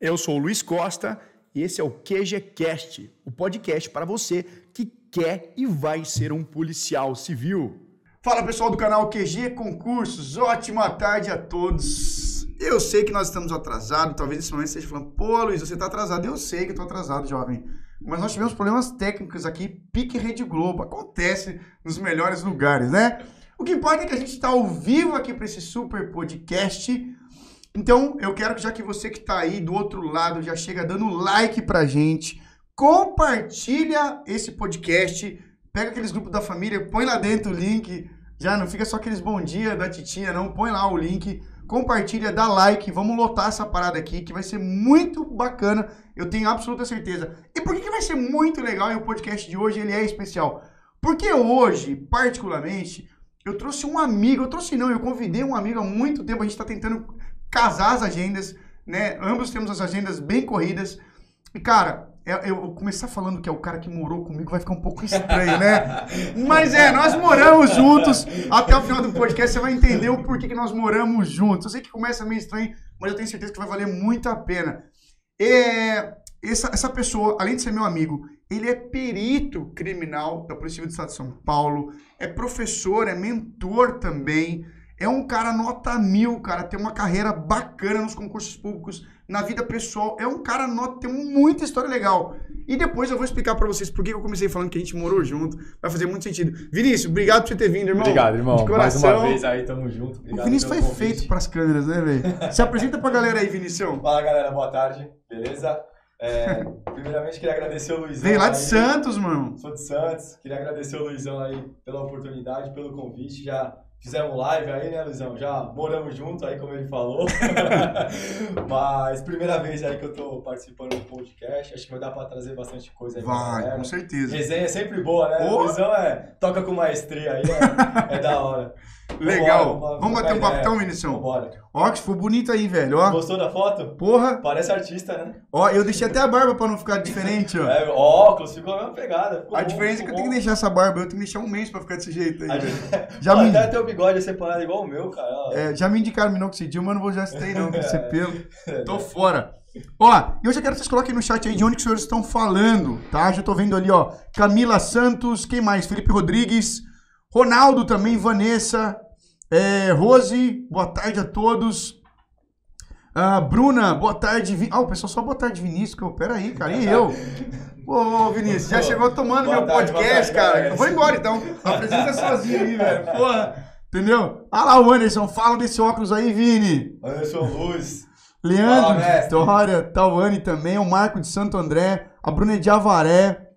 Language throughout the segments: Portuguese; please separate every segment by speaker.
Speaker 1: Eu sou o Luiz Costa e esse é o QGCast, o podcast para você que quer e vai ser um policial civil. Fala pessoal do canal QG Concursos, ótima tarde a todos. Eu sei que nós estamos atrasados, talvez nesse momento você esteja falando, pô Luiz, você está atrasado. Eu sei que estou atrasado, jovem. Mas nós tivemos problemas técnicos aqui, pique Rede Globo. Acontece nos melhores lugares, né? O que importa é que a gente está ao vivo aqui para esse super podcast. Então, eu quero que já que você que está aí do outro lado já chega dando like pra gente, compartilha esse podcast, pega aqueles grupos da família, põe lá dentro o link, já não fica só aqueles bom dia da titia, não, põe lá o link, compartilha, dá like, vamos lotar essa parada aqui que vai ser muito bacana, eu tenho absoluta certeza. E por que, que vai ser muito legal e o podcast de hoje ele é especial? Porque hoje, particularmente, eu trouxe um amigo, eu trouxe não, eu convidei um amigo há muito tempo, a gente está tentando casar as agendas, né? Ambos temos as agendas bem corridas. E, cara, eu, eu começar falando que é o cara que morou comigo vai ficar um pouco estranho, né? Mas é, nós moramos juntos. Até o final do podcast você vai entender o porquê que nós moramos juntos. Eu sei que começa meio estranho, mas eu tenho certeza que vai valer muito a pena. É, essa, essa pessoa, além de ser meu amigo, ele é perito criminal da Polícia Civil do Estado de São Paulo, é professor, é mentor também. É um cara nota mil, cara, tem uma carreira bacana nos concursos públicos, na vida pessoal. É um cara nota, tem muita história legal. E depois eu vou explicar para vocês por que eu comecei falando que a gente morou junto. Vai fazer muito sentido. Vinícius, obrigado por você ter vindo, irmão.
Speaker 2: Obrigado, irmão. De coração. Mais uma vez aí, tamo junto.
Speaker 1: Obrigado o Vinícius foi convite. feito pras câmeras, né, velho? Se apresenta pra galera aí, Vinicius.
Speaker 2: Fala, galera, boa tarde. Beleza? É, primeiramente, queria agradecer o Luizão.
Speaker 1: Veio lá de aí. Santos, mano.
Speaker 2: Sou de Santos. Queria agradecer o Luizão aí pela oportunidade, pelo convite. Já Fizemos live aí, né, Luizão? Já moramos junto aí, como ele falou. Mas primeira vez aí que eu tô participando do podcast. Acho que vai dar pra trazer bastante coisa aí.
Speaker 1: Vai, com certeza.
Speaker 2: Resenha é sempre boa, né?
Speaker 1: O
Speaker 2: Luizão é, toca com maestria aí, é, é da hora.
Speaker 1: Legal. Vamos, vamos bater um papo então, Vinicius?
Speaker 2: Bora.
Speaker 1: Ó, que ficou bonito aí, velho. Ó.
Speaker 2: Gostou da foto?
Speaker 1: Porra.
Speaker 2: Parece artista, né?
Speaker 1: Ó, eu deixei até a barba pra não ficar diferente, ó.
Speaker 2: É, óculos, ficou a mesma pegada.
Speaker 1: a bom, diferença é que eu tenho que deixar essa barba, eu tenho que deixar um mês pra ficar desse jeito aí.
Speaker 2: Gente... Já me... Até bigode é separado igual o meu, cara.
Speaker 1: É, já me indicaram minoxidil, mas não vou já citei não, com esse pelo. Tô fora. Ó, eu já quero que vocês coloquem no chat aí de onde que os senhores estão falando, tá? Já tô vendo ali, ó. Camila Santos, quem mais? Felipe Rodrigues, Ronaldo também, Vanessa, é, Rose, boa tarde a todos. Ah, Bruna, boa tarde. Vi... Ah, o pessoal só boa tarde, Vinícius. Que eu, pera aí, cara. E eu? Ô, Vinícius, já chegou tomando boa meu tarde, podcast, tarde, cara. Eu vou embora então. Apresenta sozinho aí, velho. Porra. Entendeu? Ah lá, o Anderson. Fala desse óculos aí, Vini.
Speaker 2: Anderson Luz.
Speaker 1: Leandro Fala, Vitória, Tauane também. O Marco de Santo André. A Bruna de Avaré.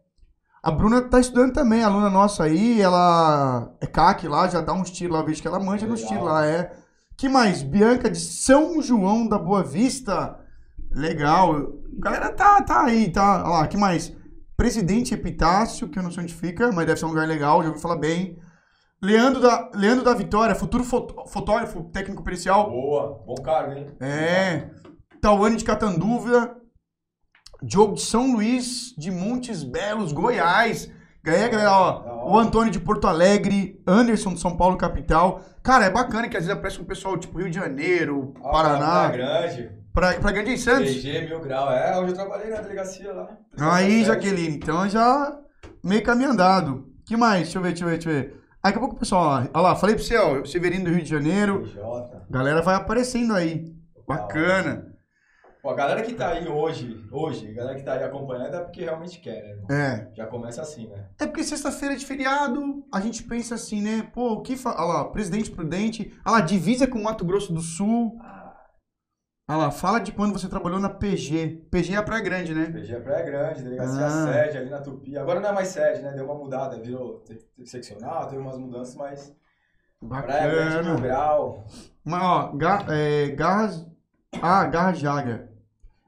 Speaker 1: A Bruna tá estudando também, aluna nossa aí, ela é CAC lá, já dá um estilo lá, vejo que ela manja no estilo lá, é. Que mais? Bianca de São João da Boa Vista. Legal. Galera tá, tá aí, tá. Olha lá, que mais? Presidente Epitácio, que eu não sei onde fica, mas deve ser um lugar legal, já ouvi falar bem. Leandro da, Leandro da Vitória, futuro fotógrafo, técnico pericial.
Speaker 2: Boa, bom cargo, hein?
Speaker 1: É. Tauane de Catanduva, Diogo de São Luís de Montes Belos, Goiás. Ganhei, galera, ó. O Antônio de Porto Alegre, Anderson de São Paulo, capital. Cara, é bacana que às vezes aparece um pessoal tipo Rio de Janeiro, ah, Paraná.
Speaker 2: Pra grande.
Speaker 1: Pra, pra grande em Santos.
Speaker 2: PG, Mil Grau. É, onde eu trabalhei na delegacia lá.
Speaker 1: Aí, Jaqueline, então já meio caminho andado. que mais? Deixa eu ver, deixa eu ver, deixa eu ver. Daqui a pouco o pessoal, olha lá, falei pra você, ó, Severino do Rio de Janeiro. PJ. Galera vai aparecendo aí. Bacana.
Speaker 2: Pô, a galera que tá aí hoje, hoje, a galera que tá aí acompanhando é porque realmente quer, né?
Speaker 1: É.
Speaker 2: Já começa assim, né?
Speaker 1: É porque sexta-feira é de feriado, a gente pensa assim, né? Pô, o que fala. Olha lá, presidente prudente. Olha lá, divisa com Mato Grosso do Sul. Olha lá, fala de quando você trabalhou na PG. PG é a Praia Grande, né?
Speaker 2: PG é a Praia Grande, delegacia ah. sede ali na Tupi. Agora não é mais sede, né? Deu uma mudada, virou seccional, teve umas mudanças, mas.
Speaker 1: Bacana.
Speaker 2: Praia Grande, Mil Grau.
Speaker 1: Mas, ó, gar, é, Garras. Ah, Garras Jaga.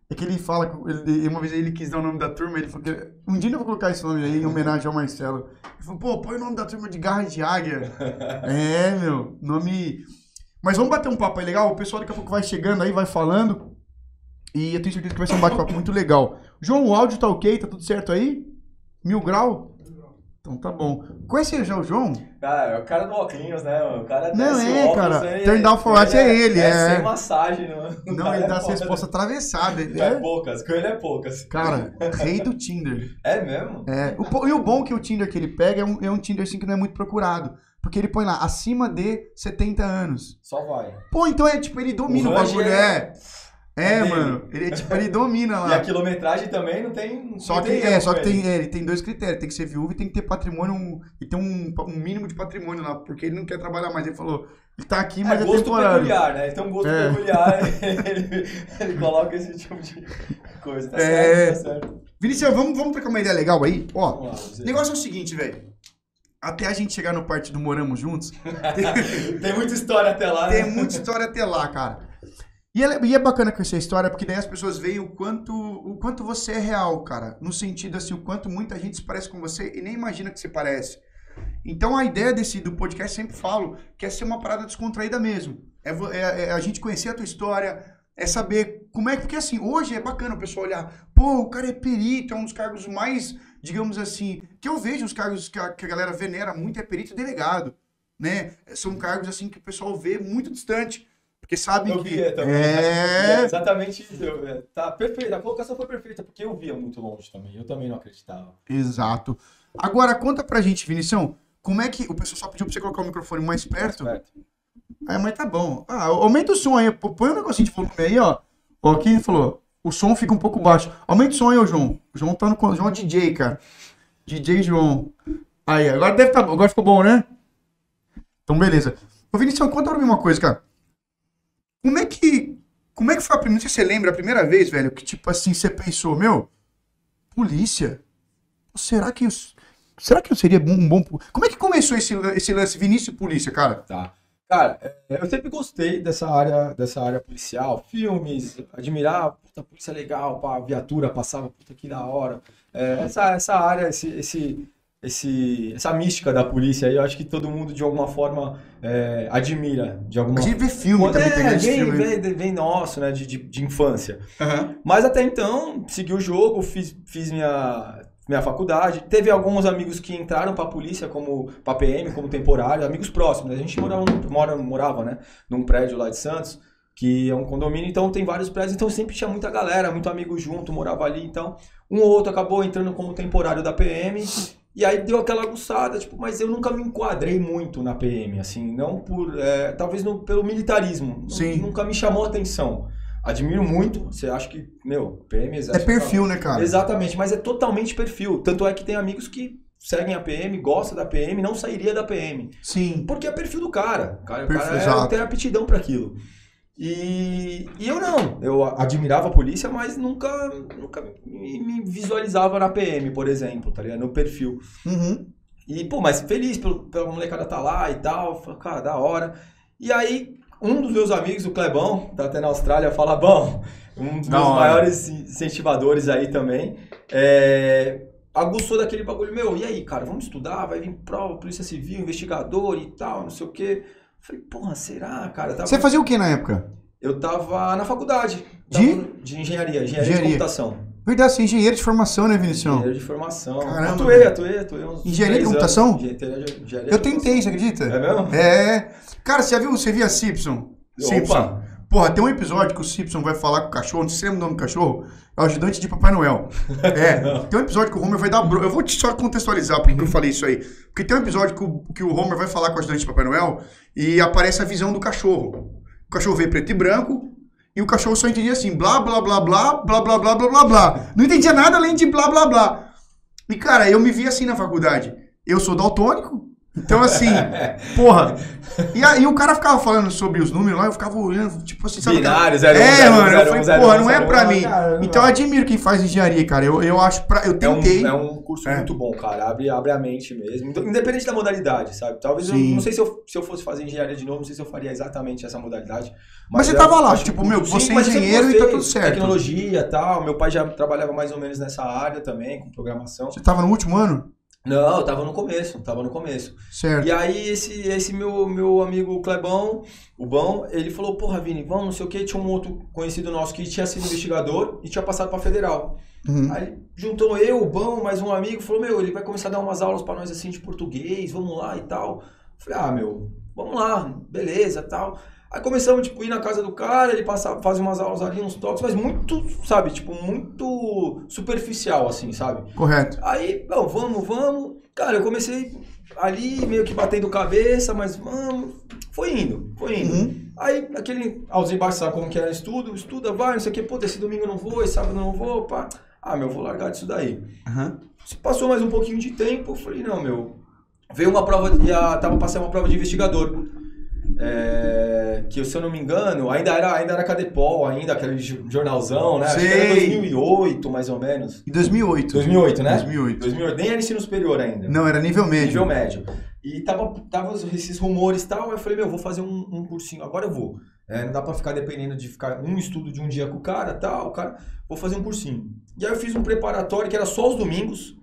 Speaker 1: É que ele fala, ele, uma vez ele quis dar o nome da turma, ele falou que, um dia eu vou colocar esse nome aí em homenagem ao Marcelo. Ele falou, pô, põe o nome da turma de Garra de Águia. é, meu, nome... Mas vamos bater um papo aí legal? O pessoal daqui a pouco vai chegando aí, vai falando. E eu tenho certeza que vai ser um bate-papo muito legal. João, o áudio tá ok? Tá tudo certo aí? Mil grau? Então tá bom. Conhece já o João?
Speaker 2: Cara, é o cara do óculos, né? O cara
Speaker 1: Não, é,
Speaker 2: óculos,
Speaker 1: cara.
Speaker 2: ele-
Speaker 1: Turn down for what é ele,
Speaker 2: é.
Speaker 1: é.
Speaker 2: sem massagem, não. O
Speaker 1: Não, ele
Speaker 2: é
Speaker 1: dá as
Speaker 2: foda.
Speaker 1: respostas atravessadas. Ele
Speaker 2: É poucas, com ele é poucas.
Speaker 1: cara, rei do Tinder.
Speaker 2: É mesmo?
Speaker 1: É, o, e o bom que o Tinder que ele pega é um, é um Tinder assim que não é muito procurado. Porque ele põe lá, acima de 70 anos.
Speaker 2: Só vai.
Speaker 1: Pô, então é tipo, ele domina o,
Speaker 2: O
Speaker 1: bagulho,
Speaker 2: é-
Speaker 1: é. É, mano. Ele, é, tipo, ele domina
Speaker 2: E
Speaker 1: lá.
Speaker 2: a quilometragem também não tem.
Speaker 1: Só
Speaker 2: não
Speaker 1: que,
Speaker 2: tem
Speaker 1: é, só que tem, é, ele tem dois critérios. Tem que ser viúvo e tem que ter patrimônio. e ter um, um mínimo de patrimônio lá. Porque ele não quer trabalhar mais. Ele falou, ele tá aqui, mas
Speaker 2: É
Speaker 1: é,
Speaker 2: gosto
Speaker 1: temporário.
Speaker 2: peculiar, né? Ele tem um gosto
Speaker 1: É.
Speaker 2: peculiar, ele, ele coloca esse tipo de coisa. Tá
Speaker 1: É.
Speaker 2: certo, tá certo.
Speaker 1: Vinicius, vamos, vamos trocar uma ideia legal aí? Ó,
Speaker 2: lá,
Speaker 1: o negócio é o seguinte, velho. Até a gente chegar no parte do Moramos Juntos,
Speaker 2: Tem muita história até lá, né?
Speaker 1: tem muita história até lá, cara. E é, e é bacana conhecer a história, porque daí as pessoas veem o quanto, o quanto você é real, cara. No sentido assim, o quanto muita gente se parece com você e nem imagina que se parece. Então a ideia desse do podcast, sempre falo, que é ser uma parada descontraída mesmo. É, é- é a gente conhecer a tua história, é saber como é que. Porque assim, hoje é bacana o pessoal olhar, pô, o cara é perito, é um dos cargos mais, digamos assim, que eu vejo os cargos que a, que a galera venera muito, é perito e delegado. Né? São cargos assim que o pessoal vê muito distante. Porque sabe
Speaker 2: Eu
Speaker 1: que.
Speaker 2: via.
Speaker 1: É.
Speaker 2: É exatamente isso. Eu- é, Tá perfeito. A colocação foi perfeita, porque eu via muito longe também. Eu também não acreditava.
Speaker 1: Exato. Agora, conta pra gente, Vinição, como é que. O pessoal só pediu pra você colocar o microfone mais perto.
Speaker 2: Certo.
Speaker 1: Ah, mas tá bom. Ah, aumenta o som aí. Põe um negocinho de volume aí, ó. Ó, quem falou? O som fica um pouco baixo. Aumenta o som aí, ô João. O João tá no. João é DJ, cara. DJ João. Aí, agora deve tá. Agora ficou bom, né? Então, beleza. Ô, Vinicius, conta pra mim uma coisa, cara. Como é que. Como é que foi a primeira. Não sei se você lembra a primeira vez, velho, que tipo assim, você pensou, meu, polícia? Será que eu. Será que eu seria um bom. Como é que começou esse, esse lance Vinícius Polícia, cara?
Speaker 2: Tá. Cara, é, eu sempre gostei dessa área, dessa área policial, filmes, admirar, puta, polícia legal, pá, viatura passava, puta que da hora. É, essa, essa área, esse, esse, esse, essa mística da polícia aí, eu acho que todo mundo de alguma forma é, admira, de alguma
Speaker 1: A gente vê filme também, tem
Speaker 2: é,
Speaker 1: grande
Speaker 2: vem,
Speaker 1: filme.
Speaker 2: vem, vem nosso, né, de, de, de infância.
Speaker 1: Aham.
Speaker 2: Mas até então, segui o jogo, fiz, fiz minha, minha faculdade. Teve alguns amigos que entraram pra polícia como pra PM, como temporário, amigos próximos. A gente morava, num- mora, morava, né, num prédio lá de Santos, que é um condomínio, então tem vários prédios, então sempre tinha muita galera, muito amigo junto, morava ali, então um ou outro acabou entrando como temporário da PM. E aí deu aquela aguçada, tipo, mas eu nunca me enquadrei muito na PM, assim, não por, é, talvez no, pelo militarismo,
Speaker 1: Sim.
Speaker 2: nunca me chamou a atenção. Admiro muito, você acha que, meu, PM
Speaker 1: É
Speaker 2: exército.
Speaker 1: perfil, né, cara?
Speaker 2: Exatamente, mas é totalmente perfil. Tanto é que tem amigos que seguem a PM, gostam da PM, não sairia da PM.
Speaker 1: Sim.
Speaker 2: Porque é perfil do cara. O cara, o
Speaker 1: Perfil,
Speaker 2: cara é- tem aptidão para aquilo. E, e eu não. Eu admirava a polícia, mas nunca, nunca me, me visualizava na PM, por exemplo, tá ligado? No perfil.
Speaker 1: Uhum.
Speaker 2: E, pô, mas feliz pelo, pela molecada tá lá e tal. Falei, cara, da hora. E aí, um dos meus amigos, o Clebão, tá até na Austrália, fala, bom, um dos
Speaker 1: Da
Speaker 2: meus
Speaker 1: hora.
Speaker 2: maiores incentivadores aí também, é, aguçou daquele bagulho, meu, e aí, cara, vamos estudar, vai vir prova, polícia civil, investigador e tal, não sei o quê. Falei, porra, será, cara? Tava-
Speaker 1: Você fazia o que na época?
Speaker 2: Eu tava na faculdade.
Speaker 1: De?
Speaker 2: No- de engenharia, engenharia,
Speaker 1: Engenharia.
Speaker 2: de computação.
Speaker 1: Verdade, você é engenheiro de formação, né, Vinicius?
Speaker 2: Engenharia de formação.
Speaker 1: Caramba,
Speaker 2: atuei, atuei, atuei uns
Speaker 1: Engenharia de
Speaker 2: três
Speaker 1: computação?
Speaker 2: Engenharia de- engenharia de
Speaker 1: Eu tentei, você acredita?
Speaker 2: É mesmo?
Speaker 1: É. Cara, você já viu, você via Simpson? Simpson.
Speaker 2: Opa!
Speaker 1: Porra, tem um episódio que o Simpson vai falar com o cachorro, não sei se lembra o nome do cachorro, é o ajudante de Papai Noel. É, tem um episódio que o Homer vai dar bro... Eu vou te só contextualizar porque eu falei isso aí. Porque tem um episódio que o, que o Homer vai falar com o ajudante de Papai Noel e aparece a visão do cachorro. O cachorro vê preto e branco e o cachorro só entendia assim, blá, blá, blá, blá, blá, blá, blá, blá, blá, blá. Não entendia nada além de blá, blá, blá. E, cara, eu me vi assim na faculdade. Eu sou daltônico, então assim, porra. E aí o cara ficava falando sobre os números lá, eu ficava olhando, tipo assim, sabe?
Speaker 2: Binário, zero, um,
Speaker 1: É,
Speaker 2: zero,
Speaker 1: mano, eu
Speaker 2: zero,
Speaker 1: falei,
Speaker 2: um, zero,
Speaker 1: porra, não é
Speaker 2: zero,
Speaker 1: pra mim.
Speaker 2: cara,
Speaker 1: Então eu admiro quem faz engenharia, cara. Eu, eu acho pra. Eu
Speaker 2: É um,
Speaker 1: tentei.
Speaker 2: é um curso
Speaker 1: É.
Speaker 2: muito bom, cara. Abre, abre a mente mesmo. Então, Independente da modalidade, sabe? Talvez eu
Speaker 1: Sim.
Speaker 2: não sei se eu, se eu fosse fazer engenharia de novo, não sei se eu faria exatamente essa modalidade.
Speaker 1: Mas você
Speaker 2: eu
Speaker 1: tava lá, tipo, meu, você é
Speaker 2: mas eu sempre
Speaker 1: engenheiro e tá tudo certo.
Speaker 2: Tecnologia e tal. Meu pai já trabalhava mais ou menos nessa área também, com programação.
Speaker 1: Você tava no último ano?
Speaker 2: Não, eu tava no começo, tava no começo.
Speaker 1: Certo.
Speaker 2: E aí esse, esse meu, meu amigo Clebão, o Bão, ele falou, porra, Vini, vamos, não sei o que, tinha um outro conhecido nosso que tinha sido investigador e tinha passado pra federal.
Speaker 1: Uhum.
Speaker 2: Aí juntou eu, o Bão, mais um amigo, falou, meu, ele vai começar a dar umas aulas pra nós assim de português, vamos lá e tal. Falei, ah, meu, vamos lá, beleza, tal. Aí começamos, tipo, ir na casa do cara, ele passava, fazia umas aulas ali, uns toques, mas muito, sabe, tipo, muito superficial, assim, sabe?
Speaker 1: Correto.
Speaker 2: Aí, bom, vamos, vamos. Cara, eu comecei ali, meio que batendo cabeça, mas vamos. Foi indo, foi indo.
Speaker 1: Uhum.
Speaker 2: Aí, aquele aos embaixo, sabe como que era estudo? Estuda, vai, não sei o que, pô, esse domingo eu não vou, esse sábado eu não vou, pá. Ah, meu, vou largar disso daí.
Speaker 1: Uhum.
Speaker 2: Se Passou mais um pouquinho de tempo, eu falei, não, meu. Veio uma prova, ia, tava passando uma prova de investigador. É, que se eu não me engano, ainda era, ainda era Cadepol, ainda aquele jo- jornalzão, né? Acho que era
Speaker 1: Sei.
Speaker 2: 2008, mais ou menos.
Speaker 1: Em 2008.
Speaker 2: 2008, né?
Speaker 1: 2008.
Speaker 2: 2008, nem era ensino superior ainda.
Speaker 1: Não, era nível médio.
Speaker 2: Nível médio. E tava, tava esses rumores e tal, aí eu falei, meu, vou fazer um, um cursinho, agora eu vou. É, não dá pra ficar dependendo de ficar um estudo de um dia com o cara tal, cara, vou fazer um cursinho. E aí eu fiz um preparatório que era só os domingos,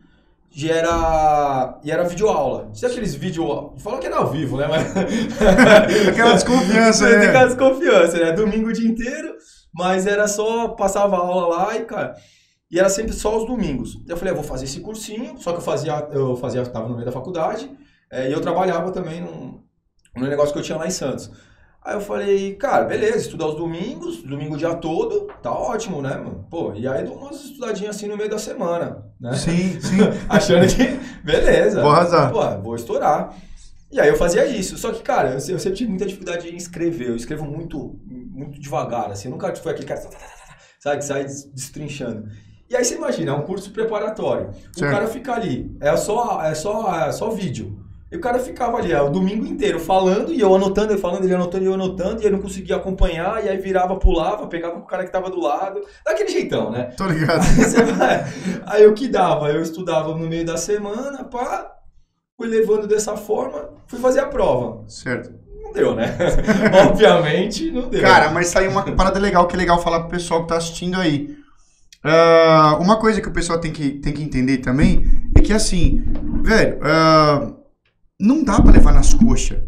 Speaker 2: e era, e era videoaula. Sabe aqueles vídeo... Falam que era ao vivo, né? Mas...
Speaker 1: Aquela desconfiança, né?
Speaker 2: aquela desconfiança, né? Domingo o dia inteiro, mas era só, passava aula lá e, cara... E era sempre só os domingos. Eu falei, eu vou fazer esse cursinho, só que eu fazia, eu fazia, tava no meio da faculdade, é, e eu trabalhava também num, num negócio que eu tinha lá em Santos. Aí eu falei, cara, beleza, estudar os domingos, domingo o dia todo, tá ótimo, né, mano? Pô, e aí dou umas estudadinhas assim no meio da semana, né?
Speaker 1: Sim, sim.
Speaker 2: Achando que, beleza.
Speaker 1: Vou arrasar.
Speaker 2: Pô, vou estourar. E aí eu fazia isso. Só que, cara, eu, se- eu sempre tive muita dificuldade em escrever. Eu escrevo muito, muito devagar, assim. Eu nunca fui aquele cara, sabe, que sai des- destrinchando. E aí você imagina, é um curso preparatório. O
Speaker 1: Certo.
Speaker 2: cara fica ali, é só, é só, é só vídeo. E o cara ficava ali, é, o domingo inteiro falando, e eu anotando, ele falando, ele anotando, e eu anotando, e ele não conseguia acompanhar, e aí virava, pulava, pegava o cara que tava do lado. Daquele jeitão, né?
Speaker 1: Tô ligado.
Speaker 2: Aí vai- Aí o que dava? Eu estudava no meio da semana, pá, fui levando dessa forma, fui fazer a prova.
Speaker 1: Certo.
Speaker 2: Não deu, né? Obviamente, não deu.
Speaker 1: Cara, mas saiu uma parada legal que é legal falar pro pessoal que tá assistindo aí. Ah, uma coisa que o pessoal tem que, tem que entender também é que assim, velho, ah, não dá pra levar nas coxas.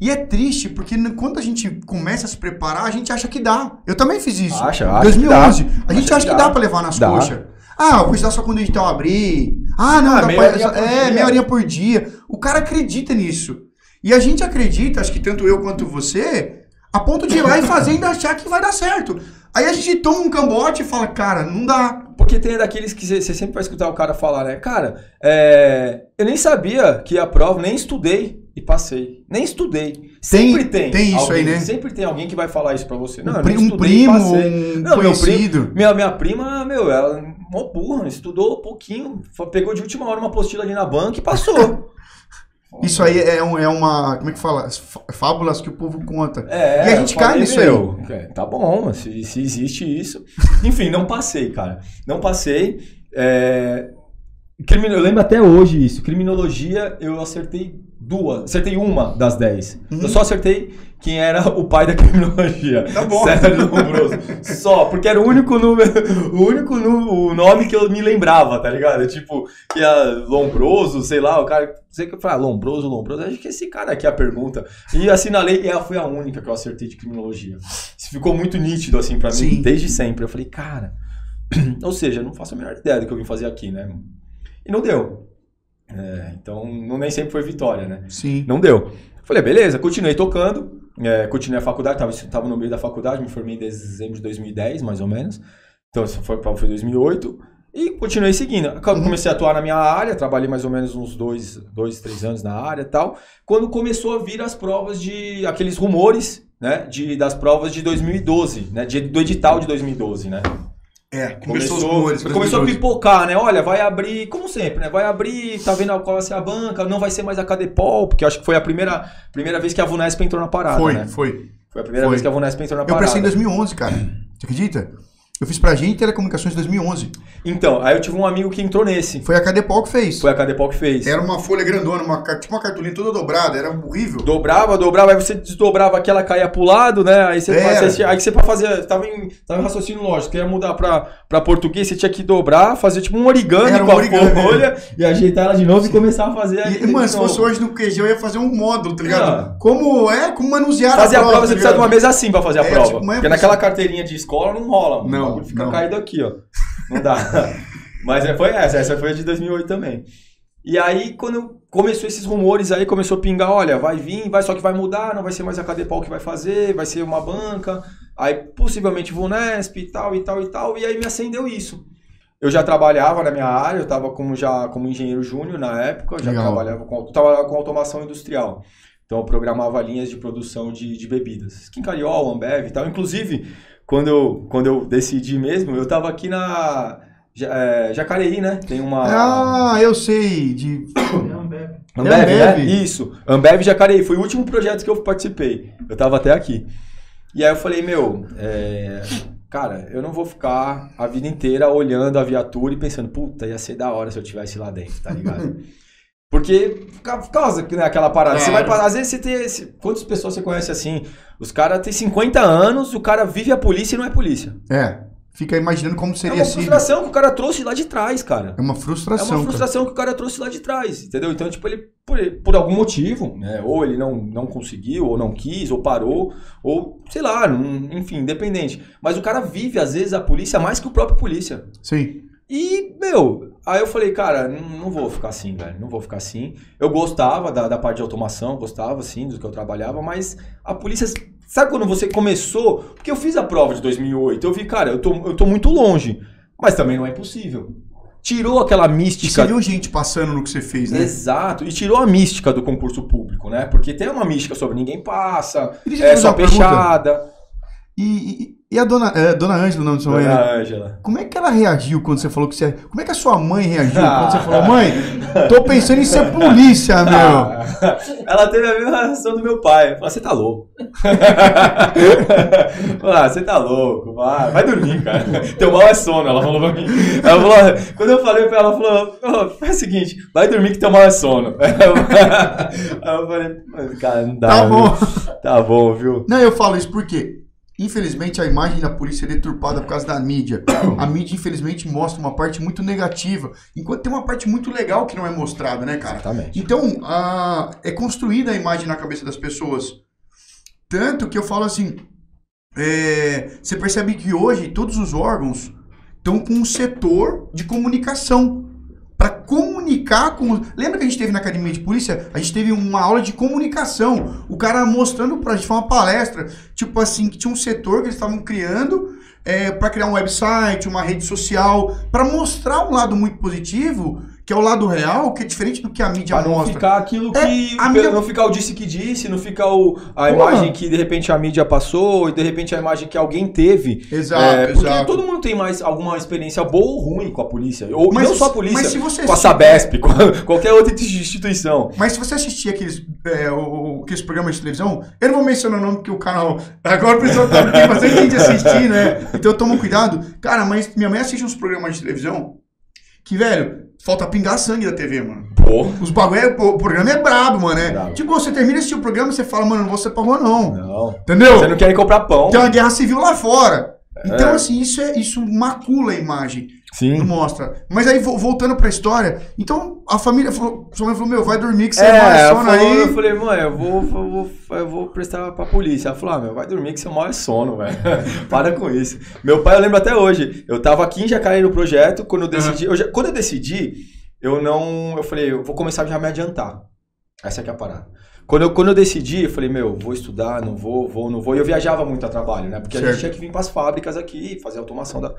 Speaker 1: E é triste porque quando a gente começa a se preparar, a gente acha que dá. Eu também fiz isso.
Speaker 2: Acha, acha
Speaker 1: 2011.
Speaker 2: que dá.
Speaker 1: A gente
Speaker 2: Acha
Speaker 1: acha
Speaker 2: que
Speaker 1: que
Speaker 2: dá.
Speaker 1: dá pra levar nas
Speaker 2: Dá.
Speaker 1: coxas. Ah, vou estudar só quando o edital abrir. Ah, não,
Speaker 2: Ah,
Speaker 1: dá
Speaker 2: meia
Speaker 1: pra-
Speaker 2: horinha
Speaker 1: é, meia horinha por dia. O cara acredita nisso. E a gente acredita, acho que tanto eu quanto você, a ponto de ir lá e fazer e achar que vai dar certo. Aí a gente toma um cambote e fala, cara, não dá.
Speaker 2: Porque tem daqueles que você sempre vai escutar o cara falar, né? Cara, é, eu nem sabia que ia prova, nem estudei e passei. Nem estudei. Sempre tem.
Speaker 1: tem isso
Speaker 2: alguém,
Speaker 1: aí, né?
Speaker 2: Sempre tem alguém que vai falar isso pra você. Não,
Speaker 1: um,
Speaker 2: eu
Speaker 1: pri- um primo, um
Speaker 2: Não, meu
Speaker 1: conhecido.
Speaker 2: Minha, minha prima, meu, ela é mó burra, estudou pouquinho, fa- pegou de última hora uma apostila ali na banca e passou.
Speaker 1: Isso aí é, um- é uma. Como é que fala? As fá- Fábulas que o povo conta.
Speaker 2: É,
Speaker 1: E a gente cai nisso aí.
Speaker 2: é, Tá bom, se, se existe isso. Enfim, não passei, cara. Não passei. É, crimino- eu lembro até hoje isso. Criminologia, eu acertei duas. Acertei uma das dez.
Speaker 1: Uhum.
Speaker 2: Eu só acertei quem era o pai da criminologia.
Speaker 1: Tá bom.
Speaker 2: Sérgio Lombroso. Só, porque era o único número, o único o nome que eu me lembrava, tá ligado? Tipo, que é Lombroso, sei lá, o cara. Sei que eu falei, ah, Lombroso, Lombroso. Acho que esse cara aqui é a pergunta. E assinalei, e ela foi a única que eu acertei de criminologia. Isso ficou muito nítido, assim, pra mim,
Speaker 1: Sim.
Speaker 2: desde sempre. Eu falei, cara. Ou seja, não faço a menor ideia do que eu vim fazer aqui, né? E não deu. É, então, não, nem sempre foi vitória, né?
Speaker 1: Sim.
Speaker 2: Não deu. Falei, beleza, continuei tocando, é, continuei a faculdade, tava, tava no meio da faculdade, me formei em dezembro de 2010, mais ou menos. Então, isso foi, foi 2008. E continuei seguindo.
Speaker 1: Uhum.
Speaker 2: Comecei a atuar na minha área, trabalhei mais ou menos uns dois, dois três anos na área e tal. Quando começou a vir as provas de... aqueles rumores, né? De, das provas de 2012, né? De, do edital de 2012, né?
Speaker 1: É, começou,
Speaker 2: Começou, começou a
Speaker 1: 2012.
Speaker 2: pipocar, né? Olha, vai abrir, como sempre, né? Vai abrir, tá vendo qual vai ser a banca, não vai ser mais a Cadepol, porque eu acho que foi a primeira, primeira vez que a Vunesp entrou na parada,
Speaker 1: Foi,
Speaker 2: né?
Speaker 1: foi.
Speaker 2: Foi a primeira
Speaker 1: Foi.
Speaker 2: vez que a Vunesp entrou na
Speaker 1: Eu
Speaker 2: parada.
Speaker 1: prestei em 2011, cara. Você acredita? Eu fiz pra gente telecomunicações em 2011.
Speaker 2: Então, aí eu tive um amigo que entrou nesse.
Speaker 1: Foi a Cadepol que fez.
Speaker 2: Foi a Cadepol que fez.
Speaker 1: Era uma folha grandona, uma, tipo uma cartolina toda dobrada, era horrível.
Speaker 2: Dobrava, dobrava, aí você desdobrava aquela, caía pro lado, né? Aí você, fazia, aí você pra fazer, tava em, tava em raciocínio lógico, queria mudar pra, pra português, você tinha que dobrar, fazer tipo um origami era com um origami, a folha é. e ajeitar ela de novo e começar a fazer.
Speaker 1: E, mano, se fosse hoje no QG, eu ia fazer um módulo, tá ligado? Ah. Como é, como manusear
Speaker 2: fazer a prova. Fazer a prova, você tá precisa de uma mesa assim pra fazer a é, prova. Tipo, porque naquela carteirinha de escola não rola, mano. Não, fica não. caído aqui, ó. Não dá. Mas é, foi essa, essa foi a de 2008 também. E aí, quando começou esses rumores aí, começou a pingar, olha, vai vir, vai, só que vai mudar, não vai ser mais a Cadepol que vai fazer, vai ser uma banca, aí possivelmente Vunesp e tal, e tal, e tal, e aí me acendeu isso. Eu já trabalhava na minha área, eu estava como, já, como engenheiro júnior na época, já Legal. trabalhava com, tava com automação industrial. Então eu programava linhas de produção de, de bebidas. Quincariol, Ambev e tal. Inclusive, quando eu, quando eu decidi mesmo, eu estava aqui na é, Jacareí, né? Tem uma.
Speaker 1: Ah, eu sei. De.
Speaker 2: Ambev. Ambev, Ambev. Né? Isso. Ambev Jacareí. Foi o último projeto que eu participei. Eu tava até aqui. E aí eu falei, meu, é... cara, eu não vou ficar a vida inteira olhando a viatura e pensando, puta, ia ser da hora se eu tivesse lá dentro, tá ligado? Porque, por causa né, aquela parada, você vai, às vezes você tem, quantas pessoas você conhece assim? Os caras têm 50 anos, o cara vive a polícia e não é polícia.
Speaker 1: É fica imaginando como seria
Speaker 2: É uma frustração que o cara trouxe lá de trás, cara.
Speaker 1: É uma frustração.
Speaker 2: É uma frustração cara. que o cara trouxe lá de trás, entendeu? Então, tipo, ele, por, por algum motivo, né? Ou ele não, não conseguiu, ou não quis, ou parou, ou sei lá, não, enfim, independente. Mas o cara vive, às vezes, a polícia mais que o próprio polícia.
Speaker 1: Sim.
Speaker 2: E, meu, aí eu falei, cara, não, não vou ficar assim, velho, não vou ficar assim. Eu gostava da, da parte de automação, gostava, sim, do que eu trabalhava, mas a polícia Sabe quando você começou? Porque eu fiz a prova de 2008, eu vi, cara, eu tô, eu tô muito longe, mas também não é impossível. Tirou aquela mística. E você
Speaker 1: viu gente passando no que você fez, né?
Speaker 2: Exato. E tirou a mística do concurso público, né? Porque tem uma mística sobre ninguém passa, é só fechada.
Speaker 1: E, e, a dona, é, dona Ângela, o nome de sua mãe?
Speaker 2: Dona? Ângela.
Speaker 1: Como é que ela reagiu quando você falou que você. Como é que a sua mãe reagiu quando você falou, mãe, tô pensando em ser polícia, meu?
Speaker 2: ela teve a mesma reação do meu pai. Falou, você tá louco. ah, você tá louco, vai, vai dormir, cara. Teu mal é sono, ela falou pra mim. Ela falou, quando eu falei pra ela, ela falou, oh, faz o seguinte, vai dormir que teu mal é sono. Aí eu falei, cara, não dá.
Speaker 1: Tá bom.
Speaker 2: Viu? Tá bom, viu?
Speaker 1: Não, eu falo isso porque Infelizmente, a imagem da polícia é deturpada por causa da mídia. A mídia, infelizmente, mostra uma parte muito negativa, enquanto tem uma parte muito legal que não é mostrada, né, cara?
Speaker 2: Exatamente.
Speaker 1: Então, a, é construída a imagem na cabeça das pessoas. Tanto que eu falo assim: é, você percebe que hoje todos os órgãos estão com um setor de comunicação para comunicar com. Lembra que a gente teve na academia de polícia? A gente teve uma aula de comunicação. O cara mostrando pra gente, foi uma palestra, tipo assim, que tinha um setor que eles estavam criando é, para criar um website, uma rede social, para mostrar um lado muito positivo que é o lado real, que é diferente do que a mídia pra
Speaker 2: não
Speaker 1: mostra.
Speaker 2: Ficar aquilo é, que. É, mídia... Não ficar o disse que disse, não ficar o, a imagem que de repente a mídia passou, e de repente a imagem que alguém teve.
Speaker 1: Exato. É,
Speaker 2: porque
Speaker 1: exato.
Speaker 2: todo mundo tem mais alguma experiência boa ou ruim com a polícia. Ou mas, não só a polícia,
Speaker 1: mas se você
Speaker 2: com a Sabesp, com qualquer outra instituição.
Speaker 1: Mas se você assistir aqueles, é, o, aqueles programas de televisão, eu não vou mencionar o nome porque o canal. Agora o pessoal tá, tem bastante gente assistir, né? Então toma cuidado. Cara, mas minha mãe assiste uns programas de televisão que, velho, Falta pingar sangue da TV, mano.
Speaker 2: Pô.
Speaker 1: Os bagulho, é, o programa é brabo, mano. É. Brabo. Tipo, você termina esse programa e você fala, mano, não vou ser pra rua, não.
Speaker 2: Não.
Speaker 1: Entendeu?
Speaker 2: Você não quer comprar pão.
Speaker 1: Tem uma guerra civil lá fora. É. Então, assim, isso, é, isso macula a imagem.
Speaker 2: Sim.
Speaker 1: Não mostra. Mas aí, voltando pra história, então a família falou, sua mãe falou, meu, vai dormir que você
Speaker 2: é, é sono aí. Eu falei, mãe, eu vou, eu vou, eu vou prestar pra polícia. Ela falou, ah, meu, vai dormir que você é sono, velho. Para com isso. Meu pai, eu lembro até hoje, eu tava aqui em Jacareí no projeto, quando eu decidi, uhum. eu já, quando eu decidi, eu não, eu falei, eu vou começar já a me adiantar. Essa é que é a parada. Quando eu, quando eu decidi, eu falei, meu, vou estudar, não vou, vou, não vou. E eu viajava muito a trabalho, né? Porque certo. a gente tinha que vir para as fábricas aqui, fazer automação da.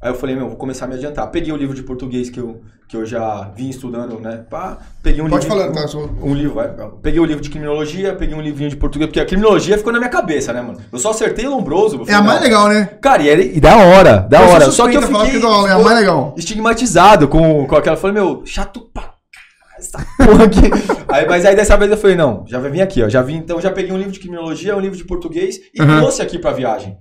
Speaker 2: Aí eu falei, meu, vou começar a me adiantar. Peguei o livro de português que eu, que eu já vim estudando, né? Pá, peguei um
Speaker 1: Pode
Speaker 2: livro.
Speaker 1: Pode falar, tá?
Speaker 2: Um, um livro, vai. Peguei o livro de criminologia, peguei um livrinho de português, porque a criminologia ficou na minha cabeça, né, mano? Eu só acertei Lombroso.
Speaker 1: É a mais legal, né?
Speaker 2: Cara, e, era, e da hora, da eu hora. Só que eu fiquei
Speaker 1: que é a mais legal.
Speaker 2: estigmatizado com, com aquela. Eu falei, meu, chato pra essa porra aqui. aí, mas aí dessa vez eu falei, não, já vai vir aqui, ó. Já vim, então já peguei um livro de criminologia, um livro de português e uhum. trouxe aqui pra viagem.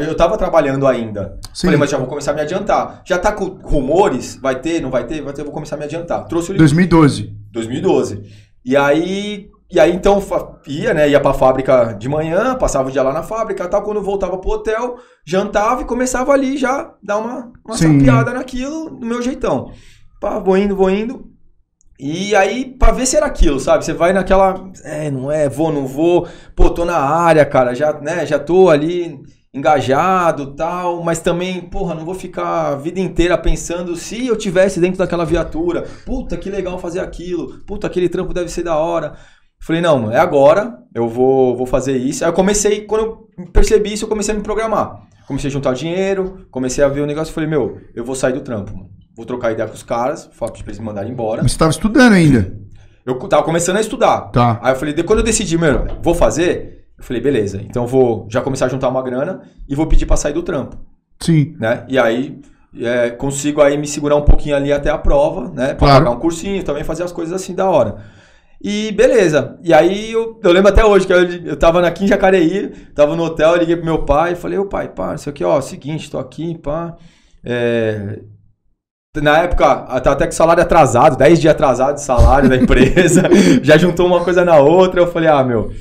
Speaker 2: Eu tava trabalhando ainda. Sim. Falei, mas já vou começar a me adiantar. Já tá com rumores? Vai ter, não vai ter? Vai ter, eu vou começar a me adiantar.
Speaker 1: Trouxe o 2012.
Speaker 2: 2012. E aí, e aí então ia, né? Ia pra fábrica de manhã, passava o dia lá na fábrica tal. Quando voltava pro hotel, jantava e começava ali já dar uma, uma sapiada naquilo, do meu jeitão. Pá, vou indo, vou indo. E aí, pra ver se era aquilo, sabe? Você vai naquela. É, não é, vou, não vou. Pô, tô na área, cara, já, né, já tô ali engajado tal, mas também, porra, não vou ficar a vida inteira pensando se eu tivesse dentro daquela viatura, puta, que legal fazer aquilo, puta, aquele trampo deve ser da hora. Falei, não, é agora, eu vou, vou fazer isso. Aí eu comecei, quando eu percebi isso, eu comecei a me programar. Comecei a juntar dinheiro, comecei a ver o negócio, falei, meu, eu vou sair do trampo, Vou trocar ideia com os caras, falar pra eles me mandarem embora.
Speaker 1: Mas você tava estudando ainda?
Speaker 2: Eu tava começando a estudar.
Speaker 1: Tá.
Speaker 2: Aí eu falei, quando eu decidi, meu, vou fazer, eu falei, beleza, então vou já começar a juntar uma grana e vou pedir para sair do trampo.
Speaker 1: Sim.
Speaker 2: Né? E aí é, consigo aí me segurar um pouquinho ali até a prova, né? Pra claro. pagar um cursinho, também fazer as coisas assim da hora. E beleza. E aí eu, eu lembro até hoje que eu, eu tava aqui em Jacareí, tava no hotel, liguei pro meu pai e falei, ô pai, pá, isso aqui, ó, seguinte, tô aqui, pá. É, na época, tá até com salário atrasado, 10 dias atrasado de salário da empresa, já juntou uma coisa na outra. Eu falei, ah, meu,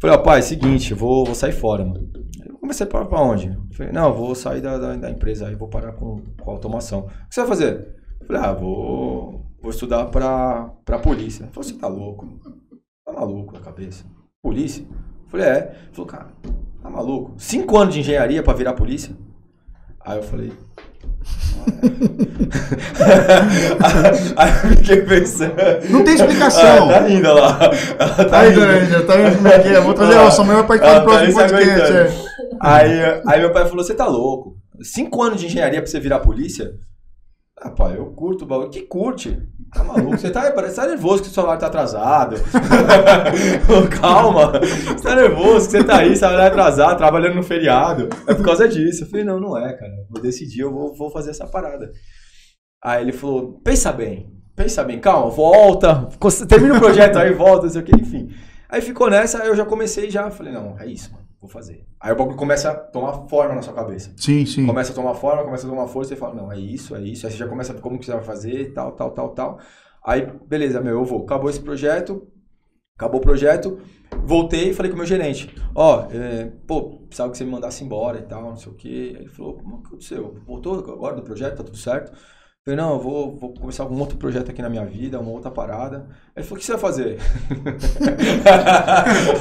Speaker 2: Falei, é seguinte, vou, vou sair fora, mano. Eu comecei para pra onde? Falei, não, vou sair da, da, da, empresa aí, vou parar com, com automação. O que você vai fazer? Falei, ah, vou, vou estudar pra, pra polícia. Ele falou, você tá louco? Tá maluco na cabeça? Polícia? Falei, é. Ele falou, cara, tá maluco? Cinco anos de engenharia pra virar polícia? Aí eu falei, Aí eu fiquei pensando.
Speaker 1: Não tem explicação.
Speaker 2: Ah, tá linda lá.
Speaker 1: Ela tá aí, linda. Tá vendo como é que é? Vou trazer a sua mãe vai participar do tá próximo podcast. É.
Speaker 2: Aí, aí meu pai falou: Você tá louco? Cinco anos de engenharia pra você virar polícia? Ah, pai, eu curto o bagulho. Que curte? Tá maluco? Você tá, você tá nervoso que o celular tá atrasado. Calma. Você tá nervoso que você tá aí, celular atrasado, trabalhando no feriado. É por causa disso. Eu falei, não, não é, cara. Vou decidir, eu vou, vou fazer essa parada. Aí ele falou, pensa bem. Pensa bem, calma, volta. Termina o projeto aí, volta, não sei o que, enfim. Aí ficou nessa, eu já comecei já. Falei, não, é isso, mano vou fazer. Aí o bagulho começa a tomar forma na sua cabeça.
Speaker 1: Sim, sim.
Speaker 2: Começa a tomar forma, começa a tomar força e fala, não, é isso, é isso. Aí você já começa a como que você vai fazer, tal, tal, tal, tal. Aí, beleza, meu, eu vou. Acabou esse projeto, acabou o projeto, voltei e falei com o meu gerente, ó, oh, é, pô, precisava que você me mandasse embora e tal, não sei o quê. Aí ele falou, como aconteceu? Voltou agora do projeto, tá tudo certo? Falei, não, eu vou, vou começar algum outro projeto aqui na minha vida, uma outra parada. Ele falou, o que você vai fazer?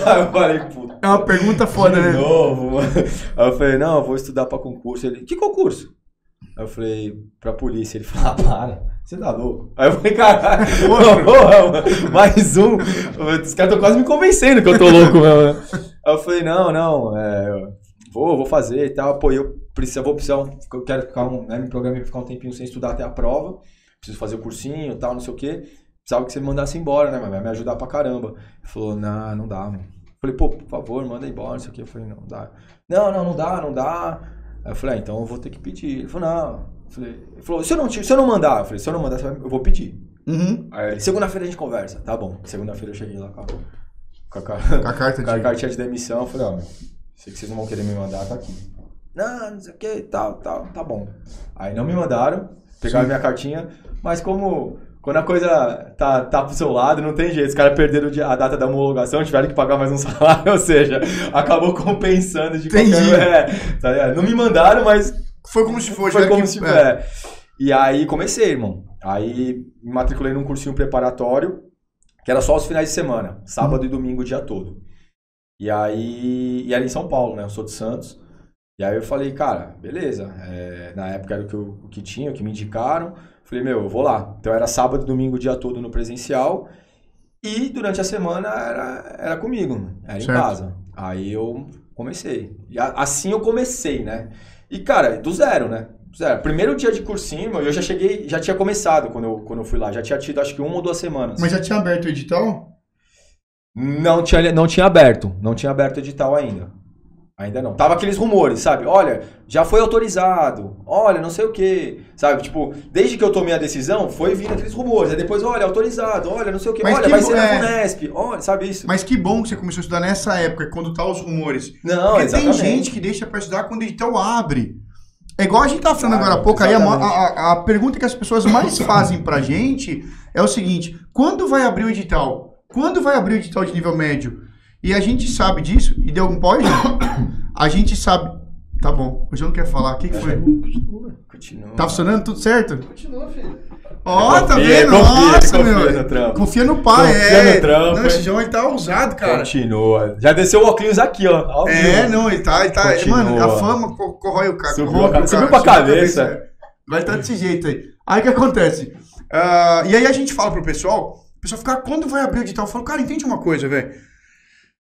Speaker 2: Aí eu falei, puta.
Speaker 1: É uma pergunta foda,
Speaker 2: de
Speaker 1: né?
Speaker 2: novo, mano. Aí eu falei, não, eu vou estudar pra concurso. Ele, que concurso? Aí eu falei, pra polícia. Ele falou, ah, para, você tá louco. Aí eu falei, caralho, mais um. Os caras estão quase me convencendo que eu tô louco mesmo. Aí eu falei, não, não, é, vou, vou fazer e tal. Pô, eu preciso, vou precisar, eu quero ficar um, né, me programei pra ficar um tempinho sem estudar até a prova, preciso fazer o cursinho e tal, não sei o quê. Precisava que você me mandasse embora, né, mas vai me ajudar pra caramba. Ele falou, não, não dá, mano. Falei, pô, por favor, manda embora, não sei o quê. Eu falei, não, dá. Não, não, não dá, não dá. Aí eu falei, ah, então eu vou ter que pedir. Ele falou, não. Eu falei, ele falou, se eu não, se eu não mandar, eu falei, se eu não mandar, eu vou pedir.
Speaker 1: Uhum.
Speaker 2: Aí segunda-feira a gente conversa. Tá bom. Segunda-feira eu cheguei lá com a,
Speaker 1: com a, com a carta
Speaker 2: com a cartinha de demissão. Eu falei, ó, oh, sei que vocês não vão querer me mandar, tá aqui não, não sei o que, tal, tal, tá bom. Aí não me mandaram, pegaram Sim. minha cartinha, mas como quando a coisa tá, tá pro seu lado, não tem jeito. Os caras perderam a data da homologação, tiveram que pagar mais um salário, ou seja, acabou compensando de
Speaker 1: Entendi.
Speaker 2: qualquer... É, tá Não me mandaram, mas...
Speaker 1: Foi como se fosse.
Speaker 2: Foi como que, se... É. é. E aí comecei, irmão. Aí me matriculei num cursinho preparatório, que era só os finais de semana, sábado hum. e domingo o dia todo. E aí, e era em São Paulo, né? Eu sou de Santos. E aí eu falei, cara, beleza. É, na época era o que, eu, o que tinha, o que me indicaram. Falei, meu, eu vou lá. Então era sábado e domingo o dia todo no presencial. E durante a semana era, era comigo, era certo. em casa. Aí eu comecei. E a, assim eu comecei, né? E, cara, do zero, né? Zero. Primeiro dia de cursinho, eu já cheguei, já tinha começado quando eu, quando eu fui lá. Já tinha tido acho que uma ou duas semanas.
Speaker 1: Mas já tinha aberto o edital?
Speaker 2: Não tinha, não tinha aberto. Não tinha aberto o edital ainda. Ainda não. Tava aqueles rumores, sabe? Olha, já foi autorizado. Olha, não sei o quê. Sabe? Tipo, desde que eu tomei a decisão, foi vindo aqueles rumores. Aí depois, olha, autorizado. Olha, não sei o quê.
Speaker 1: Mas
Speaker 2: olha,
Speaker 1: que
Speaker 2: vai ser na
Speaker 1: é.
Speaker 2: Unesp. Olha, sabe isso?
Speaker 1: Mas que bom que você começou a estudar nessa época, quando tá os rumores.
Speaker 2: Não,
Speaker 1: Porque
Speaker 2: exatamente.
Speaker 1: tem gente que deixa pra estudar quando o edital abre. É igual a gente tava falando agora há pouco, aí a- a- a pergunta que as pessoas mais fazem pra gente é o seguinte: quando vai abrir o edital? Quando vai abrir o edital de nível médio? E a gente sabe disso, e deu algum pós? A gente sabe. Tá bom, hoje eu não quero falar. O que, que foi?
Speaker 2: Continua. Continua.
Speaker 1: Tá funcionando tudo certo?
Speaker 2: Continua, filho.
Speaker 1: Ó, tá
Speaker 2: Confia,
Speaker 1: vendo?
Speaker 2: confia,
Speaker 1: Nossa,
Speaker 2: confia
Speaker 1: meu.
Speaker 2: no trampo.
Speaker 1: Confia no pai,
Speaker 2: Confia
Speaker 1: é.
Speaker 2: no trampo,
Speaker 1: Não,
Speaker 2: é.
Speaker 1: esse João ele tá ousado, cara.
Speaker 2: Continua. Já desceu o óculos aqui, ó. Ao
Speaker 1: É, não, ele tá. Ele tá
Speaker 2: Continua.
Speaker 1: mano, a fama co- corrói o cara.
Speaker 2: Subiu
Speaker 1: corrói o
Speaker 2: subiu
Speaker 1: cara,
Speaker 2: pra
Speaker 1: subiu a
Speaker 2: cabeça.
Speaker 1: é. Vai estar desse jeito aí. Aí o que acontece? Ah, e aí a gente fala pro pessoal, o pessoal fica, "Ah, quando vai abrir o edital? Eu falo, cara, entende uma coisa, velho.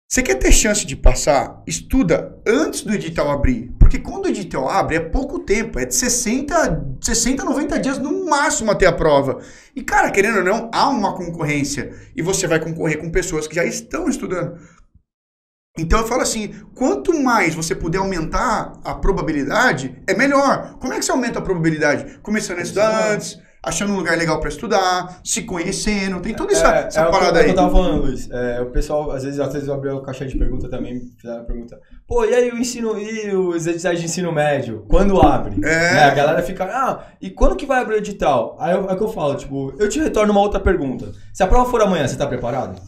Speaker 1: Você quer ter chance de passar? Estuda antes do edital abrir. Porque quando o edital abre, é pouco tempo. É de 60, 60 90 dias no máximo até a prova. E, cara, querendo ou não, há uma concorrência. E você vai concorrer com pessoas que já estão estudando. Então eu falo assim, quanto mais você puder aumentar a probabilidade, é melhor. Como é que você aumenta a probabilidade? Começando a estudar antes, achando um lugar legal pra estudar, se conhecendo, tem toda essa, essa
Speaker 2: é o que-
Speaker 1: parada
Speaker 2: é o que
Speaker 1: aí.
Speaker 2: eu tava falando, Luiz. É, o pessoal, às vezes, às vezes eu abri a caixa de pergunta também, fizeram a pergunta. Pô, e aí o ensino e os editais de ensino médio? Quando abre?
Speaker 1: É.
Speaker 2: Né, A galera fica, ah, e quando que vai abrir o edital? Aí eu- é o que eu falo, tipo, eu te retorno uma outra pergunta. Se a prova for amanhã, você tá preparado?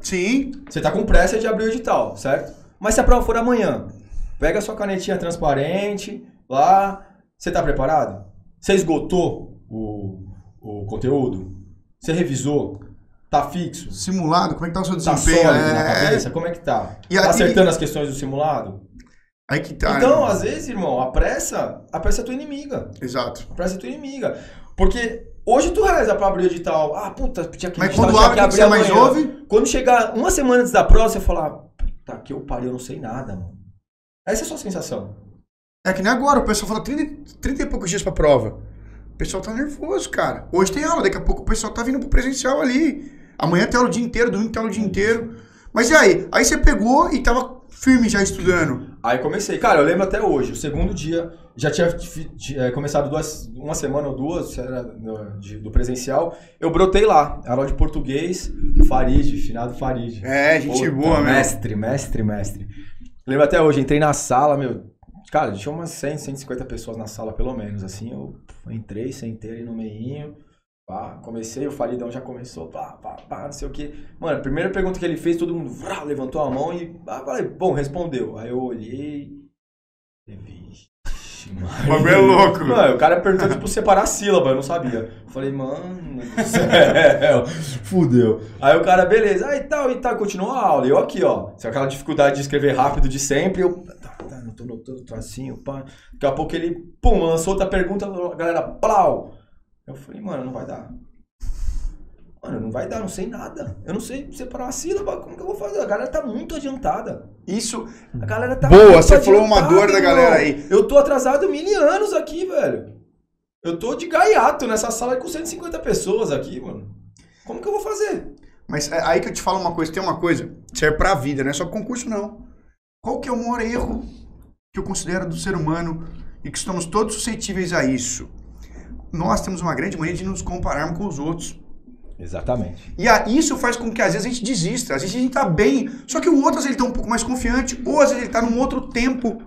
Speaker 1: Sim,
Speaker 2: Você tá com pressa de abrir o edital, certo? Mas se a prova for amanhã, pega a sua canetinha transparente lá, você tá preparado? Você esgotou o, o conteúdo? Você revisou? Tá fixo?
Speaker 1: simulado, como é que tá o seu
Speaker 2: Tá
Speaker 1: desempenho?
Speaker 2: sólido na
Speaker 1: é,
Speaker 2: cabeça? Como é que tá?
Speaker 1: E
Speaker 2: tá acertando as questões do simulado?
Speaker 1: Aí que tá.
Speaker 2: então,
Speaker 1: né?
Speaker 2: às vezes, irmão, a pressa, a pressa é tua inimiga.
Speaker 1: Exato.
Speaker 2: A pressa é tua inimiga. Porque hoje tu reza pra abrir o edital. Ah, puta, tinha que
Speaker 1: Mas
Speaker 2: edital
Speaker 1: quando abre, o que você mais ouve?
Speaker 2: Quando chegar uma semana antes da prova, você fala, puta que eu pariu, eu não sei nada, mano. Essa é a sua sensação.
Speaker 1: É que nem agora, o pessoal fala 30, 30 e poucos dias pra prova. O pessoal tá nervoso, cara. Hoje tem aula, daqui a pouco o pessoal tá vindo pro presencial ali. Amanhã tem aula o dia inteiro, domingo tem aula o dia inteiro. Mas e aí? Aí você pegou e tava firme já estudando.
Speaker 2: Aí comecei. Cara, eu lembro até hoje, o segundo dia, já tinha eh, começado duas, uma semana ou duas, era no- de- do presencial. Eu brotei lá, aula de português, Farid, finado Farid.
Speaker 1: É, gente boa, meu.
Speaker 2: Mestre, mestre, mestre. Lembro até hoje, entrei na sala, meu. Cara, tinha umas 100, 150 pessoas na sala, pelo menos. Assim, eu entrei, sentei ali no meinho. Pá, comecei, o Faridão já começou, pá, pá, pá, não sei o que. Mano, a primeira pergunta que ele fez, todo mundo vrá, levantou a mão e. Ah, falei, bom, respondeu. Aí eu olhei. e, mano.
Speaker 1: O bagulho é louco.
Speaker 2: Mano, o cara perguntou, tipo, separar a sílaba, eu não sabia. Eu falei, mano do céu, fudeu. Aí o cara, beleza, aí tal e tal, continuou a aula. E eu aqui, ó, se aquela dificuldade de escrever rápido de sempre, eu, tá, tô notando o tracinho, pá. Daqui a pouco ele, pum, lançou outra pergunta, a galera, plau. Eu falei, mano, não vai dar. Mano, não vai dar, não sei nada. Eu não sei separar a sílaba, como que eu vou fazer? A galera tá muito adiantada.
Speaker 1: Isso.
Speaker 2: A galera tá
Speaker 1: Boa, você falou uma dor da galera aí.
Speaker 2: Eu tô atrasado mil anos aqui, velho. Eu tô de gaiato nessa sala com 150 pessoas aqui, mano. Como que eu vou fazer?
Speaker 1: Mas é aí que eu te falo uma coisa, tem uma coisa, serve pra vida, não é só concurso, não. Qual que é o maior erro que eu considero do ser humano e que estamos todos suscetíveis a isso? Nós temos uma grande mania de nos compararmos com os outros.
Speaker 2: Exatamente.
Speaker 1: E a- isso faz com que às vezes a gente desista. Às vezes a gente tá bem, só que o outro às vezes ele tá um pouco mais confiante, ou às vezes ele tá num outro tempo.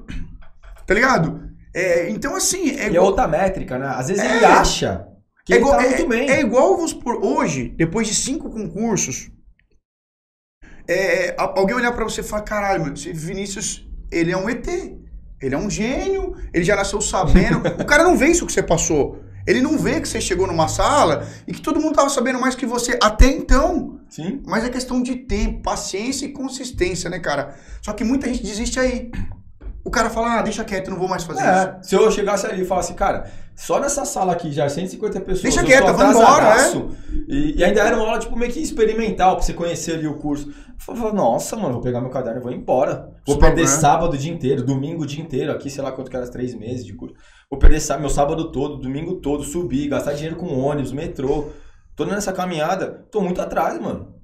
Speaker 1: Tá ligado? É, então, assim, é
Speaker 2: E é
Speaker 1: igual.
Speaker 2: outra métrica, né? Às vezes
Speaker 1: É.
Speaker 2: ele acha que
Speaker 1: é
Speaker 2: ele
Speaker 1: igual,
Speaker 2: tá
Speaker 1: é-
Speaker 2: muito bem.
Speaker 1: é igual, vamos supor, hoje, depois de cinco concursos, é, alguém olhar pra você e falar, caralho, meu, esse Vinícius, ele é um ET. Ele é um gênio, ele já nasceu sabendo. o cara não vê isso que você passou. Ele não vê que você chegou numa sala e que todo mundo tava sabendo mais que você até então.
Speaker 2: Sim.
Speaker 1: Mas é questão de tempo, paciência e consistência, né, cara? Só que muita gente desiste aí. O cara fala, ah, deixa quieto, eu não vou mais fazer isso.
Speaker 2: É, se eu chegasse ali e falasse, cara, só nessa sala aqui já 150 pessoas.
Speaker 1: Deixa quieto, vai embora, é.
Speaker 2: atrasadaço, E, e ainda era uma aula, tipo, meio que experimental, pra você conhecer ali o curso. Eu falava, nossa, mano, vou pegar meu caderno e vou embora. Vou
Speaker 1: Só,
Speaker 2: perder
Speaker 1: né?
Speaker 2: sábado o dia inteiro, domingo o dia inteiro, aqui, sei lá quanto que era, três meses de curso. Vou perder meu sábado todo, domingo todo, subir, gastar dinheiro com ônibus, metrô. Tô nessa caminhada, tô muito atrás, mano.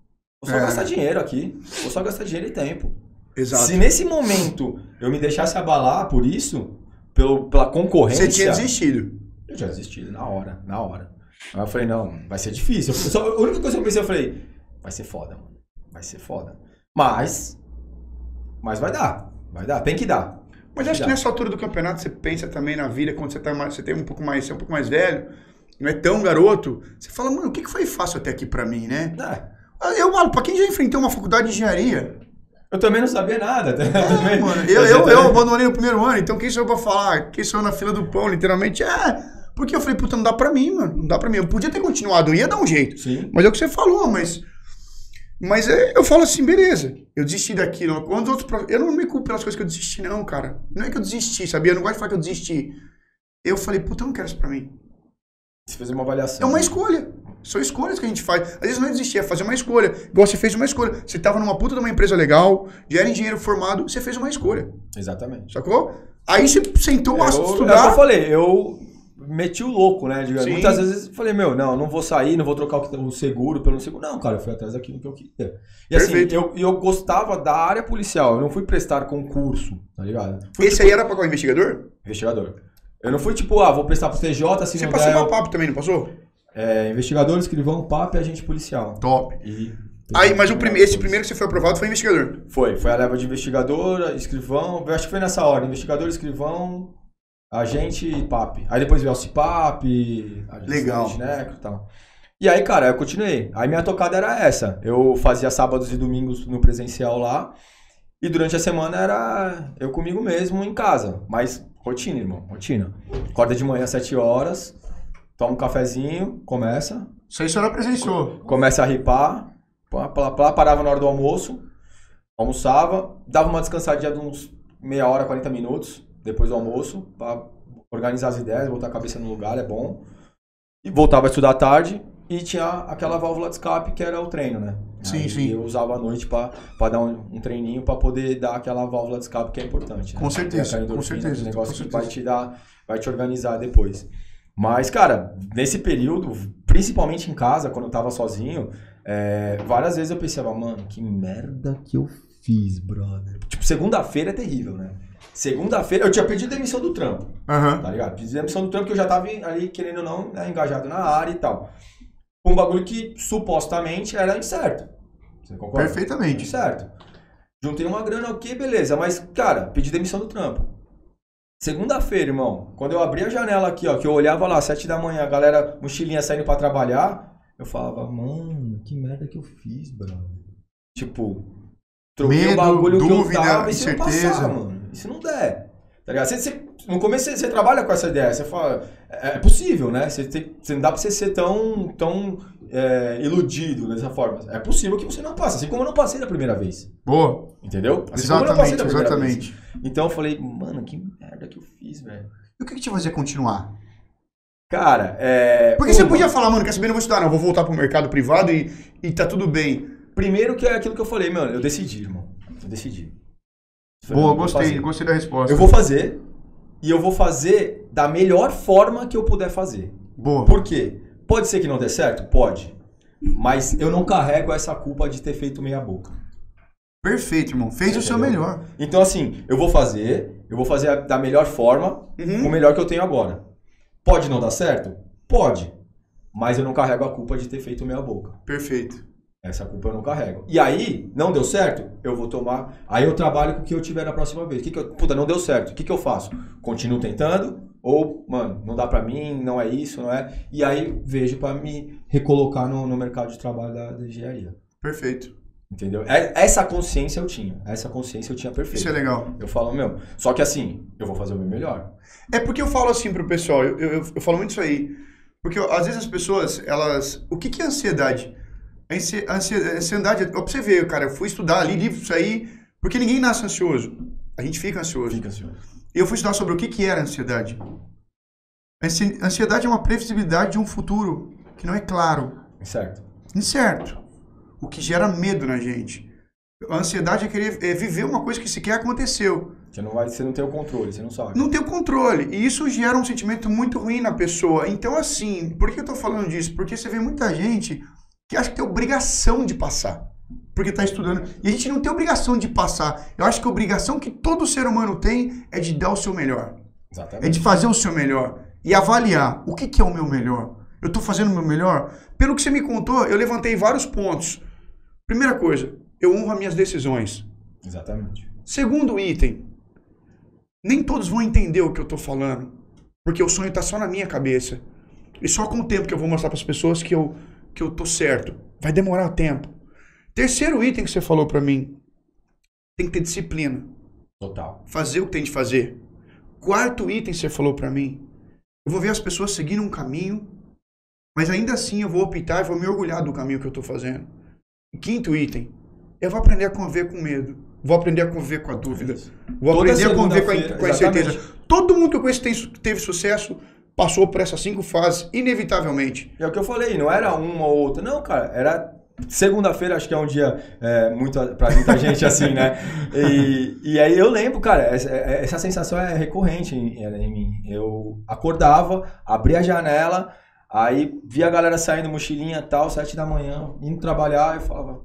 Speaker 2: Vou só
Speaker 1: É.
Speaker 2: gastar dinheiro aqui. Vou só gastar dinheiro e tempo.
Speaker 1: Exato.
Speaker 2: Se nesse momento eu me deixasse abalar por isso, pelo, pela concorrência.
Speaker 1: Você tinha desistido.
Speaker 2: Eu tinha desistido, na hora, na hora. Aí eu falei, não, vai ser difícil. Eu só, a única coisa que eu pensei, eu falei, vai ser foda, mano. Vai ser foda. Mas. Mas vai dar. Vai dar. Tem que dar.
Speaker 1: Mas acho que nessa altura do campeonato você pensa também na vida, quando você, tá mais, você tem um pouco mais, você é um pouco mais velho, não é tão garoto, você fala, mano, o que, foi fácil até aqui pra mim, né?
Speaker 2: É.
Speaker 1: Eu falo, pra quem já enfrentou uma faculdade de engenharia.
Speaker 2: Eu também não sabia nada.
Speaker 1: É, mano, eu, eu, eu abandonei no primeiro ano, então quem sou eu pra falar? Quem sou eu na fila do pão, literalmente? É. Porque eu falei, puta, não dá pra mim, mano. Não dá pra mim. Eu podia ter continuado, eu ia dar um jeito.
Speaker 2: Sim.
Speaker 1: Mas é o que você falou, mas. Mas é, eu falo assim, beleza. Eu desisti daquilo. Quando outros. Eu não me culpo pelas coisas que eu desisti, não, cara. Não é que eu desisti, sabia? Eu não gosto de falar que eu desisti. Eu falei, puta, eu não quero isso pra mim.
Speaker 2: Você fez uma avaliação.
Speaker 1: É uma escolha. São escolhas que a gente faz. Às vezes não é desistir, é fazer uma escolha. Igual você fez uma escolha. Você tava numa puta de uma empresa legal, já era engenheiro formado, você fez uma escolha.
Speaker 2: Exatamente.
Speaker 1: Sacou? Aí você sentou lá
Speaker 2: eu, É o que eu
Speaker 1: estudar.
Speaker 2: falei, eu meti o louco, né?
Speaker 1: Sim.
Speaker 2: Muitas vezes eu falei, meu, não, não vou sair, não vou trocar o que- o seguro pelo seguro. Não, cara, eu fui atrás daquilo que eu queria. E assim,
Speaker 1: Perfeito.
Speaker 2: eu, eu gostava da área policial, eu não fui prestar concurso, tá ligado? Fui
Speaker 1: Esse aí era pra qual investigador?
Speaker 2: investigador. Eu não fui tipo, ah, vou prestar pro TJ, se
Speaker 1: Você passou
Speaker 2: der...
Speaker 1: uma papo também, não passou?
Speaker 2: É, investigador, escrivão, papo e agente policial.
Speaker 1: Top.
Speaker 2: E...
Speaker 1: Aí, mas o prime esse primeiro que você foi aprovado foi investigador.
Speaker 2: Foi, foi a leva de investigador, escrivão, acho que foi nessa ordem, investigador, escrivão, agente e PAP. Aí depois veio o CIPAP,
Speaker 1: Legal.
Speaker 2: necro e tal. E aí, cara, eu continuei. Aí minha tocada era essa. Eu fazia sábados e domingos no presencial lá. E durante a semana era eu comigo mesmo em casa. Mas rotina, irmão, rotina. Acorda de manhã às 7 horas, toma um cafezinho, começa,
Speaker 1: Isso aí você não presenciou.
Speaker 2: começa a ripar, pá, pá, pá, parava na hora do almoço, almoçava, dava uma descansadinha de uns meia hora, 40 minutos depois do almoço, pra organizar as ideias, botar a cabeça no lugar, é bom. E voltava a estudar à tarde e tinha aquela válvula de escape que era o treino, né?
Speaker 1: Sim,
Speaker 2: Aí
Speaker 1: sim.
Speaker 2: Eu usava à noite pra dar um, um treininho pra poder dar aquela válvula de escape que é importante. né?
Speaker 1: Com certeza, com certeza,
Speaker 2: aquele negócio
Speaker 1: com
Speaker 2: que
Speaker 1: certeza.
Speaker 2: vai te dar, vai te organizar depois. Mas, cara, nesse período, principalmente em casa, quando eu tava sozinho, é, várias vezes eu pensava, mano, que merda que eu fiz, brother. Tipo, segunda-feira é terrível, né? Segunda-feira, eu tinha pedido demissão do trampo,
Speaker 1: Aham.
Speaker 2: tá ligado? Pedi demissão do trampo que eu já tava ali, querendo ou não, né, engajado na área e tal. Um bagulho que supostamente era incerto. Você concorda?
Speaker 1: Perfeitamente.
Speaker 2: Certo. Juntei uma grana, ok, beleza. Mas, cara, pedi demissão do trampo. Segunda-feira, irmão, quando eu abri a janela aqui, ó, que eu olhava lá, sete da manhã, a galera, mochilinha saindo pra trabalhar, eu falava, mano, que merda que eu fiz, brother. Tipo, troquei
Speaker 1: Medo,
Speaker 2: o bagulho
Speaker 1: dúvida,
Speaker 2: que eu tava e se não passar, mano. Se não der. Tá ligado? Você, você- no começo você, você trabalha com essa ideia, você fala, é, é possível, né? Você, tem, você não dá pra você ser tão, tão é, iludido dessa forma. É possível que você não passe, assim como eu não passei da primeira vez.
Speaker 1: Boa.
Speaker 2: Entendeu? Assim
Speaker 1: Exatamente, exatamente.
Speaker 2: vez. Então eu falei, mano, que merda que eu fiz, velho.
Speaker 1: E o que, que te fazia continuar?
Speaker 2: Cara, é.
Speaker 1: Porque você
Speaker 2: uma-
Speaker 1: podia falar, mano, quer saber, não vou estudar, não, vou voltar pro mercado privado e, e tá tudo bem.
Speaker 2: Primeiro que é aquilo que eu falei, mano, eu decidi, irmão. Eu decidi. Falei,
Speaker 1: Boa, gostei, gostei da resposta.
Speaker 2: Eu vou fazer e eu vou fazer da melhor forma que eu puder fazer.
Speaker 1: Boa.
Speaker 2: Por quê? Pode ser que não dê certo? Pode. Mas eu não carrego essa culpa de ter feito meia boca.
Speaker 1: Perfeito, irmão. Fez o seu melhor.
Speaker 2: Então, assim, eu vou fazer, eu vou fazer da melhor forma,
Speaker 1: Uhum.
Speaker 2: o melhor que eu tenho agora. Pode não dar certo? Pode. Mas eu não carrego a culpa de ter feito meia boca.
Speaker 1: Perfeito.
Speaker 2: Essa culpa eu não carrego. E aí, não deu certo? Eu vou tomar. Aí eu trabalho com o que eu tiver na próxima vez. Que que eu... Puta, não deu certo. O que, que eu faço? Continuo tentando? Ou, mano, não dá pra mim, não é isso, não é? E aí vejo pra me recolocar no, no mercado de trabalho da, da engenharia.
Speaker 1: Perfeito.
Speaker 2: Entendeu? É- Essa consciência eu tinha. Essa consciência eu tinha perfeita.
Speaker 1: Isso é legal.
Speaker 2: Eu falo, meu. Só que assim, eu vou fazer o meu melhor.
Speaker 1: É porque eu falo assim pro pessoal, eu, eu, eu falo muito isso aí. Porque às vezes as pessoas, elas. O que, que é ansiedade? Ansiedade, ó, pra você ver, cara, eu fui estudar ali, livro, isso aí, porque ninguém nasce ansioso. A gente fica ansioso.
Speaker 2: Fica ansioso.
Speaker 1: E eu fui estudar sobre o que, que era ansiedade. Ansi- Ansiedade é uma previsibilidade de um futuro que não é claro,
Speaker 2: Certo.
Speaker 1: incerto, o que gera medo na gente. A ansiedade é querer é viver uma coisa que sequer aconteceu.
Speaker 2: Você não, vai, você não tem o controle, você não sabe.
Speaker 1: Não tem o controle. E isso gera um sentimento muito ruim na pessoa. Então, assim, por que eu tô falando disso? Porque você vê muita gente que acha que tem obrigação de passar. porque está estudando. E a gente não tem obrigação de passar. Eu acho que a obrigação que todo ser humano tem é de dar o seu melhor. Exatamente. É de fazer o seu melhor. E avaliar o que, que é o meu melhor. Eu estou fazendo o meu melhor? Pelo que você me contou, eu levantei vários pontos. Primeira coisa, eu honro as minhas decisões.
Speaker 2: Exatamente.
Speaker 1: Segundo item, nem todos vão entender o que eu estou falando, porque o sonho está só na minha cabeça. E só com o tempo que eu vou mostrar para as pessoas que eu, que eu tô certo. Vai demorar tempo. Terceiro item que você falou para mim, tem que ter disciplina.
Speaker 2: Total.
Speaker 1: Fazer o que tem de fazer. Quarto item que você falou para mim, eu vou ver as pessoas seguindo um caminho, mas ainda assim eu vou optar e vou me orgulhar do caminho que eu tô fazendo. E quinto item, eu vou aprender a conviver com medo. Vou aprender a conviver com a dúvida. Vou Toda aprender a conviver com a, com a incerteza. Todo mundo que eu conheço tem, teve sucesso passou por essas cinco fases, inevitavelmente.
Speaker 2: É o que eu falei, não era uma ou outra. Não, cara, era Segunda-feira acho que é um dia é, muito para muita gente assim, né? E, e aí eu lembro, cara, essa, essa sensação é recorrente em, em, mim. Eu acordava, abria a janela, aí via a galera saindo mochilinha tal, sete da manhã, indo trabalhar, e falava.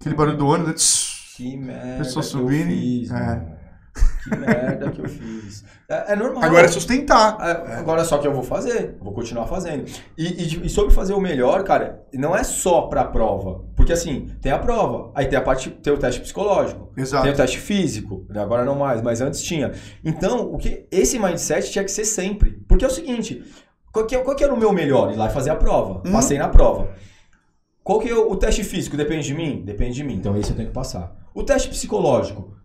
Speaker 1: Aquele barulho do
Speaker 2: ônibus,
Speaker 1: né?
Speaker 2: Que merda. Pessoa subindo. Fiz, é. Que merda que eu fiz. É, é normal.
Speaker 1: Agora é sustentar.
Speaker 2: É, agora só que eu vou fazer. Vou continuar fazendo. E, e, e, sobre fazer o melhor, cara, não é só pra prova. Porque assim, tem a prova. Aí tem a parte, tem o teste psicológico.
Speaker 1: Exato.
Speaker 2: Tem o teste físico. Agora não mais, mas antes tinha. Então, o que esse mindset tinha que ser sempre. Porque é o seguinte, qual que, qual que era o meu melhor? Ir lá e fazer a prova. Hum. Passei na prova. Qual que é o, o teste físico? Depende de mim? Depende de mim. Então esse eu tenho que passar. O teste psicológico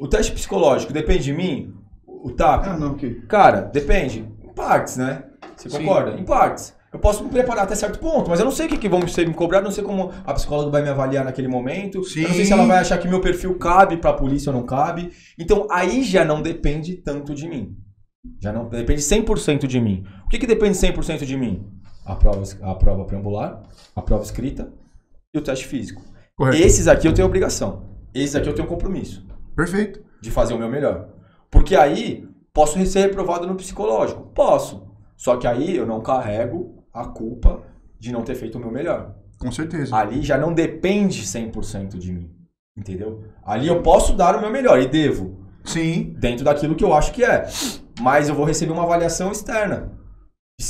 Speaker 2: o teste psicológico depende de mim? O TAP?
Speaker 1: Ah, não, que.
Speaker 2: Cara, depende. Em partes, né? Você Sim. concorda? Em partes. Eu posso me preparar até certo ponto, mas eu não sei o que, que vão ser me cobrar, não sei como a psicóloga vai me avaliar naquele momento. Sim. Eu não sei se ela vai achar que meu perfil cabe para a polícia ou não cabe. Então aí já não depende tanto de mim. Já não depende 100% de mim. O que, que depende 100% de mim? A prova, a prova preambular, a prova escrita e o teste físico. Correto. Esses aqui eu tenho obrigação. Esses aqui eu tenho compromisso.
Speaker 1: Perfeito.
Speaker 2: De fazer o meu melhor. Porque aí posso ser reprovado no psicológico. Posso. Só que aí eu não carrego a culpa de não ter feito o meu melhor.
Speaker 1: Com certeza.
Speaker 2: Ali já não depende 100% de mim. Entendeu? Ali eu posso dar o meu melhor e devo.
Speaker 1: Sim.
Speaker 2: Dentro daquilo que eu acho que é. Mas eu vou receber uma avaliação externa.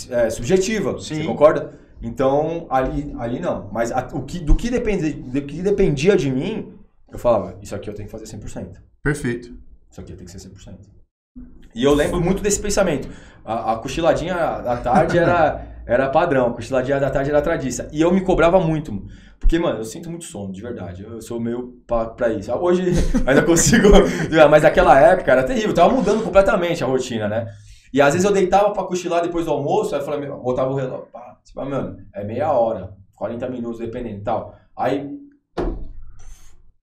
Speaker 2: É, subjetiva. Sim. Você concorda? Então, ali, ali não. Mas a, o que, do, que depende, do que dependia de mim, eu falava, isso aqui eu tenho que fazer 100%.
Speaker 1: Perfeito.
Speaker 2: Isso aqui tem que ser 100%. E eu lembro muito desse pensamento. A, a cochiladinha da tarde era, era padrão, a cochiladinha da tarde era tradiça. E eu me cobrava muito. Porque, mano, eu sinto muito sono, de verdade. Eu sou meio pra, pra isso. Hoje ainda consigo. mas naquela época era terrível. Tava mudando completamente a rotina, né? E às vezes eu deitava pra cochilar depois do almoço, aí eu falei, botava o relógio. Pá, você fala, mano, é meia hora, 40 minutos, dependendo e tal. Aí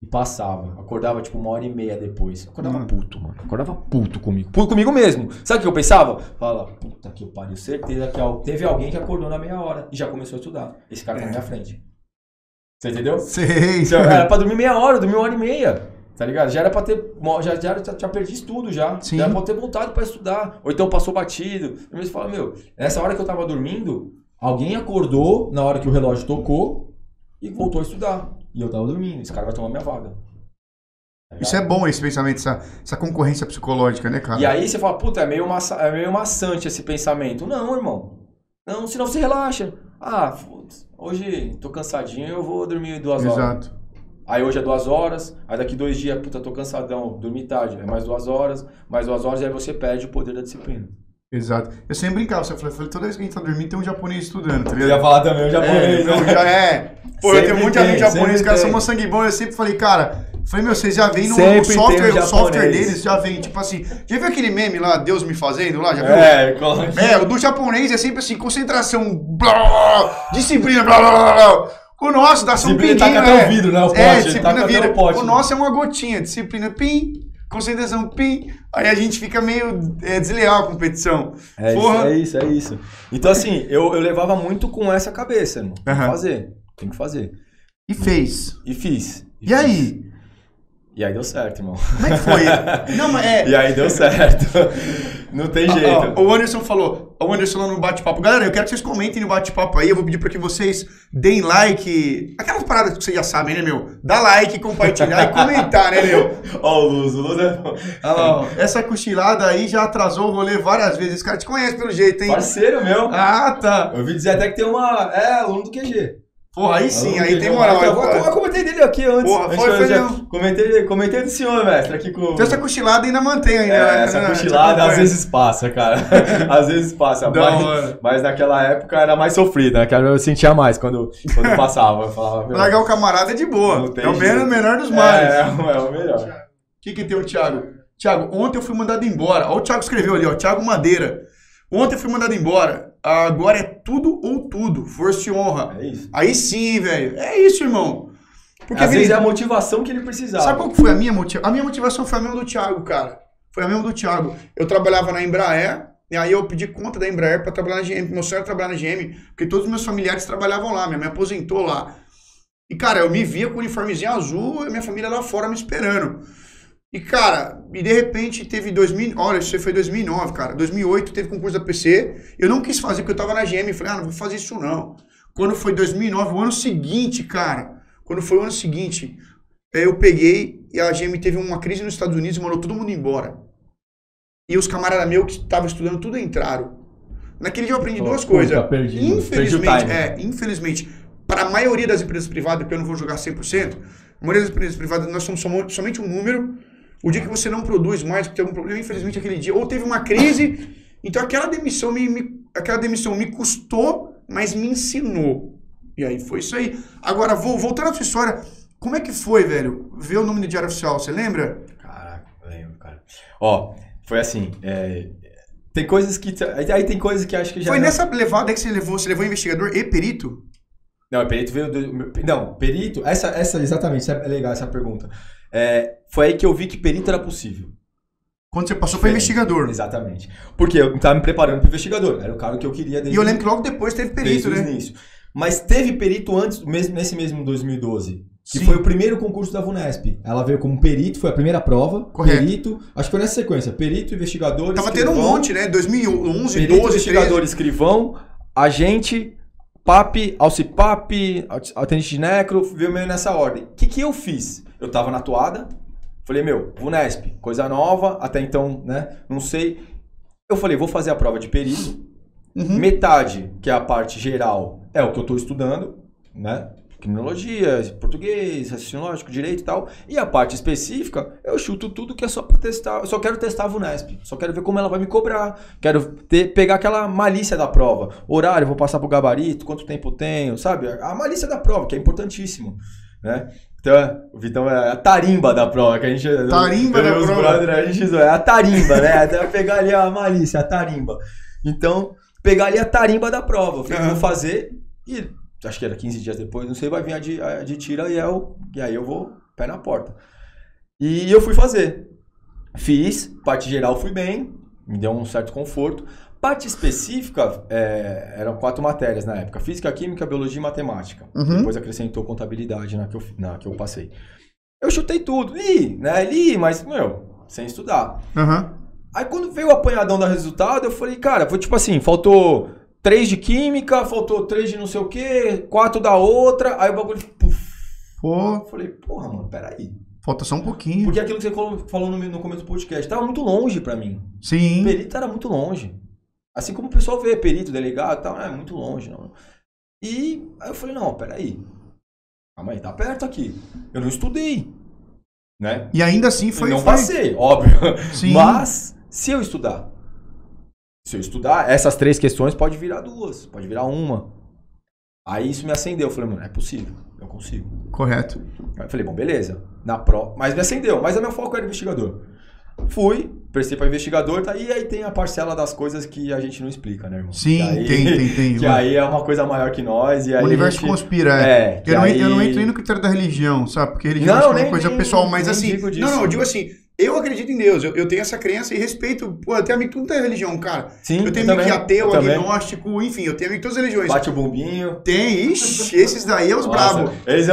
Speaker 2: e passava. Acordava tipo uma hora e meia depois. Acordava hum. puto, mano. Acordava puto comigo. Puto comigo mesmo. Sabe o que eu pensava? Fala, puta que pariu. Certeza que teve alguém que acordou na meia hora e já começou a estudar. Esse cara tá na minha é. frente. Você entendeu?
Speaker 1: Sei.
Speaker 2: Então, era pra dormir meia hora, dormir uma hora e meia. Tá ligado? Já era pra ter. Já, já, já, já perdi estudo já. Sim. Já era pra ter voltado pra estudar. Ou então passou batido. E você fala, meu, nessa hora que eu tava dormindo, alguém acordou na hora que o relógio tocou e voltou a estudar. E eu tava dormindo, esse cara vai tomar minha vaga.
Speaker 1: Tá Isso é bom, esse pensamento, essa, essa concorrência psicológica, né, cara?
Speaker 2: E aí você fala, puta, é meio, massa, é meio maçante esse pensamento. Não, irmão. Não, senão você relaxa. Ah, hoje tô cansadinho, eu vou dormir duas horas. Exato. Aí hoje é duas horas, aí daqui dois dias, puta, tô cansadão, dormi tarde, é mais duas horas, mais duas horas, e aí você perde o poder da disciplina.
Speaker 1: Exato. Eu sempre brincava, você falou, toda vez que a gente tá dormindo tem um japonês estudando, tá ligado?
Speaker 2: Eu ia falar também, o japonês.
Speaker 1: É, não, já é. Pô, sempre eu tenho muitos amigos japoneses, os caras são sangue bom, eu sempre falei, cara, falei, meu, vocês já vêm no, no software, um o software deles já vem, tipo assim, já viu aquele meme lá, Deus me fazendo lá, já viu?
Speaker 2: É.
Speaker 1: É, o do japonês é sempre assim, concentração, blá, blá, disciplina, blá, blá, blá. O nosso dá só um pinguinho,
Speaker 2: taca é. até o vidro, né, o pote,
Speaker 1: é, disciplina vira. O nosso é uma gotinha, disciplina, pim, concentração, pim. Aí a gente fica meio é, desleal a competição.
Speaker 2: É Porra. isso, é isso, é isso. Então, assim, eu, eu levava muito com essa cabeça, irmão. Tem que fazer, tem que fazer.
Speaker 1: E fez.
Speaker 2: E fiz.
Speaker 1: E, e fiz. aí?
Speaker 2: E aí deu certo, irmão.
Speaker 1: Como é que foi? Não, mas é.
Speaker 2: E aí deu certo. Não tem jeito.
Speaker 1: Ó, o Anderson falou, o Anderson lá no bate-papo. Galera, eu quero que vocês comentem no bate-papo aí. Eu vou pedir para que vocês deem like. Aquelas paradas que vocês já sabem, né, meu? Dá like, compartilhar e comentar, né, meu?
Speaker 2: Ó, o Luz, o Luz é.
Speaker 1: Olha lá, ó. Essa cochilada aí já atrasou o rolê várias vezes. Esse cara te conhece pelo jeito, hein?
Speaker 2: Parceiro meu.
Speaker 1: Ah, tá.
Speaker 2: Eu ouvi dizer até que tem uma. É, aluno do QG.
Speaker 1: Porra, aí sim, aí tem moral.
Speaker 2: Eu, eu, comentei dele aqui antes.
Speaker 1: Porra,
Speaker 2: Antes
Speaker 1: foi, foi
Speaker 2: já
Speaker 1: mesmo.
Speaker 2: comentei, comentei do senhor, mestre, aqui com.
Speaker 1: Então essa cochilada ainda mantém ainda.
Speaker 2: É,
Speaker 1: né?
Speaker 2: essa
Speaker 1: Né?
Speaker 2: cochilada às
Speaker 1: acompanha.
Speaker 2: vezes passa, cara. às vezes passa. Mas,
Speaker 1: hora.
Speaker 2: mas naquela época era mais sofrida, né? Que eu sentia mais quando, quando passava. Eu falava,
Speaker 1: Largar o camarada é de boa.
Speaker 2: Não
Speaker 1: É o menor,
Speaker 2: jeito.
Speaker 1: menor dos
Speaker 2: é,
Speaker 1: males.
Speaker 2: é, é o melhor.
Speaker 1: O que, que tem o Thiago? Thiago, ontem eu fui mandado embora. Olha o Thiago escreveu ali, ó. Thiago Madeira. Ontem eu fui mandado embora. Agora é tudo ou tudo. Força e honra.
Speaker 2: É isso.
Speaker 1: Aí sim, velho. É isso, irmão. Porque
Speaker 2: Às vezes é a motivação que ele precisava.
Speaker 1: sabe qual que foi a minha motivação? A minha motivação foi a mesma do Thiago, cara. Foi a mesma do Thiago. Eu trabalhava na Embraer. E aí eu pedi conta da Embraer para trabalhar na GM. Meu sonho era trabalhar na GM, porque todos os meus familiares trabalhavam lá. Minha mãe aposentou lá. E, cara, eu me via com o uniformezinho azul e minha família lá fora me esperando. E, cara, e de repente teve 2000, olha, isso aí foi 2009, cara. 2008 teve concurso da PC. Eu não quis fazer porque eu tava na GM. Falei, ah, não vou fazer isso não. Quando foi 2009, o ano seguinte, cara, quando foi o ano seguinte, eu peguei e a GM teve uma crise nos Estados Unidos e mandou todo mundo embora. E os camaradas meus que estavam estudando tudo entraram. Naquele dia eu aprendi
Speaker 2: Pô,
Speaker 1: duas coisas. infelizmente, é, infelizmente, para a maioria das empresas privadas, porque eu não vou jogar 100%, a maioria das empresas privadas nós somos somo- somente um número. O dia que você não produz mais, porque tem algum problema, infelizmente aquele dia, ou teve uma crise, então aquela demissão me, me- aquela demissão me custou, mas me ensinou. E aí foi isso aí. Agora, vou, voltando à sua história, como é que foi, velho? Ver o nome do Diário Oficial, você lembra?
Speaker 2: Caraca, lembro, cara. Ó, foi assim. é, Tem coisas que. Aí tem coisas que acho que já.
Speaker 1: foi
Speaker 2: não-
Speaker 1: nessa levada que você levou, você levou investigador e perito?
Speaker 2: Não, perito veio do. Não, perito. Essa, essa exatamente, essa é legal essa pergunta. É, foi aí que eu vi que perito era possível.
Speaker 1: Quando você passou para investigador.
Speaker 2: Exatamente. Porque eu tava me preparando para investigador. Era o cara que eu queria desde
Speaker 1: E eu lembro que logo depois teve perito, né?
Speaker 2: início. Mas teve perito antes, mesmo, nesse mesmo 2012. Que
Speaker 1: Sim.
Speaker 2: foi o primeiro concurso da VUNESP. Ela veio como perito, foi a primeira prova.
Speaker 1: Correto.
Speaker 2: Perito, acho que foi nessa sequência. Perito, investigador,
Speaker 1: Tava tendo um
Speaker 2: escrivão,
Speaker 1: monte, né? 2011,
Speaker 2: Perito,
Speaker 1: 12,
Speaker 2: investigador,
Speaker 1: 13.
Speaker 2: escrivão, agente, PAP, Alcipap, atendente de necro, veio meio nessa ordem. O que, que eu fiz? Eu tava na toada, falei, meu, VUNESP, coisa nova, até então, né, não sei. Eu falei, vou fazer a prova de perito,
Speaker 1: Uhum.
Speaker 2: metade, que é a parte geral, é o que eu tô estudando, né, criminologia, português, raciocínio lógico, direito e tal, e a parte específica, eu chuto tudo que é só pra testar, eu só quero testar a VUNESP, só quero ver como ela vai me cobrar, quero ter, pegar aquela malícia da prova, horário, vou passar pro gabarito, quanto tempo eu tenho, sabe, a malícia da prova, que é importantíssimo, né, então, o Vitão é a tarimba da prova, que a gente...
Speaker 1: Tarimba da prova.
Speaker 2: brother, a gente é a tarimba, né, até pegar ali a malícia, a tarimba, então, pegar ali a tarimba da prova, eu falei,
Speaker 1: Aham.
Speaker 2: vou fazer, e acho que era 15 dias depois, não sei, vai vir a de, a de tira e, é o, e aí eu vou pé na porta. E eu fui fazer. Fiz, parte geral fui bem, me deu um certo conforto. Parte específica, é, eram quatro matérias na época: física, química, biologia e matemática.
Speaker 1: Uhum.
Speaker 2: Depois acrescentou contabilidade na que, eu, na que eu passei. Eu chutei tudo, li, né? Li, mas, meu, sem estudar.
Speaker 1: Aham.
Speaker 2: Aí quando veio o apanhadão do resultado, eu falei, cara, foi tipo assim, faltou três de química, faltou três de não sei o quê, quatro da outra, aí o bagulho, puf.
Speaker 1: Pô,
Speaker 2: Eu falei, porra, mano, peraí.
Speaker 1: falta só um pouquinho.
Speaker 2: Porque aquilo que você falou, no, no começo do podcast, tava muito longe pra mim.
Speaker 1: Sim.
Speaker 2: Perito era muito longe. Assim como o pessoal vê perito, delegado e tal, é muito longe. Não. E aí eu falei, não, peraí. Calma aí, tá perto aqui. Eu não estudei. Né?
Speaker 1: E ainda assim foi.
Speaker 2: não
Speaker 1: foi...
Speaker 2: passei, óbvio.
Speaker 1: Sim.
Speaker 2: Mas, se eu estudar, se eu estudar, essas três questões pode virar duas, pode virar uma. Aí isso me acendeu. Eu falei, mano, é possível, eu consigo.
Speaker 1: Correto.
Speaker 2: Aí eu falei, bom, beleza. Na pro... Mas me acendeu, mas o meu foco era investigador. Fui, prestei pra investigador, tá? E aí tem a parcela das coisas que a gente não explica, né, irmão?
Speaker 1: Sim,
Speaker 2: aí-
Speaker 1: tem, tem, tem.
Speaker 2: Que aí é uma coisa maior que nós.
Speaker 1: O universo
Speaker 2: gente...
Speaker 1: conspira, é.
Speaker 2: É,
Speaker 1: Eu não,
Speaker 2: aí-
Speaker 1: eu não entro nem no critério da religião, sabe? Porque religião
Speaker 2: Não,
Speaker 1: é uma
Speaker 2: nem-
Speaker 1: coisa
Speaker 2: nem-
Speaker 1: pessoal, mas assim. Não, não, eu digo assim. Eu acredito em Deus, eu, eu tenho essa crença e respeito. Pô, eu tenho amigo que não tem religião, cara.
Speaker 2: Sim,
Speaker 1: Eu tenho
Speaker 2: eu
Speaker 1: amigo que é
Speaker 2: também,
Speaker 1: ateu,
Speaker 2: eu também.
Speaker 1: agnóstico, enfim, eu tenho amigo de todas as religiões.
Speaker 2: Bate o bumbinho.
Speaker 1: Tem, ixi, esses daí é os bravos.
Speaker 2: Eles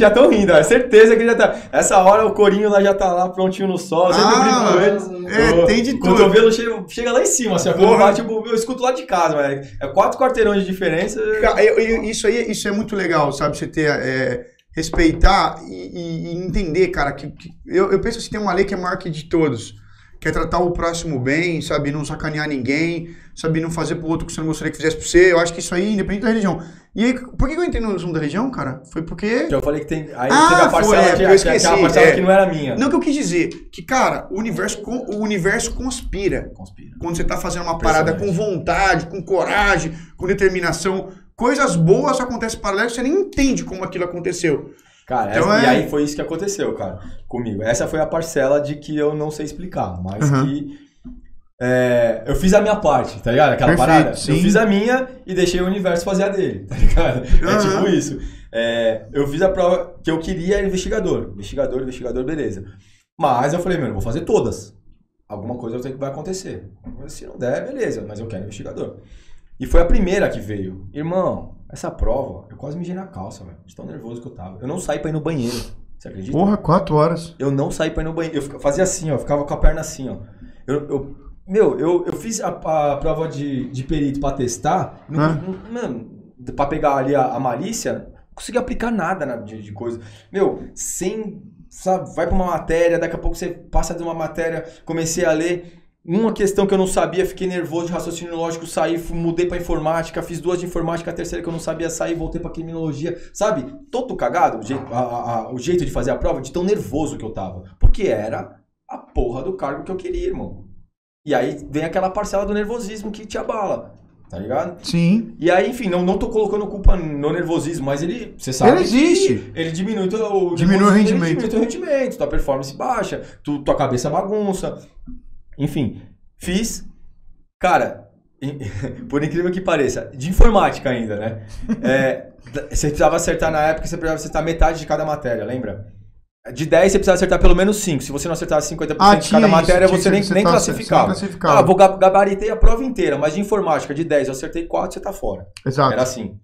Speaker 2: já estão rindo, é certeza que já tá. Essa hora o corinho lá já tá lá prontinho no sol. Eu sempre
Speaker 1: Ah,
Speaker 2: brinco com eles.
Speaker 1: é,
Speaker 2: O-
Speaker 1: tem de
Speaker 2: o
Speaker 1: tudo.
Speaker 2: cotovelo chega, chega lá em cima, assim, quando bate o bumbum, eu escuto lá de casa, mas é quatro quarteirões de diferença.
Speaker 1: Cara, isso aí isso é muito legal, sabe? Você ter. é, respeitar e, e- e entender, cara, que, que- eu, eu penso assim, tem uma lei que é maior que de todos. Que é tratar o próximo bem, sabe? Não sacanear ninguém, sabe? Não fazer pro outro o que você não gostaria que fizesse pra você. Eu acho que isso aí, independente da religião. E aí, por que que eu entrei no assunto da religião, cara? Foi porque.
Speaker 2: Que eu falei que tem. Aí
Speaker 1: Ah,
Speaker 2: teve a
Speaker 1: foi,
Speaker 2: parcela
Speaker 1: é,
Speaker 2: que,
Speaker 1: eu
Speaker 2: que-
Speaker 1: esqueci,
Speaker 2: aquela parcela
Speaker 1: é.
Speaker 2: que não era minha.
Speaker 1: Não que eu quis dizer, que, cara, o universo, o universo conspira.
Speaker 2: Conspira.
Speaker 1: Quando você tá fazendo uma parada com vontade, com coragem, com determinação, coisas boas acontecem paralelo, você nem entende como aquilo aconteceu.
Speaker 2: Cara,
Speaker 1: Então
Speaker 2: essa-
Speaker 1: é-
Speaker 2: e aí foi isso que aconteceu, cara, comigo. Essa foi a parcela de que eu não sei explicar, mas
Speaker 1: Uhum.
Speaker 2: que é, eu fiz a minha parte, tá ligado? Aquela
Speaker 1: Perfeito,
Speaker 2: parada.
Speaker 1: sim.
Speaker 2: Eu fiz a minha e deixei o universo fazer a dele, tá ligado? É
Speaker 1: Uhum.
Speaker 2: tipo isso. É, eu fiz a prova que eu queria era investigador. Investigador, investigador, beleza. Mas eu falei, meu, eu vou fazer todas. Alguma coisa eu sei que vai acontecer. Se não der, beleza, mas eu quero investigador. E foi a primeira que veio. Irmão, essa prova, eu quase mijei na calça, velho. De tão nervoso que eu tava. Eu não saí pra ir no banheiro. Você acredita?
Speaker 1: Porra, quatro horas.
Speaker 2: Eu não saí pra ir no banheiro. Eu fazia assim, ó. eu Ficava com a perna assim, ó. Eu, eu- meu, eu, eu fiz a, a prova de, de perito pra testar. Não,
Speaker 1: Ah.
Speaker 2: não- mano, pra pegar ali a, a malícia, não consegui aplicar nada na, de, de coisa. Meu, sem. Sabe, vai pra uma matéria, daqui a pouco você passa de uma matéria, comecei a ler. Uma questão que eu não sabia, fiquei nervoso de raciocínio lógico, saí, mudei pra informática, fiz duas de informática, a terceira que eu não sabia sair, voltei pra criminologia. Sabe, todo cagado, o jeito, a- a- o jeito de fazer a prova, de tão nervoso que eu tava. Porque era a porra do cargo que eu queria, irmão. E aí vem aquela parcela do nervosismo que te abala, tá ligado?
Speaker 1: Sim.
Speaker 2: E aí, enfim, não, não tô colocando culpa no nervosismo, mas ele, você sabe
Speaker 1: Ele existe.
Speaker 2: ele diminui o
Speaker 1: Diminui o rendimento.
Speaker 2: Diminui teu rendimento, tua performance baixa, tu, tua cabeça bagunça. Enfim, fiz. Cara, por incrível que pareça, de informática ainda, né? É, você precisava acertar na época, você precisava acertar metade de cada matéria, lembra? De 10 você precisava acertar pelo menos 5. Se você não acertasse 50%
Speaker 1: Ah,
Speaker 2: de cada
Speaker 1: isso,
Speaker 2: matéria,
Speaker 1: tinha
Speaker 2: você nem, nem
Speaker 1: tá-
Speaker 2: classificava.
Speaker 1: classificava.
Speaker 2: Ah, vou ga- gabaritei a prova inteira, mas de informática, de 10 eu acertei 4, você tá fora.
Speaker 1: Exato.
Speaker 2: Era assim.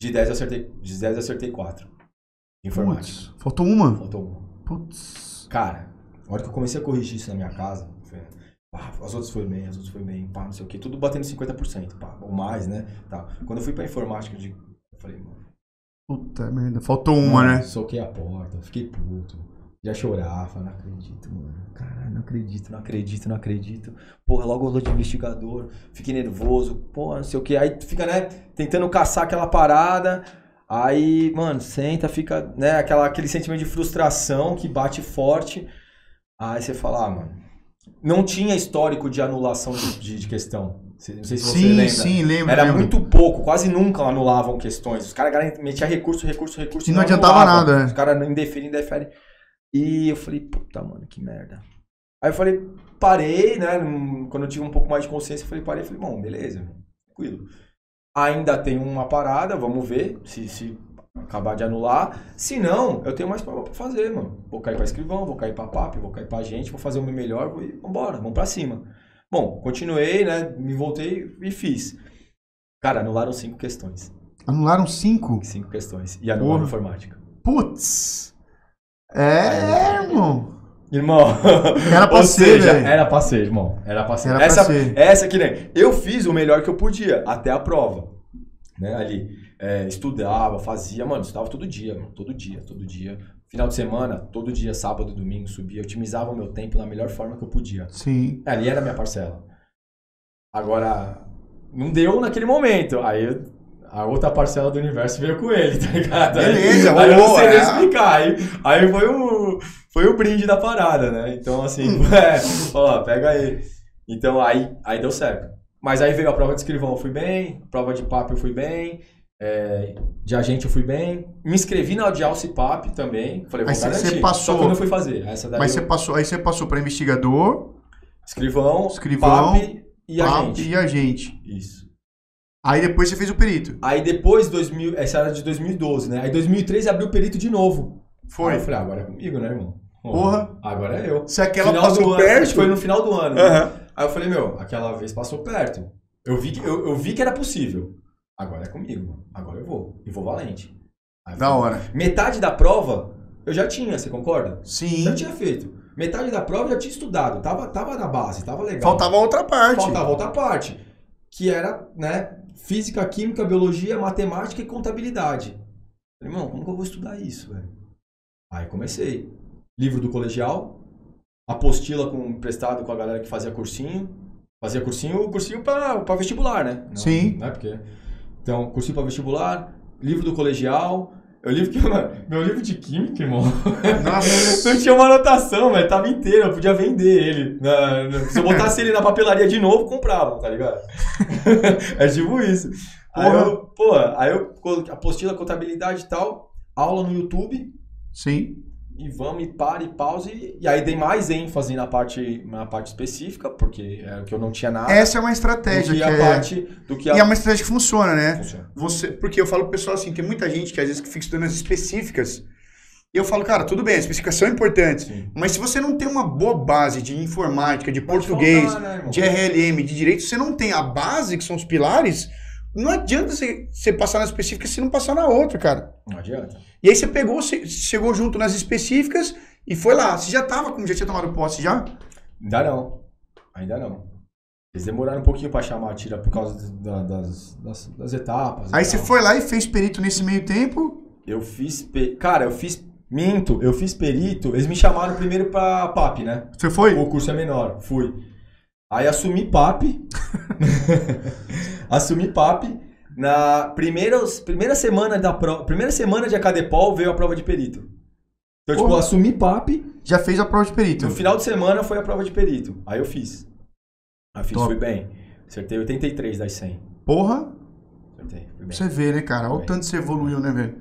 Speaker 2: De 10 eu acertei, de 10 eu acertei 4. Informática.
Speaker 1: Putz, faltou uma.
Speaker 2: Faltou uma.
Speaker 1: Putz.
Speaker 2: Cara, na hora que eu comecei a corrigir isso na minha casa, foi, pá, as outras foram bem, as outras foram bem, pá, não sei o que, tudo batendo 50%, pá, ou mais, né? Tá. Quando eu fui pra informática, eu, digo, eu falei, mano,
Speaker 1: Puta merda. Faltou uma,
Speaker 2: mano,
Speaker 1: né?
Speaker 2: soquei a porta, fiquei puto, já chorava, não acredito, mano. Caralho, não acredito, não acredito, não acredito. Porra, logo eu de investigador, fiquei nervoso, porra, não sei o que. Aí tu fica, né, tentando caçar aquela parada. Aí, mano, senta, fica, né, aquela, aquele sentimento de frustração que bate forte. Aí você fala, ah, mano, não tinha histórico de anulação de, de- de questão. Não sei se você
Speaker 1: Sim,
Speaker 2: lembra.
Speaker 1: sim, lembro.
Speaker 2: Era
Speaker 1: lembro.
Speaker 2: muito pouco, quase nunca anulavam questões. Os caras metiam recurso, recurso, recurso.
Speaker 1: E não adiantava
Speaker 2: anulavam.
Speaker 1: nada, é.
Speaker 2: Os caras não indeferem, indeferem. E eu falei, puta, mano, que merda. Aí eu falei, parei, né? Quando eu tive um pouco mais de consciência, eu falei, parei, falei, bom, beleza, tranquilo. Ainda tem uma parada, vamos ver se, se acabar de anular. Se não, eu tenho mais prova pra fazer, mano. Vou cair pra escrivão, vou cair pra PAP, vou cair pra gente, vou fazer o meu melhor, vou e vambora, vamos pra cima. Bom, continuei, né? Me voltei e fiz. Cara, anularam cinco questões.
Speaker 1: Anularam cinco?
Speaker 2: Cinco questões. E anularam
Speaker 1: Porra.
Speaker 2: informática.
Speaker 1: Putz. É, irmão.
Speaker 2: Irmão,
Speaker 1: Era pra
Speaker 2: ou
Speaker 1: ser,
Speaker 2: seja,
Speaker 1: velho.
Speaker 2: era pra ser, irmão. Era pra ser.
Speaker 1: Era pra
Speaker 2: essa,
Speaker 1: ser.
Speaker 2: essa que nem. Eu fiz o melhor que eu podia, até a prova. Né, ali. É, estudava, fazia, mano, estudava todo dia, mano, todo dia, todo dia. Final de semana, todo dia, sábado, domingo, subia, otimizava o meu tempo da melhor forma que eu podia.
Speaker 1: Sim.
Speaker 2: Ali era a minha parcela. Agora, não deu naquele momento. Aí a outra parcela do universo veio com ele, tá ligado? Aí-
Speaker 1: Beleza,
Speaker 2: aí, eu não sei
Speaker 1: é.
Speaker 2: explicar. Aí, aí foi, o, foi o brinde da parada, né? Então, assim,
Speaker 1: Hum.
Speaker 2: é, ó, pega aí. Então, aí, aí deu certo. Mas aí veio a prova de escrivão, eu fui bem. Prova de papo, eu fui bem. É, de agente, eu fui bem. Me inscrevi na de Alcipap também. Falei, vou garantir.
Speaker 1: cê passou.
Speaker 2: Só que eu não fui fazer. Essa daí
Speaker 1: Mas
Speaker 2: eu-
Speaker 1: você passou, aí você passou para investigador,
Speaker 2: Escrivão,
Speaker 1: Escrivão,
Speaker 2: PAP e
Speaker 1: PAP
Speaker 2: agente.
Speaker 1: e agente.
Speaker 2: Isso.
Speaker 1: Aí depois você fez o perito.
Speaker 2: Aí depois, 2000, essa era de 2012, né? Aí 2013 abriu o perito de novo.
Speaker 1: Foi.
Speaker 2: Aí eu falei, ah, agora é comigo, né, irmão?
Speaker 1: Porra.
Speaker 2: Agora é eu.
Speaker 1: Se aquela
Speaker 2: Final
Speaker 1: passou
Speaker 2: ano,
Speaker 1: perto.
Speaker 2: Foi no final do ano. né?
Speaker 1: Aham.
Speaker 2: Aí eu falei, meu, aquela vez passou perto. Eu vi que, eu, eu vi que era possível. Agora é comigo. Agora eu vou. E vou valente. Aí
Speaker 1: Da hora.
Speaker 2: Metade da prova eu já tinha, você concorda?
Speaker 1: Sim.
Speaker 2: Já tinha feito. Metade da prova eu já tinha estudado. Tava, tava na base, tava legal.
Speaker 1: Faltava outra parte.
Speaker 2: Faltava outra parte. Que era, né? Física, química, biologia, matemática e contabilidade. Falei, irmão, como que eu vou estudar isso, velho? Aí comecei. Livro do colegial, apostila com, emprestado com a galera que fazia cursinho. Fazia cursinho, cursinho pra, pra vestibular, né? Não,
Speaker 1: Sim.
Speaker 2: Não é porque... Então, cursinho pra vestibular, livro do colegial. Eu livro que, meu livro de química, irmão,
Speaker 1: Nossa.
Speaker 2: não tinha uma anotação, mas tava inteiro, eu podia vender ele. Na- na- se eu botasse ele na papelaria de novo, comprava, tá ligado? é tipo isso. Aí eu, pô, aí eu apostila, contabilidade e tal, aula no YouTube,
Speaker 1: Sim.
Speaker 2: E vamos, e para, e pause. E aí dei mais ênfase na parte, na parte específica, porque era o que eu não tinha nada.
Speaker 1: Essa é uma
Speaker 2: do
Speaker 1: estratégia
Speaker 2: que
Speaker 1: que
Speaker 2: a
Speaker 1: é...
Speaker 2: parte do que a...
Speaker 1: E é uma estratégia que funciona, né?
Speaker 2: Funciona.
Speaker 1: Você, porque eu falo pro pessoal assim, tem muita gente que às vezes que fica estudando as específicas. E eu falo, cara, tudo bem, as específicas são importantes.
Speaker 2: Sim.
Speaker 1: Mas se você não tem uma boa base de informática, de
Speaker 2: Pode
Speaker 1: português,
Speaker 2: faltar, né,
Speaker 1: de RLM, de direito, você não tem a base, que são os pilares, não adianta você, você passar na específica se não passar na outra, cara.
Speaker 2: Não adianta.
Speaker 1: E aí você pegou, você chegou junto nas específicas e foi lá. Você já tava, como já tinha tomado posse já?
Speaker 2: Ainda não. Ainda não. Eles demoraram um pouquinho pra chamar a tira por causa da- das, das, das etapas.
Speaker 1: Aí você foi lá e fez perito nesse meio tempo.
Speaker 2: Eu fiz. pe- Cara, eu fiz. Minto, eu fiz perito. Eles me chamaram primeiro pra PAP, né?
Speaker 1: Você foi?
Speaker 2: O curso é menor. Fui. Aí assumi PAP. assumi PAP. Na primeira, primeira semana da prova. Primeira semana de Acadepol veio a prova de perito. Então, tipo, eu
Speaker 1: Porra.
Speaker 2: assumi PAP.
Speaker 1: Já fez a prova de perito.
Speaker 2: No final de semana foi a prova de perito. Aí eu fiz. Aí eu fiz,
Speaker 1: Top.
Speaker 2: fui bem. Acertei 83 das 100.
Speaker 1: Porra,
Speaker 2: Acertei,
Speaker 1: você vê, né, cara? Olha o tanto que você evoluiu, né, velho?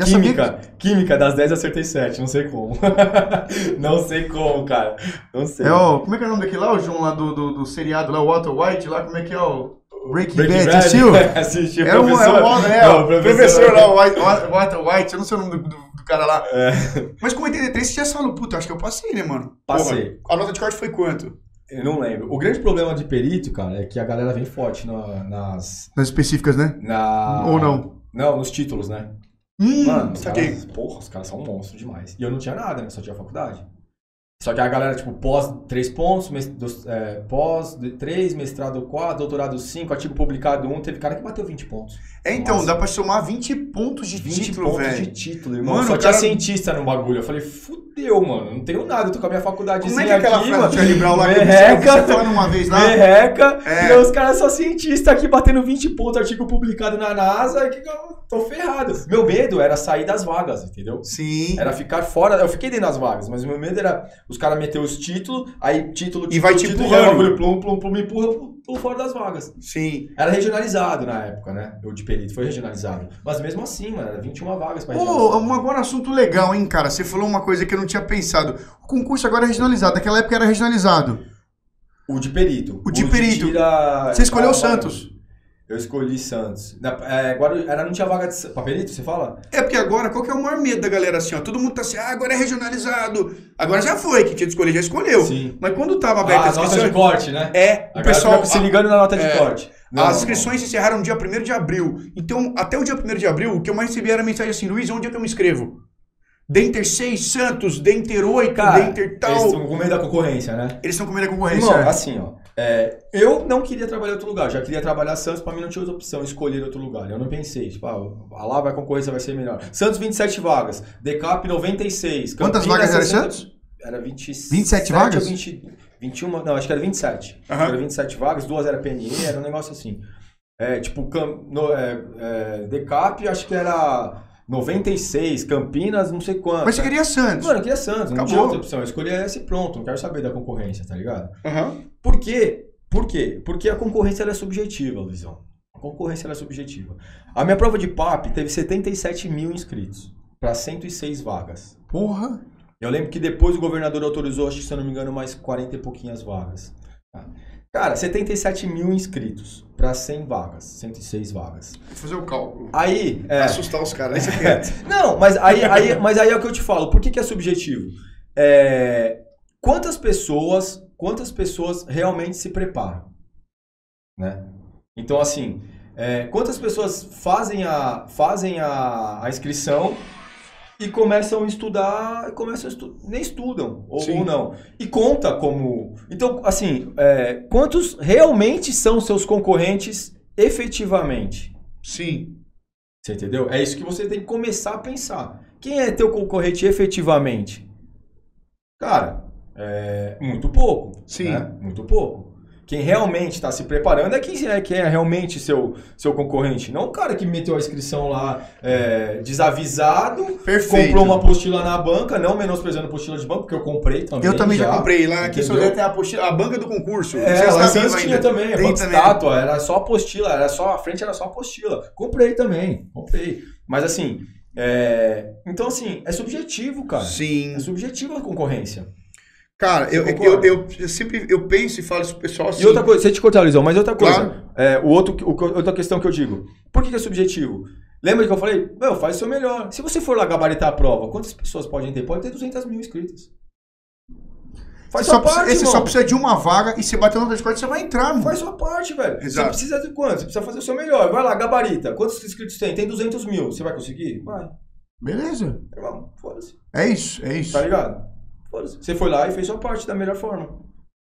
Speaker 1: Já sabia
Speaker 2: Química, química, das 10 eu acertei 7, não sei como. não sei como, cara. Não sei.
Speaker 1: É, ó, como é que é o nome daquele lá, o João lá do, do, do seriado lá, o Walter White lá, como é que é o Breaking,
Speaker 2: Breaking
Speaker 1: Bad, assistiu?
Speaker 2: Assisti,
Speaker 1: É o, é o, é,
Speaker 2: Não,
Speaker 1: o professor lá, o White, Walter White, eu não sei o nome do, do, cara lá.
Speaker 2: É.
Speaker 1: Mas com 83 você já falou, puta, acho que eu passei, né, mano?
Speaker 2: Passei.
Speaker 1: Porra, a nota de corte foi quanto?
Speaker 2: Eu não lembro. O grande problema de perito, cara, é que a galera vem forte na- nas...
Speaker 1: Nas específicas, né?
Speaker 2: Na...
Speaker 1: Ou não?
Speaker 2: Não, nos títulos, né?
Speaker 1: Hum,
Speaker 2: Mano, os caras, porra, os caras são monstros demais. E eu não tinha nada, né? Só tinha faculdade. Só que a galera, tipo, pós 3 pontos, dos- é, pós 3, mestrado 4, doutorado 5, artigo publicado 1, teve cara que bateu 20 pontos.
Speaker 1: É, então,
Speaker 2: Nossa.
Speaker 1: dá pra somar 20 pontos de
Speaker 2: 20
Speaker 1: título,
Speaker 2: pontos
Speaker 1: velho.
Speaker 2: de título, irmão.
Speaker 1: Mano,
Speaker 2: Só
Speaker 1: o
Speaker 2: tinha
Speaker 1: cara-
Speaker 2: cientista no bagulho. Eu falei, fudeu, mano. Não tenho nada. Eu tô com a minha faculdade
Speaker 1: Como é que é aquela
Speaker 2: aqui,
Speaker 1: frase lá que eu
Speaker 2: Merreca,
Speaker 1: falando uma vez lá?
Speaker 2: merreca.
Speaker 1: É.
Speaker 2: E os caras são cientistas aqui batendo 20 pontos, artigo publicado na NASA. Que eu tô ferrado. Meu medo era sair das vagas, entendeu?
Speaker 1: Sim.
Speaker 2: Era ficar fora. Eu fiquei dentro das vagas, mas o meu medo era os caras meter os títulos, aí título, título,
Speaker 1: E vai te
Speaker 2: título,
Speaker 1: empurrando.
Speaker 2: e aí o bagulho, plum, plum, plum, empurra, pulo fora das vagas.
Speaker 1: Sim.
Speaker 2: Era regionalizado na época, né? O de perito foi regionalizado. Mas mesmo assim, mano, era 21 vagas pra
Speaker 1: Pô, um agora assunto legal, hein, cara? Você falou uma coisa que eu não tinha pensado. O concurso agora é regionalizado. Naquela época era regionalizado.
Speaker 2: O de perito.
Speaker 1: O de perito.
Speaker 2: tira-
Speaker 1: Você escolheu
Speaker 2: Ah,
Speaker 1: o Santos.
Speaker 2: Eu escolhi Santos. Na, é, Guaru- era, não tinha vaga de, pra perito, você fala?
Speaker 1: É porque agora, qual que é o maior medo da galera assim, ó? Todo mundo tá assim, ah, agora é regionalizado. Agora já foi, quem tinha de escolher já escolheu.
Speaker 2: Sim.
Speaker 1: Mas quando tava aberta
Speaker 2: Ah,
Speaker 1: as
Speaker 2: nota de corte, né?
Speaker 1: É,
Speaker 2: A
Speaker 1: o pessoal...
Speaker 2: se ligando na nota de
Speaker 1: é,
Speaker 2: corte. Não,
Speaker 1: as
Speaker 2: não.
Speaker 1: inscrições encerraram no dia 1 de abril. Então, até o dia 1 de abril, o que eu mais recebi era mensagem assim, Luiz, onde é que eu me inscrevo? Denter 6, Santos, Denter 8,
Speaker 2: Cara,
Speaker 1: Denter tal.
Speaker 2: eles
Speaker 1: Eles
Speaker 2: estão com medo da concorrência, né?
Speaker 1: estão com medo da concorrência.
Speaker 2: Irmão,
Speaker 1: é.
Speaker 2: assim, ó. É, eu não queria trabalhar em outro lugar, já queria trabalhar Santos, pra mim não tinha outra opção, escolher outro lugar. Eu não pensei, tipo, ah, lá vai a concorrência vai ser melhor. Santos 27 vagas, Decap 96.
Speaker 1: Quantas
Speaker 2: Campinas,
Speaker 1: vagas era
Speaker 2: 60
Speaker 1: Santos?
Speaker 2: Era 20,
Speaker 1: 27 vagas?
Speaker 2: Ou 20, 21, não, acho que era 27.
Speaker 1: Aham.
Speaker 2: Era 27 vagas, duas era PNE, era um negócio assim. É, tipo, no, é, é, Decap, acho que era 96, Campinas, não sei quanto.
Speaker 1: Mas você queria Santos.
Speaker 2: Mano, eu queria Santos, não
Speaker 1: Acabou.
Speaker 2: tinha outra opção. Eu escolhi essa e pronto, não quero saber da concorrência, tá ligado?
Speaker 1: Aham.
Speaker 2: Por quê? Por quê? Porque a concorrência ela é subjetiva, Luizão. A concorrência ela é subjetiva. A minha prova de PAP teve 77 mil inscritos para 106 vagas.
Speaker 1: Porra.
Speaker 2: Eu lembro que depois o governador autorizou, acho que se eu não me engano, mais 40 e pouquinhas vagas. tá? Cara, 77 mil inscritos para 100 vagas, 106 vagas.
Speaker 1: Vou fazer o cálculo.
Speaker 2: Aí, é...
Speaker 1: assustar os caras. É.
Speaker 2: Não, mas aí, aí, mas aí é o que eu te falo. Por que, que é subjetivo? É... Quantas pessoas, quantas pessoas realmente se preparam, né? Então, assim, é... quantas pessoas fazem a, fazem a, a inscrição e começam a estudar, começam a estu nem estudam, ou, ou, não. E conta como. Então, assim, é, quantos realmente são seus concorrentes efetivamente?
Speaker 1: Sim.
Speaker 2: Você entendeu? É isso que você tem que começar a pensar. Quem é teu concorrente efetivamente? Cara, é muito pouco.
Speaker 1: Sim.
Speaker 2: Né? Muito pouco. Quem realmente está se preparando é quem é, quem é realmente seu, seu concorrente. Não o cara que meteu a inscrição lá é, desavisado,
Speaker 1: Perfeito.
Speaker 2: comprou uma apostila na banca, não menosprezando a apostila de banco, porque eu comprei também.
Speaker 1: Eu também já, já comprei. Lá aqui só tem a, apostila, a banca do concurso.
Speaker 2: É, lá em tinha também. Tem também. estátua, era só apostila, era só, a frente era só apostila. Comprei também, comprei. Mas assim, é, então assim, é subjetivo, cara.
Speaker 1: Sim.
Speaker 2: É subjetivo a concorrência.
Speaker 1: Cara, eu, eu, eu, eu, sempre eu penso e falo isso pro pessoal assim.
Speaker 2: E outra coisa, você te cortar, Luizão, mas outra coisa. Claro. É, o outro, o, outra questão que eu digo. Por que, que é subjetivo? Lembra que eu falei? Meu, faz o seu melhor. Se você for lá gabaritar a prova, quantas pessoas podem ter? Pode ter 200 mil inscritos.
Speaker 1: Faz você sua só, parte, Você só precisa de uma vaga e você bateu no Discord, você vai entrar, mano.
Speaker 2: Faz sua parte, velho. Exato. Você precisa de quanto? Você precisa fazer o seu melhor. Vai lá, gabarita. Quantos inscritos tem? Tem 200 mil. Você vai conseguir? Vai.
Speaker 1: Beleza.
Speaker 2: Irmão, foda-se.
Speaker 1: É isso, é isso.
Speaker 2: Tá ligado? Você foi lá e fez sua parte da melhor forma.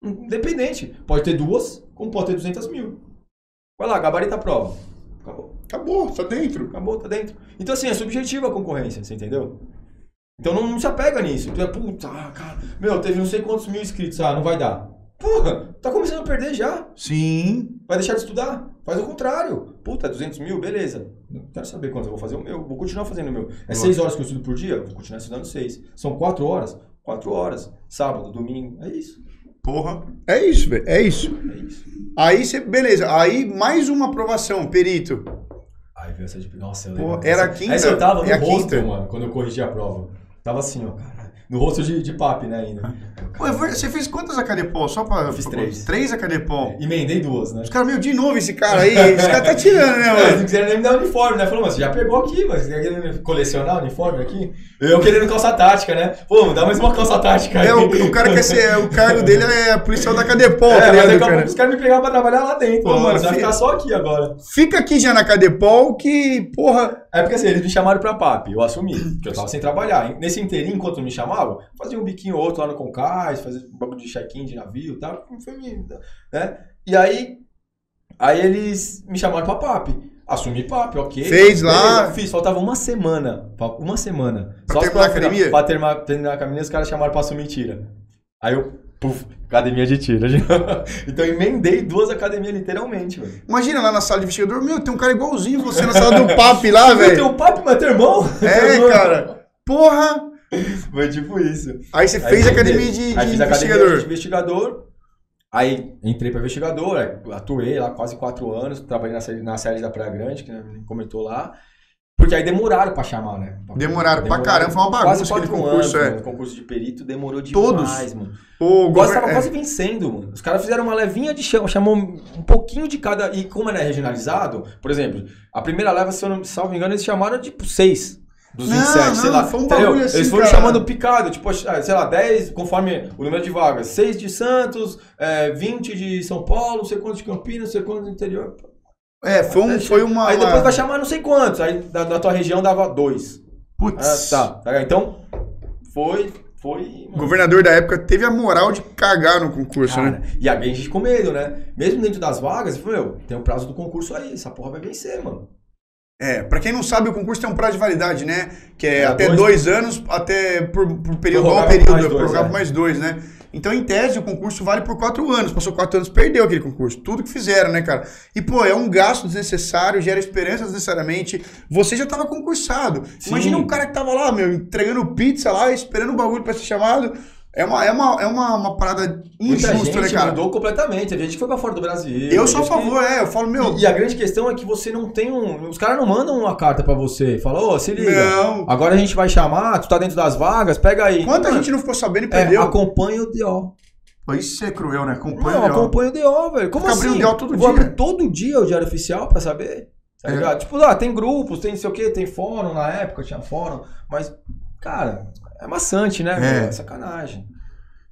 Speaker 2: Independente. Pode ter duas, como pode ter 200 mil. Vai lá, gabarita a prova. Acabou.
Speaker 1: Acabou, tá dentro.
Speaker 2: Acabou, tá dentro. Então, assim, é subjetiva a concorrência, você entendeu? Então não, não se apega nisso. Tu é, puta, ah, cara, meu, teve não sei quantos mil inscritos, ah, não vai dar. Porra, tá começando a perder já.
Speaker 1: Sim.
Speaker 2: Vai deixar de estudar? Faz o contrário. Puta, 200 mil, beleza. Não quero saber quantos eu vou fazer o meu. Vou continuar fazendo o meu. É 6 horas que eu estudo por dia? Vou continuar estudando 6. São 4 horas? Quatro horas. Sábado, domingo. É isso.
Speaker 1: Porra. É isso, velho. É isso.
Speaker 2: É isso.
Speaker 1: Aí você. Beleza. Aí mais uma aprovação, perito.
Speaker 2: Aí veio essa de. Nossa, eu
Speaker 1: lembro. Pô, era a quinta.
Speaker 2: Aí eu tava no
Speaker 1: é
Speaker 2: rosto, mano, quando eu corrigi a prova. Tava assim, ó, cara. No rosto de, de papi, né, ainda.
Speaker 1: Pô, você fez quantas Acadepol? Só pra.
Speaker 2: Eu fiz três.
Speaker 1: Três Acadepol.
Speaker 2: É, emendei duas, né?
Speaker 1: Os caras, meu, de novo esse cara aí. esse cara tá tirando, né, mano?
Speaker 2: Eles não quiseram nem me dar uniforme, né? Falou, mas você já pegou aqui, mas você quer querendo colecionar uniforme aqui? Eu querendo calça tática, né? Pô, dá mais uma calça tática aí.
Speaker 1: É, o, o cara quer ser. O cargo dele é policial da Acadepol,
Speaker 2: é,
Speaker 1: tá
Speaker 2: ligado, mas cara? Os caras me pegaram pra trabalhar lá dentro. Pô, mano, você vai ficar só aqui agora.
Speaker 1: Fica aqui já na Acadepol que, porra.
Speaker 2: É porque assim, eles me chamaram pra PAP, eu assumi, porque eu tava sem trabalhar. Nesse inteirinho, enquanto me chamavam, fazia um biquinho ou outro lá no Concais, fazia um bagulho de check-in de navio e tal. Foi né? E aí, aí eles me chamaram pra PAP. Assumi PAP, ok.
Speaker 1: Fez lá.
Speaker 2: Fiz, faltava uma semana. Uma semana.
Speaker 1: Pra Só terminar a academia?
Speaker 2: Pra terminar, terminar a academia, os caras chamaram pra assumir tira. Aí eu, puf, academia de tira. então eu emendei duas academias literalmente, velho.
Speaker 1: Imagina lá na sala de investigador, meu, tem um cara igualzinho você na sala do PAP lá, velho.
Speaker 2: Tem um PAP, mas teu irmão?
Speaker 1: É, cara. Porra!
Speaker 2: Foi tipo isso.
Speaker 1: Aí você aí fez academia de, de
Speaker 2: aí fiz
Speaker 1: investigador.
Speaker 2: Academia de investigador. Aí entrei para investigador, atuei lá quase quatro anos, trabalhei na sede, na sede da Praia Grande, que comentou lá. Porque aí demoraram pra chamar, né?
Speaker 1: Demoraram, demoraram pra caramba, foi uma bagunça
Speaker 2: quase
Speaker 1: aquele concurso,
Speaker 2: anos,
Speaker 1: é.
Speaker 2: Mano, concurso de perito demorou demais,
Speaker 1: Todos.
Speaker 2: mano.
Speaker 1: O
Speaker 2: quase tava é. quase vencendo, mano. Os caras fizeram uma levinha de chão, chamou um pouquinho de cada. E como era regionalizado, por exemplo, a primeira leva, se eu não salvo engano, eles chamaram tipo seis dos 27, não, sei não, lá.
Speaker 1: Foi um bagulho assim,
Speaker 2: Eles foram
Speaker 1: cara.
Speaker 2: chamando picado, tipo, ah, sei lá, 10, conforme o número de vagas. 6 de Santos, é, 20 de São Paulo, não sei quantos de Campinas, não sei quantos do interior.
Speaker 1: É, foi, um, foi uma.
Speaker 2: Aí depois vai chamar não sei quantos. Aí da, da tua região dava dois.
Speaker 1: Putz.
Speaker 2: Ah, tá. Então, foi. Foi.
Speaker 1: O governador da época teve a moral de cagar no concurso,
Speaker 2: Cara,
Speaker 1: né?
Speaker 2: E a gente com medo, né? Mesmo dentro das vagas, falou, meu, tem o prazo do concurso aí, essa porra vai vencer, mano.
Speaker 1: É, pra quem não sabe, o concurso tem um prazo de validade, né? Que é, é até dois, dois anos, até por, por período, igual período, mais dois, é. mais dois, né? Então, em tese, o concurso vale por quatro anos. Passou quatro anos, perdeu aquele concurso. Tudo que fizeram, né, cara? E, pô, é um gasto desnecessário, gera esperança desnecessariamente. Você já tava concursado. Sim. Imagina um cara que tava lá, meu, entregando pizza lá, esperando o bagulho pra ser chamado. É uma, é uma, é uma, uma parada injusta, né, cara?
Speaker 2: mudou completamente. A gente foi pra fora do Brasil.
Speaker 1: Eu sou a favor, que... é. Eu falo, meu...
Speaker 2: E, e, a grande questão é que você não tem um... Os caras não mandam uma carta pra você. Fala, ô, oh, se liga.
Speaker 1: Não.
Speaker 2: Agora a gente vai chamar, tu tá dentro das vagas, pega aí.
Speaker 1: Quanta
Speaker 2: Mano,
Speaker 1: gente não ficou sabendo e perdeu?
Speaker 2: É, acompanha o DO.
Speaker 1: Isso é cruel, né?
Speaker 2: Acompanha não, o DO. acompanha o DO, velho. Como Fica assim?
Speaker 1: o DO todo Vou dia. abrir
Speaker 2: todo dia o Diário Oficial pra saber? Tá é. Tipo, lá, tem grupos, tem não sei o quê, tem fórum na época, tinha fórum, mas, cara, é maçante, né? É. sacanagem.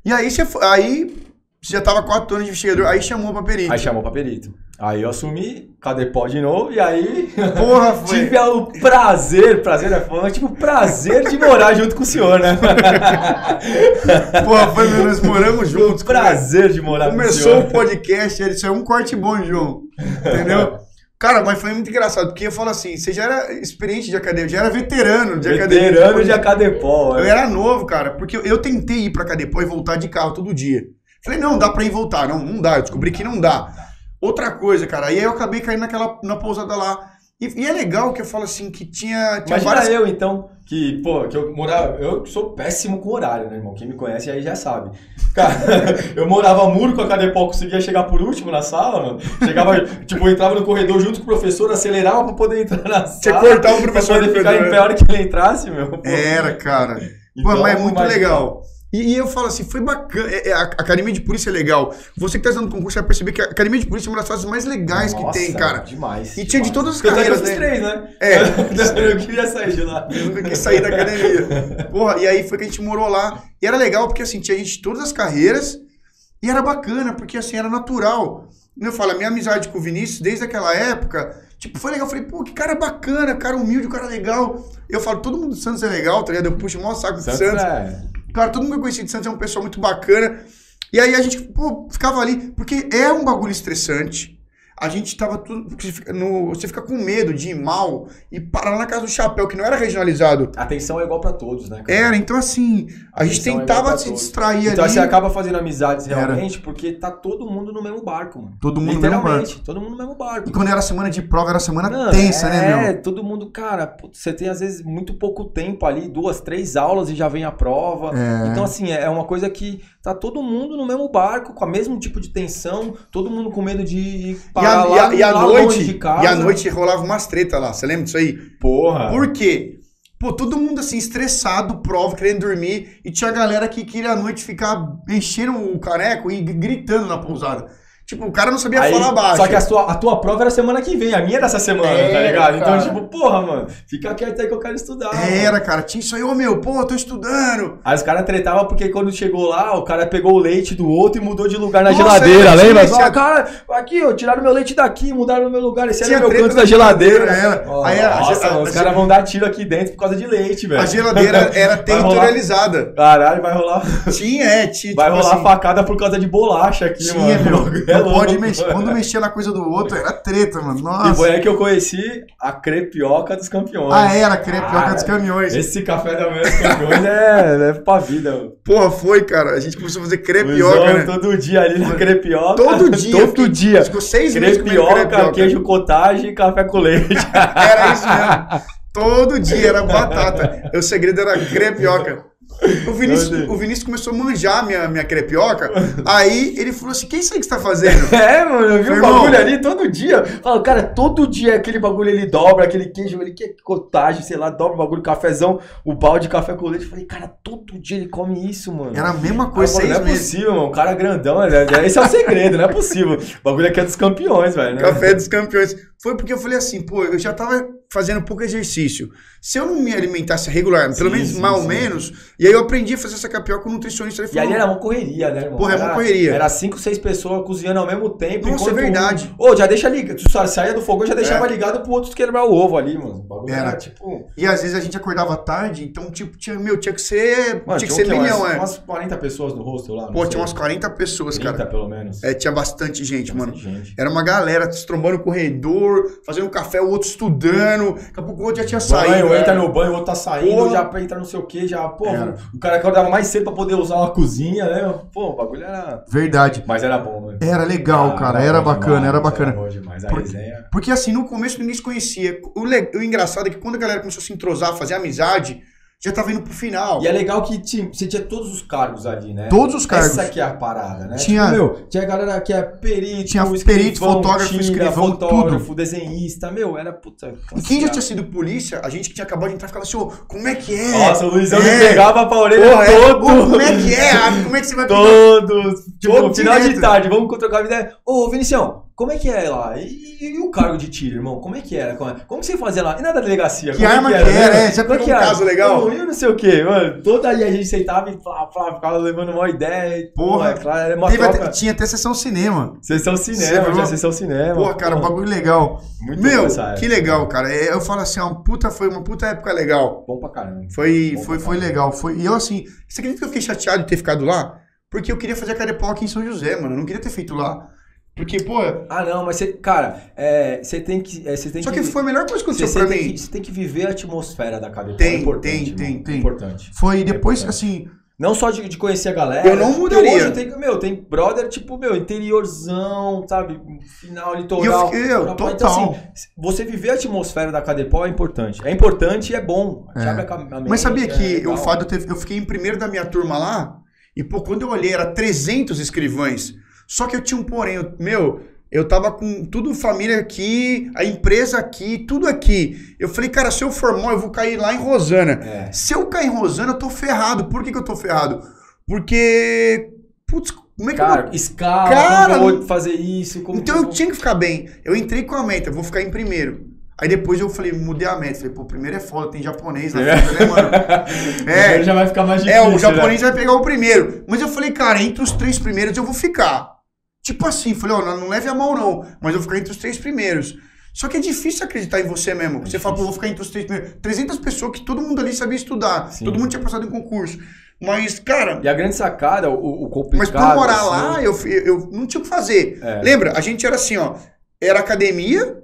Speaker 1: E aí você aí você já tava quatro anos de investigador, aí chamou pra perito.
Speaker 2: Aí chamou pra perito. Aí eu assumi, cadê pó de novo? E aí.
Speaker 1: Porra, foi.
Speaker 2: tive o prazer, prazer é tipo, o prazer de morar junto com o senhor, né?
Speaker 1: Porra, foi, nós moramos juntos.
Speaker 2: Prazer de morar
Speaker 1: Começou com o senhor. Começou o podcast, ele saiu um corte bom, João. Entendeu? Cara, mas foi muito engraçado, porque eu falo assim, você já era experiente de academia, já era veterano de
Speaker 2: veterano academia. Veterano de academia.
Speaker 1: Eu é. era novo, cara, porque eu tentei ir pra academia e voltar de carro todo dia. Falei, não, dá pra ir voltar. Não, não dá. Eu descobri que não dá. Outra coisa, cara, aí eu acabei caindo naquela, na pousada lá. E, e, é legal que eu falo assim, que tinha. tinha
Speaker 2: Imagina várias... eu, então, que, pô, que eu morava. Eu sou péssimo com horário, né, irmão? Quem me conhece aí já sabe. Cara, eu morava muro com a Cadepol, conseguia chegar por último na sala, mano. Chegava, tipo, eu entrava no corredor junto com o professor, acelerava pra poder entrar na sala.
Speaker 1: Que cortar o professor.
Speaker 2: Pra poder ficar em pé hora que ele entrasse, meu. Pô.
Speaker 1: Era, cara. Então, pô, mas é muito legal. E, e, eu falo assim, foi bacana. É, é, a Academia de Polícia é legal. Você que tá fazendo concurso vai perceber que a Academia de Polícia é uma das coisas mais legais Nossa, que tem, cara.
Speaker 2: Demais.
Speaker 1: E
Speaker 2: demais.
Speaker 1: tinha de todas as carreiras.
Speaker 2: Eu né? três, né?
Speaker 1: É.
Speaker 2: eu queria sair de lá.
Speaker 1: Eu nunca quis sair da academia. Porra, e aí foi que a gente morou lá. E era legal porque assim, tinha gente de todas as carreiras. E era bacana, porque assim, era natural. Eu falo, a minha amizade com o Vinícius, desde aquela época, tipo, foi legal. Eu falei, pô, que cara bacana, cara humilde, cara legal. Eu falo, todo mundo do Santos é legal, tá ligado? Eu puxo o maior saco do Santos. Santos. É. Cara, todo mundo que eu conheci de Santos é um pessoal muito bacana. E aí a gente, pô, ficava ali, porque é um bagulho estressante a gente tava tudo. No, você fica com medo de ir mal e parar na casa do chapéu, que não era regionalizado.
Speaker 2: A atenção é igual para todos, né?
Speaker 1: Cara? Era, então assim, a, gente é tentava é se distrair então, ali.
Speaker 2: Então você acaba fazendo amizades realmente era. porque tá todo mundo no mesmo barco, mano.
Speaker 1: Todo mundo no mesmo barco.
Speaker 2: todo mundo no mesmo barco.
Speaker 1: E quando era semana de prova, era semana não, tensa,
Speaker 2: é,
Speaker 1: né, meu? É,
Speaker 2: todo mundo, cara, você tem às vezes muito pouco tempo ali, duas, três aulas e já vem a prova. É. Então, assim, é uma coisa que tá todo mundo no mesmo barco, com o mesmo tipo de tensão, todo mundo com medo de ir
Speaker 1: parar e a, lá, e a, lá noite, de casa. E à noite rolava umas treta lá, você lembra disso aí?
Speaker 2: Porra!
Speaker 1: Por quê? Pô, todo mundo assim, estressado, prova, querendo dormir, e tinha galera que queria à noite ficar enchendo o caneco e gritando na pousada. Tipo, o cara não sabia Aí, falar baixo.
Speaker 2: Só que a, sua, a tua prova era semana que vem, a minha era essa semana, tá é, tá ligado? Então, cara. Então, tipo, porra, mano, fica quieto aí que eu quero estudar.
Speaker 1: Era, mano. cara, tinha isso aí, ô meu, pô, tô estudando.
Speaker 2: Aí os caras tretavam porque quando chegou lá, o cara pegou o leite do outro e mudou de lugar na Nossa, geladeira, lembra? Tinha... cara, aqui, ó, tiraram meu leite daqui, mudaram no meu lugar, esse era meu canto da geladeira.
Speaker 1: Era.
Speaker 2: Oh, aí, nossa, a, a, os caras vão dar tiro aqui dentro por causa de leite, velho.
Speaker 1: A geladeira era territorializada.
Speaker 2: Caralho, vai rolar.
Speaker 1: Tinha, é, tinha.
Speaker 2: Vai tipo rolar assim... facada por causa de bolacha aqui, tinha,
Speaker 1: mano. Meu, não pode mexer quando mexia na coisa do outro, era treta, mano. Nossa.
Speaker 2: E foi aí que eu conheci a crepioca dos campeões.
Speaker 1: Ah, era a crepioca ah, dos caminhões.
Speaker 2: Esse café da manhã dos campeões é, é pra vida, mano.
Speaker 1: Porra, foi, cara. A gente começou a fazer crepioca, né?
Speaker 2: Todo dia ali na crepioca.
Speaker 1: Todo dia.
Speaker 2: Todo fiquei, dia.
Speaker 1: Ficou seis meses
Speaker 2: crepioca, queijo cottage e café com leite.
Speaker 1: era isso mesmo. Todo dia era batata. O segredo era crepioca. O Vinícius, o Vinícius começou a manjar minha, minha crepioca. aí ele falou assim: que é isso aí que você tá fazendo?
Speaker 2: É, mano, eu vi o um bagulho ali todo dia. Fala, cara, todo dia aquele bagulho ele dobra, aquele queijo, ele quer cotagem, sei lá, dobra o bagulho, cafezão, o balde de café com leite. Eu falei, cara, todo dia ele come isso, mano.
Speaker 1: Era a mesma coisa,
Speaker 2: aí, Não é possível, mano. O cara é grandão, né? esse é o segredo, não é possível. O bagulho aqui é dos campeões, velho. Né?
Speaker 1: Café dos campeões. Foi porque eu falei assim, pô, eu já tava fazendo pouco exercício. Se eu não me alimentasse regular, sim, pelo menos sim, mal ou menos, e aí eu aprendi a fazer essa capioca com o nutricionista.
Speaker 2: Ele falou, e ali era uma correria, né, irmão?
Speaker 1: Porra, é uma correria.
Speaker 2: Era cinco, seis pessoas cozinhando ao mesmo tempo.
Speaker 1: Nossa, é verdade.
Speaker 2: Ô, um... oh, já deixa ligado. Tu saia do fogo, já deixava é. ligado pro outro quebrar o ovo ali, mano.
Speaker 1: Era. era. tipo... E às vezes a gente acordava tarde, então, tipo, tinha, meu, tinha que ser... Mano, tinha que ser milhão,
Speaker 2: umas,
Speaker 1: é.
Speaker 2: Umas 40 pessoas no hostel lá,
Speaker 1: Pô, sei. tinha umas 40 pessoas, 30, cara.
Speaker 2: pelo menos.
Speaker 1: É, tinha bastante gente, tinha mano. Bastante gente. Era uma galera se trombando no corredor, fazendo café, o outro estudando. Daqui a pouco o outro já tinha saído.
Speaker 2: Banho, entra no banho, o outro tá saindo, já entra não sei o que, já, pô, é. o cara acordava mais cedo pra poder usar uma cozinha, né? Pô, o bagulho era.
Speaker 1: Verdade.
Speaker 2: Mas era bom,
Speaker 1: né? Era legal, ah, cara, era, era bacana, demais, era bacana. Era
Speaker 2: bom demais, a
Speaker 1: porque,
Speaker 2: resenha.
Speaker 1: Porque assim, no começo ninguém se conhecia. O, le... o engraçado é que quando a galera começou a se entrosar, fazer amizade já tava indo pro final.
Speaker 2: E é legal que tinha, você tinha todos os cargos ali, né?
Speaker 1: Todos os cargos.
Speaker 2: Essa aqui é a parada, né?
Speaker 1: Tinha-
Speaker 2: Tipo, meu, tinha a galera que é perito,
Speaker 1: Tinha perito, fotógrafo,
Speaker 2: tira,
Speaker 1: escrivão,
Speaker 2: fotógrafo, desenhista, meu, era puta.
Speaker 1: E quem já tinha sido polícia, a gente que tinha acabado de entrar ficava assim, ô, como é que é?
Speaker 2: Nossa, o Luizão
Speaker 1: É.
Speaker 2: me pegava pra orelha
Speaker 1: Porra, é,
Speaker 2: todo.
Speaker 1: ô, como é que é? Ah, Como é que você vai?
Speaker 2: Todos. Tipo, final de
Speaker 1: direto.
Speaker 2: tarde, vamos trocar ideia. Ô, Vinicião, como é que é lá? E, e o cargo de tiro, irmão? Como é que era? Como, é- como que você fazia lá? E na da delegacia?
Speaker 1: Que
Speaker 2: como
Speaker 1: arma
Speaker 2: é
Speaker 1: que era,
Speaker 2: né?
Speaker 1: é? Já pegou um
Speaker 2: era?
Speaker 1: caso legal?
Speaker 2: Ô, Eu não sei o quê, mano. Toda aí a gente sentava e flá, flá, ficava levando uma ideia. e,
Speaker 1: Porra.
Speaker 2: é claro, era uma
Speaker 1: Teve até- tinha até sessão cinema.
Speaker 2: Sessão cinema, já sessão cinema.
Speaker 1: Porra, cara, um bagulho legal.
Speaker 2: Muito
Speaker 1: Meu, que legal, cara. É, Eu falo assim, é uma puta, foi uma puta época legal.
Speaker 2: Bom pra caramba.
Speaker 1: Foi,
Speaker 2: Bom
Speaker 1: foi, foi
Speaker 2: caramba.
Speaker 1: legal. Foi, e eu, assim, você acredita que eu fiquei chateado de ter ficado lá? Porque eu queria fazer a aqui em São José, mano. Eu não queria ter feito lá. Porque, pô,
Speaker 2: Ah, não, mas você, cara, é, você tem que. é, você tem
Speaker 1: só
Speaker 2: que,
Speaker 1: que foi a melhor coisa que aconteceu
Speaker 2: você
Speaker 1: pra
Speaker 2: tem
Speaker 1: mim.
Speaker 2: que, você tem que viver a atmosfera da cadeia.
Speaker 1: Tem,
Speaker 2: é importante,
Speaker 1: tem, tem,
Speaker 2: é
Speaker 1: tem.
Speaker 2: importante.
Speaker 1: Foi depois,
Speaker 2: importante.
Speaker 1: assim,
Speaker 2: Não só de, de conhecer a galera.
Speaker 1: Eu não mudaria.
Speaker 2: Hoje tem, meu, tem brother, tipo, meu, interiorzão, sabe? Final,
Speaker 1: e eu
Speaker 2: litoral.
Speaker 1: eu,
Speaker 2: Então,
Speaker 1: total.
Speaker 2: assim, você viver a atmosfera da Cadepol é importante. É importante e é bom.
Speaker 1: É.
Speaker 2: a mente,
Speaker 1: Mas sabia
Speaker 2: é
Speaker 1: que o fato de eu, eu fiquei em primeiro da minha turma lá, e pô, quando eu olhei era 300 escrivães. Só que eu tinha um porém, eu- meu, eu tava com tudo família aqui, a empresa aqui, tudo aqui. Eu falei, cara, se eu for mal, eu vou cair lá em Rosana.
Speaker 2: É.
Speaker 1: Se eu cair em Rosana, eu tô ferrado. Por que, que eu tô ferrado? Porque, putz, como é que eu
Speaker 2: Cara, escala,
Speaker 1: Cara,
Speaker 2: como eu vou fazer isso?
Speaker 1: Então eu
Speaker 2: vou-
Speaker 1: tinha que ficar bem. Eu entrei com a meta, eu vou ficar em primeiro. Aí depois eu falei, mudei a meta. Falei, pô, primeiro é foda, tem japonês na
Speaker 2: É.
Speaker 1: né, mano? É,
Speaker 2: já vai ficar mais
Speaker 1: é,
Speaker 2: difícil.
Speaker 1: o
Speaker 2: né?
Speaker 1: japonês vai pegar o primeiro. Mas eu falei, cara, entre os três primeiros eu vou ficar. Tipo assim, falei, ó, não, não leve a mão não, mas eu vou ficar entre os três primeiros. Só que é difícil acreditar em você mesmo. você fala, pô, eu vou ficar entre os três primeiros. 300 pessoas que todo mundo ali sabia estudar.
Speaker 2: Sim.
Speaker 1: Todo mundo tinha passado em concurso. Mas, cara,
Speaker 2: E a grande sacada, o, o complicado...
Speaker 1: mas por morar
Speaker 2: assim,
Speaker 1: lá, eu, fui- eu não tinha o que fazer.
Speaker 2: É.
Speaker 1: Lembra? A gente era assim, ó. Era academia,
Speaker 2: É.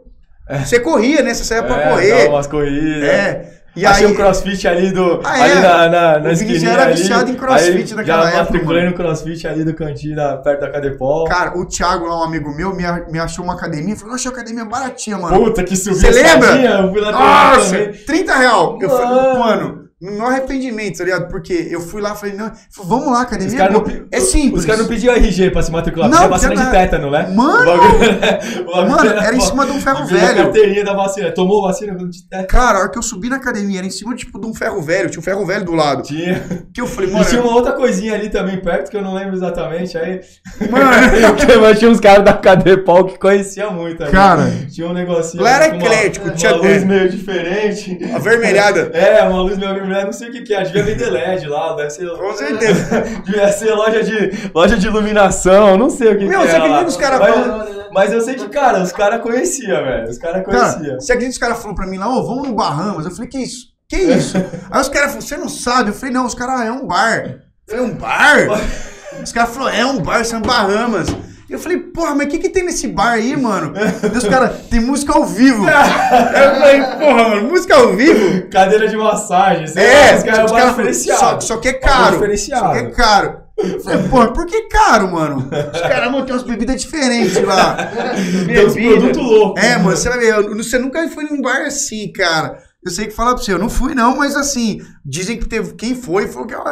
Speaker 1: você corria, né? Você saía pra
Speaker 2: é,
Speaker 1: correr.
Speaker 2: dava umas corridas.
Speaker 1: É. E
Speaker 2: Achei
Speaker 1: aí,
Speaker 2: um crossfit ali do.
Speaker 1: Ah,
Speaker 2: ali
Speaker 1: é?
Speaker 2: na, na,
Speaker 1: O
Speaker 2: na
Speaker 1: Vini já era
Speaker 2: ali.
Speaker 1: viciado em crossfit naquela
Speaker 2: já
Speaker 1: época,
Speaker 2: matriculei
Speaker 1: mano.
Speaker 2: no crossfit ali do cantinho da, perto da Cadepol.
Speaker 1: cara, o Thiago lá, um amigo meu, me, me achou uma academia. Falou, eu achei a academia baratinha, mano.
Speaker 2: Puta que subiu
Speaker 1: Você lembra?
Speaker 2: Eu fui lá
Speaker 1: Nossa,
Speaker 2: também.
Speaker 1: 30 real. Eu falei,
Speaker 2: Mano.
Speaker 1: mano, no meu arrependimento, tá ligado? Porque eu fui lá e falei, não, vamos lá, academia.
Speaker 2: caras
Speaker 1: é
Speaker 2: não,
Speaker 1: é simples.
Speaker 2: Os caras não pediam RG pra se matricular,
Speaker 1: Não,
Speaker 2: pedia vacina
Speaker 1: tinha
Speaker 2: de tétano, né?
Speaker 1: Mano,
Speaker 2: bagulho-
Speaker 1: mano, era em cima de um ferro velho.
Speaker 2: carteirinha da vacina. Tomou vacina de tétano?
Speaker 1: Cara, a hora que eu subi na academia, era em cima, tipo, de um ferro velho. Tinha um ferro velho do lado.
Speaker 2: Tinha.
Speaker 1: Que eu falei,
Speaker 2: E
Speaker 1: mano,
Speaker 2: tinha uma outra coisinha ali também perto que eu não lembro exatamente. Aí.
Speaker 1: mano,
Speaker 2: Mas tinha uns caras da Cadepol que conhecia muito. ali.
Speaker 1: Cara.
Speaker 2: Tinha um negocinho.
Speaker 1: Lá era
Speaker 2: uma-
Speaker 1: eclético,
Speaker 2: Uma,
Speaker 1: tinha-
Speaker 2: luz
Speaker 1: é.
Speaker 2: meio diferente.
Speaker 1: avermelhada.
Speaker 2: É, uma luz meio vermelha, não sei o que que é. Devia vender LED lá, deve ser.
Speaker 1: Com certeza.
Speaker 2: Devia ser loja de, loja de iluminação, não sei o que
Speaker 1: Meu,
Speaker 2: que
Speaker 1: você
Speaker 2: era
Speaker 1: acredita que os caras
Speaker 2: mas, mas eu sei que, cara, os carais conheciam, velho. Os caras
Speaker 1: Cara,
Speaker 2: conheciam.
Speaker 1: você acredita que os caras falaram pra mim lá, ô, vamos no Bahamas? Eu falei, que isso? Que isso? Aí os caras falaram, você não sabe? Eu falei, não, os caras, é um bar. Eu falei, um bar? Os caras falaram, é um bar, são Bahamas. E eu falei, porra, mas o que que tem nesse bar aí, mano? Os caras, tem música ao vivo. Eu falei, porra, mano, música ao vivo?
Speaker 2: Cadeira de massagem,
Speaker 1: É,
Speaker 2: os caras é
Speaker 1: caras-
Speaker 2: diferenciado.
Speaker 1: só, só que é caro.
Speaker 2: diferenciado.
Speaker 1: Só que é caro. Eu falei, porra, por que caro, mano? Os caras, mano, tem umas bebidas diferentes lá.
Speaker 2: Tem uns produtos loucos.
Speaker 1: É, mano, você vai ver, você nunca foi num bar assim, cara. Eu sei que falar pra você, eu não fui não, mas assim, dizem que teve, quem foi, falou que ó,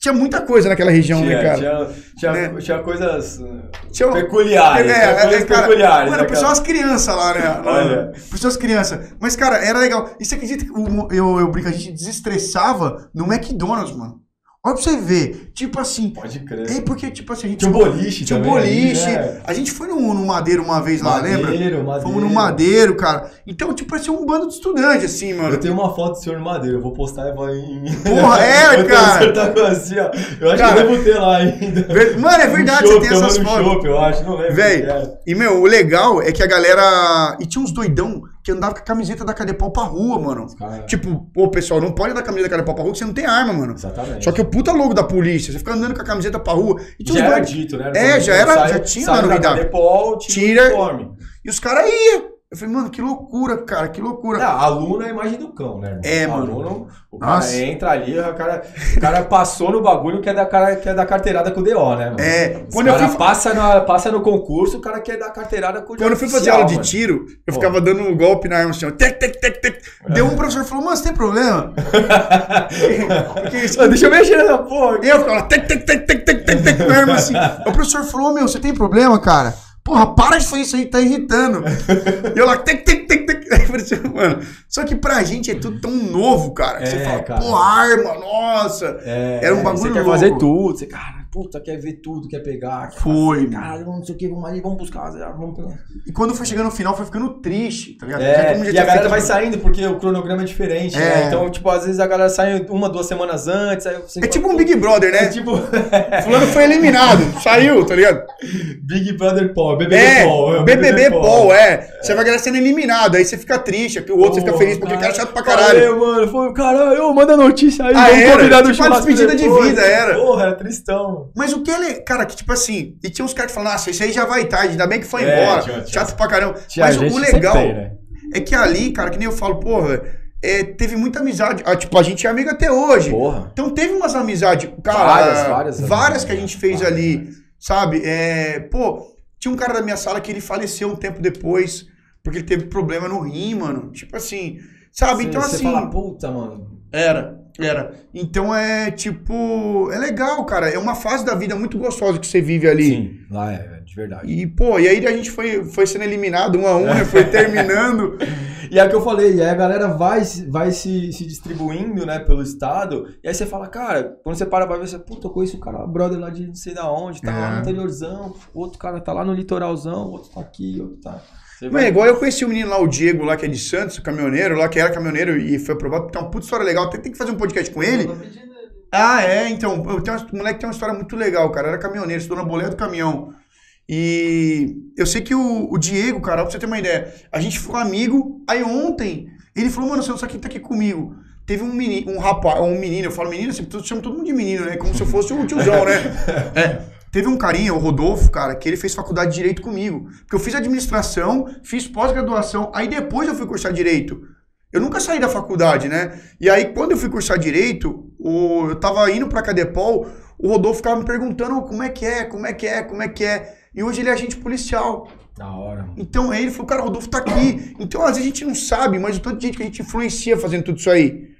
Speaker 1: tinha muita coisa naquela região,
Speaker 2: Tinha,
Speaker 1: né, cara?
Speaker 2: tinha, tinha,
Speaker 1: Né?
Speaker 2: tinha coisas uh,
Speaker 1: Tinha-
Speaker 2: peculiares.
Speaker 1: É,
Speaker 2: tinha
Speaker 1: é,
Speaker 2: coisas
Speaker 1: é, cara,
Speaker 2: peculiares.
Speaker 1: Mano,
Speaker 2: né,
Speaker 1: pessoal, as crianças lá, né?
Speaker 2: Olha.
Speaker 1: Pessoas crianças. Mas, cara, era legal. E você acredita que o- eu, eu brinco, a gente desestressava no McDonald's, mano. Olha pra você ver. Tipo assim.
Speaker 2: Pode crer.
Speaker 1: É porque, tipo assim, a gente.
Speaker 2: Tinha boliche
Speaker 1: Tinha
Speaker 2: também
Speaker 1: boliche.
Speaker 2: né?
Speaker 1: A gente foi no, no Madeiro uma vez lá, lembra?
Speaker 2: Madeiro, Madeiro.
Speaker 1: Fomos no Madeiro, cara. Então, tipo, parecia um bando de estudante, assim, mano.
Speaker 2: Eu tenho uma foto do senhor Madeiro, eu vou postar e vou em.
Speaker 1: Porra, é,
Speaker 2: eu
Speaker 1: cara.
Speaker 2: Certa coisa assim, ó. Eu acho
Speaker 1: Cara.
Speaker 2: que eu devo ter lá ainda.
Speaker 1: Ver- Mano, é verdade,
Speaker 2: Um
Speaker 1: você
Speaker 2: chopp,
Speaker 1: tem essas fotos.
Speaker 2: eu acho, não lembro.
Speaker 1: Véi,
Speaker 2: era.
Speaker 1: E, meu, o legal é que a galera. E tinha uns doidão que andava com a camiseta da Cadepau pra rua, mano.
Speaker 2: Cara,
Speaker 1: Tipo, pô, pessoal, não pode dar camiseta da Cadepau pra rua porque você não tem arma, mano.
Speaker 2: Exatamente.
Speaker 1: Só que o puta logo da polícia, você fica andando com a camiseta pra rua. E, tinha
Speaker 2: já era
Speaker 1: doidos-
Speaker 2: dito, né?
Speaker 1: É, já era-
Speaker 2: Sai-
Speaker 1: já tinha
Speaker 2: sai
Speaker 1: lá no
Speaker 2: da. Cadepol, tira
Speaker 1: Tira- e os caras iam. Eu falei, mano, que loucura, cara, que loucura.
Speaker 2: Não, aluno é a imagem do cão, né? Irmão?
Speaker 1: É, mano.
Speaker 2: Aluno, o cara
Speaker 1: Nossa.
Speaker 2: entra ali, o cara, o cara passou no bagulho que é da, cara, que é da carteirada com o DO, né, mano?
Speaker 1: É,
Speaker 2: Os
Speaker 1: quando eu
Speaker 2: cara
Speaker 1: fui,
Speaker 2: passa, na, passa no concurso, o cara quer dar carteirada com o
Speaker 1: quando eu fui fazer aula de
Speaker 2: mano.
Speaker 1: tiro, eu ficava dando um golpe na arma assim, ó, tec, tec, tec, tec. Deu um professor e falou, mano, você tem problema? Porque isso
Speaker 2: Deixa eu mexer nessa porra.
Speaker 1: E eu ficava tec, tec, tec, tec, tec, tec, tec, com a arma assim. O professor falou, meu, você tem problema, cara? Porra, para de fazer isso aí, tá irritando. E eu lá. Aí eu falei assim, mano, só que pra gente é tudo tão novo, cara. Você
Speaker 2: É,
Speaker 1: fala,
Speaker 2: cara.
Speaker 1: pô, arma, nossa.
Speaker 2: É,
Speaker 1: Era um bagulho
Speaker 2: Você quer
Speaker 1: louco.
Speaker 2: fazer tudo, você, cara, puta, quer ver tudo, quer pegar. Quer
Speaker 1: Foi,
Speaker 2: fazer, Caralho, não sei o que, vamos ali, vamos buscar, vamos pegar.
Speaker 1: E quando foi chegando no final, foi ficando triste, tá ligado?
Speaker 2: É, e a galera vai saindo porque o cronograma é diferente,
Speaker 1: É.
Speaker 2: né? Então, tipo, às vezes a galera sai uma, duas semanas antes, aí você
Speaker 1: É tipo um Big Brother,
Speaker 2: É
Speaker 1: né?
Speaker 2: tipo
Speaker 1: Fulano foi eliminado, saiu, tá ligado?
Speaker 2: Big Brother Paul, BBB
Speaker 1: É,
Speaker 2: Paul. é,
Speaker 1: BBB Paul, é. Você vai galera sendo eliminado, aí você fica triste, o outro você fica feliz porque o cara é chato pra caralho.
Speaker 2: Valeu, mano. Foi, caralho, manda notícia aí,
Speaker 1: Ah,
Speaker 2: vamos
Speaker 1: era?
Speaker 2: convidar do
Speaker 1: Tipo uma despedida de vida, era.
Speaker 2: Porra, era tristão.
Speaker 1: Mas o que é, le- cara, que tipo assim, e tinha uns caras que falavam, nossa, isso aí já vai tarde, ainda bem que foi
Speaker 2: É,
Speaker 1: embora,
Speaker 2: tinha- tinha-
Speaker 1: chato pra caramba.
Speaker 2: Tinha
Speaker 1: Mas o- legal
Speaker 2: tem, né?
Speaker 1: é que ali, cara, que nem eu falo, porra, é, teve muita amizade, ah, tipo, a gente é amigo até hoje.
Speaker 2: Porra.
Speaker 1: Então teve umas amizades, cara,
Speaker 2: Várias, várias
Speaker 1: várias que a gente fez
Speaker 2: várias.
Speaker 1: ali, sabe? É, pô, tinha um cara da minha sala que ele faleceu um tempo depois, porque ele teve problema no rim, mano. Tipo assim, sabe? então
Speaker 2: você
Speaker 1: assim,
Speaker 2: fala, puta, mano.
Speaker 1: era, era. Então é tipo, é legal, cara, é uma fase da vida muito gostosa que você vive ali.
Speaker 2: Sim, lá é, de verdade.
Speaker 1: E, pô, e aí a gente foi, foi sendo eliminado um a um, né? Foi terminando.
Speaker 2: E é o que eu falei, e aí a galera vai, se- vai se, se distribuindo, né, pelo estado, e aí você fala, cara, quando você para pra ver, você, puta, eu conheço o cara, brother lá de não sei da onde, tá lá
Speaker 1: É.
Speaker 2: no interiorzão, outro cara tá lá no litoralzão, outro tá aqui, outro tá... Você
Speaker 1: Não é igual eu conheci o menino lá, o Diego, lá que é de Santos, o caminhoneiro, lá que era caminhoneiro e foi aprovado. Tem uma puta história legal. Tem, tem que fazer um podcast com ele. Ah, é, então. Eu tenho uma, o moleque tem uma história muito legal, cara. Era caminhoneiro, estudou na boleia do caminhão. E eu sei que o, o Diego, cara, pra você ter uma ideia, a gente ficou amigo. Aí ontem, ele falou, mano, você não sabe quem tá aqui comigo. Teve um menino, um rapaz, um menino, eu falo menino, assim, eu chamo todo mundo de menino, né? Como se eu fosse o tiozão, né? É. Teve um carinha, o Rodolfo, cara, que ele fez faculdade de Direito comigo. Porque eu fiz administração, fiz pós-graduação, aí depois eu fui cursar Direito. Eu nunca saí da faculdade, né? E aí, quando eu fui cursar Direito, o, eu tava indo pra Cadepol, o Rodolfo ficava me perguntando como é que é, como é que é, como é que é. E hoje ele é agente policial.
Speaker 2: Da hora.
Speaker 1: Então aí ele falou, cara, o Rodolfo tá aqui. Então às vezes a gente não sabe, mas o tanto de gente que a gente influencia fazendo tudo isso aí.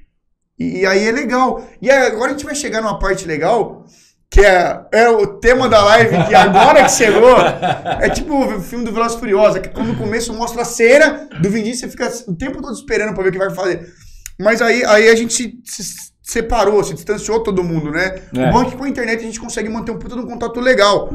Speaker 1: E, e aí é legal. E aí, agora a gente vai chegar numa parte legal, que é, é o tema da live, que agora que chegou, é tipo o filme do Velozes Furiosa, que no começo mostra a cena do Vin Diesel, você fica o tempo todo esperando pra ver o que vai fazer. Mas aí, aí a gente se, se separou, se distanciou todo mundo, né?
Speaker 2: É.
Speaker 1: O bom é que com a internet a gente consegue manter um puta de um contato legal.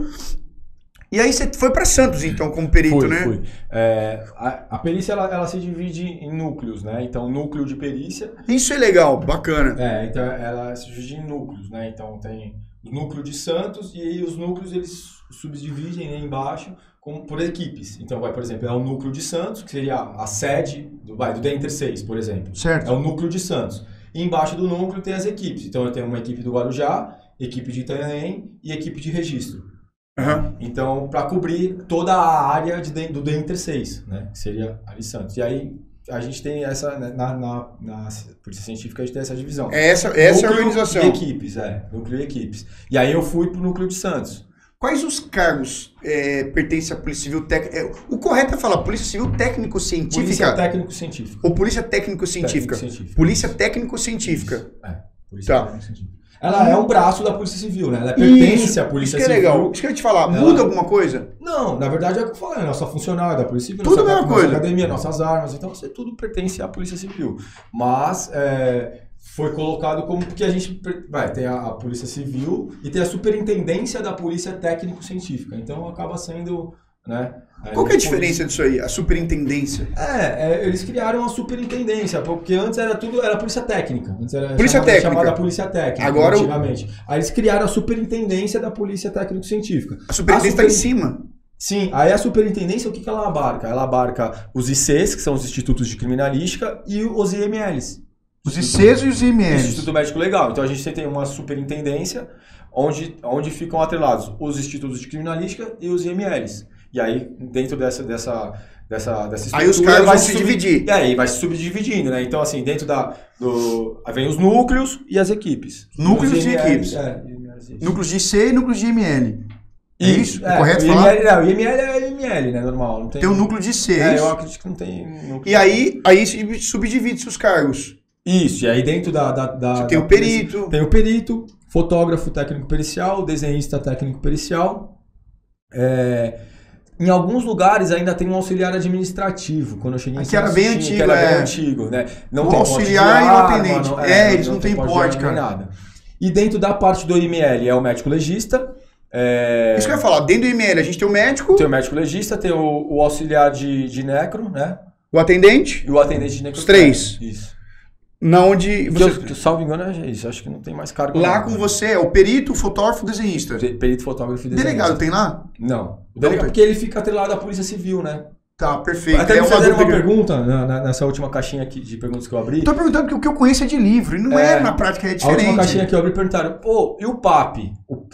Speaker 1: E aí você foi pra Santos, então, como perito,
Speaker 2: Fui,
Speaker 1: né?
Speaker 2: fui. É, a, a perícia, ela, ela se divide em núcleos, né? Então, núcleo de perícia,
Speaker 1: Isso é legal, bacana.
Speaker 2: É, então ela se divide em núcleos, né? Então tem núcleo de Santos e aí os núcleos eles subdividem né, embaixo com, por equipes. Então vai, por exemplo, é o núcleo de Santos, que seria a sede do, vai, do Denter 6, por exemplo.
Speaker 1: Certo.
Speaker 2: É o núcleo de Santos. E embaixo do núcleo tem as equipes. Então eu tenho uma equipe do Guarujá, equipe de Itanhaém e equipe de registro.
Speaker 1: Aham.
Speaker 2: Então, para cobrir toda a área de, do Denter 6, né? Que seria ali Santos. E aí a gente tem essa, né, na, na, na Polícia Científica, a gente tem essa divisão.
Speaker 1: É Essa, essa é a
Speaker 2: Núcleo
Speaker 1: organização.
Speaker 2: E equipes, é. Núcleo e equipes. E aí eu fui pro núcleo de Santos.
Speaker 1: Quais os cargos é, pertencem à Polícia Civil Técnica? O correto é falar Polícia Civil Técnico-Científica
Speaker 2: Polícia técnico-científica.
Speaker 1: ou Polícia Técnico-Científica?
Speaker 2: Técnico-científica.
Speaker 1: Polícia Técnico-Científica.
Speaker 2: É. Polícia
Speaker 1: Tá.
Speaker 2: técnico-científica. Ela é um braço da Polícia Civil, né? Ela pertence
Speaker 1: Isso,
Speaker 2: à Polícia
Speaker 1: Isso que é
Speaker 2: Civil.
Speaker 1: legal. Isso que eu ia te falar.
Speaker 2: Ela-
Speaker 1: Muda alguma coisa?
Speaker 2: Não, na verdade é o que eu falei, nossa funcionária da Polícia Civil,
Speaker 1: Tudo
Speaker 2: nossa,
Speaker 1: a mesma
Speaker 2: nossa
Speaker 1: coisa.
Speaker 2: academia, nossas armas, então isso tudo pertence à Polícia Civil. Mas é, foi colocado como porque a gente vai tem a, a Polícia Civil e tem a Superintendência da Polícia Técnico-Científica. Então acaba sendo, né?
Speaker 1: Qual que é a diferença disso aí? A superintendência.
Speaker 2: É, é, eles criaram a superintendência, porque antes era tudo, era polícia técnica. Antes era
Speaker 1: Polícia
Speaker 2: chamada,
Speaker 1: técnica.
Speaker 2: chamada polícia técnica,
Speaker 1: Agora
Speaker 2: antigamente. Aí eles criaram a superintendência da polícia técnico-científica.
Speaker 1: A superintendência está
Speaker 2: A
Speaker 1: em
Speaker 2: super-
Speaker 1: cima.
Speaker 2: Sim, aí a superintendência, o que, que ela abarca? Ela abarca os ICs, que são os Institutos de Criminalística, e os IMLs.
Speaker 1: Os ICs e os IMLs.
Speaker 2: Instituto Médico Legal. Então a gente tem uma superintendência onde, onde ficam atrelados os Institutos de Criminalística e os IMLs. E aí, dentro dessa, dessa, dessa, dessa
Speaker 1: Aí os
Speaker 2: estrutura,
Speaker 1: cargos
Speaker 2: vai
Speaker 1: vão se dividir.
Speaker 2: É, e vai se subdividindo, né? Então, assim, dentro da. Do, aí vem os núcleos e as equipes.
Speaker 1: Núcleos
Speaker 2: Os
Speaker 1: e
Speaker 2: IML,
Speaker 1: equipes.
Speaker 2: É, isso.
Speaker 1: Núcleos de C e núcleos de ML. É isso? É, correto
Speaker 2: o
Speaker 1: falar?
Speaker 2: IML, não, o IML é IML, né? Normal. Não tem,
Speaker 1: Tem o núcleo de C, é
Speaker 2: É,
Speaker 1: isso?
Speaker 2: eu acredito que não tem núcleo.
Speaker 1: E aí, aí se subdivide-se os cargos.
Speaker 2: Isso, e aí dentro da. da, da
Speaker 1: Você tem
Speaker 2: da
Speaker 1: o perito.
Speaker 2: Tem o perito, fotógrafo técnico pericial, desenhista técnico pericial. É, em alguns lugares ainda tem um auxiliar administrativo. Quando eu cheguei em
Speaker 1: Aqui era bem antigo,
Speaker 2: que era
Speaker 1: é.
Speaker 2: bem antigo, né? Não
Speaker 1: O
Speaker 2: tem
Speaker 1: auxiliar e o atendente. É, eles não têm
Speaker 2: de
Speaker 1: porte, cara.
Speaker 2: nada. E dentro da parte do IML é o médico legista. É,
Speaker 1: Isso que eu ia falar, dentro do ML a gente tem o médico,
Speaker 2: tem o médico legista, tem o, o auxiliar de, de necro, né?
Speaker 1: o atendente,
Speaker 2: E o atendente de necro.
Speaker 1: Os três.
Speaker 2: Isso.
Speaker 1: Na onde
Speaker 2: Que
Speaker 1: você...
Speaker 2: eu, que, salvo engano, é isso. Acho que não tem mais cargo.
Speaker 1: Lá
Speaker 2: não.
Speaker 1: com você é o perito, fotógrafo, desenhista.
Speaker 2: Pe- Perito, fotógrafo e desenhista.
Speaker 1: Delegado tem lá?
Speaker 2: Não. O delegado, porque ele fica atrelado à Polícia Civil, né?
Speaker 1: Tá, perfeito.
Speaker 2: Até
Speaker 1: é
Speaker 2: me
Speaker 1: uma
Speaker 2: fizeram uma
Speaker 1: dúvida.
Speaker 2: pergunta na- na- nessa última caixinha aqui de perguntas que eu abri.
Speaker 1: Tô perguntando porque o que eu conheço é de livro, e não é,
Speaker 2: É.
Speaker 1: na prática, é
Speaker 2: A última
Speaker 1: diferente.
Speaker 2: caixinha que eu abri perguntaram, pô, e o PAP?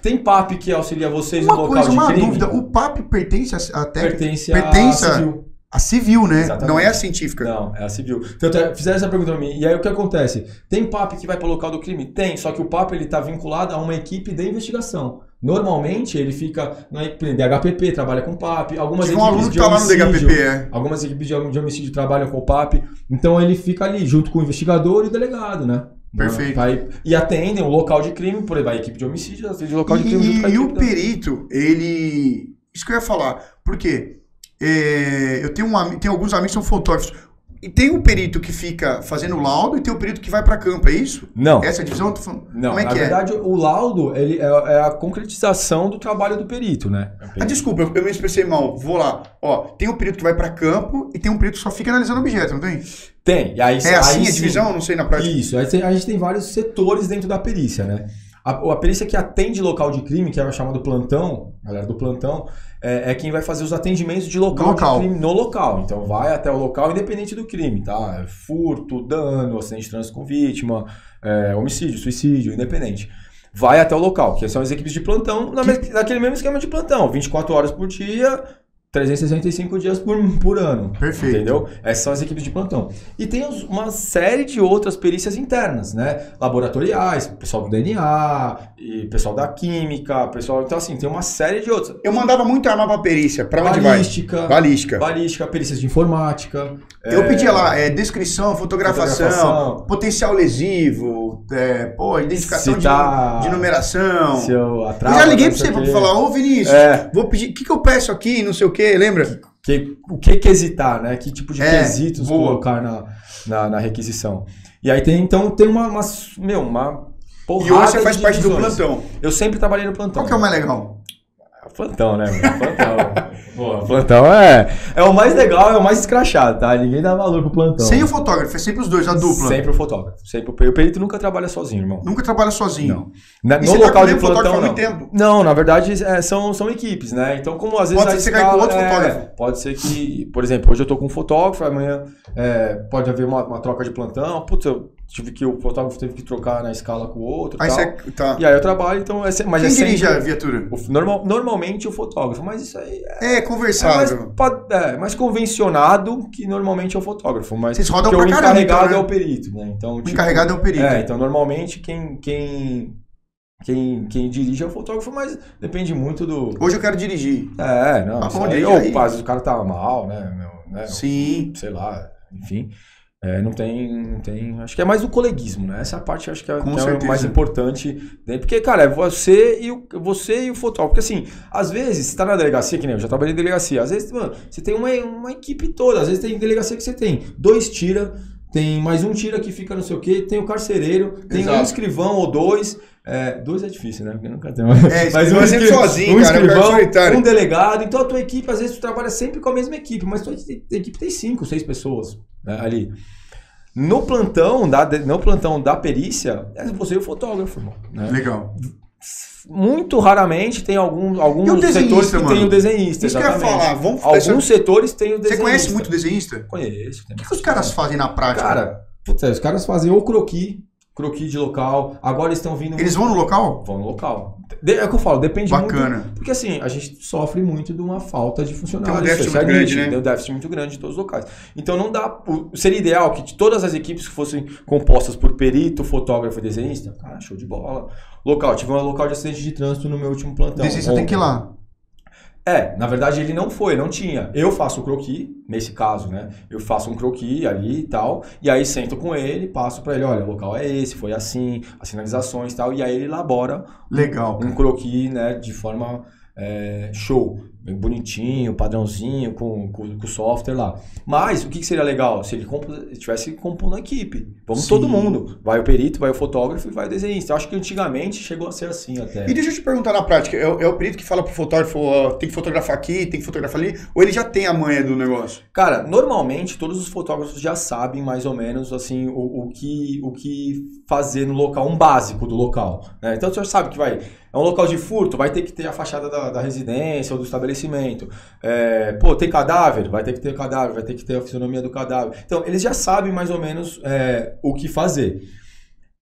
Speaker 2: Tem PAP que auxilia vocês
Speaker 1: Uma
Speaker 2: no local
Speaker 1: coisa,
Speaker 2: de
Speaker 1: uma
Speaker 2: crime?
Speaker 1: dúvida, o PAP pertence a, a técnica?
Speaker 2: Pertence,
Speaker 1: pertence
Speaker 2: à
Speaker 1: a-
Speaker 2: civil.
Speaker 1: A civil, né?
Speaker 2: Exatamente.
Speaker 1: Não é a científica.
Speaker 2: Não, é a civil. Então, fizeram essa pergunta pra mim. E aí, o que acontece? Tem PAP que vai para o local do crime? Tem, só que o PAP ele tá vinculado a uma equipe de investigação. Normalmente, ele fica na equipe de HPP, trabalha com PAP. Algumas
Speaker 1: Tive um
Speaker 2: equipes
Speaker 1: que
Speaker 2: de
Speaker 1: tá
Speaker 2: homicídio,
Speaker 1: DHPP, é.
Speaker 2: Algumas equipes de, homicídio trabalham com o PAP. Então, ele fica ali junto com o investigador e o delegado, né?
Speaker 1: Perfeito.
Speaker 2: E atendem o local de crime, por exemplo, a equipe de homicídio atende o local de crime junto com a
Speaker 1: E, e o perito, ele. Isso que eu ia falar. Por quê? É, eu tenho, um, tenho alguns amigos que são fotógrafos. E tem o perito que fica fazendo o laudo e tem o perito que vai pra campo, é isso?
Speaker 2: Não.
Speaker 1: Essa é a divisão?
Speaker 2: Não,
Speaker 1: Como é
Speaker 2: na
Speaker 1: que é?
Speaker 2: verdade, o laudo ele é, é a concretização do trabalho do perito, né?
Speaker 1: Ah, desculpa, eu, eu me expressei mal. Vou lá. Ó, tem um perito que vai pra campo e tem um perito que só fica analisando objeto, não tem?
Speaker 2: Tem. E aí,
Speaker 1: É assim
Speaker 2: aí
Speaker 1: a
Speaker 2: sim.
Speaker 1: divisão? Não sei na prática.
Speaker 2: Isso. Tem- a gente tem vários setores dentro da perícia, né? A, a perícia que atende local de crime, que é o chamado plantão, galera do plantão, é, é quem vai fazer os atendimentos de local,
Speaker 1: No local.
Speaker 2: de crime no local. Então vai até o local independente do crime, tá? É Furto, dano, acidente de trânsito com vítima, é, homicídio, suicídio, independente. Vai até o local, que são as equipes de plantão, na naquele mesmo esquema de plantão, 24 horas por dia, 365 dias por, por ano.
Speaker 1: Perfeito.
Speaker 2: Entendeu? Essas são as equipes de plantão. E tem os- uma série de outras perícias internas, né? Laboratoriais, pessoal do DNA, e pessoal da química, pessoal. Então, assim, tem uma série de outras.
Speaker 1: Eu mandava muito arma pra perícia. Pra onde vai?
Speaker 2: Balística,
Speaker 1: Balística.
Speaker 2: balística, perícias de informática.
Speaker 1: Eu
Speaker 2: é,
Speaker 1: pedia lá, é, descrição, fotografação,
Speaker 2: Fotografação.
Speaker 1: potencial lesivo, é, pô, identificação de,
Speaker 2: tá-
Speaker 1: de numeração.
Speaker 2: Se eu
Speaker 1: Eu
Speaker 2: atraso,
Speaker 1: já liguei pra você
Speaker 2: o
Speaker 1: pra falar, ô Vinícius,
Speaker 2: É.
Speaker 1: vou pedir, o que, que eu peço aqui, não sei o que, lembra?
Speaker 2: Que, o que quesitar, né? Que tipo de
Speaker 1: É,
Speaker 2: quesitos
Speaker 1: boa.
Speaker 2: colocar na, na, na requisição. E aí tem, então, tem uma, uma, meu, uma porrada
Speaker 1: E hoje você faz parte do plantão.
Speaker 2: Eu sempre trabalhei no plantão.
Speaker 1: Qual que é o mais legal?
Speaker 2: Plantão, né? mano? Plantão. Pô, plantão é, é o mais legal, é o mais escrachado, tá? Ninguém dá valor pro plantão.
Speaker 1: Sem o fotógrafo, é sempre os dois, a dupla.
Speaker 2: Sempre o fotógrafo. Sempre o perito. O perito nunca trabalha sozinho, irmão.
Speaker 1: Nunca trabalha sozinho.
Speaker 2: Não. Na-
Speaker 1: E
Speaker 2: no
Speaker 1: você tá
Speaker 2: local de plantão,
Speaker 1: há
Speaker 2: não.
Speaker 1: muito tempo?
Speaker 2: Não, na verdade é, são, são equipes, né? Então, como às vezes
Speaker 1: Pode ser que você caia com outro
Speaker 2: é,
Speaker 1: fotógrafo.
Speaker 2: Pode ser que, por exemplo, hoje eu tô com um fotógrafo, amanhã é, pode haver uma, uma troca de plantão. Putz, eu tive que o fotógrafo teve que trocar na escala com o outro.
Speaker 1: Aí
Speaker 2: tal.
Speaker 1: Tá.
Speaker 2: E aí eu trabalho, então é, mas
Speaker 1: Quem
Speaker 2: é sempre
Speaker 1: dirige a viatura?
Speaker 2: o- normal, normalmente o fotógrafo, mas isso aí é
Speaker 1: É,
Speaker 2: É mais, é, mais convencionado que normalmente é o fotógrafo, mas
Speaker 1: Vocês rodam pra
Speaker 2: o
Speaker 1: caramba,
Speaker 2: encarregado
Speaker 1: então, né?
Speaker 2: é o perito, né? Então,
Speaker 1: O
Speaker 2: tipo,
Speaker 1: encarregado é o perito.
Speaker 2: É, então normalmente quem, quem, quem, quem dirige é o fotógrafo, mas depende muito do.
Speaker 1: Hoje eu quero dirigir.
Speaker 2: É, não.
Speaker 1: Bom,
Speaker 2: aí, ou
Speaker 1: aí.
Speaker 2: às vezes o cara tá mal, né? meu, né
Speaker 1: Sim.
Speaker 2: sei lá, enfim. É, não tem, não tem. Acho que é mais o coleguismo, né? Essa parte eu acho que é, que é mais importante. Né? Porque, cara, é você e, o, você e o fotógrafo. Porque assim, às vezes, você tá na delegacia, que nem eu já trabalhei em delegacia. Às vezes, mano, você tem uma, uma equipe toda. Às vezes tem delegacia que você tem dois tira, tem mais um tira que fica não sei o quê, tem o carcereiro, tem
Speaker 1: Exato.
Speaker 2: um escrivão ou dois. É, dois é difícil, né? Porque nunca tem.
Speaker 1: É, escrivão é sempre
Speaker 2: escri-
Speaker 1: sozinho,
Speaker 2: um
Speaker 1: cara, é um
Speaker 2: escrivão,
Speaker 1: solitário.
Speaker 2: um delegado. Então a tua equipe, às vezes, tu trabalha sempre com a mesma equipe, mas tua equipe tem cinco, seis pessoas né, ali. No plantão, da, no plantão da perícia, é você e o fotógrafo, irmão. né?
Speaker 1: Legal.
Speaker 2: Muito raramente tem algum, alguns
Speaker 1: o
Speaker 2: setores que
Speaker 1: mano?
Speaker 2: tem o desenhista.
Speaker 1: Isso que eu ia
Speaker 2: exatamente.
Speaker 1: falar. Vamos
Speaker 2: Alguns setores têm o
Speaker 1: Você
Speaker 2: desenhista.
Speaker 1: conhece muito desenhista?
Speaker 2: Conheço. tem
Speaker 1: O que, que os caras fazem na prática?
Speaker 2: Cara, putz, é, os caras fazem ou croquis, croquis de local. Agora eles estão vindo.
Speaker 1: Eles vão no local?
Speaker 2: Vão no local. É o que eu falo, depende
Speaker 1: Bacana.
Speaker 2: muito. Porque assim, a gente sofre muito de uma falta de funcionários.
Speaker 1: Tem um déficit muito grande, né?
Speaker 2: Tem um déficit muito grande em todos os locais. Então não dá. Seria ideal que todas as equipes fossem compostas por perito, fotógrafo e desenhista. Cara, show de bola. Local, tive um local de acidente de trânsito no meu último plantão.
Speaker 1: Desenhista tem que ir lá.
Speaker 2: É, na verdade ele não foi, não tinha. Eu faço o croquis, nesse caso, né? Eu faço um croquis ali e tal, e aí sento com ele, passo para ele, olha, o local é esse, foi assim, as sinalizações e tal, e aí ele elabora
Speaker 1: Legal,
Speaker 2: um croquis, né, de forma é, show bonitinho, padrãozinho, com, com, com, o software lá. Mas o que, que seria legal? Se ele tivesse compondo a equipe. Vamos Sim. todo mundo. Vai o perito, vai o fotógrafo e vai o desenhista. Eu acho que antigamente chegou a ser assim até.
Speaker 1: E deixa eu te perguntar na prática, é, é o perito que fala pro fotógrafo, ó, tem que fotografar aqui, tem que fotografar ali, ou ele já tem a manha do negócio?
Speaker 2: Cara, normalmente todos os fotógrafos já sabem mais ou menos assim o, o, que, o que fazer no local, um básico do local. Né? Então você sabe que vai é um local de furto, vai ter que ter a fachada da, da residência ou do estabelecimento. É, pô, tem cadáver? Vai ter que ter cadáver, vai ter que ter a fisionomia do cadáver. Então, eles já sabem mais ou menos é, o que fazer.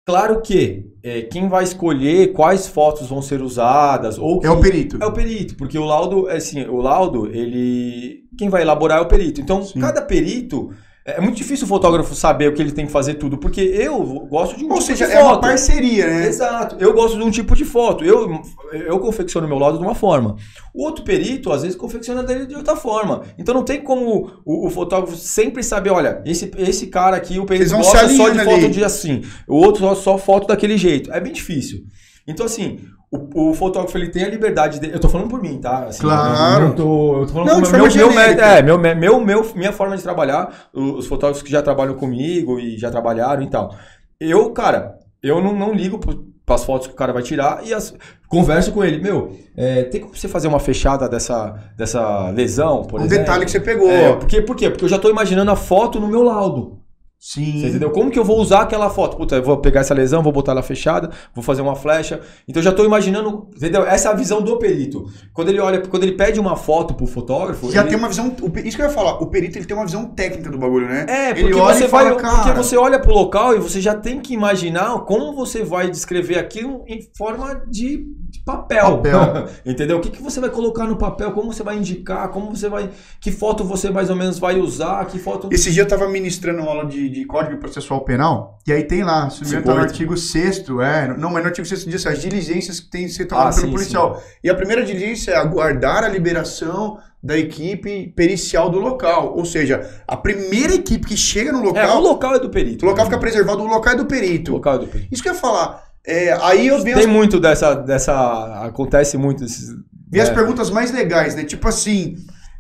Speaker 2: Claro que é, quem vai escolher quais fotos vão ser usadas ou
Speaker 1: é o perito.
Speaker 2: É o perito, porque o laudo, assim, o laudo, ele quem vai elaborar é o perito. Então, Sim. cada perito é muito difícil o fotógrafo saber o que ele tem que fazer tudo, porque eu gosto de um
Speaker 1: Ou
Speaker 2: tipo
Speaker 1: seja,
Speaker 2: de
Speaker 1: foto. é uma parceria, né?
Speaker 2: Exato. Eu gosto de um tipo de foto. Eu, eu confecciono meu lado de uma forma. O outro perito, às vezes, confecciona dele de outra forma. Então não tem como o, o fotógrafo sempre saber, olha, esse, esse cara aqui, o perito gosta só de foto de assim, o outro só, só foto daquele jeito. É bem difícil. Então, assim, o, o, fotógrafo ele tem a liberdade de. Eu tô falando por mim, tá?
Speaker 1: Assim, claro.
Speaker 2: Eu, tô, eu tô falando não, por meu, meu, é, meu, meu, meu, minha forma de trabalhar, os fotógrafos que já trabalham comigo e já trabalharam e tal. Eu, cara, eu não, não ligo para as fotos que o cara vai tirar e as, converso com ele. Meu, é, tem como você fazer uma fechada dessa, dessa lesão, por
Speaker 1: um
Speaker 2: exemplo?
Speaker 1: Um detalhe que você pegou.
Speaker 2: É, porque, por quê? Porque eu já tô imaginando a foto no meu laudo.
Speaker 1: Sim.
Speaker 2: Você entendeu? Como que eu vou usar aquela foto? Puta, eu vou pegar essa lesão, vou botar ela fechada, vou fazer uma flecha. Então eu já estou imaginando, entendeu? Essa é a visão do perito. Quando ele olha, quando ele pede uma foto pro fotógrafo,
Speaker 1: já
Speaker 2: ele...
Speaker 1: tem uma visão, isso que eu ia falar, o perito ele tem uma visão técnica do bagulho, né?
Speaker 2: É, porque ele olha você vai, fala, porque você olha pro local e você já tem que imaginar como você vai descrever aquilo em forma de papel. papel. Entendeu? O que, que você vai colocar no papel? Como você vai indicar? Como você vai. Que foto você mais ou menos vai usar? Que foto.
Speaker 1: Esse dia eu tava ministrando aula de, de Código Processual Penal, e aí tem lá, se não tá no artigo 6 é. Não, mas no artigo 6 diz as diligências que tem que ser tomadas ah, pelo sim, policial. Sim. E a primeira diligência é aguardar a liberação da equipe pericial do local. Ou seja, a primeira equipe que chega no local. É,
Speaker 2: o local é do perito.
Speaker 1: O local fica preservado, o local é do perito.
Speaker 2: O local é do perito.
Speaker 1: Isso que eu ia falar. É, aí eu
Speaker 2: Tem muito dessa, dessa. Acontece muito esses.
Speaker 1: Vi as é. perguntas mais legais, né? Tipo assim.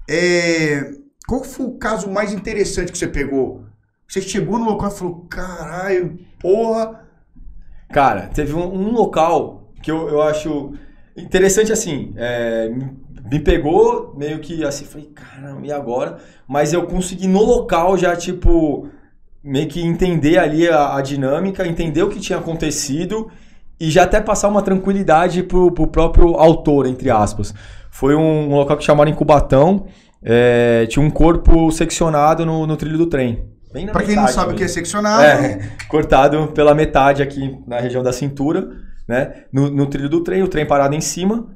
Speaker 1: É, qual foi o caso mais interessante que você pegou? Você chegou no local e falou: caralho, porra.
Speaker 2: Cara, teve um, um local que eu, eu acho interessante assim. É, me pegou meio que assim, falei, caramba, e agora? Mas eu consegui no local já, tipo meio que entender ali a, a, dinâmica, entender o que tinha acontecido e já até passar uma tranquilidade pro, pro próprio autor, entre aspas. Foi um, um local que chamaram Incubatão, é, tinha um corpo seccionado no, no trilho do trem.
Speaker 1: Para quem não sabe o que é seccionado...
Speaker 2: É, cortado pela metade aqui na região da cintura, né? No, no trilho do trem, o trem parado em cima,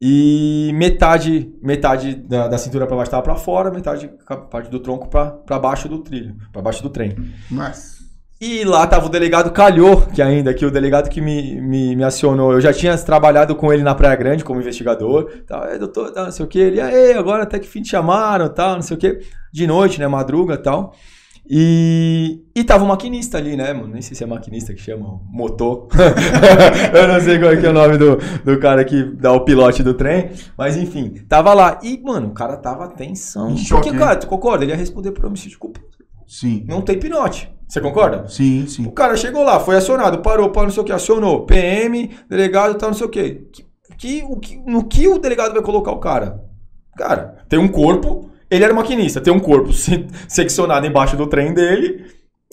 Speaker 2: e metade metade da, da cintura para baixo estava para fora, metade parte do tronco para baixo do trilho, para baixo do trem.
Speaker 1: Mas...
Speaker 2: E lá tava o delegado Calhou, que ainda que o delegado que me, me, me, acionou, eu já tinha trabalhado com ele na Praia Grande como investigador, tal, é, doutor, tal, não sei o que, ele, aí, agora até que fim te chamaram, tal, não sei o que, de noite, né, madruga, tal. E, e tava o maquinista ali, né, mano? Nem sei se é maquinista que chama, motor. eu não sei qual é, que é o nome do, do cara que dá o pilote do trem. Mas enfim, tava lá. E, mano, o cara tava tensão. Porque, cara, tu concorda? Ele ia responder por homicídio culposo.
Speaker 1: Sim.
Speaker 2: Não tem pinote. Você concorda?
Speaker 1: Sim, sim.
Speaker 2: O cara chegou lá, foi acionado, parou, parou, não sei o que, acionou. PM, delegado, tal, não sei o que. Que, o que. No que o delegado vai colocar o cara? Cara, tem um corpo ele era maquinista, tem um corpo seccionado embaixo do trem dele,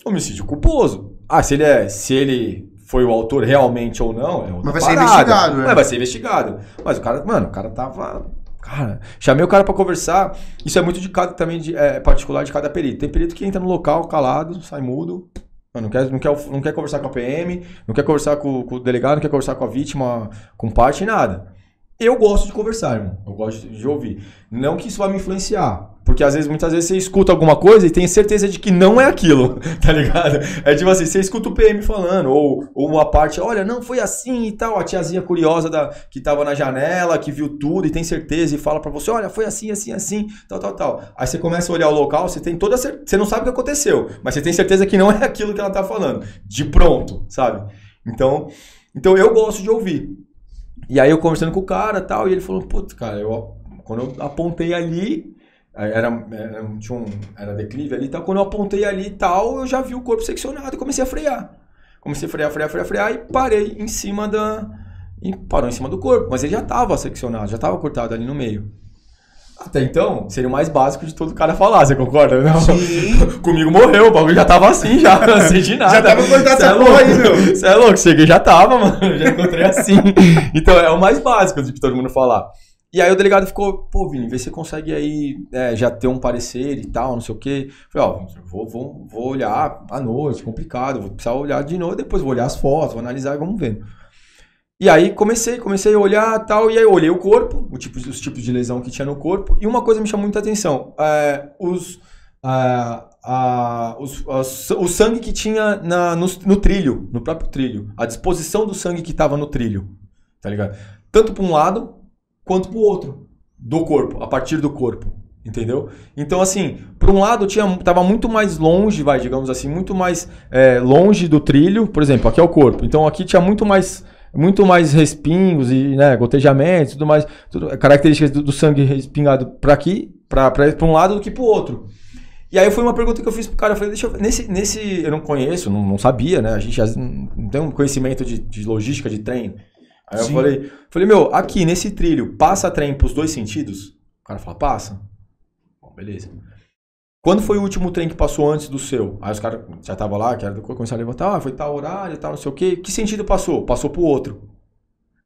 Speaker 2: homicídio culposo. Ah, se ele é, se ele foi o autor realmente ou não, é
Speaker 1: Mas vai parada. ser investigado,
Speaker 2: né? Mas vai ser investigado. Mas o cara, mano, o cara tava Cara, chamei o cara para conversar. Isso é muito de cada também de, é, particular de cada perito. Tem perito que entra no local calado, sai mudo. Não quer, não, quer, não quer conversar com a PM, não quer conversar com, com o delegado, não quer conversar com a vítima, com parte, nada. Eu gosto de conversar, irmão. Eu gosto de ouvir. Não que isso vá me influenciar. Porque às vezes, muitas vezes você escuta alguma coisa e tem certeza de que não é aquilo, tá ligado? É tipo assim, você escuta o PM falando, ou, ou uma parte, olha, não, foi assim e tal, a tiazinha curiosa da, que tava na janela, que viu tudo e tem certeza e fala para você, olha, foi assim, assim, assim, tal, tal, tal. Aí você começa a olhar o local, você tem toda certeza, você não sabe o que aconteceu, mas você tem certeza que não é aquilo que ela tá falando, de pronto, sabe? Então, então eu gosto de ouvir. E aí eu conversando com o cara tal, e ele falou, putz, cara, eu, quando eu apontei ali, era, era, tinha um, era declive ali e tal. Quando eu apontei ali e tal, eu já vi o corpo seccionado e comecei a frear. Comecei a frear, frear, frear, frear e parei em cima da. E parou em cima do corpo. Mas ele já estava seccionado, já estava cortado ali no meio. Até então, seria o mais básico de todo cara falar, você concorda? Não? Sim. Comigo morreu, o bagulho já tava assim, já, não sei de nada.
Speaker 1: Já tava cortado essa é porra aí, meu.
Speaker 2: Você é louco, cheguei já tava, mano. Já encontrei assim. Então, é o mais básico de todo mundo falar. E aí o delegado ficou, pô, Vini, vê se você consegue aí é, já ter um parecer e tal, não sei o quê. Falei, ó, vou, vou, vou olhar à noite, complicado, vou precisar olhar de novo, depois vou olhar as fotos, vou analisar e vamos ver. E aí comecei, comecei a olhar tal, e aí olhei o corpo, o tipo, os tipos de lesão que tinha no corpo, e uma coisa me chamou muita atenção, é, os, os, os, o sangue que tinha na, no, no trilho, no próprio trilho, a disposição do sangue que estava no trilho, tá ligado? Tanto para um lado quanto para o outro do corpo, a partir do corpo. Entendeu? Então, assim, por um lado, tinha, tava muito mais longe, vai, digamos assim, muito mais é, longe do trilho. Por exemplo, aqui é o corpo. Então, aqui tinha muito mais muito mais respingos e né, gotejamentos, tudo mais, tudo, características do, do sangue respingado para aqui, para um lado do que para o outro. E aí foi uma pergunta que eu fiz pro cara, eu falei, deixa eu nesse, nesse eu não conheço, não, não sabia, né? A gente não tem um conhecimento de, de logística de trem. Aí Sim. eu falei, falei, meu, aqui nesse trilho, passa trem pros dois sentidos? O cara fala, passa. Bom, beleza. Quando foi o último trem que passou antes do seu? Aí os caras já estavam lá, que era começaram a levantar, ah, foi tal horário e tal, não sei o quê. Que sentido passou? Passou pro outro.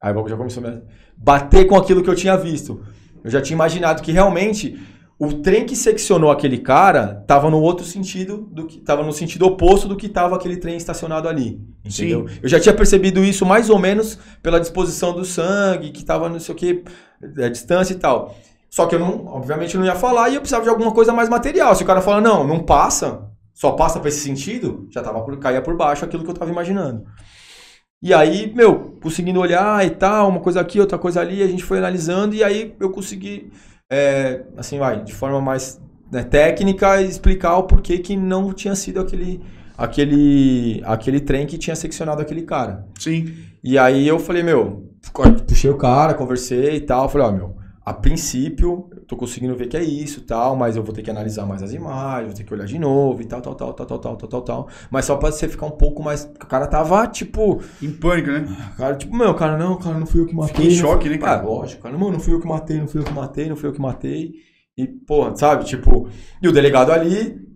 Speaker 2: Aí já começou a bater com aquilo que eu tinha visto. Eu já tinha imaginado que realmente o trem que seccionou aquele cara estava no outro sentido do que estava no sentido oposto do que estava aquele trem estacionado ali, entendeu? Sim. Eu já tinha percebido isso mais ou menos pela disposição do sangue, que estava não sei o que, a distância e tal. Só que eu não, obviamente, não ia falar e eu precisava de alguma coisa mais material. Se o cara fala não, não passa, só passa para esse sentido, já tava por caía por baixo aquilo que eu estava imaginando. E aí, meu, conseguindo olhar e tal, uma coisa aqui, outra coisa ali, a gente foi analisando e aí eu consegui é, assim, vai, de forma mais né, técnica, explicar o porquê que não tinha sido aquele, aquele, aquele trem que tinha seccionado aquele cara.
Speaker 1: Sim.
Speaker 2: E aí eu falei, meu, puxei o cara, conversei e tal, falei, ó, meu, a princípio, eu tô conseguindo ver que é isso e tal, mas eu vou ter que analisar mais as imagens, vou ter que olhar de novo e tal, tal, tal, tal, tal, tal, tal, tal, tal. Mas só pra você ficar um pouco mais. O cara tava, tipo.
Speaker 1: Em pânico, né?
Speaker 2: Cara, tipo, meu, cara, não, cara, não fui eu que matei.
Speaker 1: Fiquei em choque, né, cara?
Speaker 2: Ah, lógico, cara, mano, não fui eu que matei, não fui eu que matei, não fui eu que matei. E, porra, sabe, tipo. E o delegado ali.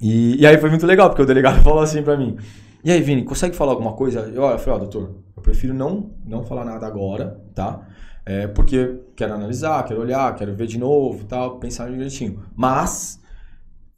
Speaker 2: E, e aí foi muito legal, porque o delegado falou assim pra mim. E aí, Vini, consegue falar alguma coisa? Eu, eu falei, ó, oh, doutor, eu prefiro não, não falar nada agora, tá? É, porque quero analisar, quero olhar, quero ver de novo tal, pensar direitinho. Mas,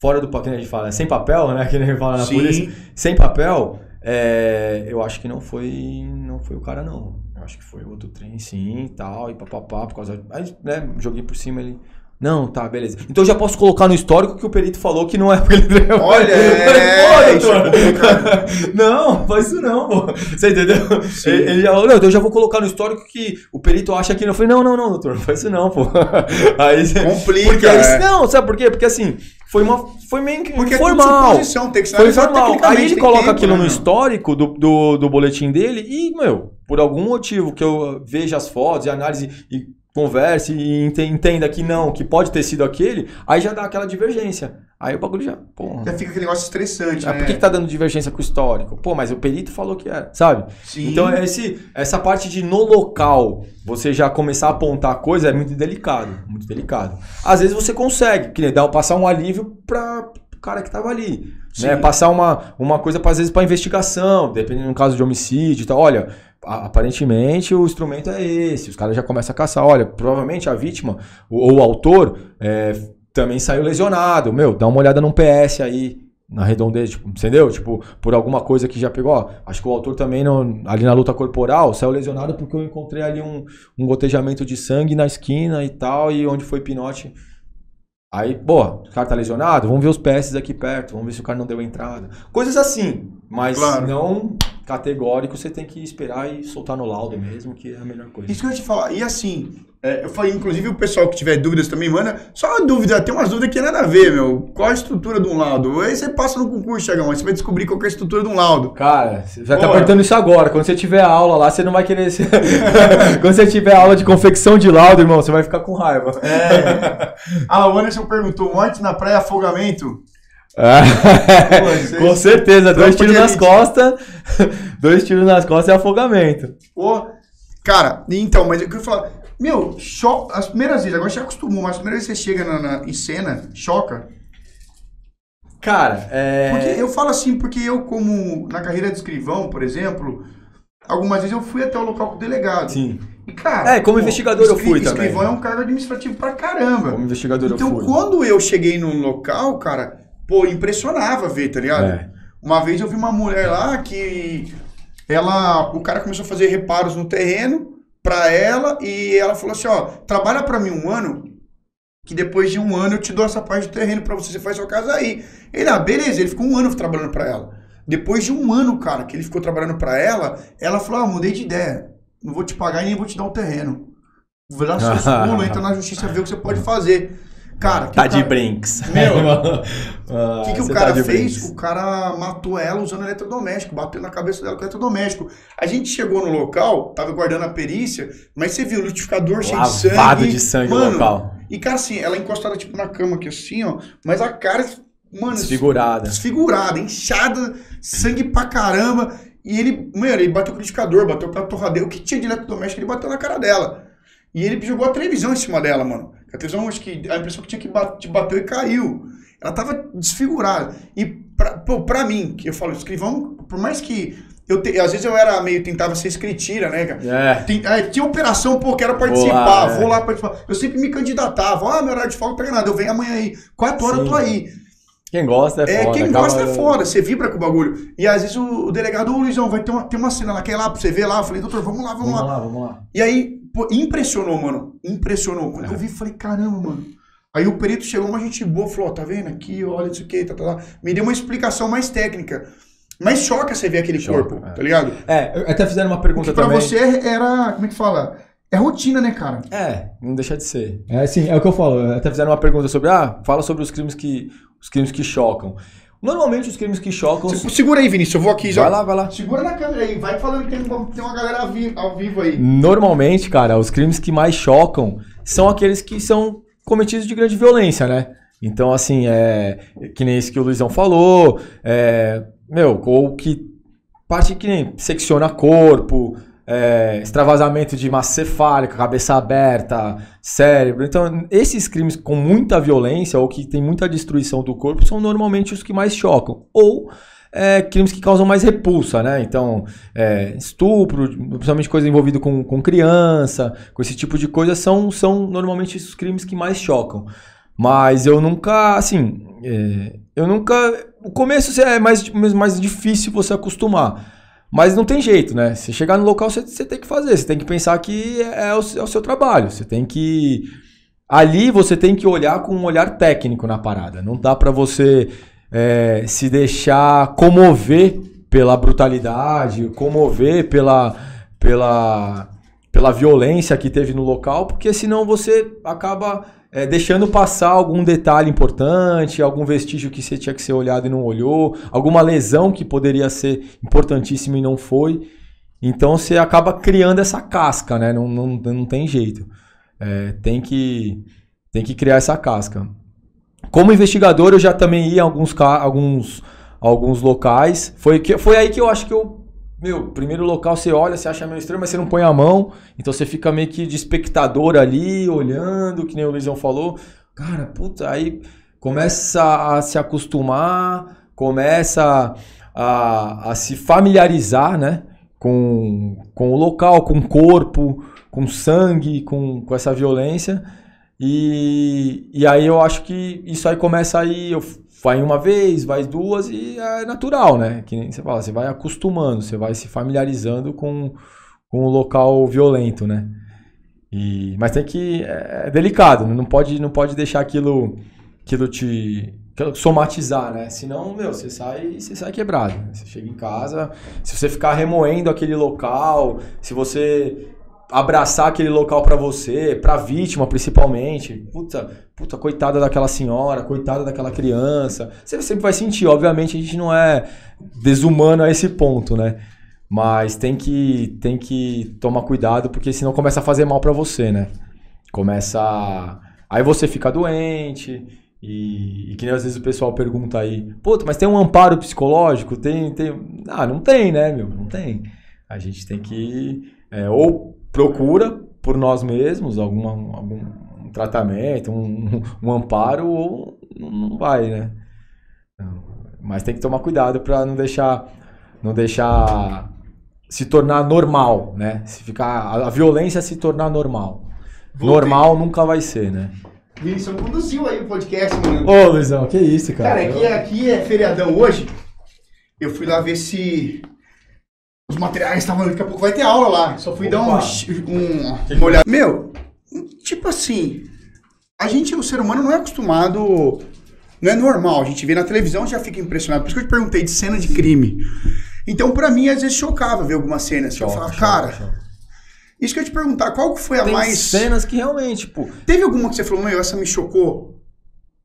Speaker 2: fora do papel, a gente fala, sem papel, né? Que nem fala na Sim. polícia, sem papel, é, eu acho que não foi, não foi o cara, não. Eu acho que foi outro trem, sim, e tal, e papapá, por causa. Aí, né, joguei por cima ele. Não, tá, beleza. Então eu já posso colocar no histórico que o perito falou que não é porque ele
Speaker 1: Olha,
Speaker 2: é, é Não, faz isso não, pô. Você entendeu? Sim. Ele já falou, não, então eu já vou colocar no histórico que o perito acha que não. Eu falei, não, não, não, doutor, não faz isso não, pô.
Speaker 1: Aí, Complica,
Speaker 2: porque é. Não, sabe por quê? Porque assim, foi uma foi meio que
Speaker 1: Porque
Speaker 2: informal.
Speaker 1: É tem que
Speaker 2: foi formal. Aí ele coloca tempo, aquilo né, no histórico do, do, do boletim dele e, meu, por algum motivo que eu veja as fotos e análise e converse e entenda que não, que pode ter sido aquele, aí já dá aquela divergência. Aí o bagulho já. Porra.
Speaker 1: Já fica aquele negócio estressante.
Speaker 2: Ah, né? Por que, que tá dando divergência com o histórico? Pô, mas o perito falou que era, sabe? Sim. Então, esse, essa parte de no local você já começar a apontar coisa é muito delicado. Muito delicado. Às vezes você consegue, que dá passar um alívio para o cara que tava ali. Né? Passar uma, uma coisa, às vezes, para investigação, dependendo do caso de homicídio e tal. Olha, aparentemente o instrumento é esse. Os caras já começam a caçar. Olha, provavelmente a vítima ou o autor é, também saiu lesionado. Meu, dá uma olhada num PS aí. na redondeza, tipo, entendeu? Tipo, por alguma coisa que já pegou. Ó, acho que o autor também, não, ali na luta corporal, saiu lesionado porque eu encontrei ali um, um gotejamento de sangue na esquina e tal, e onde foi pinote. Aí, pô, o cara tá lesionado, vamos ver os PS aqui perto, vamos ver se o cara não deu entrada. Coisas assim, mas claro. não categórico, você tem que esperar e soltar no laudo mesmo, que é a melhor coisa.
Speaker 1: Isso que eu ia te falar. E assim, é, eu falei, inclusive o pessoal que tiver dúvidas também, manda. Só uma dúvida, tem umas dúvidas que nada a ver, meu. Qual a estrutura de um laudo? Aí você passa no concurso, Chagão, aí você vai descobrir qual é a estrutura de um laudo.
Speaker 2: Cara, você já tá apertando isso agora. Quando você tiver aula lá, você não vai querer. Quando você tiver aula de confecção de laudo, irmão, você vai ficar com raiva.
Speaker 1: É. ah, o Anderson perguntou: morte na praia, afogamento?
Speaker 2: Pô, Com certeza, dois tiros nas costas, dois tiros nas costas é afogamento.
Speaker 1: Pô, cara, então, mas eu queria falar, meu, choca, as primeiras vezes, agora você acostumou, mas as primeiras vezes que você chega na, na, em cena, choca.
Speaker 2: Cara, é.
Speaker 1: Porque eu falo assim, porque eu, como na carreira de escrivão, por exemplo, algumas vezes eu fui até o local com o delegado.
Speaker 2: Sim.
Speaker 1: E, cara.
Speaker 2: É, como pô, investigador eu fui também.
Speaker 1: Escrivão é um cargo administrativo pra caramba.
Speaker 2: Como investigador
Speaker 1: então,
Speaker 2: eu fui.
Speaker 1: Então, quando eu cheguei num local, cara, pô, impressionava ver, tá ligado? É. Uma vez eu vi uma mulher lá que ela, o cara começou a fazer reparos no terreno para ela e ela falou assim, ó, trabalha para mim um ano que depois de um ano eu te dou essa parte do terreno para você, você faz sua casa aí. Ele, ah, beleza, ele ficou um ano trabalhando para ela. Depois de um ano, cara, que ele ficou trabalhando para ela, ela falou, ah, mudei de ideia, não vou te pagar e nem vou te dar um terreno. Vou dar seus pulos, entra na justiça, ver o que você pode fazer. Cara,
Speaker 2: tá de brinks.
Speaker 1: Meu, o que, que o cara tá fez? Brinks. O cara matou ela usando eletrodoméstico, bateu na cabeça dela com eletrodoméstico. A gente chegou no local, tava guardando a perícia, mas você viu o liquidificador cheio de sangue.
Speaker 2: Lavado de sangue
Speaker 1: mano,
Speaker 2: no local.
Speaker 1: E, cara, assim, ela encostada tipo na cama aqui assim, ó, mas a cara, mano.
Speaker 2: Desfigurada.
Speaker 1: Desfigurada, inchada, sangue pra caramba. E ele, mano, ele bateu com o liquidificador, bateu com a torradeira. O que tinha de eletrodoméstico, ele bateu na cara dela. E ele jogou a televisão em cima dela, mano. A televisão, acho que a impressão que tinha que bateu e caiu. Ela tava desfigurada. E pra, pô, pra mim, que eu falo, escrivão, por mais que eu te, às vezes eu era meio, tentava ser escritira, né, cara?
Speaker 2: É.
Speaker 1: Tem, é, tinha operação, pô, quero participar, vou lá, é. vou lá participar. Eu sempre me candidatava, ah, meu horário de folga tá ganhado, eu venho amanhã aí, quatro horas Sim. eu tô aí.
Speaker 2: Quem gosta é,
Speaker 1: é foda. Quem gosta é foda, você vibra com o bagulho. E às vezes o, o delegado, ô Luizão, vai ter uma, tem uma cena lá, quer ir lá pra você ver lá? Eu falei, doutor, vamos lá, vamos,
Speaker 2: vamos
Speaker 1: lá.
Speaker 2: lá. Vamos lá,
Speaker 1: E aí, pô, impressionou, mano. Impressionou. Quando é. eu vi, falei, caramba, mano. Aí o perito chegou, uma gente boa, falou, tá vendo aqui, olha isso aqui, tá, tá, tá. Me deu uma explicação mais técnica. Mas choca você ver aquele choca, corpo, é. tá ligado?
Speaker 2: É, até fizeram uma pergunta Porque
Speaker 1: também. Pra você era, como é que fala? É rotina, né, cara?
Speaker 2: É, não deixa de ser. É assim, é o que eu falo. Até fizeram uma pergunta sobre, ah, fala sobre os crimes que, os crimes que chocam. Normalmente os crimes que chocam.
Speaker 1: Segura aí, Vinícius, eu vou aqui já.
Speaker 2: Vai lá, vai lá.
Speaker 1: Segura na câmera aí, vai falando que tem, tem uma galera ao vivo aí.
Speaker 2: Normalmente, cara, os crimes que mais chocam são aqueles que são cometidos de grande violência, né? Então, assim, é. Que nem esse que o Luizão falou, é. Meu, ou que. Parte que nem secciona corpo, é, extravasamento de massa cefálica, cabeça aberta, cérebro. Então, esses crimes com muita violência ou que tem muita destruição do corpo são normalmente os que mais chocam. Ou é, crimes que causam mais repulsa, né? Então, é, estupro, principalmente coisa envolvida com, com criança, com esse tipo de coisa, são, são normalmente os crimes que mais chocam. Mas eu nunca, assim, é, eu nunca. O começo é mais, mais difícil você acostumar. Mas não tem jeito, né? Você chegar no local, você, você tem que fazer. Você tem que pensar que é o, é o seu trabalho. Você tem que. Ali você tem que olhar com um olhar técnico na parada. Não dá para você é, se deixar comover pela brutalidade, comover pela, pela, pela violência que teve no local, porque senão você acaba é, deixando passar algum detalhe importante, algum vestígio que você tinha que ser olhado e não olhou, alguma lesão que poderia ser importantíssima e não foi. Então você acaba criando essa casca, né? Não, não, não tem jeito. É, tem, que, tem que criar essa casca. Como investigador, eu já também ia em alguns, alguns, alguns locais. Foi, que, foi aí que eu acho que eu meu, primeiro local você olha, você acha meio estranho, mas você não põe a mão. Então você fica meio que de espectador ali, olhando, que nem o Luizão falou. Cara, puta, aí começa a se acostumar, começa a, a se familiarizar, né? Com, com o local, com o corpo, com sangue, com, com essa violência. E, e aí eu acho que isso aí começa aí. Eu vai uma vez, vai duas e é natural, né? Que nem você fala, você vai acostumando, você vai se familiarizando com, com o local violento, né? E, mas tem que. É, é delicado, não pode, não pode deixar aquilo, aquilo te. somatizar, né? Senão, meu, você sai, você sai quebrado. Né? Você chega em casa, se você ficar remoendo aquele local, se você abraçar aquele local para você, pra vítima principalmente. Puta, puta, coitada daquela senhora, coitada daquela criança. Você sempre vai sentir, obviamente a gente não é desumano a esse ponto, né? Mas tem que, tem que tomar cuidado, porque senão começa a fazer mal para você, né? Começa. A... Aí você fica doente. E, e, que nem às vezes o pessoal pergunta aí, puta, mas tem um amparo psicológico? Tem, tem. Ah, não tem, né, meu? Não tem. A gente tem que. É, ou procura por nós mesmos alguma, algum tratamento, um, um amparo, ou não vai, né? Mas tem que tomar cuidado para não deixar, não deixar se tornar normal, né? Se ficar a, violência se tornar normal. Voltei. Normal nunca vai ser, né?
Speaker 1: Vinícius conduziu aí o podcast, mano.
Speaker 2: Ô, Luizão, que isso, cara?
Speaker 1: Cara, aqui, aqui é feriadão hoje. Eu fui lá ver se os materiais estavam. Daqui a pouco vai ter aula lá. Só fui Opa. dar um, um, uma olhada. Meu, tipo assim, a gente, o ser humano, não é acostumado. Não é normal. A gente vê na televisão já fica impressionado. Por isso que eu te perguntei de cena de crime. Então, para mim, às vezes chocava ver algumas cenas. Choca, eu falava, cara. Isso que eu ia te perguntar, qual que foi a
Speaker 2: Tem
Speaker 1: mais.
Speaker 2: cenas que realmente, tipo.
Speaker 1: Teve alguma que você falou, meu, essa me chocou?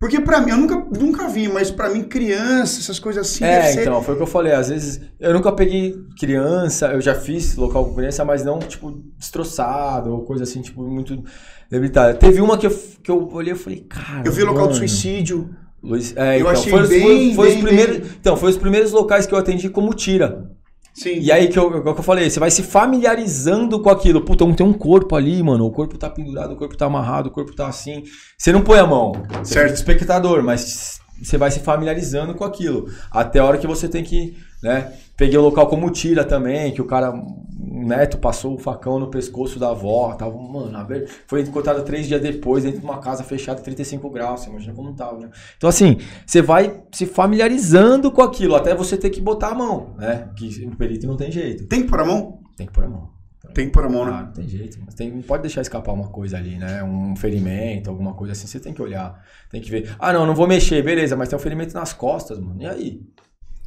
Speaker 1: Porque para mim, eu nunca, nunca vi, mas para mim, criança, essas coisas assim.
Speaker 2: É, então, foi o que eu falei. Às vezes, eu nunca peguei criança, eu já fiz local com criança, mas não, tipo, destroçado ou coisa assim, tipo, muito debilitada. Teve uma que eu, que eu olhei e falei, cara.
Speaker 1: Eu vi o local do suicídio.
Speaker 2: Luiz, é, eu então, achei foi, bem, foi, foi bem, os primeiros, bem... Então, foi os primeiros locais que eu atendi como tira. Sim. E aí que eu, que eu falei, você vai se familiarizando com aquilo. Puta, tem um corpo ali, mano. O corpo tá pendurado, o corpo tá amarrado, o corpo tá assim. Você não põe a mão. Você certo. espectador, mas você vai se familiarizando com aquilo. Até a hora que você tem que, né? Peguei o local como tira também, que o cara, o neto passou o facão no pescoço da avó, tava, mano, foi encontrado três dias depois dentro de uma casa fechada 35 graus, você imagina como tava, né? Então assim, você vai se familiarizando com aquilo, até você ter que botar a mão, né? Que o perito não tem jeito.
Speaker 1: Tem que pôr a mão?
Speaker 2: Tem que pôr a mão.
Speaker 1: Tem que pôr a mão,
Speaker 2: né? Ah, não tem jeito. Mas tem, não pode deixar escapar uma coisa ali, né? Um ferimento, alguma coisa assim. Você tem que olhar, tem que ver. Ah, não, não vou mexer, beleza, mas tem um ferimento nas costas, mano. E aí?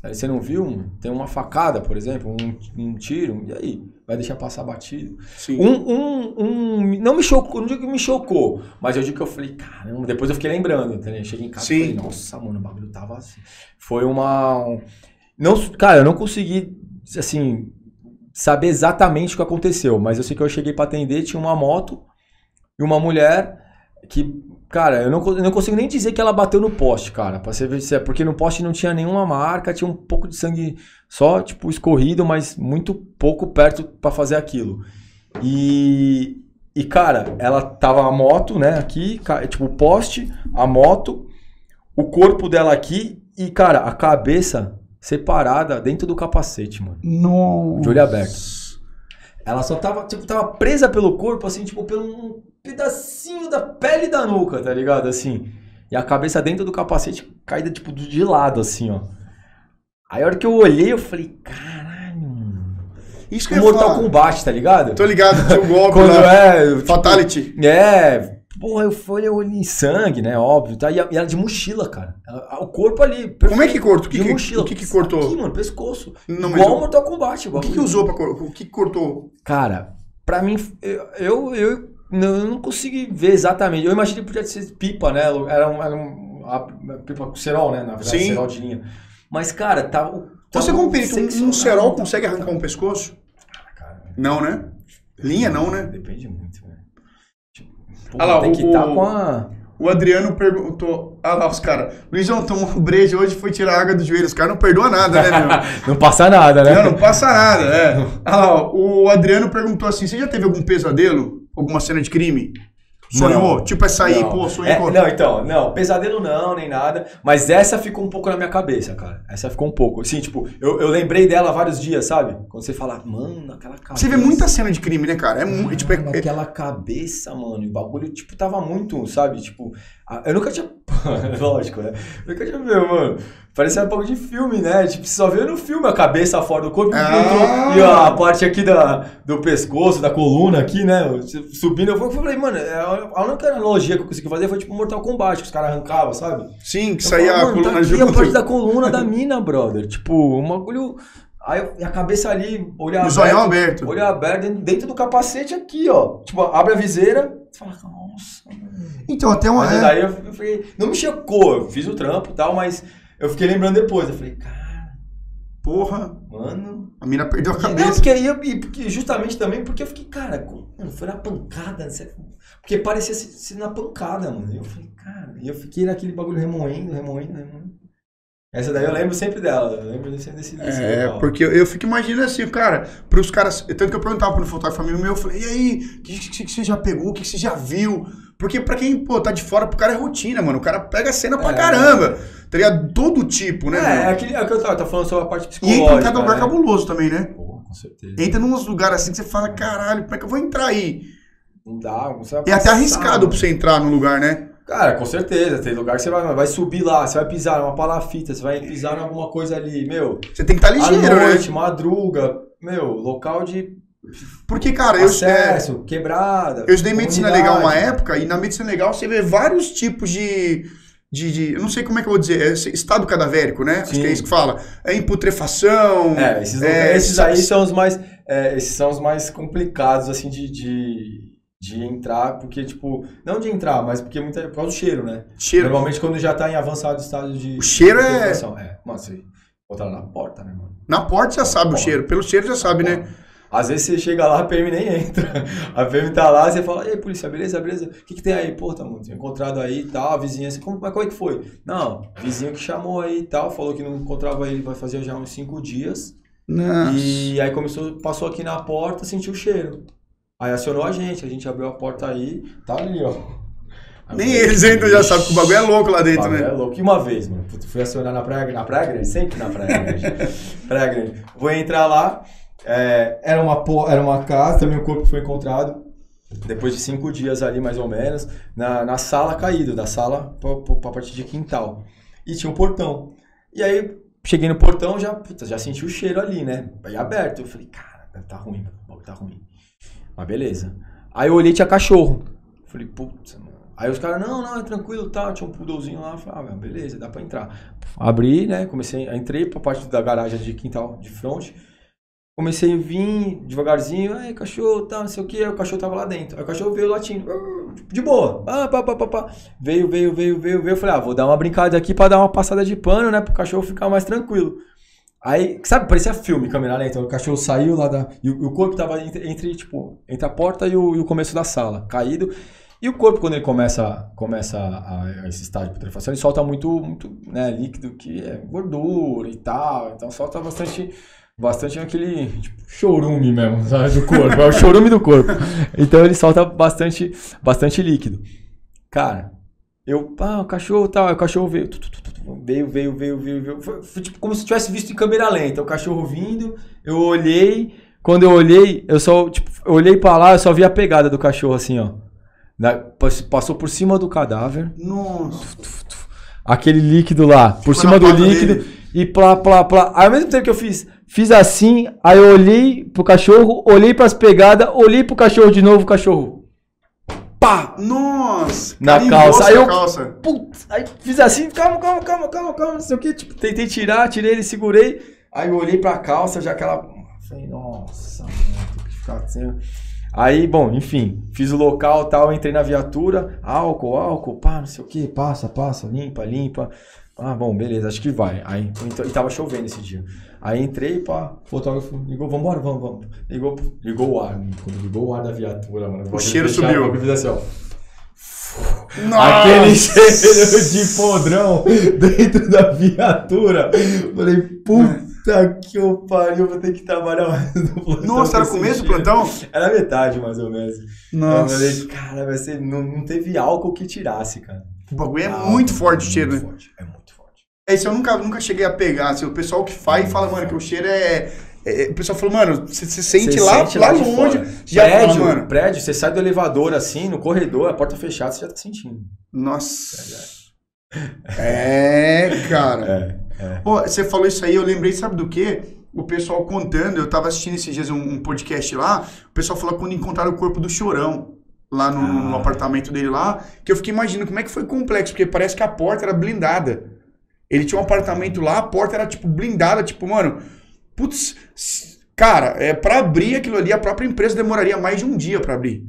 Speaker 2: Aí você não viu? Tem uma facada, por exemplo, um, um tiro, e aí? Vai deixar passar batido? Sim. Um, um, um, não me chocou, não digo que me chocou, mas eu digo que eu falei, caramba, depois eu fiquei lembrando, entendeu? Cheguei em casa Sim. e falei, nossa, mano, o bagulho tava assim. Foi uma. Um, não, cara, eu não consegui, assim, saber exatamente o que aconteceu, mas eu sei que eu cheguei para atender, tinha uma moto e uma mulher que Cara, eu não, eu não consigo nem dizer que ela bateu no poste, cara. Pra você ver se é. Porque no poste não tinha nenhuma marca, tinha um pouco de sangue só, tipo, escorrido, mas muito pouco perto para fazer aquilo. E. E, cara, ela tava a moto, né, aqui, tipo, o poste, a moto, o corpo dela aqui e, cara, a cabeça separada dentro do capacete, mano.
Speaker 1: Nossa.
Speaker 2: De olho aberto. Ela só tava, tipo, tava presa pelo corpo, assim, tipo, pelo um pedacinho da pele da nuca, tá ligado? Assim. E a cabeça dentro do capacete caída, tipo, de lado, assim, ó. Aí a hora que eu olhei, eu falei, caralho, mano. Isso que o Mortal falar. Kombat, tá ligado?
Speaker 1: Tô ligado, tinha um golpe
Speaker 2: Quando lá. é...
Speaker 1: Tipo, Fatality.
Speaker 2: É... Porra, eu falei, eu olhei em sangue, né? Óbvio. Tá? E ela de mochila, cara. O corpo ali.
Speaker 1: Perfeito. Como é que cortou? Que,
Speaker 2: de mochila.
Speaker 1: O que, que cortou?
Speaker 2: Aqui, mano, pescoço. Não, igual o Mortal Kombat.
Speaker 1: Igual o que, que usou pra cortar? O que cortou?
Speaker 2: Cara, pra mim, eu, eu, eu não, eu não consegui ver exatamente. Eu imaginei que podia ser pipa, né? Era um, era um a, pipa com cerol, né? Na verdade, Sim. cerol de linha. Mas, cara, tá.
Speaker 1: tá Você, perito, um, um cerol consegue arrancar um pescoço? cara, não, né? Linha não, né?
Speaker 2: Depende muito, né?
Speaker 1: Tipo, pô, lá, tem o, que estar tá com a. O Adriano perguntou. Ah lá, os caras. Luizão tomou um brejo hoje foi tirar a água do joelho. Os caras não perdoam nada, né, meu?
Speaker 2: não passa nada, né?
Speaker 1: Não, não passa nada, é. Ah lá, o Adriano perguntou assim: você já teve algum pesadelo? Alguma cena de crime? Sonhou?
Speaker 2: Não.
Speaker 1: Tipo essa aí,
Speaker 2: Não.
Speaker 1: pô, sonhei
Speaker 2: É, não, então, não, pesadelo não, nem nada. Mas essa ficou um pouco na minha cabeça, cara. Essa ficou um pouco. Assim, tipo, eu, eu lembrei dela vários dias, sabe? Quando você fala, mano, aquela cabeça.
Speaker 1: Você vê muita cena de crime, né, cara? É muito. Tipo, é- é-
Speaker 2: aquela cabeça, mano, e o bagulho, tipo, tava muito, sabe? Tipo, eu nunca tinha. Lógico, né? Eu nunca tinha visto, mano. Parecia um pouco de filme, né? Tipo, você só vê no filme a cabeça fora do corpo
Speaker 1: Ah.
Speaker 2: e a parte aqui da, do pescoço, da coluna aqui, né? Subindo. Eu falei, mano, é a única analogia que eu consegui fazer foi tipo Mortal Kombat, que os caras arrancavam, sabe?
Speaker 1: Sim, que
Speaker 2: Eu
Speaker 1: saía
Speaker 2: falo,
Speaker 1: a
Speaker 2: mano,
Speaker 1: coluna
Speaker 2: tá
Speaker 1: junto.
Speaker 2: a parte da coluna da mina, brother. Tipo, um bagulho. Aí eu- a cabeça ali, olhar
Speaker 1: O zoião aberto.
Speaker 2: Olho aberto dentro, do capacete aqui, ó. Tipo, abre a viseira, você fala, nossa.
Speaker 1: Então, até uma.
Speaker 2: Mas
Speaker 1: é-
Speaker 2: daí eu, eu falei, não me chocou, eu fiz o trampo e tal, mas eu fiquei lembrando depois. Eu falei, cara,
Speaker 1: Porra,
Speaker 2: mano.
Speaker 1: a mina perdeu a
Speaker 2: Não,
Speaker 1: cabeça.
Speaker 2: porque aí eu, porque justamente também porque eu fiquei, cara, mano, foi na pancada, não sei- porque parecia ser, ser na pancada, mano. E eu falei, cara, e eu fiquei naquele bagulho remoendo, remoendo, remoendo. Essa daí eu lembro sempre dela, eu lembro sempre desse,
Speaker 1: É,
Speaker 2: local.
Speaker 1: porque eu, eu fico imaginando assim, cara, pros caras. Tanto que eu perguntava pro fotógrafo amigo meu, eu falei, e aí, o que, que, que você já pegou? O que, que você já viu? Porque pra quem, pô, tá de fora, pro cara é rotina, mano. O cara pega cena pra
Speaker 2: É.
Speaker 1: caramba. Tá ligado? Todo tipo, né?
Speaker 2: É, é aquele, é o que eu tava, tava falando sobre a parte
Speaker 1: E
Speaker 2: psicológica.
Speaker 1: entra em cada lugar
Speaker 2: né?
Speaker 1: cabuloso também, né?
Speaker 2: Pô, com certeza.
Speaker 1: Entra nos lugares assim que você fala, caralho, como é que eu vou entrar aí?
Speaker 2: Não dá, você vai
Speaker 1: É até arriscado
Speaker 2: mano.
Speaker 1: pra você entrar no lugar, né?
Speaker 2: Cara, com certeza. Tem lugar que você vai, vai subir lá, você vai pisar numa palafita, você vai pisar em alguma coisa ali, meu.
Speaker 1: Você tem que estar
Speaker 2: À
Speaker 1: ligeiro, né?
Speaker 2: noite, madruga, meu, local de
Speaker 1: Porque, cara, eu, é,
Speaker 2: acesso, quebrada.
Speaker 1: eu estudei medicina legal uma época, e na medicina legal você vê vários tipos de. De, de- eu não sei como é que eu vou dizer, é estado cadavérico, né? Acho
Speaker 2: Sim.
Speaker 1: que é isso que fala. É em putrefação.
Speaker 2: É, esses,
Speaker 1: É,
Speaker 2: esses aí são os mais. é, esses são os mais complicados, assim, de, de, de entrar, porque, tipo. Não de entrar, mas porque muita, por causa do cheiro, né?
Speaker 1: Cheiro.
Speaker 2: Normalmente quando já tá em avançado estágio de.
Speaker 1: O cheiro é-.
Speaker 2: É, mano, você botar lá na porta, né, mano?
Speaker 1: Na porta já sabe o cheiro. Pelo cheiro já sabe, né?
Speaker 2: Às vezes você chega lá, a PM nem entra. A PM tá lá, você fala, e aí, polícia, beleza, beleza? O que, que tem aí? Pô, tá muito encontrado aí e tal, a vizinhança. Como, mas como é que foi? Não, vizinho que chamou aí e tal, falou que não encontrava ele, vai fazer já uns cinco dias.
Speaker 1: Nossa.
Speaker 2: E aí começou, passou aqui na porta, sentiu o cheiro. Aí acionou a gente, a gente abriu a porta aí, tá ali, ó. Aí
Speaker 1: Nem
Speaker 2: falei,
Speaker 1: eles entram, já sabem que o bagulho é louco lá dentro, né?
Speaker 2: É louco. E uma vez, mano, fui acionar na praia, na praia grande, sempre na praia grande. praia grande. Vou entrar lá, é, era, uma, era uma casa, também o corpo foi encontrado, depois de cinco dias ali, mais ou menos, na, na sala caído, da sala pra, pra, pra partir de quintal. E tinha um portão. E aí, cheguei no portão, já, puta, já senti o cheiro ali, né? Aí aberto, eu falei, cara, tá ruim, tá ruim. Mas beleza. Aí eu olhei, tinha cachorro. Falei, putz. Aí os caras, não, não, é tranquilo, tá. Tinha um poodlezinho lá. Falei, ah, beleza, dá pra entrar. Abri, né? Comecei, entrei pra parte da garagem de quintal, de frente. Comecei a vir devagarzinho, aí cachorro, tá, não sei o que, o cachorro tava lá dentro. Aí o cachorro veio latindo, "Ah", de boa, ah, pá, pá, pá, pá. Veio, veio, veio, veio, veio. Falei, ah, vou dar uma brincada aqui pra dar uma passada de pano, né, pro cachorro ficar mais tranquilo. Aí, sabe, parecia filme, câmera lenta. O cachorro saiu lá da. E o, corpo tava entre, entre, tipo, entre a porta e o, e o começo da sala, caído. E o corpo, quando ele começa, começa a, a esse estágio de putrefação, ele solta muito, muito né, líquido que é gordura e tal. Então solta bastante, bastante aquele tipo, chorume mesmo, sabe, do corpo. É o chorume do corpo. Então ele solta bastante, bastante líquido. Cara, eu, ah, o cachorro tal, aí o cachorro veio, tu, tu, tu, veio, veio, veio, veio, veio. Foi, foi tipo como se tivesse visto em câmera lenta, o cachorro vindo, eu olhei, quando eu olhei, eu só, tipo, eu olhei pra lá, eu só vi a pegada do cachorro assim, ó. Pass- passou por cima do cadáver,
Speaker 1: Nossa.
Speaker 2: aquele líquido lá, por
Speaker 1: Ficou
Speaker 2: cima do líquido,
Speaker 1: dele.
Speaker 2: e plá, plá, plá. Aí, ao mesmo tempo que eu fiz, fiz assim, aí eu olhei pro cachorro, olhei pras pegadas, olhei pro cachorro de novo, o cachorro. Pá!
Speaker 1: Nossa.
Speaker 2: Na calça. Aí eu-
Speaker 1: calça.
Speaker 2: Putz, aí fiz assim, calma, calma, calma, calma, calma, não sei o que, tipo, tentei tirar, tirei ele, segurei, aí eu olhei pra calça, já aquela, falei, nossa, mano, tem que ficar assim, aí, bom, enfim, fiz o local tal, entrei na viatura, álcool, álcool, pá, não sei o que, passa, passa, limpa, limpa, ah, bom, beleza, acho que vai, aí, então, e tava chovendo esse dia, aí entrei, pá, fotógrafo ligou, vambora, vamos, vamos, ligou, ligou o ar, quando ligou o ar da viatura, mano,
Speaker 1: O cheiro subiu.
Speaker 2: Eu fiz assim, ó,
Speaker 1: Nossa.
Speaker 2: Aquele cheiro de podrão dentro da viatura. Falei, puta.
Speaker 3: Que eu pariu, vou ter que trabalhar mais no
Speaker 1: plantão. Nossa, era o começo do plantão?
Speaker 3: Era metade, mais ou menos.
Speaker 1: Nossa.
Speaker 3: Eu falei, cara, vai ser, não, não teve álcool que tirasse, cara.
Speaker 1: O bagulho é ah, muito forte o cheiro, né?
Speaker 3: Forte, é muito
Speaker 1: É isso eu nunca, nunca cheguei a pegar. Assim, o pessoal que faz fala, mano, que o cheiro é. é o pessoal falou, mano, você, sente lá, sente lá, lá longe.
Speaker 2: Já prédio, fala, mano. prédio, você sai do elevador assim, no corredor, a porta fechada, você já tá sentindo.
Speaker 1: Nossa. É, cara. É, é. Pô, você falou isso aí, eu lembrei, sabe do quê? O pessoal contando, eu tava assistindo esses dias um, um podcast lá, o pessoal falou quando encontraram o corpo do Chorão lá no, ah. no, apartamento dele lá, que eu fiquei imaginando como é que foi complexo, porque parece que a porta era blindada. Ele tinha um apartamento lá, a porta era tipo blindada, tipo, mano, putz, cara, é para abrir aquilo ali, a própria empresa demoraria mais de um dia para abrir.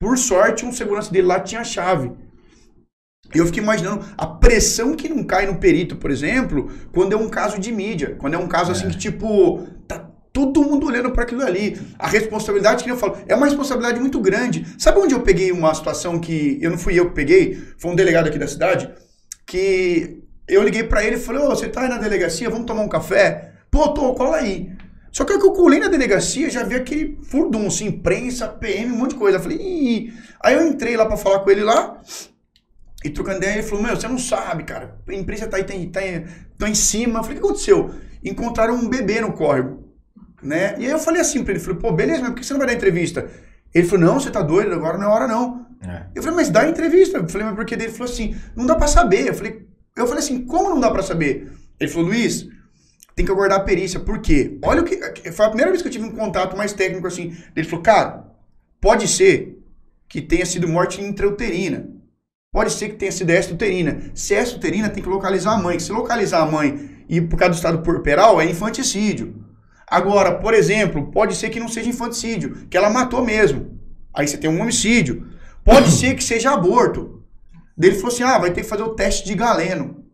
Speaker 1: Por sorte, um segurança dele lá tinha a chave. E eu fiquei imaginando a pressão que não cai no perito, por exemplo, quando é um caso de mídia. Quando é um caso assim é. que, tipo, tá todo mundo olhando para aquilo ali. A responsabilidade que eu falo, é uma responsabilidade muito grande. Sabe onde eu peguei uma situação que eu não fui eu que peguei? Foi um delegado aqui da cidade que eu liguei para ele e falei: "Ô, você tá aí na delegacia, vamos tomar um café?" "Pô, tô, cola aí." Só que eu que eu colei na delegacia, já vi aquele assim, imprensa, PM, um monte de coisa. Eu falei, Ih. Aí eu entrei lá para falar com ele lá, e trocando ideia, ele falou, meu, você não sabe, cara. A imprensa tá aí, tá, tá, tá em cima. Eu falei, o que aconteceu? Encontraram um bebê no córrego, né? E aí eu falei assim pra ele, falei, pô, beleza, mas por que você não vai dar entrevista? Ele falou, não, você tá doido, agora não é hora não. É. Eu falei, mas dá entrevista. Eu falei, mas por que? Ele falou assim, não dá pra saber. Eu falei, eu falei assim, como não dá pra saber? Ele falou, Luiz, tem que aguardar a perícia. Por quê? Olha o que... Foi a primeira vez que eu tive um contato mais técnico assim. Ele falou, cara, pode ser que tenha sido morte intrauterina. Pode ser que tenha sido extra-uterina. Se é extra-uterina, tem que localizar a mãe. Se localizar a mãe e por causa do estado puerperal, é infanticídio. Agora, por exemplo, pode ser que não seja infanticídio, que ela matou mesmo. Aí você tem um homicídio. Pode ser que seja aborto. Ele falou assim: ah, vai ter que fazer o teste de galeno.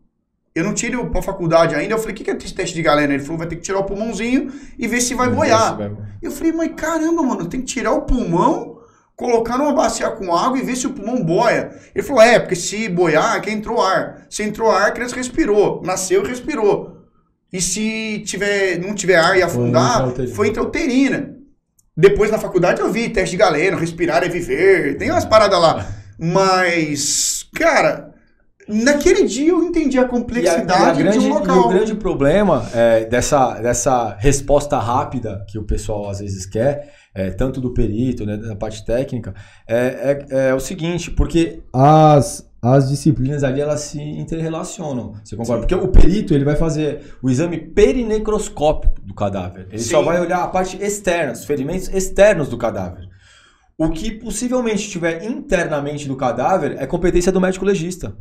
Speaker 1: Eu não tirei para faculdade ainda. Eu falei: o que, que é esse teste de galeno? Ele falou: vai ter que tirar o pulmãozinho e ver se vai boiar. Eu falei: mas caramba, mano, tem que tirar o pulmão colocar numa bacia com água e ver se o pulmão boia. Ele falou, é, porque se boiar é que entrou ar. Se entrou ar, a criança respirou. Nasceu e respirou. E se tiver, não tiver ar e afundar, foi intrauterina. Depois na faculdade eu vi teste de galeno, respirar é viver, tem umas paradas lá. Mas, cara, naquele dia eu entendi a complexidade e a, e a grande, de um local.
Speaker 2: E o grande problema é, dessa, dessa resposta rápida que o pessoal às vezes quer é, tanto do perito, né, da parte técnica, é, é, é, o seguinte, porque as, as disciplinas ali elas se interrelacionam. Você concorda? Sim. Porque o perito ele vai fazer o exame perinecroscópico do cadáver. Ele Sim. só vai olhar a parte externa, os ferimentos externos do cadáver. O que possivelmente estiver internamente do cadáver é competência do médico legista.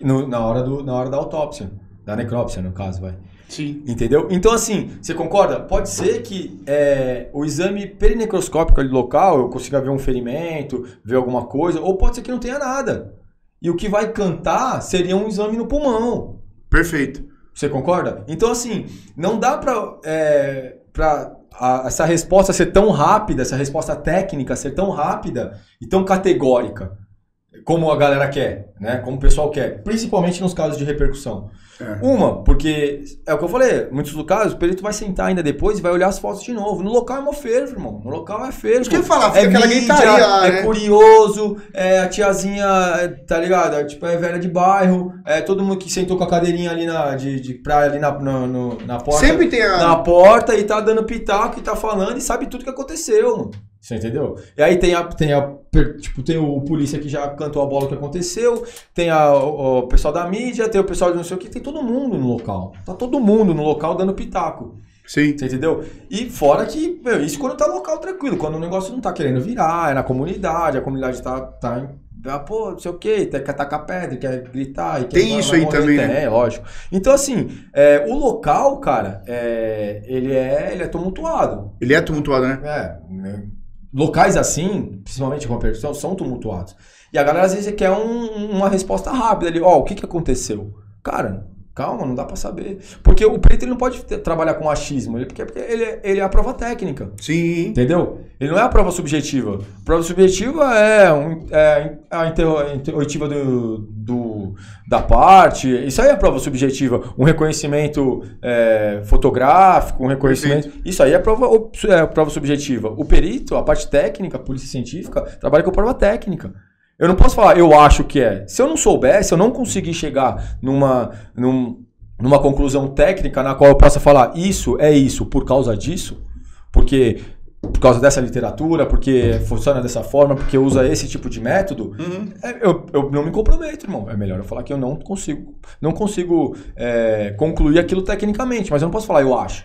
Speaker 2: No, na, hora do, na hora da autópsia, da necrópsia, no caso, vai.
Speaker 1: Sim.
Speaker 2: Entendeu? Então, assim, você concorda? Pode ser que é, o exame perinecroscópico ali local eu consiga ver um ferimento, ver alguma coisa, ou pode ser que não tenha nada. E o que vai cantar seria um exame no pulmão.
Speaker 1: Perfeito.
Speaker 2: Você concorda? Então, assim, não dá pra, é, pra a, essa resposta ser tão rápida, essa resposta técnica ser tão rápida e tão categórica como a galera quer, né? Como o pessoal quer, principalmente nos casos de repercussão. É. Uma, porque é o que eu falei, muitos casos, o perito vai sentar ainda depois e vai olhar as fotos de novo. No local é uma fervo, irmão. No local é fervo.
Speaker 1: que eu falar, fica é aquela gritaria,
Speaker 2: É né? curioso, é a tiazinha, tá ligado? É, tipo, é velha de bairro, é todo mundo que sentou com a cadeirinha ali na, de, de praia ali na, na, no, na porta.
Speaker 1: Sempre tem a...
Speaker 2: Na porta e tá dando pitaco e tá falando e sabe tudo que aconteceu, mano. Você entendeu? E aí tem a, tem a tipo, tem o polícia que já cantou a bola que aconteceu, tem a, o, o, pessoal da mídia, tem o pessoal de não sei o que, tem todo mundo no local. Tá todo mundo no local dando pitaco.
Speaker 1: Sim.
Speaker 2: Você entendeu? E fora que, meu, isso quando tá local tranquilo, quando o negócio não tá querendo virar, é na comunidade, a comunidade tá, tá ah, pô, não sei o que, quer atacar pedra, quer gritar.
Speaker 1: Tem isso aí também,
Speaker 2: né? É, lógico. Então, assim, é, o local, cara, é, ele, é, ele é tumultuado.
Speaker 1: Ele é tumultuado, né?
Speaker 2: É, né? locais assim, principalmente com a percussão, são tumultuados. E a galera às vezes quer um, uma resposta rápida ali, ó, oh, o que, que aconteceu? Cara, Calma, não dá pra saber. Porque o preto ele não pode ter- trabalhar com achismo, ele, porque, porque ele, é- ele é a prova técnica.
Speaker 1: Sim.
Speaker 2: Entendeu? Ele não é a prova subjetiva. A prova subjetiva é, um- é a interrogativa do, do- da parte. Isso aí é a prova subjetiva. Um reconhecimento é, fotográfico, um reconhecimento. Isso aí é a prova, é a prova subjetiva. O perito, a parte técnica, a polícia científica, trabalha com a prova técnica. Eu não posso falar, eu acho que é. Se eu não souber, se eu não conseguir chegar numa, num- numa conclusão técnica na qual eu possa falar isso é isso por causa disso, porque por causa dessa literatura, porque funciona dessa forma, porque usa esse tipo de método,
Speaker 1: Uhum.
Speaker 2: é, eu, eu não me comprometo, irmão. É melhor eu falar que eu não consigo, não consigo é, concluir aquilo tecnicamente, mas eu não posso falar eu acho.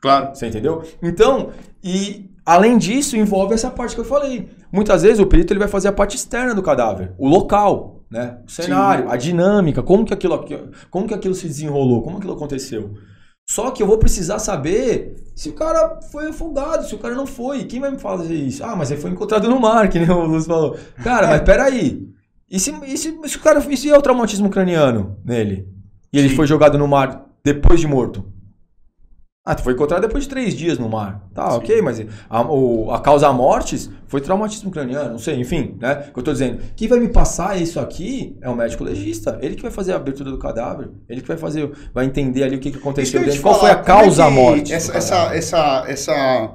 Speaker 1: Claro.
Speaker 2: Você entendeu? Então, e além disso, envolve essa parte que eu falei. Muitas vezes o perito ele vai fazer a parte externa do cadáver, o local, né? O cenário, a dinâmica, como que aquilo, aqui- como que aquilo se desenrolou, como aquilo aconteceu. Só que eu vou precisar saber se o cara foi afogado, se o cara não foi. Quem vai me fazer isso? Ah, mas ele foi encontrado no mar, que nem o Lúcio falou. Cara, mas peraí. E se, e se, se o cara. E se é o traumatismo craniano nele? E ele
Speaker 1: Sim.
Speaker 2: foi jogado no mar depois de morto? Ah, tu foi encontrado depois de três dias no mar. Tá,
Speaker 1: Sim.
Speaker 2: ok, mas a, o- a causa mortes foi traumatismo craniano, não sei, enfim, né? O que eu tô dizendo. Quem vai me passar isso aqui é o médico legista. Ele que vai fazer a abertura do cadáver. Ele que vai fazer, vai entender ali o que, que aconteceu dentro. Qual foi a
Speaker 1: é
Speaker 2: causa
Speaker 1: que
Speaker 2: morte?
Speaker 1: Essa, essa, essa, essa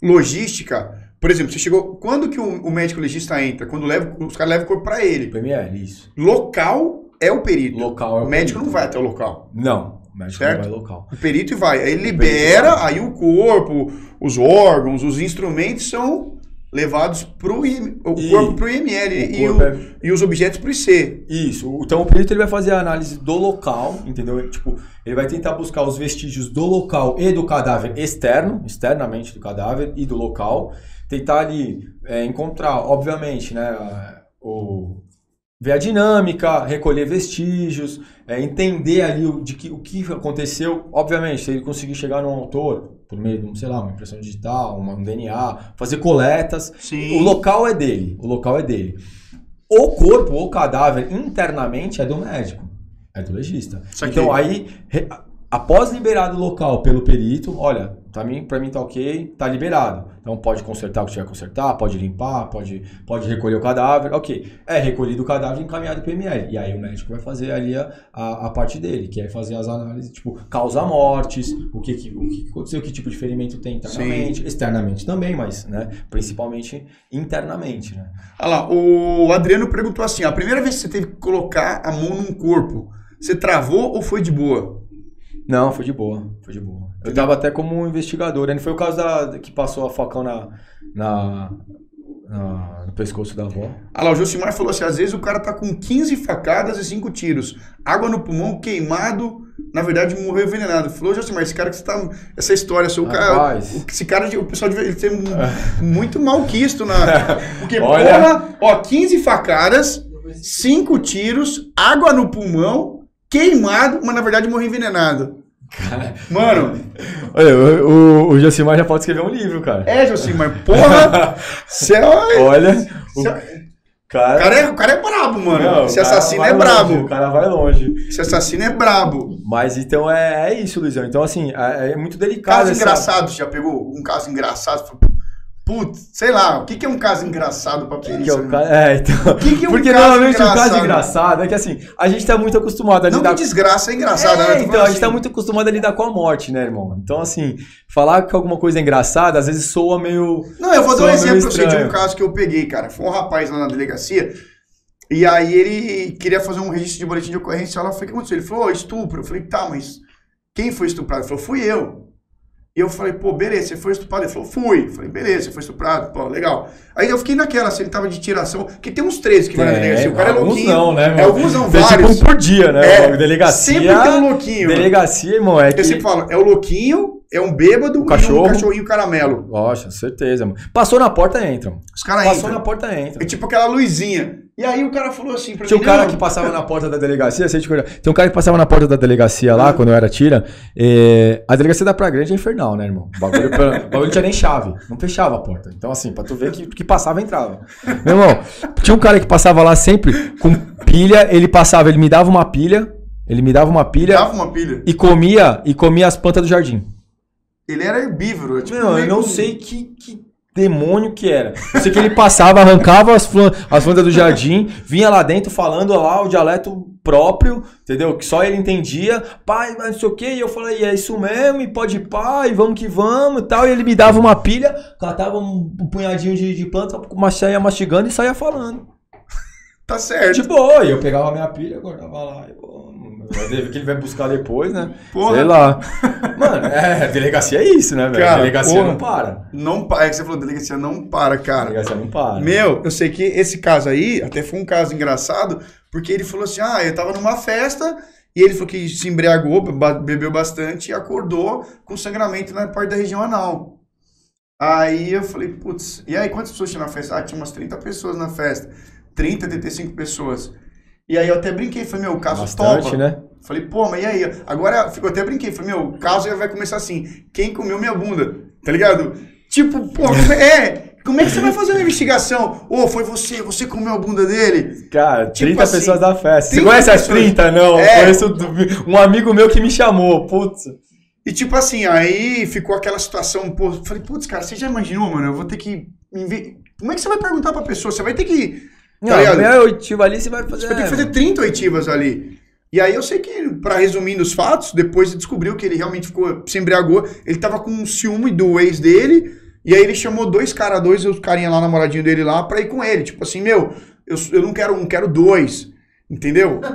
Speaker 1: logística. Por exemplo, você chegou. Quando que o, o médico legista entra? Quando leva, os caras levam o corpo pra ele.
Speaker 2: PML, isso.
Speaker 1: Local é o perito.
Speaker 2: Local é
Speaker 1: o médico
Speaker 2: perito.
Speaker 1: não vai até o local.
Speaker 2: Não, o médico
Speaker 1: Certo?
Speaker 2: vai local.
Speaker 1: O perito vai. Aí ele libera,
Speaker 2: vai.
Speaker 1: aí o corpo, os órgãos, os instrumentos são levados pro IM, o
Speaker 2: E-
Speaker 1: corpo IML
Speaker 2: O
Speaker 1: e,
Speaker 2: corpo
Speaker 1: o-
Speaker 2: é-
Speaker 1: e os objetos pro IC.
Speaker 2: Isso. Então o perito ele vai fazer a análise do local, entendeu? Tipo, ele vai tentar buscar os vestígios do local e do cadáver externo, externamente do cadáver e do local. Tentar ali é, encontrar, obviamente, né? O, ver a dinâmica, recolher vestígios, é, entender ali o, de que, o que aconteceu. Obviamente, se ele conseguir chegar no autor, por meio de, um, sei lá, uma impressão digital, uma- um DNA, fazer coletas,
Speaker 1: Sim.
Speaker 2: o local é dele. O local é dele. O corpo ou cadáver internamente é do médico. É do legista. Então aí, re- após liberado o local pelo perito, olha, pra mim, pra mim tá ok, tá liberado. Então pode consertar o que tiver que consertar, pode limpar, pode, pode recolher o cadáver, ok. É recolhido o cadáver e encaminhado pro PML. E aí o médico vai fazer ali a, a, a parte dele, que é fazer as análises, tipo, causa mortes, o que, que, o que aconteceu, que tipo de ferimento tem internamente, externamente também, mas, né, principalmente internamente, né.
Speaker 1: Olha lá, o Adriano perguntou assim: a primeira vez que você teve que colocar a mão num corpo, você travou ou foi de boa?
Speaker 2: Não, foi de boa, foi de boa. Eu tava até como investigador, né? Foi o caso da, que passou a facão na, na, na- no pescoço da avó.
Speaker 1: Olha lá, o Josimar falou assim: às vezes o cara tá com 15 facadas e 5 tiros, água no pulmão, queimado, na verdade morreu envenenado. Falou, Josimar, esse cara que você tá. Essa história, seu cara. O- Esse cara, o pessoal deve mu- muito malquisto na. Porque,
Speaker 2: Olha.
Speaker 1: porra, ó, 15 facadas, 5 tiros, água no pulmão, queimado, mas na verdade morreu envenenado. Mano,
Speaker 2: Olha, o, o, o Josimar já pode escrever um livro, cara.
Speaker 1: é, Josimar, porra! É.
Speaker 2: Olha, o
Speaker 1: Cê- O
Speaker 2: cara...
Speaker 1: cara é, o cara é brabo, mano.
Speaker 2: Não,
Speaker 1: Esse
Speaker 2: o cara
Speaker 1: assassino é
Speaker 2: longe,
Speaker 1: brabo.
Speaker 2: O cara vai longe.
Speaker 1: Esse assassino é brabo.
Speaker 2: Mas então é, é isso, Luizão. Então, assim, é, é muito delicado.
Speaker 1: Caso
Speaker 2: essa-
Speaker 1: engraçado, você já pegou um caso engraçado? Falou, Putz, sei lá, o que, que é um caso engraçado pra
Speaker 2: Que
Speaker 1: perícia?
Speaker 2: é, o
Speaker 1: né?
Speaker 2: ca- é, então.
Speaker 1: que que é um
Speaker 2: Porque
Speaker 1: caso
Speaker 2: normalmente o caso
Speaker 1: engraçado?
Speaker 2: engraçado é que assim, a gente tá muito acostumado a
Speaker 1: Não
Speaker 2: lidar
Speaker 1: que desgraça é engraçado,
Speaker 2: É,
Speaker 1: né?
Speaker 2: Então,
Speaker 1: falando
Speaker 2: a gente tá
Speaker 1: assim,
Speaker 2: muito acostumado a lidar com a morte, né, irmão? Então, assim, falar que alguma coisa é engraçada, às vezes soa meio.
Speaker 1: Não, eu vou dar um exemplo pra você de um caso que eu peguei, cara. Foi um rapaz lá na delegacia, e aí ele queria fazer um registro de boletim de ocorrência. Eu falei, o que aconteceu? Ele falou, "Ô, estupro. Eu falei, tá, mas quem foi estuprado? Ele falou, fui eu. E eu falei, pô, beleza, você foi estuprado? Ele falou, fui. Eu falei, beleza, você foi estuprado, pô, legal. Aí eu fiquei naquela, se ele tava de tiração, que tem uns 13 que vai na delegacia. O cara é
Speaker 2: alguns
Speaker 1: louquinho.
Speaker 2: não, né,
Speaker 1: É, alguns não,
Speaker 2: Tem tipo
Speaker 1: vários.
Speaker 2: um por dia, né?
Speaker 1: É,
Speaker 2: delegacia.
Speaker 1: Sempre tem um louquinho.
Speaker 2: Delegacia, irmão, é
Speaker 1: Eu
Speaker 2: que.
Speaker 1: sempre falo, é o louquinho, é um bêbado
Speaker 2: cachorro.
Speaker 1: um cachorrinho caramelo.
Speaker 2: Lógico, certeza, mano. Passou na porta, entra. mano.
Speaker 1: Os caras
Speaker 2: Passou
Speaker 1: entram.
Speaker 2: na porta, entra.
Speaker 1: É tipo aquela luzinha. E aí o cara falou assim pra
Speaker 2: Tinha um
Speaker 1: mim,
Speaker 2: cara
Speaker 1: não,
Speaker 2: que passava na porta da delegacia, você te? Tem um cara que passava na porta da delegacia lá, quando eu era tira. é, A delegacia da Praia Grande é infernal, né, irmão? O bagulho, o bagulho não tinha nem chave, não fechava a porta. Então, assim, pra tu ver que, que passava, entrava. Meu irmão, tinha um cara que passava lá sempre com pilha, ele passava, ele me dava uma pilha, Ele me dava uma pilha.
Speaker 1: Dava uma pilha.
Speaker 2: E comia, e comia as plantas do jardim.
Speaker 1: Ele era herbívoro. Tipo,
Speaker 2: Meu, eu não sei que, que demônio que era. Eu sei que ele passava, arrancava as, flan, as plantas do jardim, vinha lá dentro falando lá o dialeto próprio, entendeu? Que só ele entendia. Pai, mas não sei o que. E eu falei, é isso mesmo, e pode ir, pai, vamos que vamos e tal. E ele me dava uma pilha, catava um, punhadinho de, de planta, saia mastigando e saía falando.
Speaker 1: Tá certo.
Speaker 2: De boa, e eu pegava a minha pilha, guardava lá. Que ele vai buscar depois, né?
Speaker 1: Porra.
Speaker 2: Sei lá. Mano, é, delegacia é isso, né, velho? Delegacia
Speaker 1: porra.
Speaker 2: não para.
Speaker 1: Não para. É que você falou, delegacia não para, cara.
Speaker 2: Delegacia não para.
Speaker 1: Meu, eu sei que esse caso aí até foi um caso engraçado, porque ele falou assim: ah, eu tava numa festa e ele falou que se embriagou, bebeu bastante e acordou com sangramento na parte da região anal. Aí eu falei, putz, e aí quantas pessoas tinha na festa? Ah, tinha umas 30 pessoas na festa. 30, 35 pessoas. E aí eu até brinquei, falei, meu, o caso
Speaker 2: Bastante,
Speaker 1: topa.
Speaker 2: né?
Speaker 1: Falei, pô, mas e aí? Agora eu até brinquei, falei, meu, o caso vai começar assim: quem comeu minha bunda? Tá ligado? Tipo, pô, é, é, como é que você vai fazer uma investigação? Ô, foi você, você comeu a bunda dele?
Speaker 2: Cara,
Speaker 1: Tipo
Speaker 2: 30
Speaker 1: assim,
Speaker 2: pessoas da festa. Você
Speaker 1: 30
Speaker 2: conhece as
Speaker 1: pessoas.
Speaker 2: 30? Não,
Speaker 1: É.
Speaker 2: conheço um amigo meu que me chamou, putz.
Speaker 1: E tipo assim, aí ficou aquela situação, pô, falei, putz, cara, você já imaginou, mano? Eu vou ter que. Como é que você vai perguntar pra pessoa? Você vai ter que. Tá
Speaker 2: Não,
Speaker 1: ligado?
Speaker 2: a oitiva ali você vai fazer.
Speaker 1: Você vai ter que fazer 30 oitivas ali. E aí eu sei que, pra resumir os fatos, depois descobriu que ele realmente ficou, se embriagou. Ele tava com um ciúme do ex dele. E aí ele chamou dois caras, dois os carinha lá, namoradinho dele lá, pra ir com ele. Tipo assim, meu, eu, eu não quero um, quero dois. Entendeu?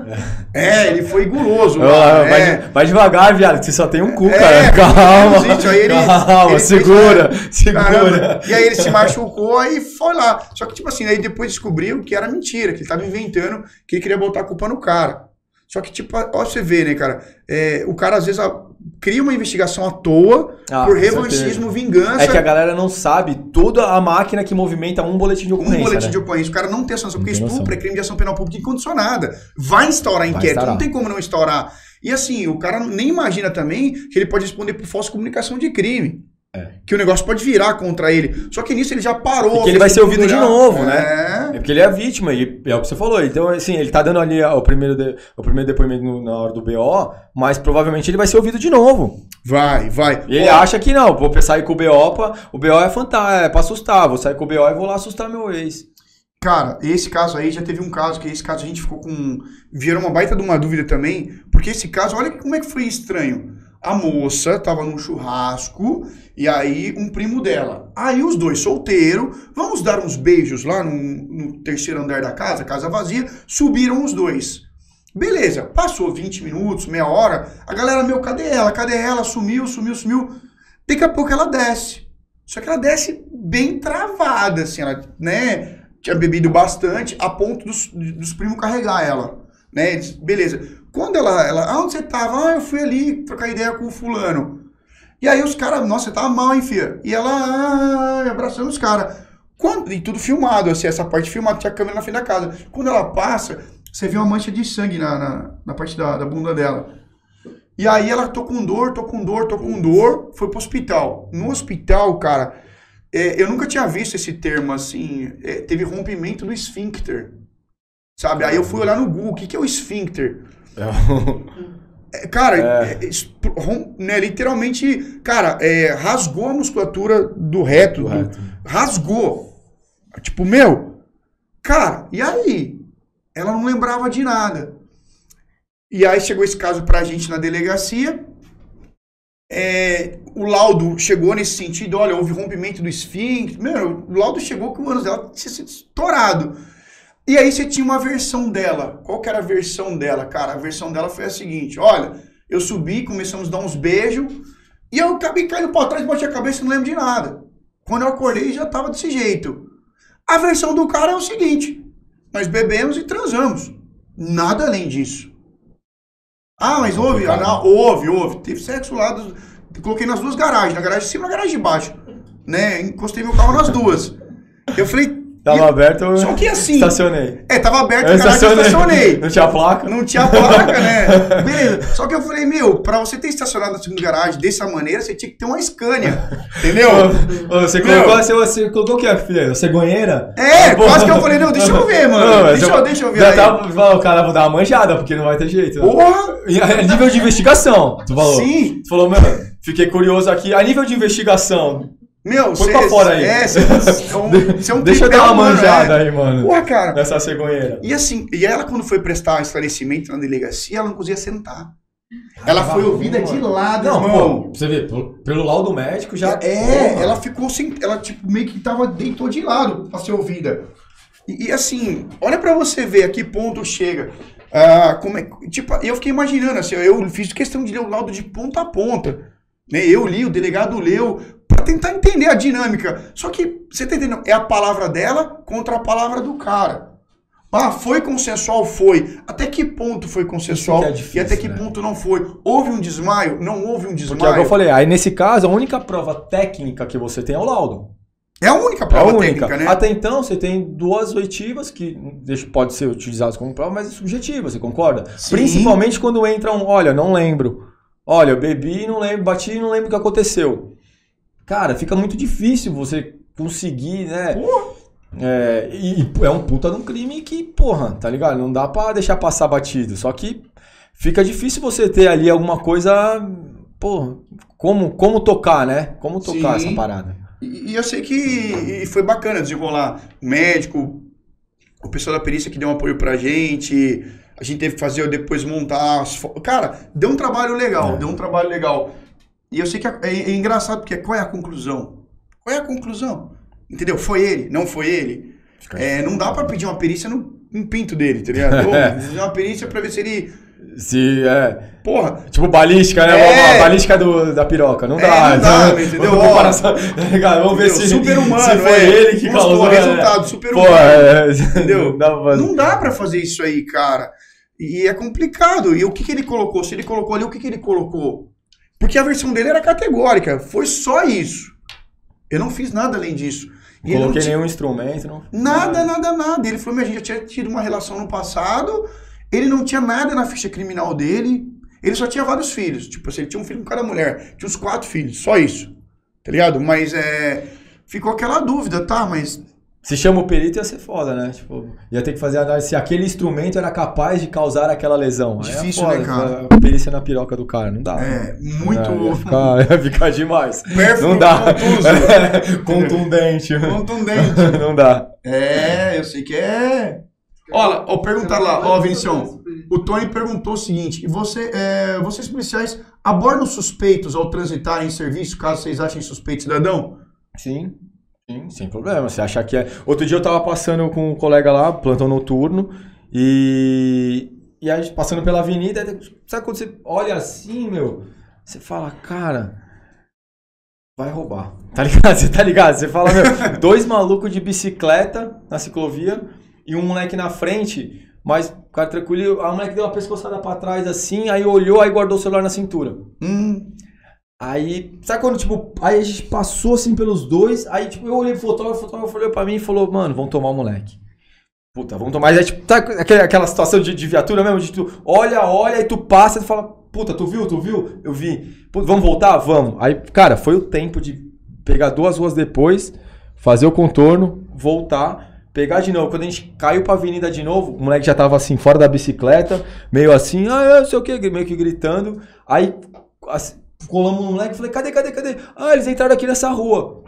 Speaker 1: É, ele foi guloso.
Speaker 2: Ah,
Speaker 1: lá,
Speaker 2: vai,
Speaker 1: é.
Speaker 2: de- vai devagar, viado, que você só tem um cu,
Speaker 1: É,
Speaker 2: cara. Calma.
Speaker 1: gente, aí ele-
Speaker 2: calma,
Speaker 1: ele fez,
Speaker 2: segura,
Speaker 1: Caramba.
Speaker 2: segura.
Speaker 1: E aí ele se machucou e foi lá. Só que, tipo assim, aí depois descobriu que era mentira, que ele tava inventando, que ele queria botar a culpa no cara. Só que, tipo, ó, você vê, né, cara? É, o cara às vezes a- cria uma investigação à toa
Speaker 2: Ah,
Speaker 1: por revanchismo, vingança.
Speaker 2: É que a galera não sabe toda a máquina que movimenta um boletim de
Speaker 1: um
Speaker 2: ocorrência.
Speaker 1: boletim
Speaker 2: né?
Speaker 1: de ocorrência. O cara não tem essa noção, porque estupro é crime de ação penal pública incondicionada. Vai instaurar inquérito,
Speaker 2: instaurar.
Speaker 1: não tem como não instaurar. E assim, o cara nem imagina também que ele pode responder por falsa comunicação de crime.
Speaker 2: É.
Speaker 1: Que o negócio pode virar contra ele. Só que nisso ele já parou.
Speaker 2: E que ele vai ser ouvido de novo, né?
Speaker 1: É.
Speaker 2: É porque ele é a vítima, e é o que você falou. Então, assim, ele tá dando ali o primeiro, de- o primeiro depoimento no- na hora do BO, mas provavelmente ele vai ser ouvido de novo.
Speaker 1: Vai, vai.
Speaker 2: E ele
Speaker 1: Ó,
Speaker 2: acha que não, vou sair com o BO, pra, o BO é fantasma, é pra assustar, vou sair com o BO e vou lá assustar meu ex.
Speaker 1: Cara, esse caso aí já teve um caso que esse caso a gente ficou com. Vieram uma baita de uma dúvida também, porque esse caso, olha como é que foi estranho. A moça tava num churrasco e aí um primo dela. Aí os dois solteiros, vamos dar uns beijos lá no, no terceiro andar da casa, casa vazia, subiram os dois. Beleza, passou 20 minutos, meia hora, a galera, meu, cadê ela? Cadê ela? Sumiu, sumiu, sumiu. Daqui a pouco ela desce. Só que ela desce bem travada, assim, ela, né? Tinha bebido bastante, a ponto dos, dos primos carregar ela, né? Beleza. Quando ela, ela, ah, onde você tava? Ah, eu fui ali trocar ideia com o fulano. E aí os caras, nossa, você tava mal, hein, filha? E ela, ah, abraçando os caras. Quando, e tudo filmado, assim, essa parte filmada, tinha câmera na frente da casa. Quando ela passa, você vê uma mancha de sangue na, na, na parte da, da bunda dela. E aí ela tô com dor, tô com dor, tô com dor, foi pro hospital. No hospital, cara, é, eu nunca tinha visto esse termo assim, é, teve rompimento do esfíncter. Sabe? Aí eu fui olhar no Google, o que, que é o esfíncter? É, cara, é, expl- rom- né, literalmente, cara, é, rasgou a musculatura do reto, do-
Speaker 2: Correto.
Speaker 1: rasgou. Tipo, meu, cara, e aí? Ela não lembrava de nada. E aí chegou esse caso pra gente na delegacia. É, o laudo chegou nesse sentido, olha, houve rompimento do esfíncter. Meu, o laudo chegou que o ânus dela tinha sido estourado. E aí você tinha uma versão dela. Qual que era a versão dela, cara? A versão dela foi a seguinte, olha, eu subi, começamos a dar uns beijos, e eu acabei caindo pra trás, bati a cabeça e não lembro de nada. Quando eu acordei já tava desse jeito. A versão do cara é o seguinte, nós bebemos e transamos. Nada além disso. Ah, mas houve? Ah, não, houve, houve. Teve sexo lá, dos- coloquei nas duas garagens, na garagem de cima e na garagem de baixo. Né? Encostei meu carro nas duas. Eu falei,
Speaker 2: Tava
Speaker 1: E-
Speaker 2: aberto, eu
Speaker 1: Só que assim.
Speaker 2: estacionei.
Speaker 1: É, tava aberto,
Speaker 2: Eu
Speaker 1: caraca, eu estacionei.
Speaker 2: Não tinha placa.
Speaker 1: Não tinha placa, né? Beleza. Só que eu falei, meu, pra você ter estacionado na segunda garagem dessa maneira, você tinha que ter uma Scania. Entendeu?
Speaker 2: Ô, Você
Speaker 1: Meu.
Speaker 2: colocou, você, você colocou o que, filha? Cegonheira?
Speaker 1: É,
Speaker 2: Pô.
Speaker 1: quase que eu falei, não, deixa eu ver, mano.
Speaker 2: Não,
Speaker 1: deixa, eu, deixa eu ver
Speaker 2: Já
Speaker 1: aí.
Speaker 2: tava, falou, cara, vou dar uma manjada, porque não vai ter jeito.
Speaker 1: Porra!
Speaker 2: Nível de investigação, tu falou.
Speaker 1: Sim.
Speaker 2: Tu falou, mano, fiquei curioso aqui. A nível de investigação,
Speaker 1: Meu,
Speaker 2: Põe
Speaker 1: cê-
Speaker 2: pra fora aí.
Speaker 1: É, você é um, é um
Speaker 2: deixa eu dar uma manjada
Speaker 1: né?
Speaker 2: aí, mano.
Speaker 1: Porra, cara.
Speaker 2: Nessa cegonheira.
Speaker 1: E assim, e ela quando foi prestar esclarecimento na delegacia, ela não conseguia sentar. Ela foi ouvida de lado,
Speaker 2: Não,
Speaker 1: irmão.
Speaker 2: pô, você vê, pelo, pelo laudo médico já.
Speaker 1: É,
Speaker 2: Porra.
Speaker 1: ela ficou sem. Ela, tipo, meio que tava deitou de lado pra ser ouvida. E, e, assim, olha pra você ver a que ponto chega. Ah, como é, tipo, eu fiquei imaginando, assim, eu fiz questão de ler o laudo de ponta a ponta. Né? Eu li, o delegado leu, tentar entender a dinâmica. Só que, você tá entendendo? É a palavra dela contra a palavra do cara. Ah, foi consensual? Foi. Até que ponto foi consensual
Speaker 2: é difícil,
Speaker 1: e até que
Speaker 2: né?
Speaker 1: ponto não foi? Houve um desmaio? Não houve um
Speaker 2: Porque o
Speaker 1: desmaio?
Speaker 2: que eu falei, aí nesse caso, a única prova técnica que você tem é o laudo.
Speaker 1: É a única
Speaker 2: É a
Speaker 1: prova
Speaker 2: única.
Speaker 1: técnica, né?
Speaker 2: Até então, você tem duas oitivas que pode ser utilizadas como prova, mas é subjetiva, você concorda?
Speaker 1: Sim.
Speaker 2: Principalmente quando entram, olha, não lembro. Olha, eu bebi, não lembro, bati e não lembro o que aconteceu. Cara, fica muito difícil você conseguir, né? É, e e é um puta de um crime que, porra, tá ligado? Não dá pra deixar passar batido. Só que fica difícil você ter ali alguma coisa, porra, como, como tocar, né? Como tocar
Speaker 1: Sim.
Speaker 2: essa parada.
Speaker 1: E, e eu sei que e foi bacana desenrolar. O médico, o pessoal da perícia que deu um apoio pra gente. A gente teve que fazer depois montar as Cara, deu um trabalho legal,
Speaker 2: É.
Speaker 1: deu um trabalho legal. E eu sei que é, é- é engraçado, porque qual é a conclusão? Qual é a conclusão? Entendeu? Foi ele, não foi ele. É, não dá pra pedir uma perícia no, no pinto dele, tá ligado? Fazer uma perícia pra ver se ele.
Speaker 2: Se, é,
Speaker 1: Porra,
Speaker 2: Tipo balística, né?
Speaker 1: É.
Speaker 2: A balística do, da piroca. Não
Speaker 1: É,
Speaker 2: dá.
Speaker 1: não dá,
Speaker 2: Então,
Speaker 1: entendeu?
Speaker 2: vamos comparação- tá? Vamos ver se,
Speaker 1: super-humano,
Speaker 2: se foi
Speaker 1: é.
Speaker 2: ele que
Speaker 1: Mostrou
Speaker 2: causou.
Speaker 1: o
Speaker 2: né?
Speaker 1: resultado, super humano.
Speaker 2: é,
Speaker 1: Entendeu?
Speaker 2: Não dá pra fazer.
Speaker 1: Não dá pra fazer isso aí, cara. E é complicado. E o que, que ele colocou? Se ele colocou ali, o que, que ele colocou? Porque a versão dele era categórica. Foi só isso. Eu não fiz nada além disso. E ele não
Speaker 2: Coloquei
Speaker 1: tinha-
Speaker 2: nenhum instrumento. Não...
Speaker 1: Nada, nada, nada. Ele falou, mas a gente já tinha tido uma relação no passado. Ele não tinha nada na ficha criminal dele. Ele só tinha vários filhos. Tipo assim, ele tinha um filho com cada mulher. Tinha uns quatro filhos. Só isso. Tá ligado? Mas é... Ficou aquela dúvida, tá? Mas
Speaker 2: Se chama o perito ia ser foda, né? Tipo, ia ter que fazer análise se aquele instrumento era capaz de causar aquela lesão. É
Speaker 1: Difícil,
Speaker 2: foda,
Speaker 1: né, cara?
Speaker 2: A perícia na piroca do cara. Não dá.
Speaker 1: é muito...
Speaker 2: É, ia, ficar, ia ficar demais.
Speaker 1: Pérfido,
Speaker 2: Não dá.
Speaker 1: contuso.
Speaker 2: Contundente.
Speaker 1: Contundente.
Speaker 2: Não dá.
Speaker 1: É, eu sei que é. Olha, ó, perguntar lá, ó, Vinicião. O Tony perguntou o seguinte: você, é, vocês policiais abordam suspeitos ao transitarem em serviço, caso vocês achem suspeito cidadão?
Speaker 2: Sim, sim, sem problema. Você achar que é. Outro dia eu tava passando com um colega lá, plantão noturno, e. E aí, passando pela avenida, sabe quando você olha assim, meu? Você fala, cara. Vai roubar. Tá ligado? Você tá ligado? Você fala, meu, dois malucos de bicicleta na ciclovia e um moleque na frente, mas o cara tranquilo, a moleque deu uma pescoçada pra trás assim, aí olhou, aí guardou o celular na cintura.
Speaker 1: Hum,
Speaker 2: Aí, sabe quando, tipo, aí a gente passou assim pelos dois, aí, tipo, eu olhei pro fotógrafo, o fotógrafo olhou pra mim e falou, mano, vamos tomar o moleque. Puta, vamos tomar. Mas é tipo, tá aquela, situação de, de viatura mesmo, de tu olha, olha, e tu passa e tu fala, puta, tu viu, tu viu? Eu vi. Puta, vamos voltar? Vamos. Aí, cara, foi o tempo de pegar duas ruas depois, fazer o contorno, voltar, pegar de novo. Quando a gente caiu pra avenida de novo, o moleque já tava assim, fora da bicicleta, meio assim, ah, eu não sei o que, meio que gritando. Aí, assim, colamos no moleque e falei, cadê, cadê, cadê? Ah, eles entraram aqui nessa rua.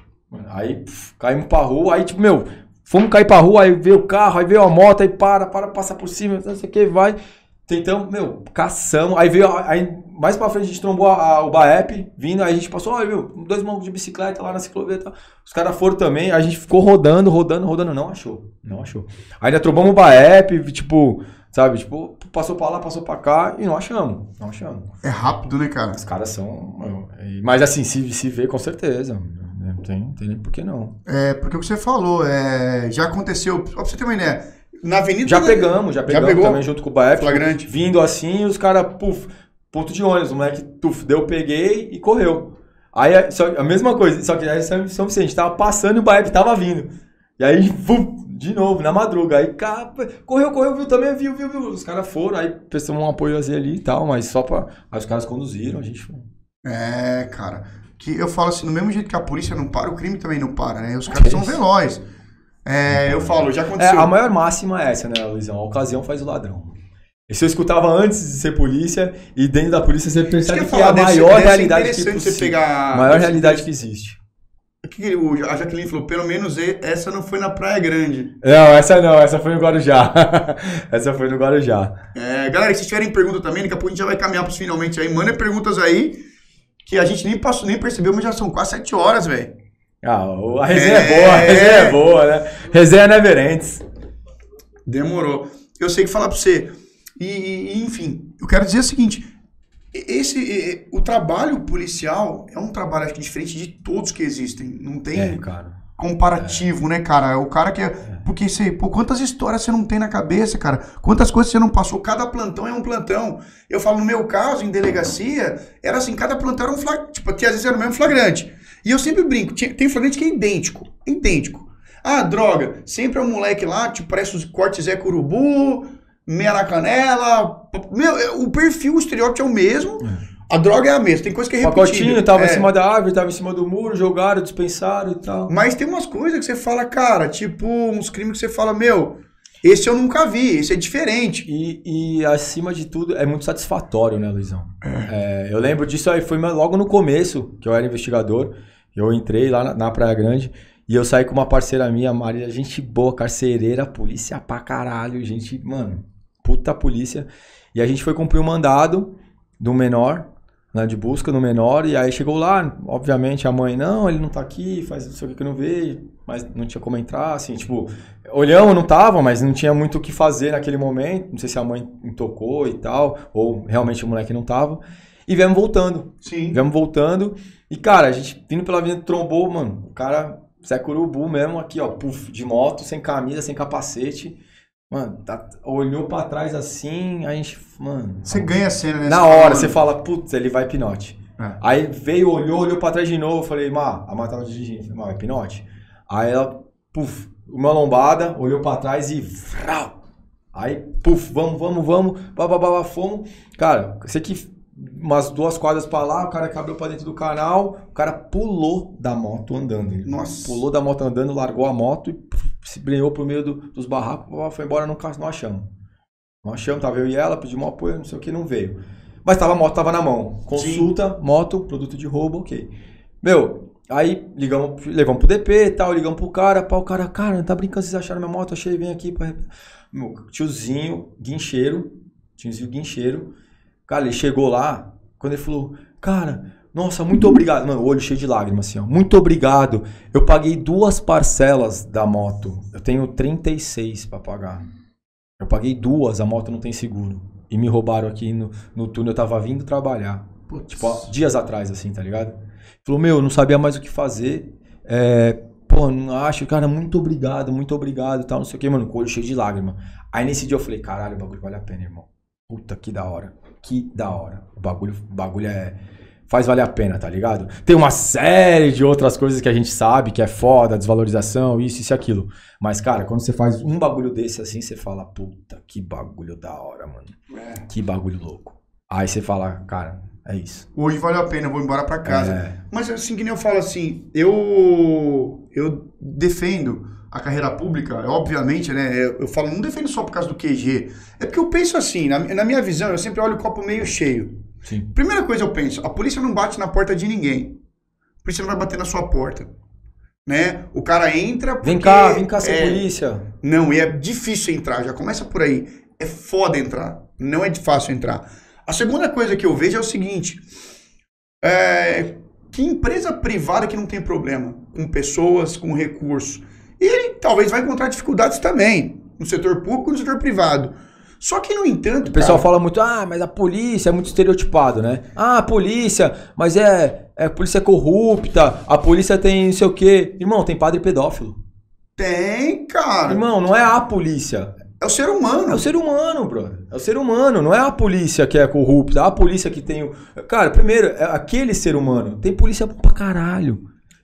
Speaker 2: Aí, pff, caímos pra rua, aí, tipo, meu, fomos cair pra rua, aí veio o carro, aí veio a moto, aí para, para, passa por cima, não sei o que, vai. Tentamos, meu, caçamos. Aí veio, aí mais pra frente a gente trombou a- a- o BAEP vindo, aí a gente passou, olha, meu, dois malucos de bicicleta lá na ciclovia e tal. Os caras foram também, a gente ficou rodando, rodando, rodando, não achou, não achou. Ainda trombamos o BAEP, tipo, sabe, tipo, passou pra lá, passou pra cá e não achamos, não achamos.
Speaker 1: é rápido, né, cara?
Speaker 2: Os caras são. Mas assim, se, se vê com certeza. né, Não tem, tem nem por que não.
Speaker 1: É, porque o que você falou, é, já aconteceu, pra você ter uma ideia, na avenida...
Speaker 2: Já pegamos, já pegamos
Speaker 1: pegou?
Speaker 2: também junto com o Baef.
Speaker 1: Flagrante.
Speaker 2: Vindo assim, os caras, puf, ponto de ônibus, o moleque, tuf, deu, peguei e correu. Aí a- só, a mesma coisa, só que aí São Vicente tava passando e o Baef tava vindo. E aí, puf, De novo, na madruga. Aí, cara, correu, correu, viu também, viu, viu, viu. Os caras foram, aí prestamos um apoio ali e tal, mas só pra. Aí os caras conduziram, a gente foi.
Speaker 1: É, cara. Que eu falo assim, do mesmo jeito que a polícia não para, o crime também não para, né? Os caras são velozes. É, eu falo, já
Speaker 2: É,
Speaker 1: aconteceu.
Speaker 2: a maior máxima é essa, né, Luizão? A ocasião faz o ladrão. Isso eu escutava antes de ser polícia, e dentro da polícia você percebe que,
Speaker 1: ia
Speaker 2: é a maior
Speaker 1: ser
Speaker 2: realidade que possível.
Speaker 1: pegar-
Speaker 2: A maior realidade que existe.
Speaker 1: Que o- a Jaqueline falou, pelo menos essa não foi na Praia Grande.
Speaker 2: Não, essa não, essa foi no Guarujá. essa foi no Guarujá.
Speaker 1: É, galera, se tiverem pergunta também, daqui a pouco a gente já vai caminhar pros finalmente aí. Manda perguntas aí, que a gente nem passou, nem percebeu, mas já são quase sete horas, velho.
Speaker 2: Ah, o- a resenha é,
Speaker 1: É.
Speaker 2: boa, a resenha é boa, né? Resenha never ends.
Speaker 1: Demorou. Eu sei que falar pra você. E, e, enfim, eu quero dizer o seguinte: esse, o trabalho policial é um trabalho acho que diferente de todos que existem. Não tem
Speaker 2: É,
Speaker 1: comparativo, né, cara? É o cara que é. Porque você, pô, quantas histórias você não tem na cabeça, cara? Quantas coisas você não passou? Cada plantão é um plantão. Eu falo, no meu caso, em delegacia, era assim, cada plantão era um flagrante. Tipo, às vezes era o mesmo flagrante. E eu sempre brinco, tem flagrante que é idêntico. Idêntico. Ah, droga, sempre é um moleque lá, tipo, parece os cortes Zé Curubu, meia na canela. Meu, é- o perfil, o estereótipo é o mesmo. A droga é a mesma. Tem coisa que é repetida.
Speaker 2: pacotinho tava
Speaker 1: É.
Speaker 2: em cima da árvore, tava em cima do muro, jogaram, dispensaram e tal.
Speaker 1: Mas tem umas coisas que você fala, cara, tipo, uns crimes que você fala, meu, esse eu nunca vi, esse é diferente.
Speaker 2: E, e, acima de tudo, é muito satisfatório, né, Luizão? É, eu lembro disso aí, foi logo no começo, que eu era investigador. Eu entrei lá na, na Praia Grande e eu saí com uma parceira minha, Maria, gente boa, carcereira, polícia pra caralho, gente, mano, puta polícia. E a gente foi cumprir um mandado do menor, né, de busca no menor, e aí chegou lá, obviamente a mãe, não, ele não tá aqui, faz não sei o que que eu não vejo, mas não tinha como entrar, assim, tipo, olhamos, não tava, mas não tinha muito o que fazer naquele momento, não sei se a mãe tocou e tal, ou realmente o moleque não tava, e viemos voltando,
Speaker 1: Sim.
Speaker 2: viemos voltando, e cara, a gente vindo pela avenida trombou, mano, o cara, Zé Curubu mesmo, aqui ó, puf, de moto, sem camisa, sem capacete, mano, tá- olhou pra trás assim, a gente, mano...
Speaker 1: Você ganha a cena, né?
Speaker 2: Na hora, você fala, putz, ele vai pinote.
Speaker 1: É.
Speaker 2: Aí veio, olhou, olhou pra trás de novo. Eu falei, Má, a Má tava dirigindo. Má, vai pinote? Aí ela, puf, uma lombada, olhou pra trás e. Vrau! Aí, puf, vamos, vamos, vamos. Bababá, fomos. Cara, sei que umas duas quadras pra lá, o cara que abriu pra dentro do canal, o cara pulou da moto andando. Ele
Speaker 1: Nossa.
Speaker 2: Pulou da moto andando, largou a moto e puf, se brenhou pro meio do- dos barracos, foi embora, não, não achamos. Não achamos, tava eu e ela, pedimos um apoio, não sei o que, não veio. Mas tava, a moto tava na mão. Consulta, moto, produto de roubo, ok. Meu, aí ligamos, levamos pro DP e tal, ligamos pro cara, pá, o cara, cara, não tá brincando, vocês acharam minha moto, achei, vem aqui. Pra... Meu, tiozinho, guincheiro, tiozinho guincheiro, cara, ele chegou lá, quando ele falou, cara, nossa, muito obrigado. Mano, o olho cheio de lágrimas, assim, ó. Muito obrigado. Eu paguei duas parcelas da moto. Eu tenho 36 pra pagar. Eu paguei duas, a moto não tem seguro. E me roubaram aqui no, no túnel, eu tava vindo trabalhar.
Speaker 1: Putz.
Speaker 2: Tipo, há dias atrás, assim, tá ligado? Falou, meu, não sabia mais o que fazer. É, pô, não acho, cara, muito obrigado, muito obrigado e tal, não sei o que, mano, com o olho cheio de lágrima. Aí nesse dia eu falei, caralho, o bagulho vale a pena, irmão. Puta, que da hora. Que da hora. O bagulho, o bagulho é. Faz valer a pena, tá ligado? Tem uma série de outras coisas que a gente sabe que é foda, desvalorização, isso, isso e aquilo. Mas, cara, quando você faz um bagulho desse assim, você fala, puta, que bagulho da hora, mano.
Speaker 1: É.
Speaker 2: Que bagulho louco. Aí você fala, cara, é isso.
Speaker 1: Hoje valeu a pena, vou embora pra casa.
Speaker 2: É.
Speaker 1: Mas assim, que nem eu falo assim, eu, eu defendo a carreira pública, obviamente, né? Eu, eu falo, não defendo só por causa do QG. É porque eu penso assim, na, na minha visão, eu sempre olho o copo meio cheio.
Speaker 2: Sim.
Speaker 1: Primeira coisa eu penso, a polícia não bate na porta de ninguém. A polícia não vai bater na sua porta. Né? O cara entra porque...
Speaker 2: Vem cá, vem cá, ser
Speaker 1: é,
Speaker 2: polícia.
Speaker 1: Não, e é difícil entrar, já começa por aí. É foda entrar, não é fácil entrar. A segunda coisa que eu vejo é o seguinte: é, que empresa privada que não tem problema com pessoas, com recursos, ele talvez vai encontrar dificuldades também, no setor público e no setor privado. Só que, no entanto,
Speaker 2: O pessoal
Speaker 1: cara,
Speaker 2: fala muito, ah, mas a polícia é muito estereotipado, né? Ah, a polícia, mas é, é a polícia é corrupta, a polícia tem não sei o quê. Irmão, tem padre pedófilo.
Speaker 1: tem, cara.
Speaker 2: Irmão, não é a polícia.
Speaker 1: É o ser humano.
Speaker 2: É o ser humano, brother. É o ser humano, não é a polícia que é corrupta, é a polícia que tem o. Cara, primeiro, é aquele ser humano. Tem polícia pra caralho.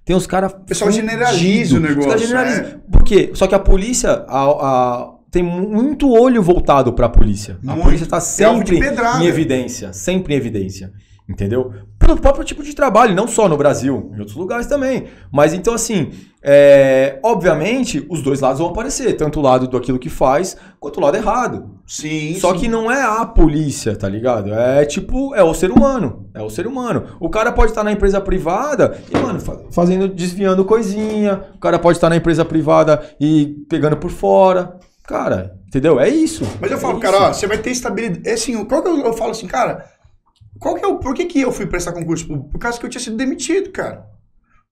Speaker 2: Tem uns caras.
Speaker 1: O pessoal generaliza o negócio.
Speaker 2: Os generaliza. É. Por quê? Só que a polícia a, a, tem muito olho voltado para a polícia. A polícia está sempre em evidência. Sempre em evidência. Entendeu? Pelo próprio tipo de trabalho, não só no Brasil, em outros lugares também. Mas então, assim, é, obviamente, os dois lados vão aparecer, tanto o lado do aquilo que faz, quanto o lado errado.
Speaker 1: Sim.
Speaker 2: Só
Speaker 1: sim.
Speaker 2: que não é a polícia, tá ligado? É tipo, é o ser humano. É o ser humano. O cara pode estar na empresa privada e, mano, fazendo, desviando coisinha. O cara pode estar na empresa privada e pegando por fora. Cara, entendeu? É isso.
Speaker 1: Mas eu
Speaker 2: é
Speaker 1: falo,
Speaker 2: isso.
Speaker 1: cara, ó, você vai ter estabilidade. É assim, qual que eu, eu falo assim, cara, qual que é o. Por que, que eu fui prestar concurso público? Por causa que eu tinha sido demitido, cara.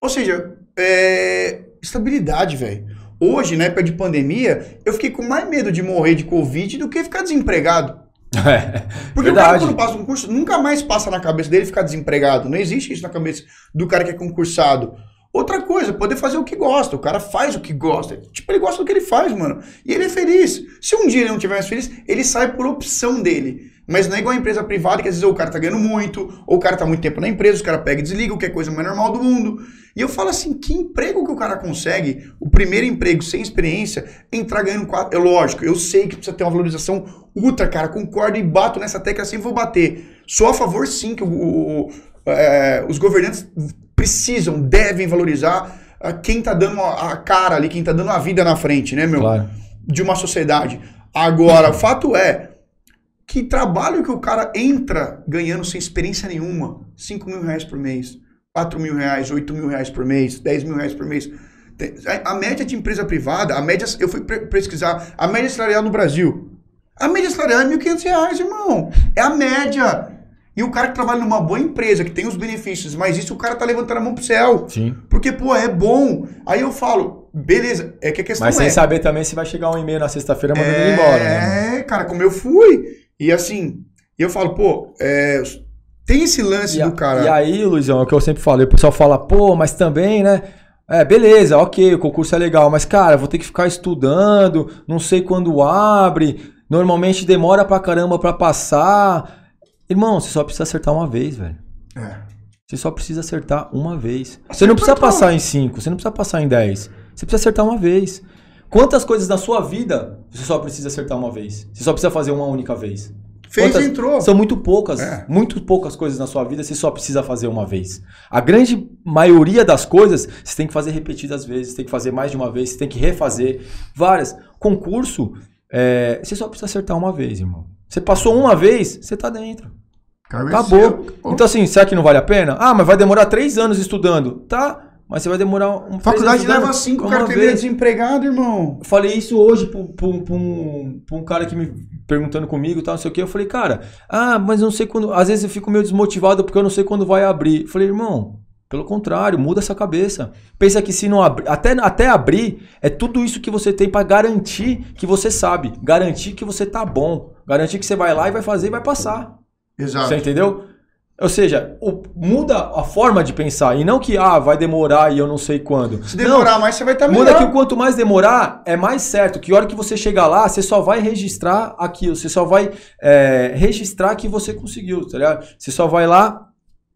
Speaker 1: Ou seja, é, estabilidade, velho. Hoje, na época de pandemia, eu fiquei com mais medo de morrer de Covid do que ficar desempregado.
Speaker 2: É,
Speaker 1: Porque
Speaker 2: verdade.
Speaker 1: o cara, quando passa um curso, nunca mais passa na cabeça dele ficar desempregado. Não existe isso na cabeça do cara que é concursado. Outra coisa, poder fazer o que gosta. O cara faz o que gosta. Tipo, ele gosta do que ele faz, mano. E ele é feliz. Se um dia ele não estiver mais feliz, ele sai por opção dele. Mas não é igual a empresa privada, que às vezes o cara tá ganhando muito, ou o cara tá muito tempo na empresa, os cara pega e desliga, o que é a coisa mais normal do mundo. E eu falo assim, que emprego que o cara consegue, o primeiro emprego sem experiência, entrar ganhando quatro. É lógico, eu sei que precisa ter uma valorização ultra, cara, concordo e bato nessa tecla assim, vou bater. Sou a favor sim que o, o, o, é, os governantes precisam, devem valorizar a quem tá dando a cara ali, quem tá dando a vida na frente, né, meu?
Speaker 2: Claro.
Speaker 1: De uma sociedade. Agora, o fato é que trabalho que o cara entra ganhando sem experiência nenhuma, 5 mil reais por mês, 4 mil reais, 8 mil reais por mês, 10 mil reais por mês. A média de empresa privada, a média, eu fui pesquisar, a média salarial no Brasil. A média salarial é 1.500 reais, irmão. É a média. E o cara que trabalha numa boa empresa, que tem os benefícios, mas isso o cara tá levantando a mão pro céu.
Speaker 2: Sim.
Speaker 1: Porque, pô, é bom. Aí eu falo, beleza, é que a questão
Speaker 2: Mas
Speaker 1: é...
Speaker 2: sem saber também se vai chegar um e-mail na sexta-feira mandando ele embora, né?
Speaker 1: É, cara, como eu fui. E assim, eu falo, pô, é, tem esse lance
Speaker 2: E,
Speaker 1: do cara.
Speaker 2: e aí, Luizão, é o que eu sempre falei, o pessoal fala, pô, mas também, né? É, beleza, ok, o concurso é legal, mas, cara, vou ter que ficar estudando, não sei quando abre, normalmente demora pra caramba pra passar. Irmão, você só precisa acertar uma vez, velho.
Speaker 1: É.
Speaker 2: Você só precisa acertar uma vez. Você não precisa passar em 5, você não precisa passar em 10. Você precisa acertar uma vez. Quantas coisas na sua vida você só precisa acertar uma vez? Você só precisa fazer uma única vez.
Speaker 1: Fez
Speaker 2: Quantas-
Speaker 1: e entrou.
Speaker 2: São muito poucas,
Speaker 1: É.
Speaker 2: muito poucas coisas na sua vida você só precisa fazer uma vez. A grande maioria das coisas você tem que fazer repetidas vezes, tem que fazer mais de uma vez, você tem que refazer várias. Concurso, é, você só precisa acertar uma vez, irmão. Você passou uma vez, você tá dentro. Acabou. Então assim, será que não vale a pena? Ah, mas vai demorar três anos estudando. Tá, mas você vai demorar um
Speaker 1: Faculdade leva cinco,
Speaker 2: uma vez.
Speaker 1: desempregado, irmão.
Speaker 2: Eu Falei isso hoje pra, pra- pra um, pra um cara que me perguntando comigo e tal, não sei o que. Eu falei, cara, ah, mas eu não sei quando. Às vezes eu fico meio desmotivado porque eu não sei quando vai abrir. Eu falei, irmão, pelo contrário, muda essa cabeça. Pensa que se não abrir, até, até abrir, é tudo isso que você tem pra garantir que você sabe, garantir que você tá bom, garantir que você vai lá e vai fazer e vai passar.
Speaker 1: Exato.
Speaker 2: Você entendeu? Ou seja, o- muda a forma de pensar e não que ah, vai demorar e eu não sei quando.
Speaker 1: Se demorar mais, você vai estar tá
Speaker 2: Muda
Speaker 1: melhor.
Speaker 2: que quanto mais demorar, é mais certo. Que a hora que você chegar lá, você só vai registrar aquilo. Você só vai é, registrar que você conseguiu, tá ligado? Você só vai lá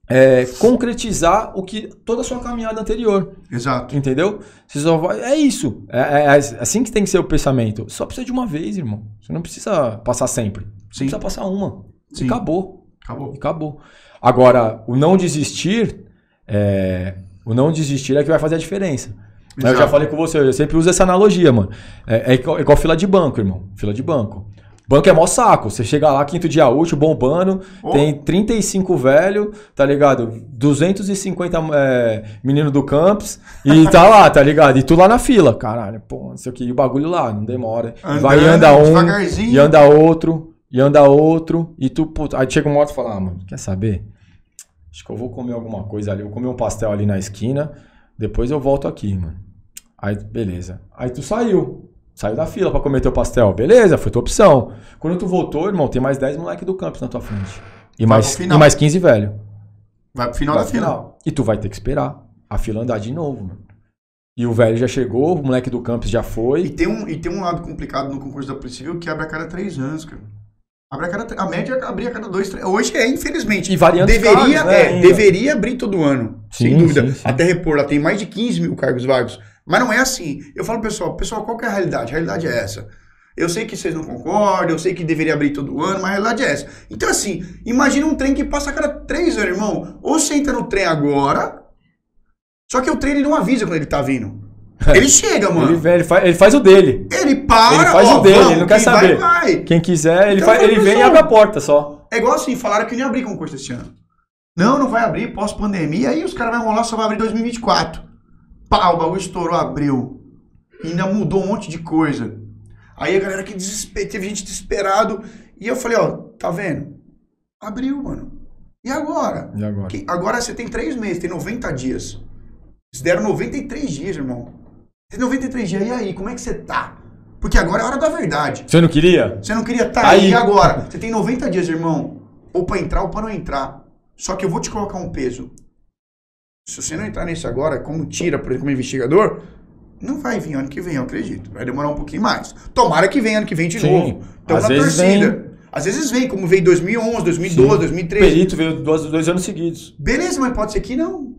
Speaker 2: é, concretizar o que toda a sua caminhada anterior,
Speaker 1: Exato.
Speaker 2: entendeu? Você só vai, é isso. É, é assim que tem que ser o pensamento. Só precisa de uma vez, irmão. Você não precisa passar sempre. Você
Speaker 1: Sim.
Speaker 2: precisa passar uma.
Speaker 1: Sim.
Speaker 2: E acabou.
Speaker 1: Acabou.
Speaker 2: E acabou. Agora, o não desistir, é, o não desistir é que vai fazer a diferença. Eu
Speaker 1: Exato.
Speaker 2: já falei com você, eu sempre uso essa analogia, mano. É, é igual, é igual fila de banco, irmão. Fila de banco. Banco é mó saco. Você chega lá, quinto dia útil, bombando,
Speaker 1: Oh.
Speaker 2: tem 35 velho, tá ligado? 250 é, menino do campus e tá lá, tá ligado? E tu lá na fila. Caralho, pô, não sei o que. E o bagulho lá, não demora.
Speaker 1: Andando,
Speaker 2: Vai e anda um, e anda outro, e anda outro, e tu, puta, aí chega uma hora e fala, ah, mano, quer saber? Acho que eu vou comer alguma coisa ali, eu vou comer um pastel ali na esquina, depois eu volto aqui, mano. Aí, beleza. Aí tu saiu. Saiu da fila pra comer teu pastel. Beleza, foi tua opção. Quando tu voltou, irmão, tem mais 10 moleque do campus na tua frente. E
Speaker 1: Vai
Speaker 2: mais, e mais 15 velho.
Speaker 1: Vai pro final
Speaker 2: Vai
Speaker 1: da fila.
Speaker 2: final. E tu vai ter que esperar a fila andar de novo, mano. E o velho já chegou, o moleque do campus já
Speaker 1: E
Speaker 2: foi.
Speaker 1: tem, um, e tem um lado complicado no concurso da Polícia Civil que abre a cada três anos, cara. Abre a, cada, a média abria a cada dois, três. Hoje é, infelizmente.
Speaker 2: E variantes
Speaker 1: deveria,
Speaker 2: cargos, né,
Speaker 1: é, deveria abrir todo ano. sem
Speaker 2: Sim,
Speaker 1: dúvida.
Speaker 2: sim, sim.
Speaker 1: Até repor, ela tem mais de 15 mil cargos vagos. Mas não é assim. Eu falo, pessoal, pessoal, qual que é a realidade? A realidade é essa. Eu sei que vocês não concordam, eu sei que deveria abrir todo ano, mas a realidade é essa. Então, assim, imagina um trem que passa a cada três anos, irmão. Ou você entra no trem agora, só que o trem ele não avisa quando ele tá vindo. Ele chega, mano.
Speaker 2: Ele, ele, faz, ele faz o dele.
Speaker 1: Ele para,
Speaker 2: Ele faz
Speaker 1: ó,
Speaker 2: o dele,
Speaker 1: vamos,
Speaker 2: ele não quer
Speaker 1: quem vai,
Speaker 2: saber.
Speaker 1: vai.
Speaker 2: Quem quiser, ele,
Speaker 1: Então,
Speaker 2: faz, ele vem e abre a porta só.
Speaker 1: É igual assim, falaram que não ia abrir concurso esse ano. Não, não vai abrir, pós-pandemia, aí os caras vão rolar, só vai abrir 2024. Pá, o bagulho estourou, abriu. E ainda mudou um monte de coisa. Aí a galera que desesper... teve gente desesperado. E eu falei, ó, tá vendo? Abriu, mano. E agora?
Speaker 2: E agora?
Speaker 1: Que- agora você tem três meses, tem 90 dias. Eles deram 93 dias, irmão. Tem 93 dias, e aí, como é que você tá? Porque agora é a hora da verdade.
Speaker 2: Você não queria?
Speaker 1: Você não queria estar aí.
Speaker 2: Aí.
Speaker 1: e agora? Você tem 90 dias, irmão. Ou pra entrar ou pra não entrar. Só que eu vou te colocar um peso. Se você não entrar nisso agora, como tira, por exemplo, como investigador, não vai vir ano que vem, eu acredito. Vai demorar um pouquinho mais. Tomara que venha ano que vem de
Speaker 2: Sim.
Speaker 1: novo. Então
Speaker 2: Às
Speaker 1: na torcida. Às vezes vem, como veio em 2011, 2012,
Speaker 2: Sim.
Speaker 1: 2013.
Speaker 2: Perito veio dois, dois anos seguidos.
Speaker 1: Beleza, mas pode ser que não.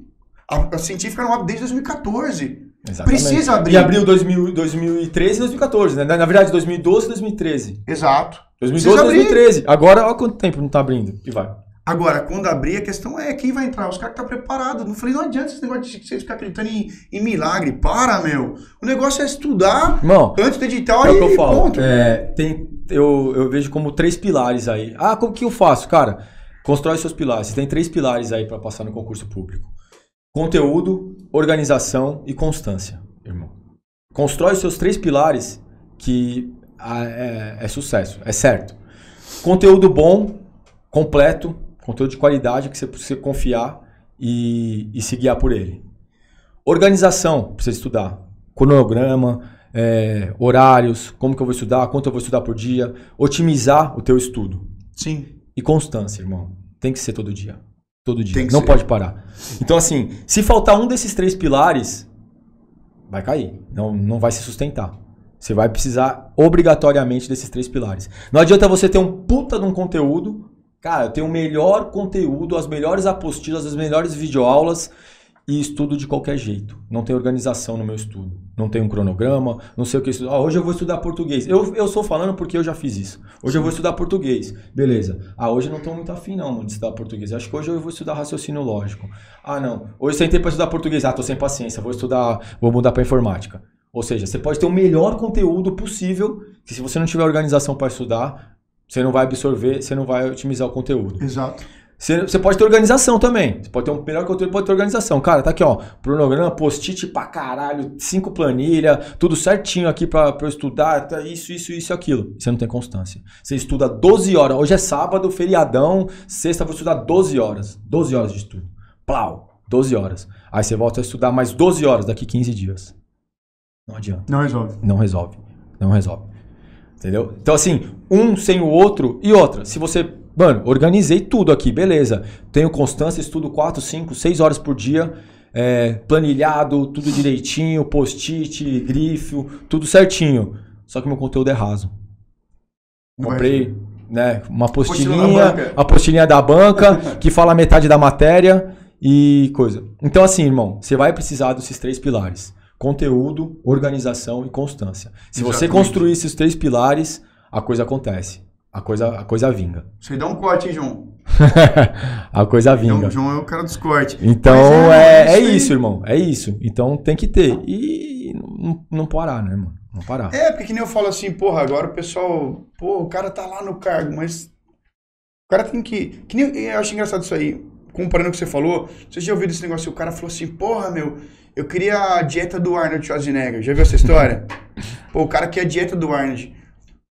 Speaker 1: A, a científica não abre desde 2014.
Speaker 2: Exatamente.
Speaker 1: Precisa abrir.
Speaker 2: E abriu 2000, 2013 e 2014, né? Na, verdade, 2012 e 2013.
Speaker 1: Exato.
Speaker 2: 2012 e
Speaker 1: Precisa abrir.
Speaker 2: 2013. Agora, olha quanto tempo não tá abrindo. E vai.
Speaker 1: Agora, quando abrir, a questão é quem vai entrar. Os caras que estão preparados. Não falei, não adianta esse negócio de vocês ficar acreditando em, em milagre. Para, meu. O negócio é estudar
Speaker 2: Irmão,
Speaker 1: antes do edital
Speaker 2: é o
Speaker 1: e
Speaker 2: que eu falo.
Speaker 1: ponto.
Speaker 2: É, tem, eu, eu vejo como três pilares aí. Ah, como que eu faço? Cara, constrói seus pilares. Você tem três pilares aí pra passar no concurso público. Conteúdo, organização e constância, irmão. Constrói os seus três pilares que ah, é, é sucesso, é certo. Conteúdo bom, completo, conteúdo de qualidade que você precisa confiar e, e se guiar por ele. Organização, precisa estudar. Cronograma, é, horários, como que eu vou estudar, quanto eu vou estudar por dia. Otimizar o teu estudo.
Speaker 1: Sim.
Speaker 2: E constância, irmão. Tem que ser todo dia. Todo dia. Não
Speaker 1: ser.
Speaker 2: pode parar. Então, assim, se faltar um desses três pilares, vai cair. Não, não vai se sustentar. Você vai precisar obrigatoriamente desses três pilares. Não adianta você ter um puta de um conteúdo. Cara, eu tenho o melhor conteúdo, as melhores apostilas, as melhores videoaulas e estudo de qualquer jeito. Não tem organização no meu estudo. Não tem um cronograma, não sei o que estudar. Ah, hoje eu vou estudar português. Eu, eu sou falando porque eu já fiz isso. Hoje eu vou estudar português. Beleza. Ah, hoje eu não estou muito afim não mano, de estudar português. Acho que hoje eu vou estudar raciocínio lógico. Ah, não. Hoje eu sentei para estudar português. Ah, tô sem paciência. Vou estudar, vou mudar para informática. Ou seja, você pode ter o melhor conteúdo possível, que se você não tiver organização para estudar, você não vai absorver, você não vai otimizar o conteúdo.
Speaker 1: Exato.
Speaker 2: Você, pode ter organização também. Você pode ter um melhor conteúdo, pode ter organização. Cara, tá aqui, ó. Cronograma, post-it pra caralho, cinco planilhas, tudo certinho aqui pra, pra eu estudar. Tá isso, isso, isso e aquilo. Você não tem constância. Você estuda 12 horas. Hoje é sábado, feriadão. Sexta, vou estudar 12 horas. 12 horas de estudo. Plau, 12 horas. Aí você volta a estudar mais 12 horas daqui 15 dias. Não adianta.
Speaker 1: Não resolve.
Speaker 2: Não resolve. Não resolve. Entendeu? Então, assim, um sem o outro e outra. Se você. Mano, organizei tudo aqui, beleza. Tenho constância, estudo 4, 5, 6 horas por dia. é, planilhado, tudo direitinho, post-it, grifo, tudo certinho. Só que meu conteúdo é raso. Comprei né, uma apostilinha, a apostilinha da banca, que fala metade da matéria e coisa. Então, assim, irmão, você vai precisar desses três pilares: conteúdo, organização e constância. Se você
Speaker 1: Exatamente.
Speaker 2: construir esses três pilares, a coisa acontece. A coisa, a coisa vinga.
Speaker 1: Você dá um corte, hein, João?
Speaker 2: a coisa vinga.
Speaker 1: Então, João é o cara dos cortes.
Speaker 2: Então é, é,
Speaker 1: aí.
Speaker 2: isso, irmão. É isso. Então tem que ter. E não, não parar, né, mano? Não parar.
Speaker 1: É, porque que nem eu falo assim, porra, agora o pessoal, pô, o cara tá lá no cargo, mas o cara tem que. Que nem eu acho engraçado isso aí, comparando o que você falou. Você já ouviu esse negócio? O cara falou assim, porra, meu, eu queria a dieta do Arnold Schwarzenegger. Já viu essa história? pô, o cara quer a dieta do Arnold.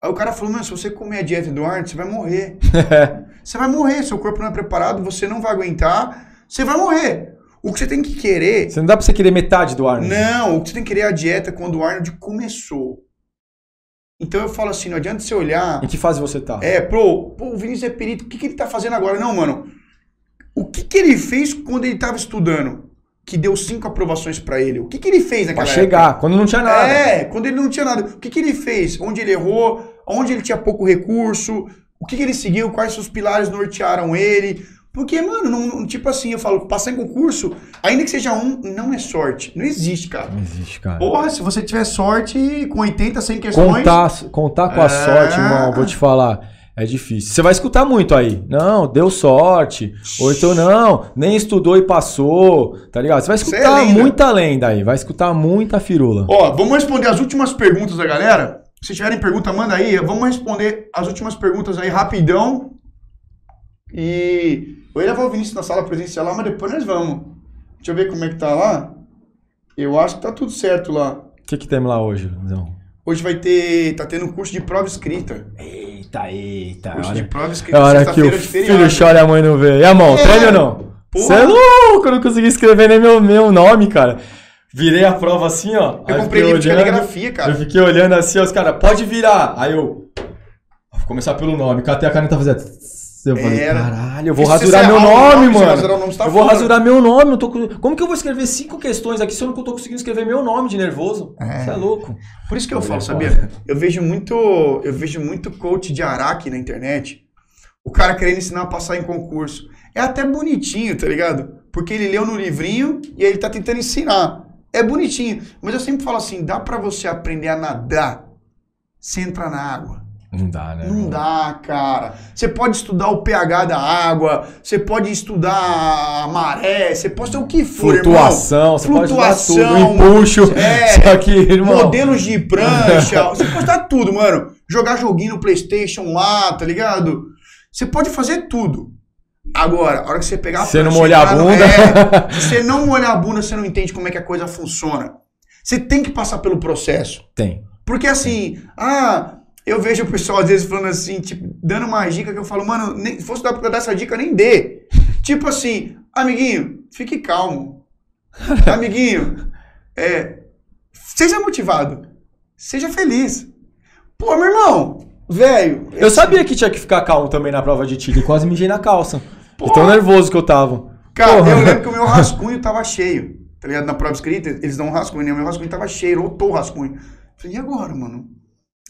Speaker 1: Aí o cara falou, mano, se você comer a dieta do Arnold, você vai morrer. Você vai morrer, seu corpo não é preparado, você não vai aguentar, você vai morrer. O que você tem que querer
Speaker 2: Você não dá pra você querer metade do Arnold.
Speaker 1: não, o que você tem que querer é a dieta quando o Arnold começou. Então eu falo assim, não adianta você olhar.
Speaker 2: Em que fase você tá?
Speaker 1: É, pô, pô, o Vinícius é perito, o que, que ele tá fazendo agora? Não, mano. O que, que ele fez quando ele tava estudando? Que deu cinco aprovações pra ele. O que, que ele fez
Speaker 2: Pra
Speaker 1: naquela
Speaker 2: chegar, quando não tinha
Speaker 1: época?
Speaker 2: nada.
Speaker 1: É, quando ele não tinha nada. O que, que ele fez? Onde ele errou? Onde ele tinha pouco recurso? O que, que ele seguiu? Quais os pilares nortearam ele? Porque, mano, não, tipo assim, eu falo, passar em concurso, ainda que seja um, não é sorte. Não existe, cara.
Speaker 2: Não existe, cara.
Speaker 1: Porra, se você tiver sorte com 80, 100 questões.
Speaker 2: Contar, contar com a
Speaker 1: É.
Speaker 2: sorte, irmão, vou te falar. É difícil. Você vai escutar muito aí. Não, deu sorte. Ou então, não, nem estudou e passou. Tá ligado? Você vai
Speaker 1: é
Speaker 2: escutar
Speaker 1: lenda.
Speaker 2: muita lenda aí. Vai escutar muita firula.
Speaker 1: Ó, vamos responder as últimas perguntas da galera. Se tiverem pergunta, manda aí. Vamos responder as últimas perguntas aí rapidão. E eu ia levar o Vinícius na sala presencial lá, mas depois nós vamos. Deixa eu ver como é que tá lá. Eu acho que tá tudo certo lá.
Speaker 2: O que, que temos lá hoje, Luizão?
Speaker 1: Hoje vai ter. Tá tendo um curso de prova escrita.
Speaker 2: Eita, eita.
Speaker 1: Curso de
Speaker 2: Olha,
Speaker 1: prova
Speaker 2: é
Speaker 1: escrita.
Speaker 2: hora que o
Speaker 1: de
Speaker 2: filho chora e a mãe não vê. E a mão,
Speaker 1: É.
Speaker 2: ou não? Você é louco, eu não consegui escrever nem meu, meu nome, cara. Virei a prova assim, ó.
Speaker 1: Eu comprei livro de caligrafia,
Speaker 2: Eu
Speaker 1: cara.
Speaker 2: fiquei olhando assim, os caras, pode virar. Aí eu. Vou começar pelo nome. Catei a caneta fazendo. Eu falei,
Speaker 1: Era.
Speaker 2: caralho, eu vou
Speaker 1: Porque se
Speaker 2: rasurar meu nome,
Speaker 1: nome,
Speaker 2: mano.
Speaker 1: nome, tá
Speaker 2: eu vou
Speaker 1: fora.
Speaker 2: rasurar meu nome. Não tô... com- Como que eu vou escrever cinco questões aqui se eu não tô conseguindo escrever meu nome de nervoso? Você é. louco.
Speaker 1: Por isso que eu
Speaker 2: Olha,
Speaker 1: falo,
Speaker 2: é
Speaker 1: sabia? Eu vejo muito, eu vejo muito coach de Araque na internet. O cara querendo ensinar a passar em concurso. É até bonitinho, tá ligado? Porque ele leu no livrinho e aí ele tá tentando ensinar. É bonitinho. Mas eu sempre falo assim, dá pra você aprender a nadar sem entrar na água.
Speaker 2: Não dá, né?
Speaker 1: Não dá, cara. Você pode estudar o pH da água, você pode estudar a maré, você pode ter o que for,
Speaker 2: Flutuação, você pode
Speaker 1: Flutuação,
Speaker 2: estudar tudo. Empuxo.
Speaker 1: é,
Speaker 2: Só que, irmão.
Speaker 1: Modelos de prancha, você pode dar tudo, mano. Jogar joguinho no PlayStation lá, tá ligado? Você pode fazer tudo. Agora, a hora que você pegar a
Speaker 2: Você não molhar a bunda.
Speaker 1: É, se você não molhar a bunda, você não entende como é que a coisa funciona. Você tem que passar pelo processo.
Speaker 2: Tem.
Speaker 1: Porque assim, ah, eu vejo o pessoal às vezes falando assim, tipo, dando uma dica que eu falo, mano, nem, se fosse dar pra dar essa dica, nem dê. tipo assim, amiguinho, fique calmo. amiguinho, é, seja motivado. Seja feliz. Pô, meu irmão, velho.
Speaker 2: Eu sabia que tinha que ficar calmo também na prova de tiro e quase mijei na calça.
Speaker 1: Porra.
Speaker 2: tão nervoso que eu tava.
Speaker 1: Cara,
Speaker 2: Porra.
Speaker 1: eu lembro que o meu rascunho tava cheio. Tá ligado? Na prova escrita, eles dão um rascunho, né? O meu rascunho tava cheio, lotou o rascunho. Eu falei, e agora, mano?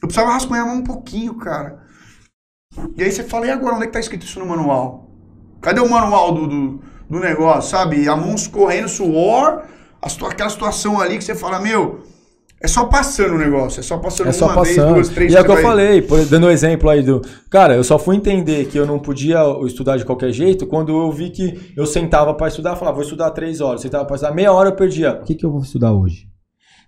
Speaker 1: Eu precisava rascunhar mais um pouquinho, cara. E aí você fala, e agora? Onde é que tá escrito isso no manual? Cadê o manual do, do, do negócio, sabe? A mão escorrendo, suor, a aquela situação ali que você fala, meu, é só passando o negócio, é só passando
Speaker 2: É só
Speaker 1: uma vez,
Speaker 2: passando.
Speaker 1: duas, três,
Speaker 2: e é o que eu
Speaker 1: vai-
Speaker 2: falei, por- dando um exemplo aí do. Cara, eu só fui entender que eu não podia estudar de qualquer jeito quando eu vi que eu sentava pra estudar, falava, vou estudar três horas. Sentava pra estudar meia hora, eu perdia. O que, que eu vou estudar hoje?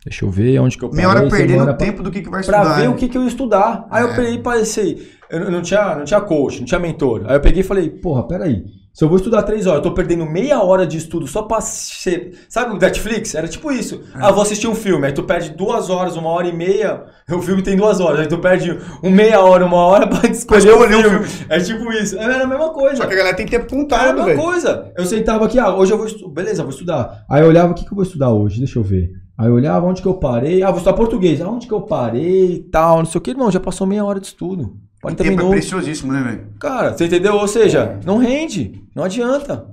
Speaker 2: Deixa eu ver onde que eu
Speaker 1: Meia hora
Speaker 2: parei,
Speaker 1: perdendo o
Speaker 2: pra-
Speaker 1: tempo do que, que vai
Speaker 2: Pra
Speaker 1: estudar.
Speaker 2: ver
Speaker 1: né?
Speaker 2: o que, que eu ia estudar. Aí eu
Speaker 1: É.
Speaker 2: peguei e pensei, eu não- não tinha, não tinha coach, não tinha mentor. Aí eu peguei e falei, porra, peraí. Se eu vou estudar três horas, eu tô perdendo meia hora de estudo só pra ser. Sabe o Netflix? Era tipo isso.
Speaker 1: É.
Speaker 2: Ah, vou assistir um filme. Aí tu perde duas horas, uma hora e meia. O filme tem duas horas. Aí tu perde um meia hora, uma hora pra escolher, o filme.
Speaker 1: filme.
Speaker 2: É tipo isso. Era a mesma coisa.
Speaker 1: Só que a galera tem que ter
Speaker 2: Era a mesma coisa. Eu sentava aqui, ah, hoje eu vou estudar. Beleza, vou estudar. Aí eu olhava, o que, que eu vou estudar hoje? Deixa eu ver. Aí eu olhava onde que eu parei. Ah, vou estudar português. Aonde que eu parei e tal, não sei o que. Irmão, já passou meia hora de estudo. 40
Speaker 1: Tempo é
Speaker 2: minutos.
Speaker 1: preciosíssimo, né, velho?
Speaker 2: Cara, você entendeu? Ou seja, não rende. Não adianta.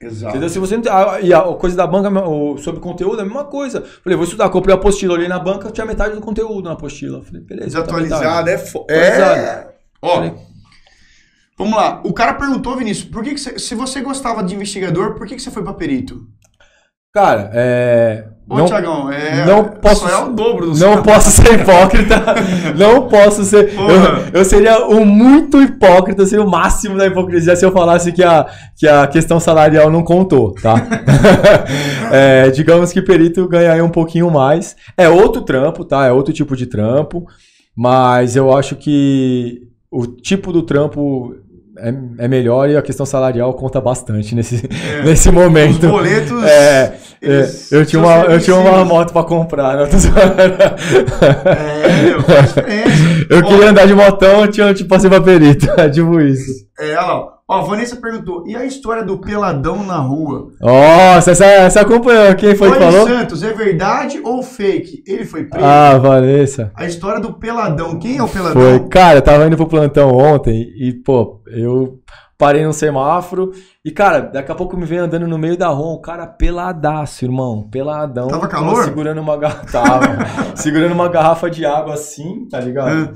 Speaker 1: Exato.
Speaker 2: Entendeu? Se você não tem- ah, E a coisa da banca, o- sobre conteúdo, é a mesma coisa. Falei, vou estudar, comprei a apostila, olhei na banca, tinha metade do conteúdo na apostila. Falei, beleza. tá.
Speaker 1: Desatualizado, é fo...
Speaker 2: Atualizado.
Speaker 1: É. Ó, vamos lá. O cara perguntou, Vinícius, por que, que você, se você gostava de investigador, por que, que você foi pra perito?
Speaker 2: Cara, é.
Speaker 1: Ô,
Speaker 2: não-
Speaker 1: Tiagão, é,
Speaker 2: não posso-
Speaker 1: é o dobro do
Speaker 2: Não posso ser hipócrita. Não posso ser. Eu, eu seria o muito hipócrita, seria o máximo da hipocrisia se eu falasse que a, que a questão salarial não contou, tá? É, digamos que perito ganha aí um pouquinho mais. É outro trampo, tá? É outro tipo de trampo. Mas eu acho que o tipo do trampo é, é melhor e a questão salarial conta bastante nesse, nesse
Speaker 1: Os
Speaker 2: momento.
Speaker 1: boletos...
Speaker 2: É, é,
Speaker 1: eles
Speaker 2: eu tinha uma, eu tinha uma moto pra comprar, né? Eu.
Speaker 1: É.
Speaker 2: Eu
Speaker 1: Ó,
Speaker 2: queria andar de motão, eu tinha tipo passei pra perito. É tipo isso.
Speaker 1: É, olha lá. Ó, Vanessa perguntou, e a história do peladão na rua?
Speaker 2: Nossa, essa, essa acompanhou. Quem foi que falou?
Speaker 1: Santos, é verdade ou fake? Ele foi preso?
Speaker 2: Ah, Vanessa.
Speaker 1: A história do peladão, quem é o peladão?
Speaker 2: Foi. Cara, eu tava indo pro plantão ontem e, pô, eu parei num semáforo e, cara, daqui a pouco me veio andando no meio da rua, um cara peladaço, irmão. Peladão.
Speaker 1: Tava calor?
Speaker 2: Segurando uma. Tava. segurando uma garrafa de água assim, tá ligado?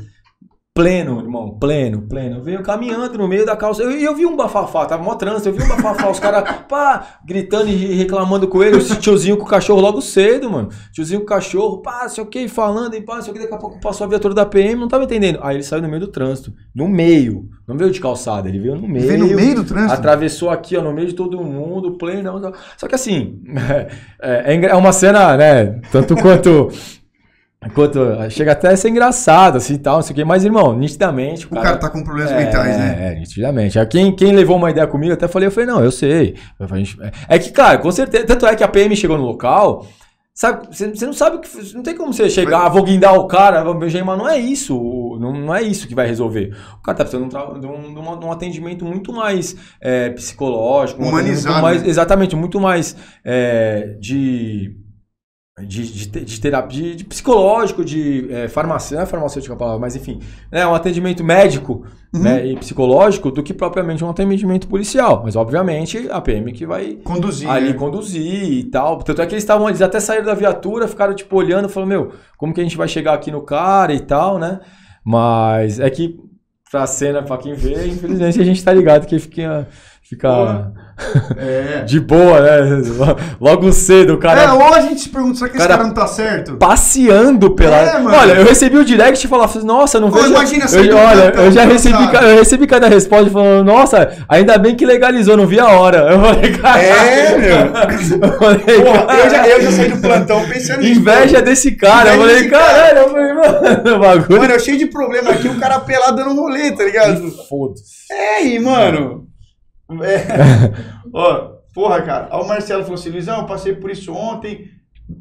Speaker 2: Pleno, irmão, pleno, pleno. Veio caminhando no meio da calça. E eu, eu, vi um bafafá, tava mó trânsito, eu vi um bafafá, os caras, pá, gritando e reclamando com ele. Esse tiozinho com o cachorro logo cedo, mano. Tiozinho com o cachorro, pá, sei o que, falando e pá, sei o que. Daqui a pouco passou a viatura da PM, não tava entendendo. Aí ele saiu no meio do trânsito, no meio. Não veio de calçada, ele veio no meio. Veio
Speaker 1: no meio do trânsito?
Speaker 2: Atravessou aqui, ó, no meio de todo mundo, pleno. Só que assim, é, é, é uma cena, né, tanto quanto Enquanto chega até a ser engraçado, assim tal, não sei o quê. Mas, irmão, nitidamente.
Speaker 1: O, o cara, cara, tá com problemas é, mentais, né?
Speaker 2: É, nitidamente. Quem, quem levou uma ideia comigo, até falei, eu falei, não, eu sei. É que, cara, com certeza. Tanto é que a PM chegou no local. Sabe, você não sabe que. Não tem como você chegar, mas... vou guindar o cara, vou beijar, mas não é isso. Não, não é isso que vai resolver. O cara tá precisando de um, de um, de um atendimento muito mais é, psicológico,
Speaker 1: humanizado.
Speaker 2: Um mais, exatamente, muito mais é, de de, de, de terapia, de, de, psicológico, de é, farmácia, não é farmacêutica a palavra, mas enfim, né, um atendimento médico uhum. né, e psicológico do que propriamente um atendimento policial. Mas, obviamente, a PM que vai
Speaker 1: conduzir,
Speaker 2: ali
Speaker 1: né?
Speaker 2: conduzir e tal. Tanto é que eles estavam, eles até saíram da viatura, ficaram tipo olhando, falando, meu, como que a gente vai chegar aqui no cara e tal, né? Mas é que pra cena, pra quem vê, infelizmente a gente tá ligado que fica fica é. de boa, né? Logo cedo, o cara.
Speaker 1: É, ou a gente se pergunta, será que cara esse cara não tá certo?
Speaker 2: Passeando pela. É, olha, eu recebi o direct e falava, nossa, não vejo.
Speaker 1: Imagina
Speaker 2: eu, Olha, eu já recebi, eu recebi cada resposta falando, nossa, ainda bem que legalizou, não vi a hora. Eu falei,
Speaker 1: cara. É, meu. Eu, falei, Porra, eu, já, eu já saí do plantão pensando
Speaker 2: nisso. Inveja pô. desse cara. Inveja eu falei, caralho, eu falei, mano,
Speaker 1: bagulho. Mano, eu cheio de problema aqui, o cara pelado dando rolê, tá ligado?
Speaker 2: Foda-se.
Speaker 1: É, e, mano. É. Ó, porra, cara. Aí o Marcelo falou assim: Luizão, eu passei por isso ontem.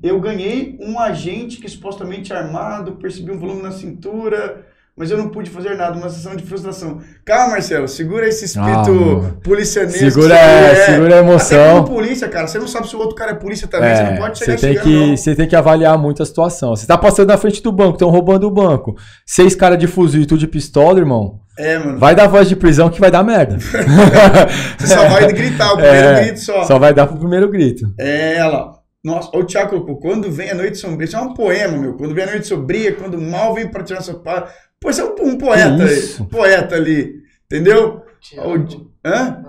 Speaker 1: Eu ganhei um agente que supostamente é armado, percebi um volume na cintura mas eu não pude fazer nada, uma sensação de frustração. Calma, Marcelo, segura esse espírito ah, policianesco.
Speaker 2: Segura, é, segura a emoção.
Speaker 1: Até polícia, cara, você não sabe se o outro cara é polícia também, é, você não pode chegar
Speaker 2: você tem que. Você tem que avaliar muito a situação. Você tá passando na frente do banco, estão roubando o banco. Seis caras de fuzil e tudo de pistola, irmão.
Speaker 1: É, mano.
Speaker 2: Vai dar voz de prisão que vai dar merda.
Speaker 1: você só vai gritar, o primeiro é, grito só.
Speaker 2: Só vai dar pro primeiro grito.
Speaker 1: É, ela. Nossa, o Tiago quando vem a noite sombria, isso é um poema, meu. Quando vem a noite sombria, quando o mal vem para tirar sua paz, Pois é um, poeta, um poeta ali, entendeu? O, hã?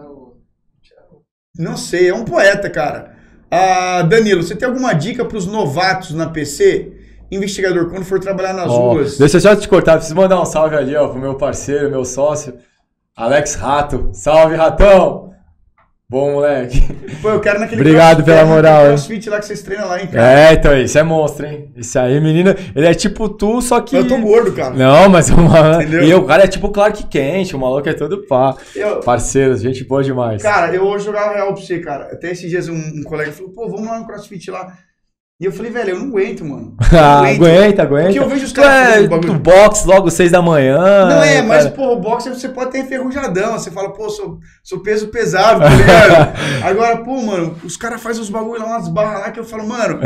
Speaker 1: Não sei, é um poeta, cara. Ah, Danilo, você tem alguma dica para os novatos na PC? Investigador, quando for trabalhar nas oh, ruas.
Speaker 2: Deixa eu só te cortar, preciso mandar um salve ali, ó, pro meu parceiro, meu sócio, Alex Rato. Salve, Ratão! Bom, moleque.
Speaker 1: Pô, eu quero naquele
Speaker 2: Obrigado pela moral,
Speaker 1: crossfit lá que vocês treinam lá, hein, cara.
Speaker 2: É, então, esse é monstro, hein? Esse aí, menina, ele é tipo tu, só que...
Speaker 1: Eu tô gordo, cara.
Speaker 2: Não, mas o maluco... E o cara é tipo Clark Kent, o maluco é todo pá. Eu... Parceiros, gente boa demais.
Speaker 1: Cara, eu vou jogar real pra você, cara. Até esses dias um, um colega falou, pô, vamos lá no crossfit lá. E eu falei, velho, eu não aguento, mano.
Speaker 2: Não aguento, aguenta, aguenta. Porque
Speaker 1: eu vejo os caras.
Speaker 2: É, do box logo seis da manhã.
Speaker 1: Não é, mas, pô, o boxe você pode ter enferrujadão. Você fala, pô, sou, sou peso pesado, tá ligado? Agora, pô, mano, os caras fazem uns bagulho lá, umas barras lá que eu falo, mano.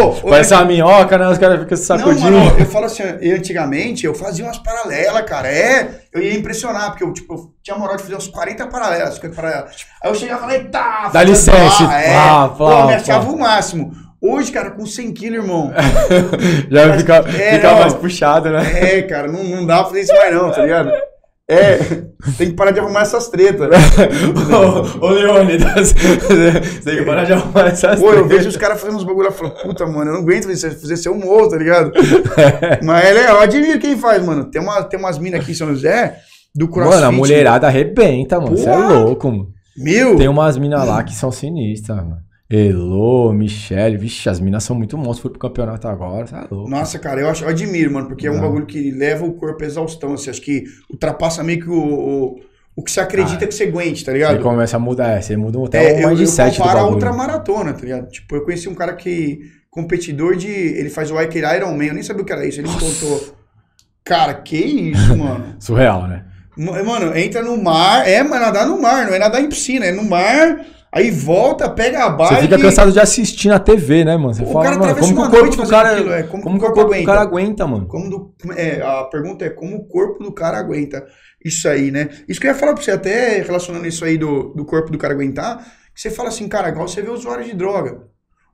Speaker 2: Oh, Parece uma minhoca, né? Os caras ficam se sacudindo. Não, mano,
Speaker 1: eu falo assim, antigamente eu fazia umas paralelas, cara. É, eu ia impressionar, porque eu, tipo, eu tinha moral de fazer uns 40 paralelas, 50 paralelas. Aí eu chegava e falei, tá,
Speaker 2: Dá licença.
Speaker 1: Ah, é, pô, me achava o máximo. Hoje, cara, com 100 quilos, irmão.
Speaker 2: Já Mas, fica, é, fica mais puxado, né?
Speaker 1: É, cara, não, não dá pra fazer isso mais não, tá ligado? É, tem que parar de arrumar essas tretas. Né?
Speaker 2: ô, ô Leônidas, tem que parar de arrumar essas
Speaker 1: Pô, tretas. eu vejo os caras fazendo uns bagulho lá falando, puta, mano, eu não aguento fazer, fazer ser um morro, tá ligado? Mas é legal, eu admiro quem faz, mano. Tem, uma, tem umas minas aqui em São José, do crossfit.
Speaker 2: Mano, a mulherada arrebenta, mano. Você é louco, mano.
Speaker 1: Meu!
Speaker 2: Tem umas minas lá que são sinistras, mano. Elô, Michelle, vixe, as minas são muito monstros, foi pro campeonato agora, tá louco.
Speaker 1: Nossa, cara, eu, acho, eu admiro, mano, porque é um bagulho que leva o corpo à exaustão, assim, acho que ultrapassa meio que o, o, o que você acredita ah, que você aguente, tá ligado?
Speaker 2: Você começa a mudar, é, você muda até
Speaker 1: é, o mindset eu, eu comparo a outra maratona, tá ligado? Tipo, eu conheci um cara que, competidor de, ele faz o Ike Iron Man, eu nem sabia o que era isso, ele me contou. Cara, que isso, mano?
Speaker 2: Surreal, né?
Speaker 1: Mano, entra no mar, é, mas nadar no mar, não é nadar em piscina, é no mar Aí volta, pega a bike.
Speaker 2: Você fica cansado de assistir na TV, né, mano? Você o fala, cara mano, como que o corpo do cara, aquilo, é, como, como o corpo, do cara aguenta, mano?
Speaker 1: Como do, é, a pergunta é como o corpo do cara aguenta isso aí, né? Isso que eu ia falar pra você, até relacionando isso aí do, do corpo do cara aguentar, que você fala assim, cara, igual você vê usuário de droga.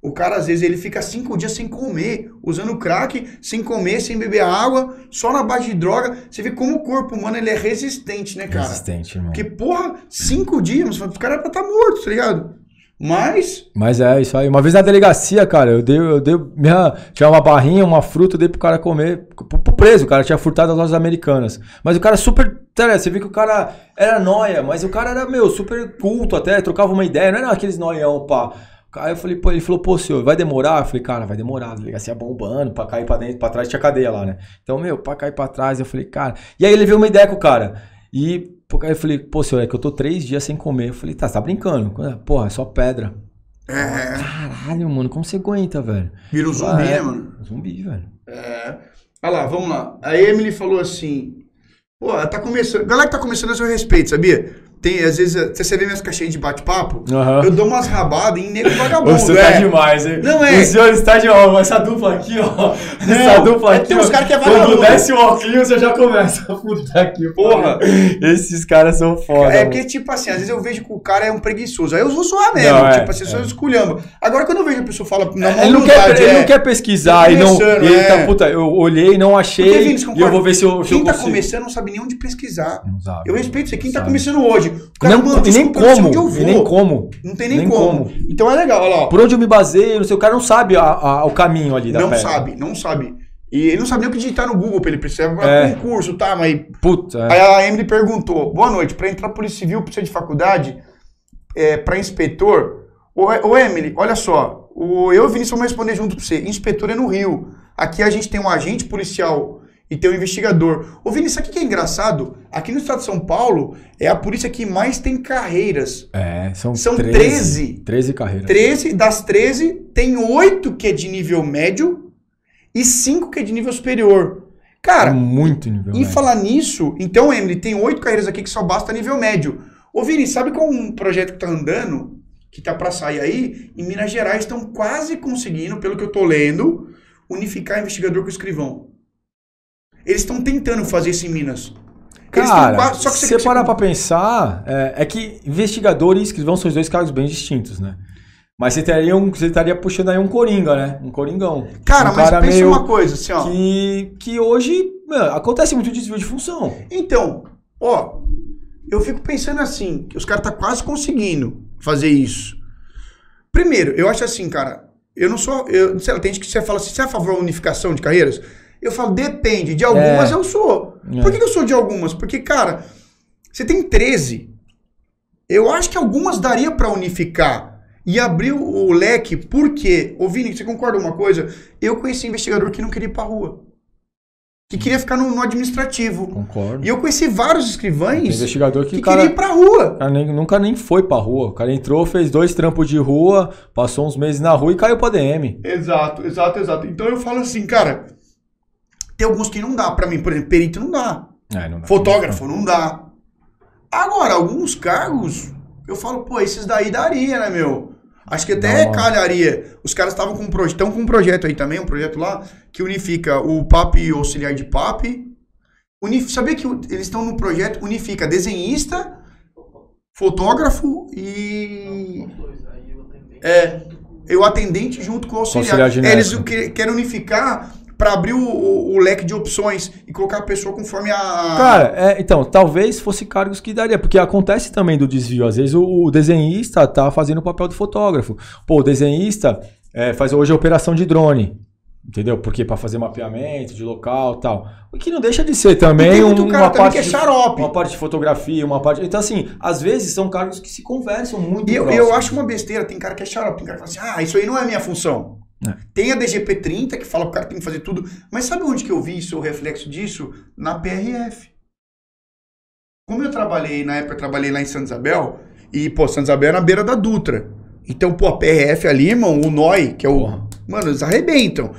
Speaker 1: O cara, às vezes, ele fica cinco dias sem comer, usando crack, sem comer, sem beber água, só na base de droga. Você vê como o corpo humano ele é resistente, né, cara?
Speaker 2: Resistente, irmão.
Speaker 1: Porque, porra, cinco dias, o cara pra estar tá morto, tá ligado? Mas.
Speaker 2: Mas é, isso aí. Uma vez na delegacia, cara, eu dei. Eu dei minha, tinha uma barrinha, uma fruta, eu dei pro cara comer. Pro, pro preso, o cara tinha furtado as lojas americanas. Mas o cara super. Você vê que o cara era noia, mas o cara era, meu, super culto até, trocava uma ideia, não era aqueles noião, pá. Aí eu falei, pô, ele falou, pô, senhor, vai demorar? Eu falei, cara, vai demorar, a delegacia bombando, pra cair pra dentro, pra trás tinha cadeia lá, né? Então, meu, pra cair pra trás, eu falei, cara. E aí ele veio uma ideia com o cara. E aí eu falei, pô, senhor, é que eu tô três dias sem comer. Eu falei, tá, você tá brincando? Porra, é só pedra. É. Caralho, mano, como você aguenta, velho?
Speaker 1: Vira um zumbi, é, né, mano?
Speaker 2: Zumbi, velho.
Speaker 1: É. Olha lá, vamos lá. A Emily falou assim: pô, tá começando. Galera que tá começando a seu respeito, sabia? Tem, às vezes, você vê minhas caixinhas de bate-papo, uhum. eu dou umas rabadas em nego vagabundo.
Speaker 2: Você tá é. demais, hein?
Speaker 1: Não é?
Speaker 2: O senhor está de ó, essa dupla aqui, ó.
Speaker 1: Não, essa dupla aqui. Tem uns caras que é
Speaker 2: vagabundo. Quando desce o óculos, você já começa a puta aqui, porra. Esses caras são foda.
Speaker 1: É porque, tipo assim, às vezes eu vejo que o cara é um preguiçoso. Aí eu vou zoar mesmo. Não, é, tipo assim, é. só esculhamba. Agora, quando eu vejo a pessoa fala.
Speaker 2: Na ele, não quer, ele não é. quer pesquisar e não. E ele tá, é. puta, eu olhei, e não achei. Porque, e eu vou ver se eu.
Speaker 1: Quem tá começando não sabe nem onde pesquisar. Eu respeito você. Quem tá começando hoje. O cara,
Speaker 2: nem como. E nem como.
Speaker 1: Não tem nem, nem como. como. Então é legal, olha lá.
Speaker 2: Por onde eu me baseio, não sei, o cara não sabe a, a, o caminho ali da
Speaker 1: Não pedra. sabe, não sabe. E ele não sabe nem o que digitar no Google pra ele precisar é. concurso, tá? Mas.
Speaker 2: Puta.
Speaker 1: É. Aí a Emily perguntou: boa noite, pra entrar Polícia Civil precisa de faculdade? É, pra inspetor? Ô, ô Emily, olha só. O, eu e o Vinícius vamos responder junto pra você. Inspetor é no Rio. Aqui a gente tem um agente policial e tem um investigador. Ô, Vini, sabe o que é engraçado? Aqui no estado de São Paulo é a polícia que mais tem carreiras.
Speaker 2: É, são,
Speaker 1: são 13. 13,
Speaker 2: 13 carreiras.
Speaker 1: 13, das 13, tem 8 que é de nível médio e 5 que é de nível superior. Cara, é
Speaker 2: muito nível
Speaker 1: e médio. falar nisso, então, Emily, tem 8 carreiras aqui que só basta nível médio. Ô, Vini, sabe qual um projeto que tá andando, que tá para sair aí? Em Minas Gerais estão quase conseguindo, pelo que eu tô lendo, unificar investigador com escrivão. Eles estão tentando fazer isso em Minas.
Speaker 2: Cara, quase, só que se você parar pra pensar, é, é, que investigador e escrivão são os dois cargos bem distintos, né? Mas você estaria, um, você estaria puxando aí um coringa, né? Um coringão.
Speaker 1: Cara,
Speaker 2: um
Speaker 1: mas cara pensa uma coisa, assim, ó.
Speaker 2: Que, que hoje mano, acontece muito desvio de função.
Speaker 1: Então, ó, eu fico pensando assim, que os caras tá quase conseguindo fazer isso. Primeiro, eu acho assim, cara, eu não sou. Eu, sei lá, tem gente que você fala assim, você é a favor da unificação de carreiras? Eu falo, depende. De algumas é. eu sou. É. Por que eu sou de algumas? Porque, cara, você tem 13. Eu acho que algumas daria para unificar e abrir o leque. Por quê? Ô, Vini, você concorda uma coisa? Eu conheci investigador que não queria ir pra rua. Que queria ficar no, no administrativo.
Speaker 2: Concordo.
Speaker 1: E eu conheci vários escrivães
Speaker 2: investigador que,
Speaker 1: que cara, queria ir pra rua.
Speaker 2: Cara, nem, nunca nem foi pra rua. O cara entrou, fez dois trampos de rua, passou uns meses na rua e caiu pra DM.
Speaker 1: Exato, exato, exato. Então eu falo assim, cara, tem alguns que não dá. Para mim, por exemplo, perito não dá.
Speaker 2: É, não dá.
Speaker 1: Fotógrafo não dá. Agora, alguns cargos, eu falo, pô, esses daí daria, né, meu? Acho que até calharia. Os caras estavam com um projeto, estão com um projeto aí também, um projeto lá que unifica o PAP e o auxiliar de PAP. Unif... Sabia que eles estão no projeto unifica desenhista, fotógrafo e é, o atendente junto com o auxiliar. auxiliar eles querem unificar para abrir o, o, o, leque de opções e colocar a pessoa conforme a.
Speaker 2: Cara, é, então, talvez fosse cargos que daria, porque acontece também do desvio. Às vezes o, o desenhista tá fazendo o papel do fotógrafo. Pô, o desenhista é, faz hoje a operação de drone. Entendeu? Porque para fazer mapeamento de local tal. O que não deixa de ser também um, uma
Speaker 1: parte que é xarope.
Speaker 2: De, uma parte de fotografia, uma parte. Então, assim, às vezes são cargos que se conversam muito.
Speaker 1: E eu, eu, acho uma besteira, tem cara que é xarope, tem cara que fala assim, ah, isso aí não é minha função. É. Tem a DGP-30 que fala que o cara tem que fazer tudo. Mas sabe onde que eu vi isso, o reflexo disso? Na PRF. Como eu trabalhei, na época eu trabalhei lá em Santa Isabel, e, pô, Santa Isabel é na beira da Dutra. Então, pô, a PRF ali, irmão, o NOI, que é o. Porra. Mano, eles arrebentam.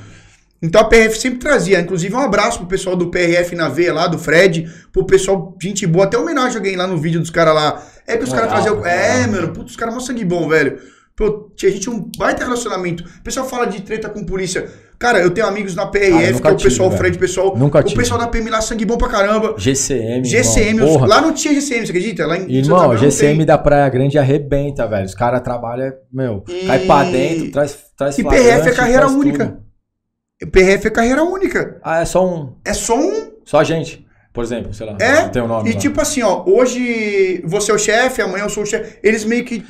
Speaker 1: Então a PRF sempre trazia, inclusive um abraço pro pessoal do PRF na veia lá, do Fred, pro pessoal, gente boa, até homenagem a alguém lá no vídeo dos caras lá. É que os caras traziam. É, mano, putz, os caras mó sangue bom, velho. Pô, tinha gente um baita relacionamento. O pessoal fala de treta com polícia. Cara, eu tenho amigos na PRF,
Speaker 2: eu
Speaker 1: que é o pessoal, o
Speaker 2: tive,
Speaker 1: Fred, pessoal.
Speaker 2: Nunca
Speaker 1: o
Speaker 2: tive.
Speaker 1: pessoal da PM lá, sangue bom pra caramba.
Speaker 2: GCM.
Speaker 1: GCM,
Speaker 2: irmão,
Speaker 1: os- lá não tinha GCM, você acredita? Lá em
Speaker 2: Irmão,
Speaker 1: Santa
Speaker 2: GCM da Praia Grande arrebenta, velho. Os caras trabalham, meu,
Speaker 1: E-
Speaker 2: cai pra dentro, traz, traz
Speaker 1: E PRF é carreira única.
Speaker 2: tudo.
Speaker 1: PRF é carreira única.
Speaker 2: Ah, é só um.
Speaker 1: É só um.
Speaker 2: Só a gente, por exemplo, sei lá.
Speaker 1: É,
Speaker 2: Não tem o nome.
Speaker 1: E
Speaker 2: lá.
Speaker 1: tipo assim, ó, hoje você é o chefe, amanhã eu sou o chefe. Eles meio que,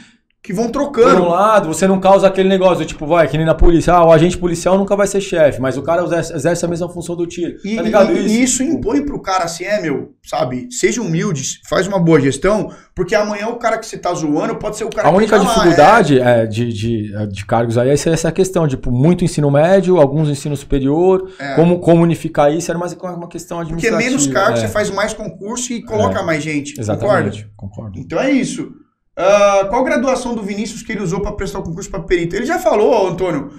Speaker 1: que vão
Speaker 2: Por
Speaker 1: trocando.
Speaker 2: um lado, você não causa aquele negócio, tipo, vai, que nem na polícia, ah, o agente policial nunca vai ser chefe, mas o cara exerce, a mesma função do tiro.
Speaker 1: E,
Speaker 2: tá ligado
Speaker 1: e-
Speaker 2: isso?
Speaker 1: e isso impõe pro cara assim, é, meu, sabe? Seja humilde, faz uma boa gestão, porque amanhã o cara que você tá zoando pode ser o cara
Speaker 2: A
Speaker 1: que
Speaker 2: única
Speaker 1: tá lá,
Speaker 2: dificuldade é, de, de, de cargos aí é essa- questão, tipo, muito ensino médio, alguns ensino superior,
Speaker 1: É.
Speaker 2: como, como unificar isso, era mais uma questão
Speaker 1: Porque
Speaker 2: administrativa.
Speaker 1: menos cargos,
Speaker 2: é.
Speaker 1: você faz mais concurso e coloca
Speaker 2: É.
Speaker 1: mais gente. Concorda?
Speaker 2: Exatamente, concordo.
Speaker 1: Então é isso. Ah, qual graduação do Vinícius que ele usou pra prestar o concurso pra perito? Ele já falou, Antônio.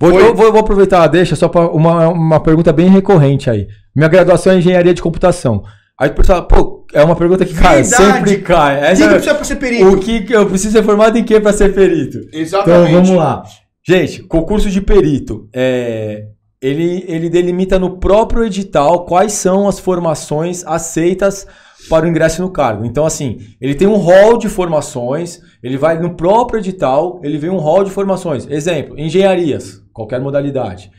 Speaker 2: Vou,
Speaker 1: Foi-
Speaker 2: vou, vou aproveitar a deixa só para uma, uma pergunta bem recorrente aí. Minha graduação é engenharia de computação. Aí o pessoal, pô, é uma pergunta que,
Speaker 1: Verdade.
Speaker 2: sempre cai.
Speaker 1: O que,
Speaker 2: Essa
Speaker 1: que
Speaker 2: é-
Speaker 1: precisa pra ser perito?
Speaker 2: o que que eu preciso ser formado em quê para ser perito? Então
Speaker 1: Exatamente.
Speaker 2: vamos lá. Gente, concurso de perito. É, ele, ele delimita no próprio edital quais são as formações aceitas para o ingresso no cargo. Então, assim, ele tem um rol de formações, ele vai no próprio edital, ele vem um rol de formações. Exemplo, engenharias, qualquer modalidade.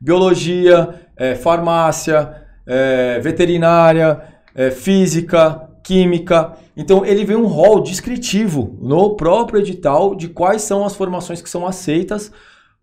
Speaker 2: Biologia, é, farmácia, é, veterinária, é, física, química. Então, ele vem um rol descritivo no próprio edital de quais são as formações que são aceitas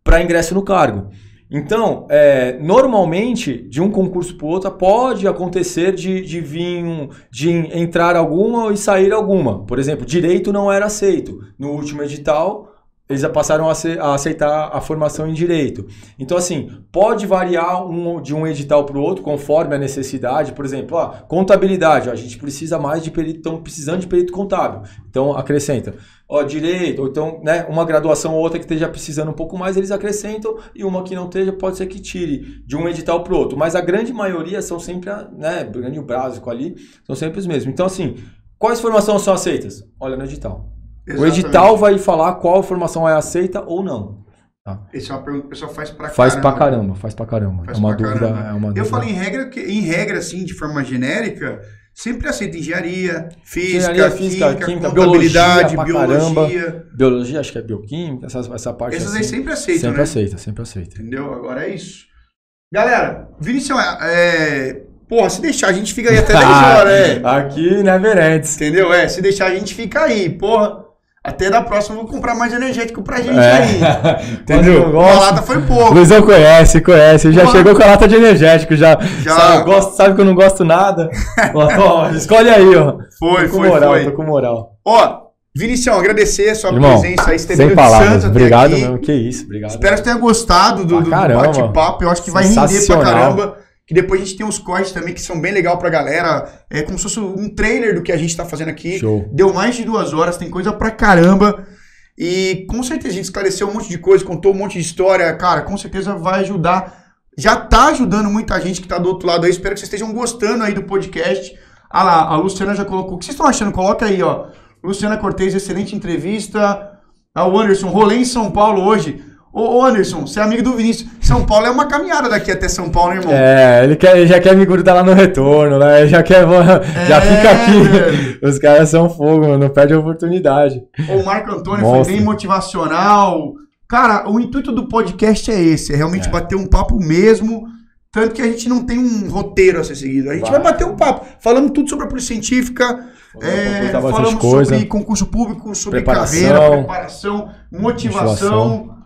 Speaker 2: para ingresso no cargo. Então, é, normalmente, de um concurso para outro, pode acontecer de, de vir, um- de entrar alguma e sair alguma. Por exemplo, direito não era aceito. No último edital, eles passaram a, ace- a aceitar a formação em direito. Então, assim, pode variar um- de um edital para o outro conforme a necessidade. Por exemplo, ó, contabilidade, ó, a gente precisa mais de perito, estamos precisando de perito contábil. Então, acrescenta. Ó, direito, ou então, né, uma graduação ou outra que esteja precisando um pouco mais, eles acrescentam, e uma que não esteja, pode ser que tire de um edital para o outro. Mas a grande maioria são sempre, né, grande básico ali, são sempre os mesmos. Então, assim, quais formações são aceitas? Olha no edital. O
Speaker 1: Exatamente.
Speaker 2: edital vai falar qual formação é aceita ou não.
Speaker 1: Essa é uma pergunta que o pessoal faz pra
Speaker 2: Faz
Speaker 1: caramba.
Speaker 2: pra caramba, faz pra caramba.
Speaker 1: Faz
Speaker 2: é uma
Speaker 1: pra
Speaker 2: dúvida,
Speaker 1: caramba.
Speaker 2: é uma
Speaker 1: Eu
Speaker 2: dúvida.
Speaker 1: falo em regra, que, em regra, assim, de forma genérica, sempre aceita engenharia, física,
Speaker 2: Engenharia, física,
Speaker 1: química,
Speaker 2: química,
Speaker 1: contabilidade,
Speaker 2: biologia
Speaker 1: biologia.
Speaker 2: Biologia, acho que é bioquímica, essa, essa parte
Speaker 1: Essas
Speaker 2: assim,
Speaker 1: aí sempre aceitam,
Speaker 2: sempre
Speaker 1: né?
Speaker 2: aceita, sempre aceita.
Speaker 1: Entendeu? Agora é isso. Galera, Vinicius, é... Porra, se deixar, a gente fica aí até 10 horas, é.
Speaker 2: Aqui, né, Verantes?
Speaker 1: Entendeu? É, se deixar, a gente fica aí. Porra, até da próxima eu vou comprar mais energético pra gente
Speaker 2: É.
Speaker 1: aí.
Speaker 2: Entendeu?
Speaker 1: Uma lata foi pouco.
Speaker 2: Luizão conhece, conhece. Já
Speaker 1: Uma-
Speaker 2: chegou com a lata de energético, já.
Speaker 1: Já.
Speaker 2: Sabe, gosto, sabe que eu não gosto nada. ó, ó, escolhe aí, ó.
Speaker 1: Foi,
Speaker 2: tô com
Speaker 1: foi,
Speaker 2: moral,
Speaker 1: foi.
Speaker 2: tô com moral.
Speaker 1: Ó, Vinicião, agradecer a sua
Speaker 2: Irmão,
Speaker 1: presença aí,
Speaker 2: sem palavras.
Speaker 1: Santos
Speaker 2: Obrigado mesmo, que isso, obrigado.
Speaker 1: Espero que tenha gostado do, do- bate-papo. Eu acho que vai render pra caramba. Que depois a gente tem uns cortes também que são bem legal pra galera. É como se fosse um trailer do que a gente tá fazendo aqui.
Speaker 2: Show.
Speaker 1: Deu mais de duas horas, tem coisa pra caramba. E com certeza a gente esclareceu um monte de coisa, contou um monte de história. Cara, com certeza vai ajudar. Já tá ajudando muita gente que tá do outro lado aí. Espero que vocês estejam gostando aí do podcast. Ah lá, a Luciana já colocou. O que vocês estão achando? Coloca aí, ó. Luciana Cortez, excelente entrevista. Ah, o Anderson, rolê em São Paulo hoje. Ô, Anderson, você é amigo do Vinícius. São Paulo é uma caminhada daqui até São Paulo, né, irmão?
Speaker 2: É, ele, quer, ele já quer me grudar lá no retorno, né? Ele Já quer. Já
Speaker 1: É,
Speaker 2: fica aqui. Os caras são fogo, mano. Não perde a oportunidade.
Speaker 1: O Marco Antônio
Speaker 2: Monstro.
Speaker 1: foi bem motivacional. Cara, o intuito do podcast é esse, é realmente
Speaker 2: É.
Speaker 1: bater um papo mesmo. Tanto que a gente não tem um roteiro a ser seguido. A gente vai,
Speaker 2: Vai.
Speaker 1: bater um papo. Falamos tudo sobre a polícia científica, é, falamos
Speaker 2: coisa.
Speaker 1: sobre concurso público, sobre
Speaker 2: Preparação.
Speaker 1: carreira, preparação, motivação.
Speaker 2: Motivação.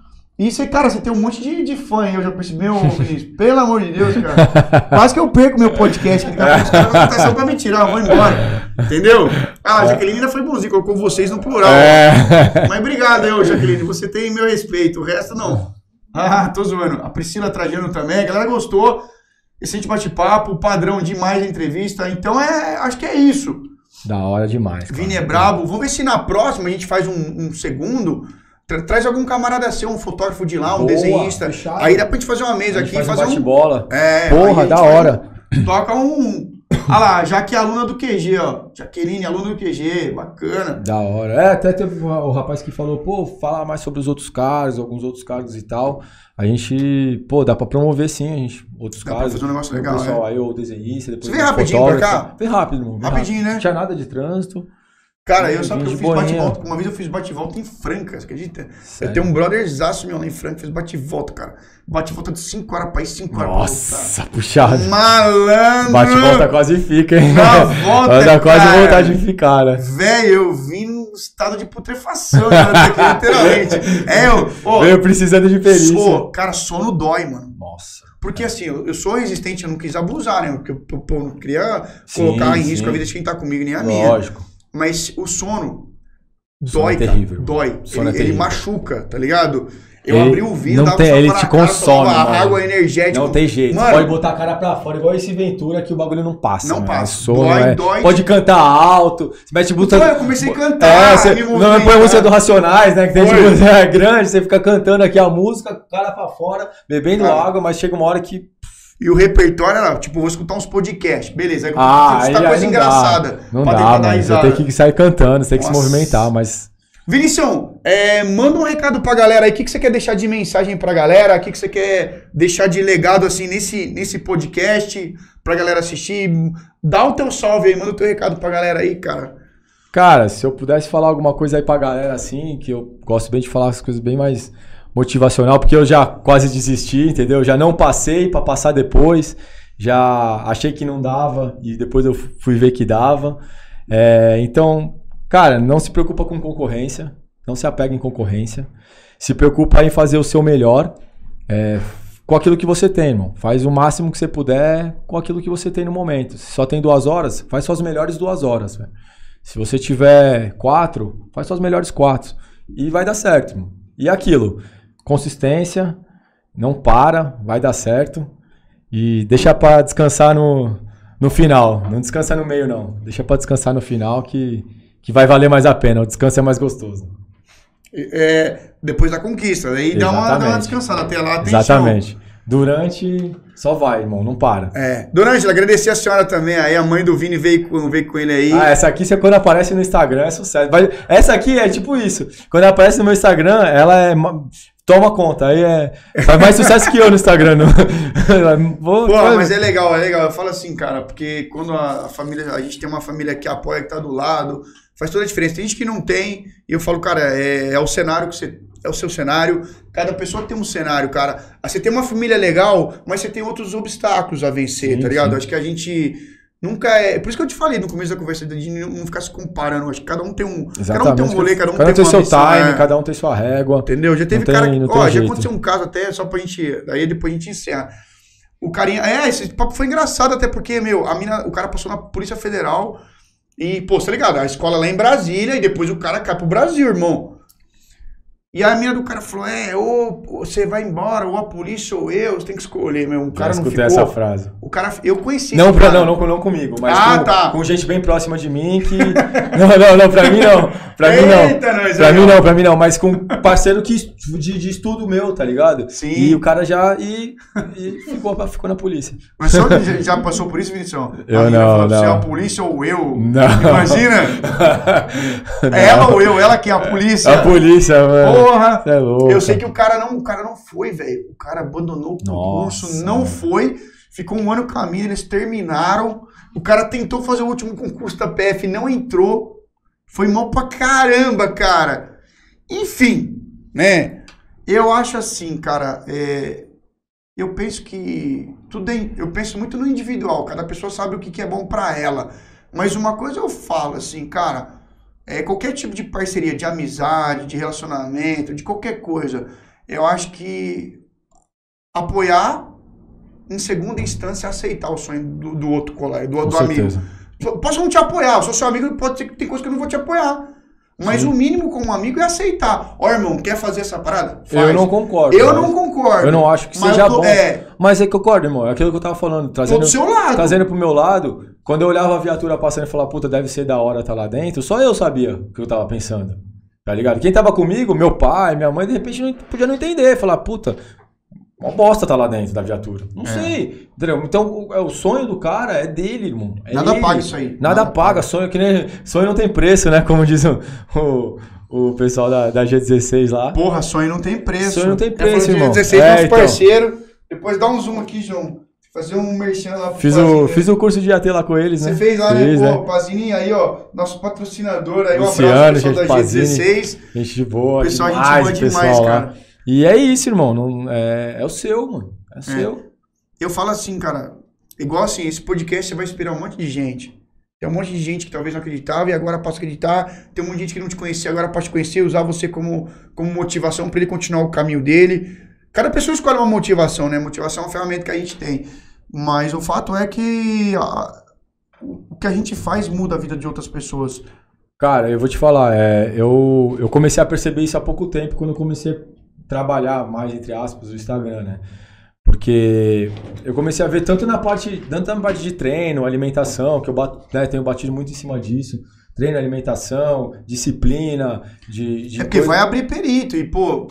Speaker 1: E você, cara, você tem um monte de, de fã aí, eu já percebi, ô, Vinícius. Pelo amor de Deus, cara. Quase que eu perco meu podcast. que Daqui a pouco os caras vão botar só pra me tirar, eu vou embora. Entendeu? Ah, a Jaqueline ainda foi bonzinha, colocou vocês no plural.
Speaker 2: É.
Speaker 1: Mas obrigado, eu, Jaqueline. Você tem meu respeito. O resto, não. Ah, tô zoando. A Priscila Trajano também. A galera gostou. Excelente bate-papo. Padrão demais a entrevista. Então, é, acho que é isso.
Speaker 2: Da hora demais. cara.
Speaker 1: Vini é brabo. Vamos ver se na próxima a gente faz um, um segundo. Tra- traz algum camarada seu, um fotógrafo de lá, um
Speaker 2: Boa,
Speaker 1: desenhista.
Speaker 2: fechado.
Speaker 1: Aí dá pra gente fazer uma mesa aqui.
Speaker 2: faz um
Speaker 1: fazer um.
Speaker 2: bate-bola.
Speaker 1: É,
Speaker 2: Porra, da hora.
Speaker 1: toca um, Ah lá, já que é aluna do QG, ó. Jaqueline, aluna do QG, bacana.
Speaker 2: Da hora. É, até teve o o rapaz que falou, pô, fala mais sobre os outros cargos, alguns outros cargos e tal. A gente, pô, dá pra promover sim, a gente, outros
Speaker 1: Dá pra
Speaker 2: cargos.
Speaker 1: fazer um negócio legal,
Speaker 2: pessoal
Speaker 1: é.
Speaker 2: aí, o desenhista, depois
Speaker 1: Você
Speaker 2: o
Speaker 1: rapidinho pra
Speaker 2: fotógrafo.
Speaker 1: cá?
Speaker 2: Veio rápido, mano.
Speaker 1: Rapidinho,
Speaker 2: rápido.
Speaker 1: né?
Speaker 2: Não tinha nada de trânsito.
Speaker 1: Cara, eu sabe que eu fiz bate-volta. Uma vez eu fiz bate-volta em Franca, você acredita?
Speaker 2: Sério?
Speaker 1: Eu tenho um brotherzaço meu lá em Franca, fez bate-volta, cara. Bate-volta de 5 horas pra ir, 5 horas pra.
Speaker 2: Nossa, puxado.
Speaker 1: Malandro!
Speaker 2: Bate e volta quase fica, hein?
Speaker 1: Na volta,
Speaker 2: dar quase
Speaker 1: cara.
Speaker 2: vontade de ficar, né?
Speaker 1: Velho, eu vim num estado de putrefação, né, literalmente. É, eu. Ô,
Speaker 2: Veio precisando de perícia.
Speaker 1: sou, cara, sono dói, mano.
Speaker 2: Nossa.
Speaker 1: Porque assim, eu, eu sou resistente, eu não quis abusar, né? Porque eu, eu- eu não queria
Speaker 2: Sim,
Speaker 1: colocar em
Speaker 2: sim.
Speaker 1: risco a vida de quem tá comigo, nem a minha.
Speaker 2: Lógico.
Speaker 1: Mas o sono
Speaker 2: Sono
Speaker 1: dói,
Speaker 2: é terrível.
Speaker 1: cara. Dói. Ele,
Speaker 2: é
Speaker 1: ele machuca, tá ligado? Eu
Speaker 2: Ele
Speaker 1: abri o vidro,
Speaker 2: não tem- ele te
Speaker 1: cara,
Speaker 2: consome, mano.
Speaker 1: água energética.
Speaker 2: Não tem jeito.
Speaker 1: Mano,
Speaker 2: Pode botar a cara pra fora, igual esse Ventura que o bagulho não passa.
Speaker 1: Não
Speaker 2: mano.
Speaker 1: passa.
Speaker 2: É sono,
Speaker 1: Dói,
Speaker 2: é-
Speaker 1: dói.
Speaker 2: Pode cantar alto. Você mete música.
Speaker 1: Então, eu comecei a cantar,
Speaker 2: É, você não põe a música do Racionais, né? Que tem
Speaker 1: Foi.
Speaker 2: tipo, é grande, você fica cantando aqui a música, cara pra fora, bebendo
Speaker 1: Cara.
Speaker 2: água, mas chega uma hora que.
Speaker 1: E o repertório era, tipo, vou escutar uns podcasts. Beleza, aí
Speaker 2: Ah, aí,
Speaker 1: coisa
Speaker 2: aí
Speaker 1: engraçada.
Speaker 2: dá. Não
Speaker 1: pra
Speaker 2: dá,
Speaker 1: tentar dar
Speaker 2: mano. Você tem que sair cantando, você tem que
Speaker 1: Nossa.
Speaker 2: se movimentar, mas.
Speaker 1: Vinicião, é, manda um recado pra galera aí. O que, que você quer deixar de mensagem pra galera? O que, que você quer deixar de legado, assim, nesse, nesse podcast pra galera assistir? Dá o teu salve aí, manda o teu recado pra galera aí, cara.
Speaker 2: Cara, se eu pudesse falar alguma coisa aí pra galera assim, que eu gosto bem de falar as coisas bem mais motivacional, porque eu já quase desisti, entendeu? Já não passei pra passar depois, já achei que não dava e depois eu fui ver que dava. É, então, cara, não se preocupa com concorrência, não se apega em concorrência, se preocupa em fazer o seu melhor é, com aquilo que você tem, irmão. Faz o máximo que você puder com aquilo que você tem no momento. Se só tem duas horas, faz suas melhores duas horas, velho. Se você tiver quatro, faz suas melhores quatro. E vai dar certo. irmão. E aquilo, consistência, não para, vai dar certo. E deixa pra descansar no, no final. Não descansa no meio, não. Deixa pra descansar no final que, que vai valer mais a pena. O descanso é mais gostoso.
Speaker 1: É, depois da conquista. Aí dá uma, dá uma descansada. Até lá.
Speaker 2: Exatamente. Durante, só vai, irmão. Não para.
Speaker 1: É. Ângela, agradecer a senhora também. Aí a mãe do Vini veio com, veio com ele aí.
Speaker 2: Ah, essa aqui, você, quando aparece no Instagram, é sucesso. Vai- essa aqui é tipo isso. Quando aparece no meu Instagram, ela é. ma- Toma conta. Aí é. Faz mais sucesso que eu no Instagram. não- Vou,
Speaker 1: Pô, mas é legal, é legal. Eu falo assim, cara, porque quando a, a família, a gente tem uma família que apoia, que tá do lado, faz toda a diferença. Tem gente que não tem, e eu falo, cara, é, é o cenário que você. É o seu cenário. Cada pessoa tem um cenário, cara. Ah, Você tem uma família legal, mas você tem outros obstáculos a vencer,
Speaker 2: Sim,
Speaker 1: tá ligado?
Speaker 2: sim.
Speaker 1: Acho que a gente nunca é. Por isso que eu te falei no começo da conversa, de não ficar se comparando. Acho que cada um tem um. Cada um
Speaker 2: Exatamente.
Speaker 1: tem um rolê, cada um
Speaker 2: cada tem
Speaker 1: uma
Speaker 2: seu
Speaker 1: missão,
Speaker 2: time,
Speaker 1: é.
Speaker 2: cada um tem sua régua.
Speaker 1: Entendeu? Já teve
Speaker 2: tem-
Speaker 1: cara Ó,
Speaker 2: tem
Speaker 1: já
Speaker 2: jeito.
Speaker 1: aconteceu um caso até, só pra gente. Daí depois a gente encerra. O carinha. É, esse papo foi engraçado, até porque, meu, a mina, o cara passou na Polícia Federal. E, pô, tá ligado? A escola lá em Brasília e depois o cara cai pro Brasil, irmão. E a mina do cara falou: é, ou você vai embora, ou a polícia ou eu, você tem que escolher, meu. O
Speaker 2: Já
Speaker 1: cara não
Speaker 2: escutei
Speaker 1: ficou.
Speaker 2: essa frase.
Speaker 1: O cara. Eu conheci
Speaker 2: Não,
Speaker 1: esse
Speaker 2: pra, não, não, não comigo, mas
Speaker 1: Ah,
Speaker 2: com,
Speaker 1: tá.
Speaker 2: com gente bem próxima de mim que. Não, não, não, pra mim não. Pra mim não.
Speaker 1: Eita, nós,
Speaker 2: Pra
Speaker 1: aí,
Speaker 2: mim
Speaker 1: ó.
Speaker 2: não, pra mim não, mas com parceiro que, de, de estudo meu, tá ligado?
Speaker 1: Sim.
Speaker 2: E o cara já. E, e ficou, ficou na polícia.
Speaker 1: Mas só já- já passou por isso, Vinicius?
Speaker 2: Eu não,
Speaker 1: falou, Se é
Speaker 2: não.
Speaker 1: a polícia ou eu.
Speaker 2: Não.
Speaker 1: Imagina. É ela ou eu? Ela que é a polícia?
Speaker 2: A polícia, mano.
Speaker 1: Porra!
Speaker 2: É louco.
Speaker 1: Eu sei que o cara não, o cara não foi, velho. O cara abandonou o concurso,
Speaker 2: Nossa,
Speaker 1: não
Speaker 2: mano.
Speaker 1: foi. Ficou um ano caminho, eles terminaram. O cara tentou fazer o último concurso da PF, não entrou. Foi mal pra caramba, cara. Enfim, né? Eu acho assim, cara. é, Eu penso que tudo é, eu penso muito no individual. Cada pessoa sabe o que que é bom pra ela. Mas uma coisa eu falo assim, cara. É, qualquer tipo de parceria, de amizade, de relacionamento, de qualquer coisa, eu acho que apoiar, em segunda instância, aceitar o sonho do, do outro colega, do, do amigo. Posso não te apoiar, eu sou seu amigo, pode ser que tem coisa que eu não vou te apoiar. Mas
Speaker 2: Sim.
Speaker 1: o mínimo como amigo é aceitar. Ó, irmão, quer fazer essa parada?
Speaker 2: Eu
Speaker 1: Faz.
Speaker 2: não concordo.
Speaker 1: Eu
Speaker 2: mas-
Speaker 1: não concordo.
Speaker 2: Eu não acho que seja
Speaker 1: eu tô-
Speaker 2: bom.
Speaker 1: É,
Speaker 2: Mas é que eu concordo, irmão. É aquilo que eu tava falando.
Speaker 1: tô
Speaker 2: Trazendo,
Speaker 1: do seu lado.
Speaker 2: trazendo pro meu lado, quando eu olhava a viatura passando e falava, puta, deve ser da hora tá lá dentro, só eu sabia o que eu tava pensando. Tá ligado? Quem tava comigo, meu pai, minha mãe, de repente não, podia não entender. Falar, puta, Uma bosta tá lá dentro da viatura. Não
Speaker 1: É.
Speaker 2: sei. Entendeu? Então, o, é, o sonho do cara é dele, irmão. É
Speaker 1: Nada
Speaker 2: ele.
Speaker 1: paga isso aí.
Speaker 2: Nada, paga. Sonho que nem. Sonho não tem preço, né? Como diz o, o, o pessoal da, da G16 lá.
Speaker 1: Porra, sonho não tem preço.
Speaker 2: Sonho não tem preço, irmão.
Speaker 1: 16
Speaker 2: É,
Speaker 1: nosso
Speaker 2: então.
Speaker 1: parceiro. Depois dá um zoom aqui, João. Fazer um merchan lá pro
Speaker 2: Fiz o,
Speaker 1: Pazini.
Speaker 2: fiz o curso de AT lá com eles,
Speaker 1: Você
Speaker 2: né?
Speaker 1: fez lá,
Speaker 2: Fiz,
Speaker 1: né?
Speaker 2: né?
Speaker 1: Pô, Pazini aí, ó. Nosso patrocinador aí. Um
Speaker 2: Luciano,
Speaker 1: abraço, pessoal
Speaker 2: gente,
Speaker 1: da
Speaker 2: Pazini.
Speaker 1: G16.
Speaker 2: Gente de boa.
Speaker 1: Pessoal, gente
Speaker 2: demais,
Speaker 1: boa
Speaker 2: o
Speaker 1: demais,
Speaker 2: pessoal lá. E é isso, irmão. Não, é, é o seu, mano. É o seu.
Speaker 1: Eu falo assim, cara. Igual assim, esse podcast você vai inspirar um monte de gente. Tem um monte de gente que talvez não acreditava e agora passa a acreditar. Tem um monte de gente que não te conhecia, agora pode te conhecer, usar você como, como motivação para ele continuar o caminho dele. Cada pessoa escolhe uma motivação, né? Motivação é uma ferramenta que a gente tem. Mas o fato é que a- o que a gente faz muda a vida de outras pessoas.
Speaker 2: Cara, eu vou te falar, é, eu, eu comecei a perceber isso há pouco tempo, quando eu comecei a trabalhar mais, entre aspas, o Instagram, né? Porque eu comecei a ver tanto na parte, tanto na parte de treino, alimentação, que eu bato, né, tenho batido muito em cima disso. Treino, alimentação, disciplina, de. de
Speaker 1: É porque
Speaker 2: coisa-
Speaker 1: vai abrir perito e, pô,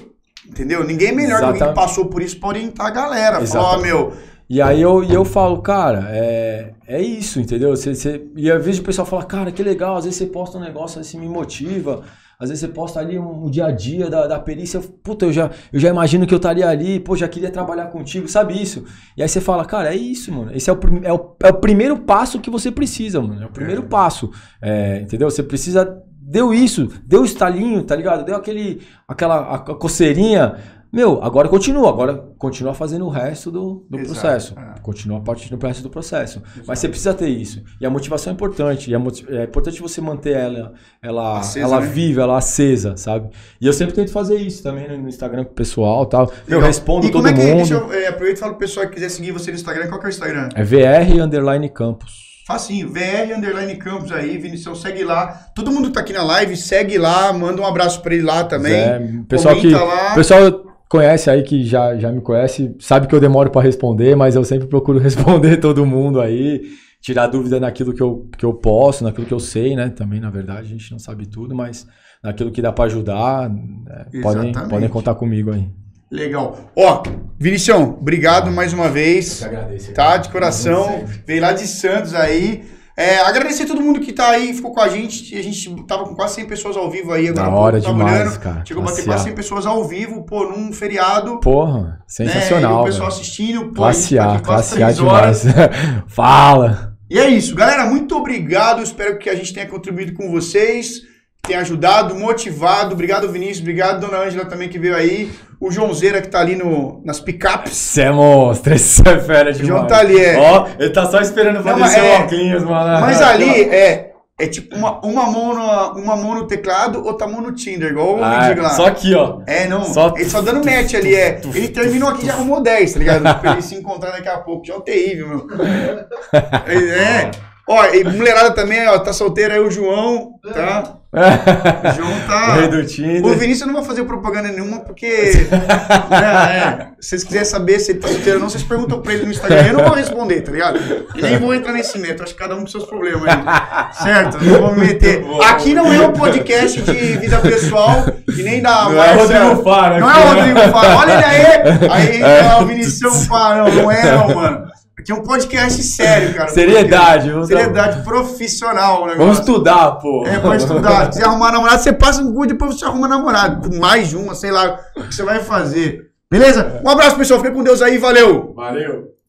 Speaker 1: entendeu? Ninguém é melhor que alguém que passou por isso pra orientar a galera. Falar,
Speaker 2: Exatamente.
Speaker 1: meu,
Speaker 2: E aí eu, e eu falo, cara, é, é isso, entendeu? Você, você- e às vezes o pessoal fala, cara, que legal, às vezes você posta um negócio assim, me motiva. Às vezes você posta ali um, o dia a dia da, da perícia, puta, eu já, eu já imagino que eu estaria ali, pô, já queria trabalhar contigo, sabe isso? E aí você fala, cara, é isso, mano. Esse é o, é o, é o primeiro passo que você precisa, mano. É o primeiro passo. É, entendeu? Você precisa. Deu isso, deu o estalinho, tá ligado? Deu aquele, aquela a, a coceirinha. Meu, agora continua, agora continua fazendo o resto do, do
Speaker 1: Exato,
Speaker 2: processo.
Speaker 1: é.
Speaker 2: Continua partindo pro resto do processo. Mas você precisa ter isso. E a motivação é importante. E é, é importante você manter ela, ela,
Speaker 1: Acesa,
Speaker 2: ela
Speaker 1: né?
Speaker 2: viva, ela acesa, sabe? E eu sempre tento fazer isso também no, Instagram com o pessoal tal. Eu
Speaker 1: Legal.
Speaker 2: respondo
Speaker 1: e
Speaker 2: todo
Speaker 1: como é que,
Speaker 2: mundo.
Speaker 1: Deixa eu é, aproveita e fala pro pessoal que quiser seguir você no Instagram. Qual que é o Instagram?
Speaker 2: É VR underline campus.
Speaker 1: Facinho, VR Underline Campos aí, Vinicius, segue lá. Todo mundo que tá aqui na live, segue lá, manda um abraço pra ele lá também.
Speaker 2: É, pessoal que,
Speaker 1: lá.
Speaker 2: pessoal conhece aí que já, já me conhece, sabe que eu demoro para responder, mas eu sempre procuro responder todo mundo aí, tirar dúvida naquilo que eu, que eu posso, naquilo que eu sei, né? Também, na verdade, a gente não sabe tudo, mas naquilo que dá para ajudar, né, podem, podem contar comigo aí.
Speaker 1: Legal. Ó, Vinicião, obrigado mais uma vez.
Speaker 2: agradeço.
Speaker 1: Tá? De coração. Veio lá de Santos aí. É, agradecer a todo mundo que tá aí, ficou com a gente. A gente tava com quase 100 pessoas ao vivo aí. Agora
Speaker 2: Da
Speaker 1: pouco
Speaker 2: hora
Speaker 1: tava
Speaker 2: demais,
Speaker 1: olhando.
Speaker 2: cara.
Speaker 1: Chegou a bater quase 100 pessoas ao vivo, pô, num feriado.
Speaker 2: Porra,
Speaker 1: né?
Speaker 2: Sensacional.
Speaker 1: o pessoal
Speaker 2: velho.
Speaker 1: assistindo, pô,
Speaker 2: Classe
Speaker 1: a tá
Speaker 2: classe A demais. Fala!
Speaker 1: E é isso, galera. Muito obrigado. Espero que a gente tenha contribuído com vocês, tenha ajudado, motivado. Obrigado, Vinícius. Obrigado, Dona Ângela, também que veio aí. O Joãozeira que tá ali no, nas picapes.
Speaker 2: Você é monstro, esse é fera demais.
Speaker 1: João tá ali, é.
Speaker 2: Ó, ele tá só esperando pra
Speaker 1: Não,
Speaker 2: descer
Speaker 1: é-
Speaker 2: o óculos, mano.
Speaker 1: Mas ali é, é tipo uma, uma, mão no, uma mão no teclado, outra mão no Tinder, igual o
Speaker 2: Ah,
Speaker 1: lá.
Speaker 2: só aqui, ó.
Speaker 1: É, não.
Speaker 2: só-
Speaker 1: Ele só dando match ali, é. Ele terminou aqui e já arrumou 10, tá ligado? Pra ele se encontrar daqui a pouco. Já é terrível, meu. É. Ó, e mulherada também, ó, tá solteiro aí o João, tá? O João
Speaker 2: O
Speaker 1: tá.
Speaker 2: rei do Tinder.
Speaker 1: O Vinícius eu não vou fazer propaganda nenhuma, porque. né, é, se vocês quiserem saber se ele tá solteiro ou não, vocês perguntam pra ele no Instagram. Eu não vou responder, tá ligado? E nem vou entrar nesse método. Acho que cada um com seus problemas aí. Certo? Não vou me meter. Aqui não é um podcast de vida pessoal e nem da
Speaker 2: Não é
Speaker 1: Márcia-
Speaker 2: Rodrigo Faro
Speaker 1: Não é o
Speaker 2: né?
Speaker 1: Rodrigo Faro. Olha ele aí. Aí entra o Vinicius Faro. Não, não é, não, mano. Aqui é um podcast sério, cara.
Speaker 2: Seriedade, vamos
Speaker 1: Seriedade profissional o negócio.
Speaker 2: Vamos estudar, pô.
Speaker 1: É, pode estudar. Se quiser arrumar namorado, você passa no cu e depois você arruma namorado. Com mais uma, sei lá, o que você vai fazer. Beleza? Um abraço, pessoal. Fica com Deus aí. Valeu!
Speaker 2: Valeu.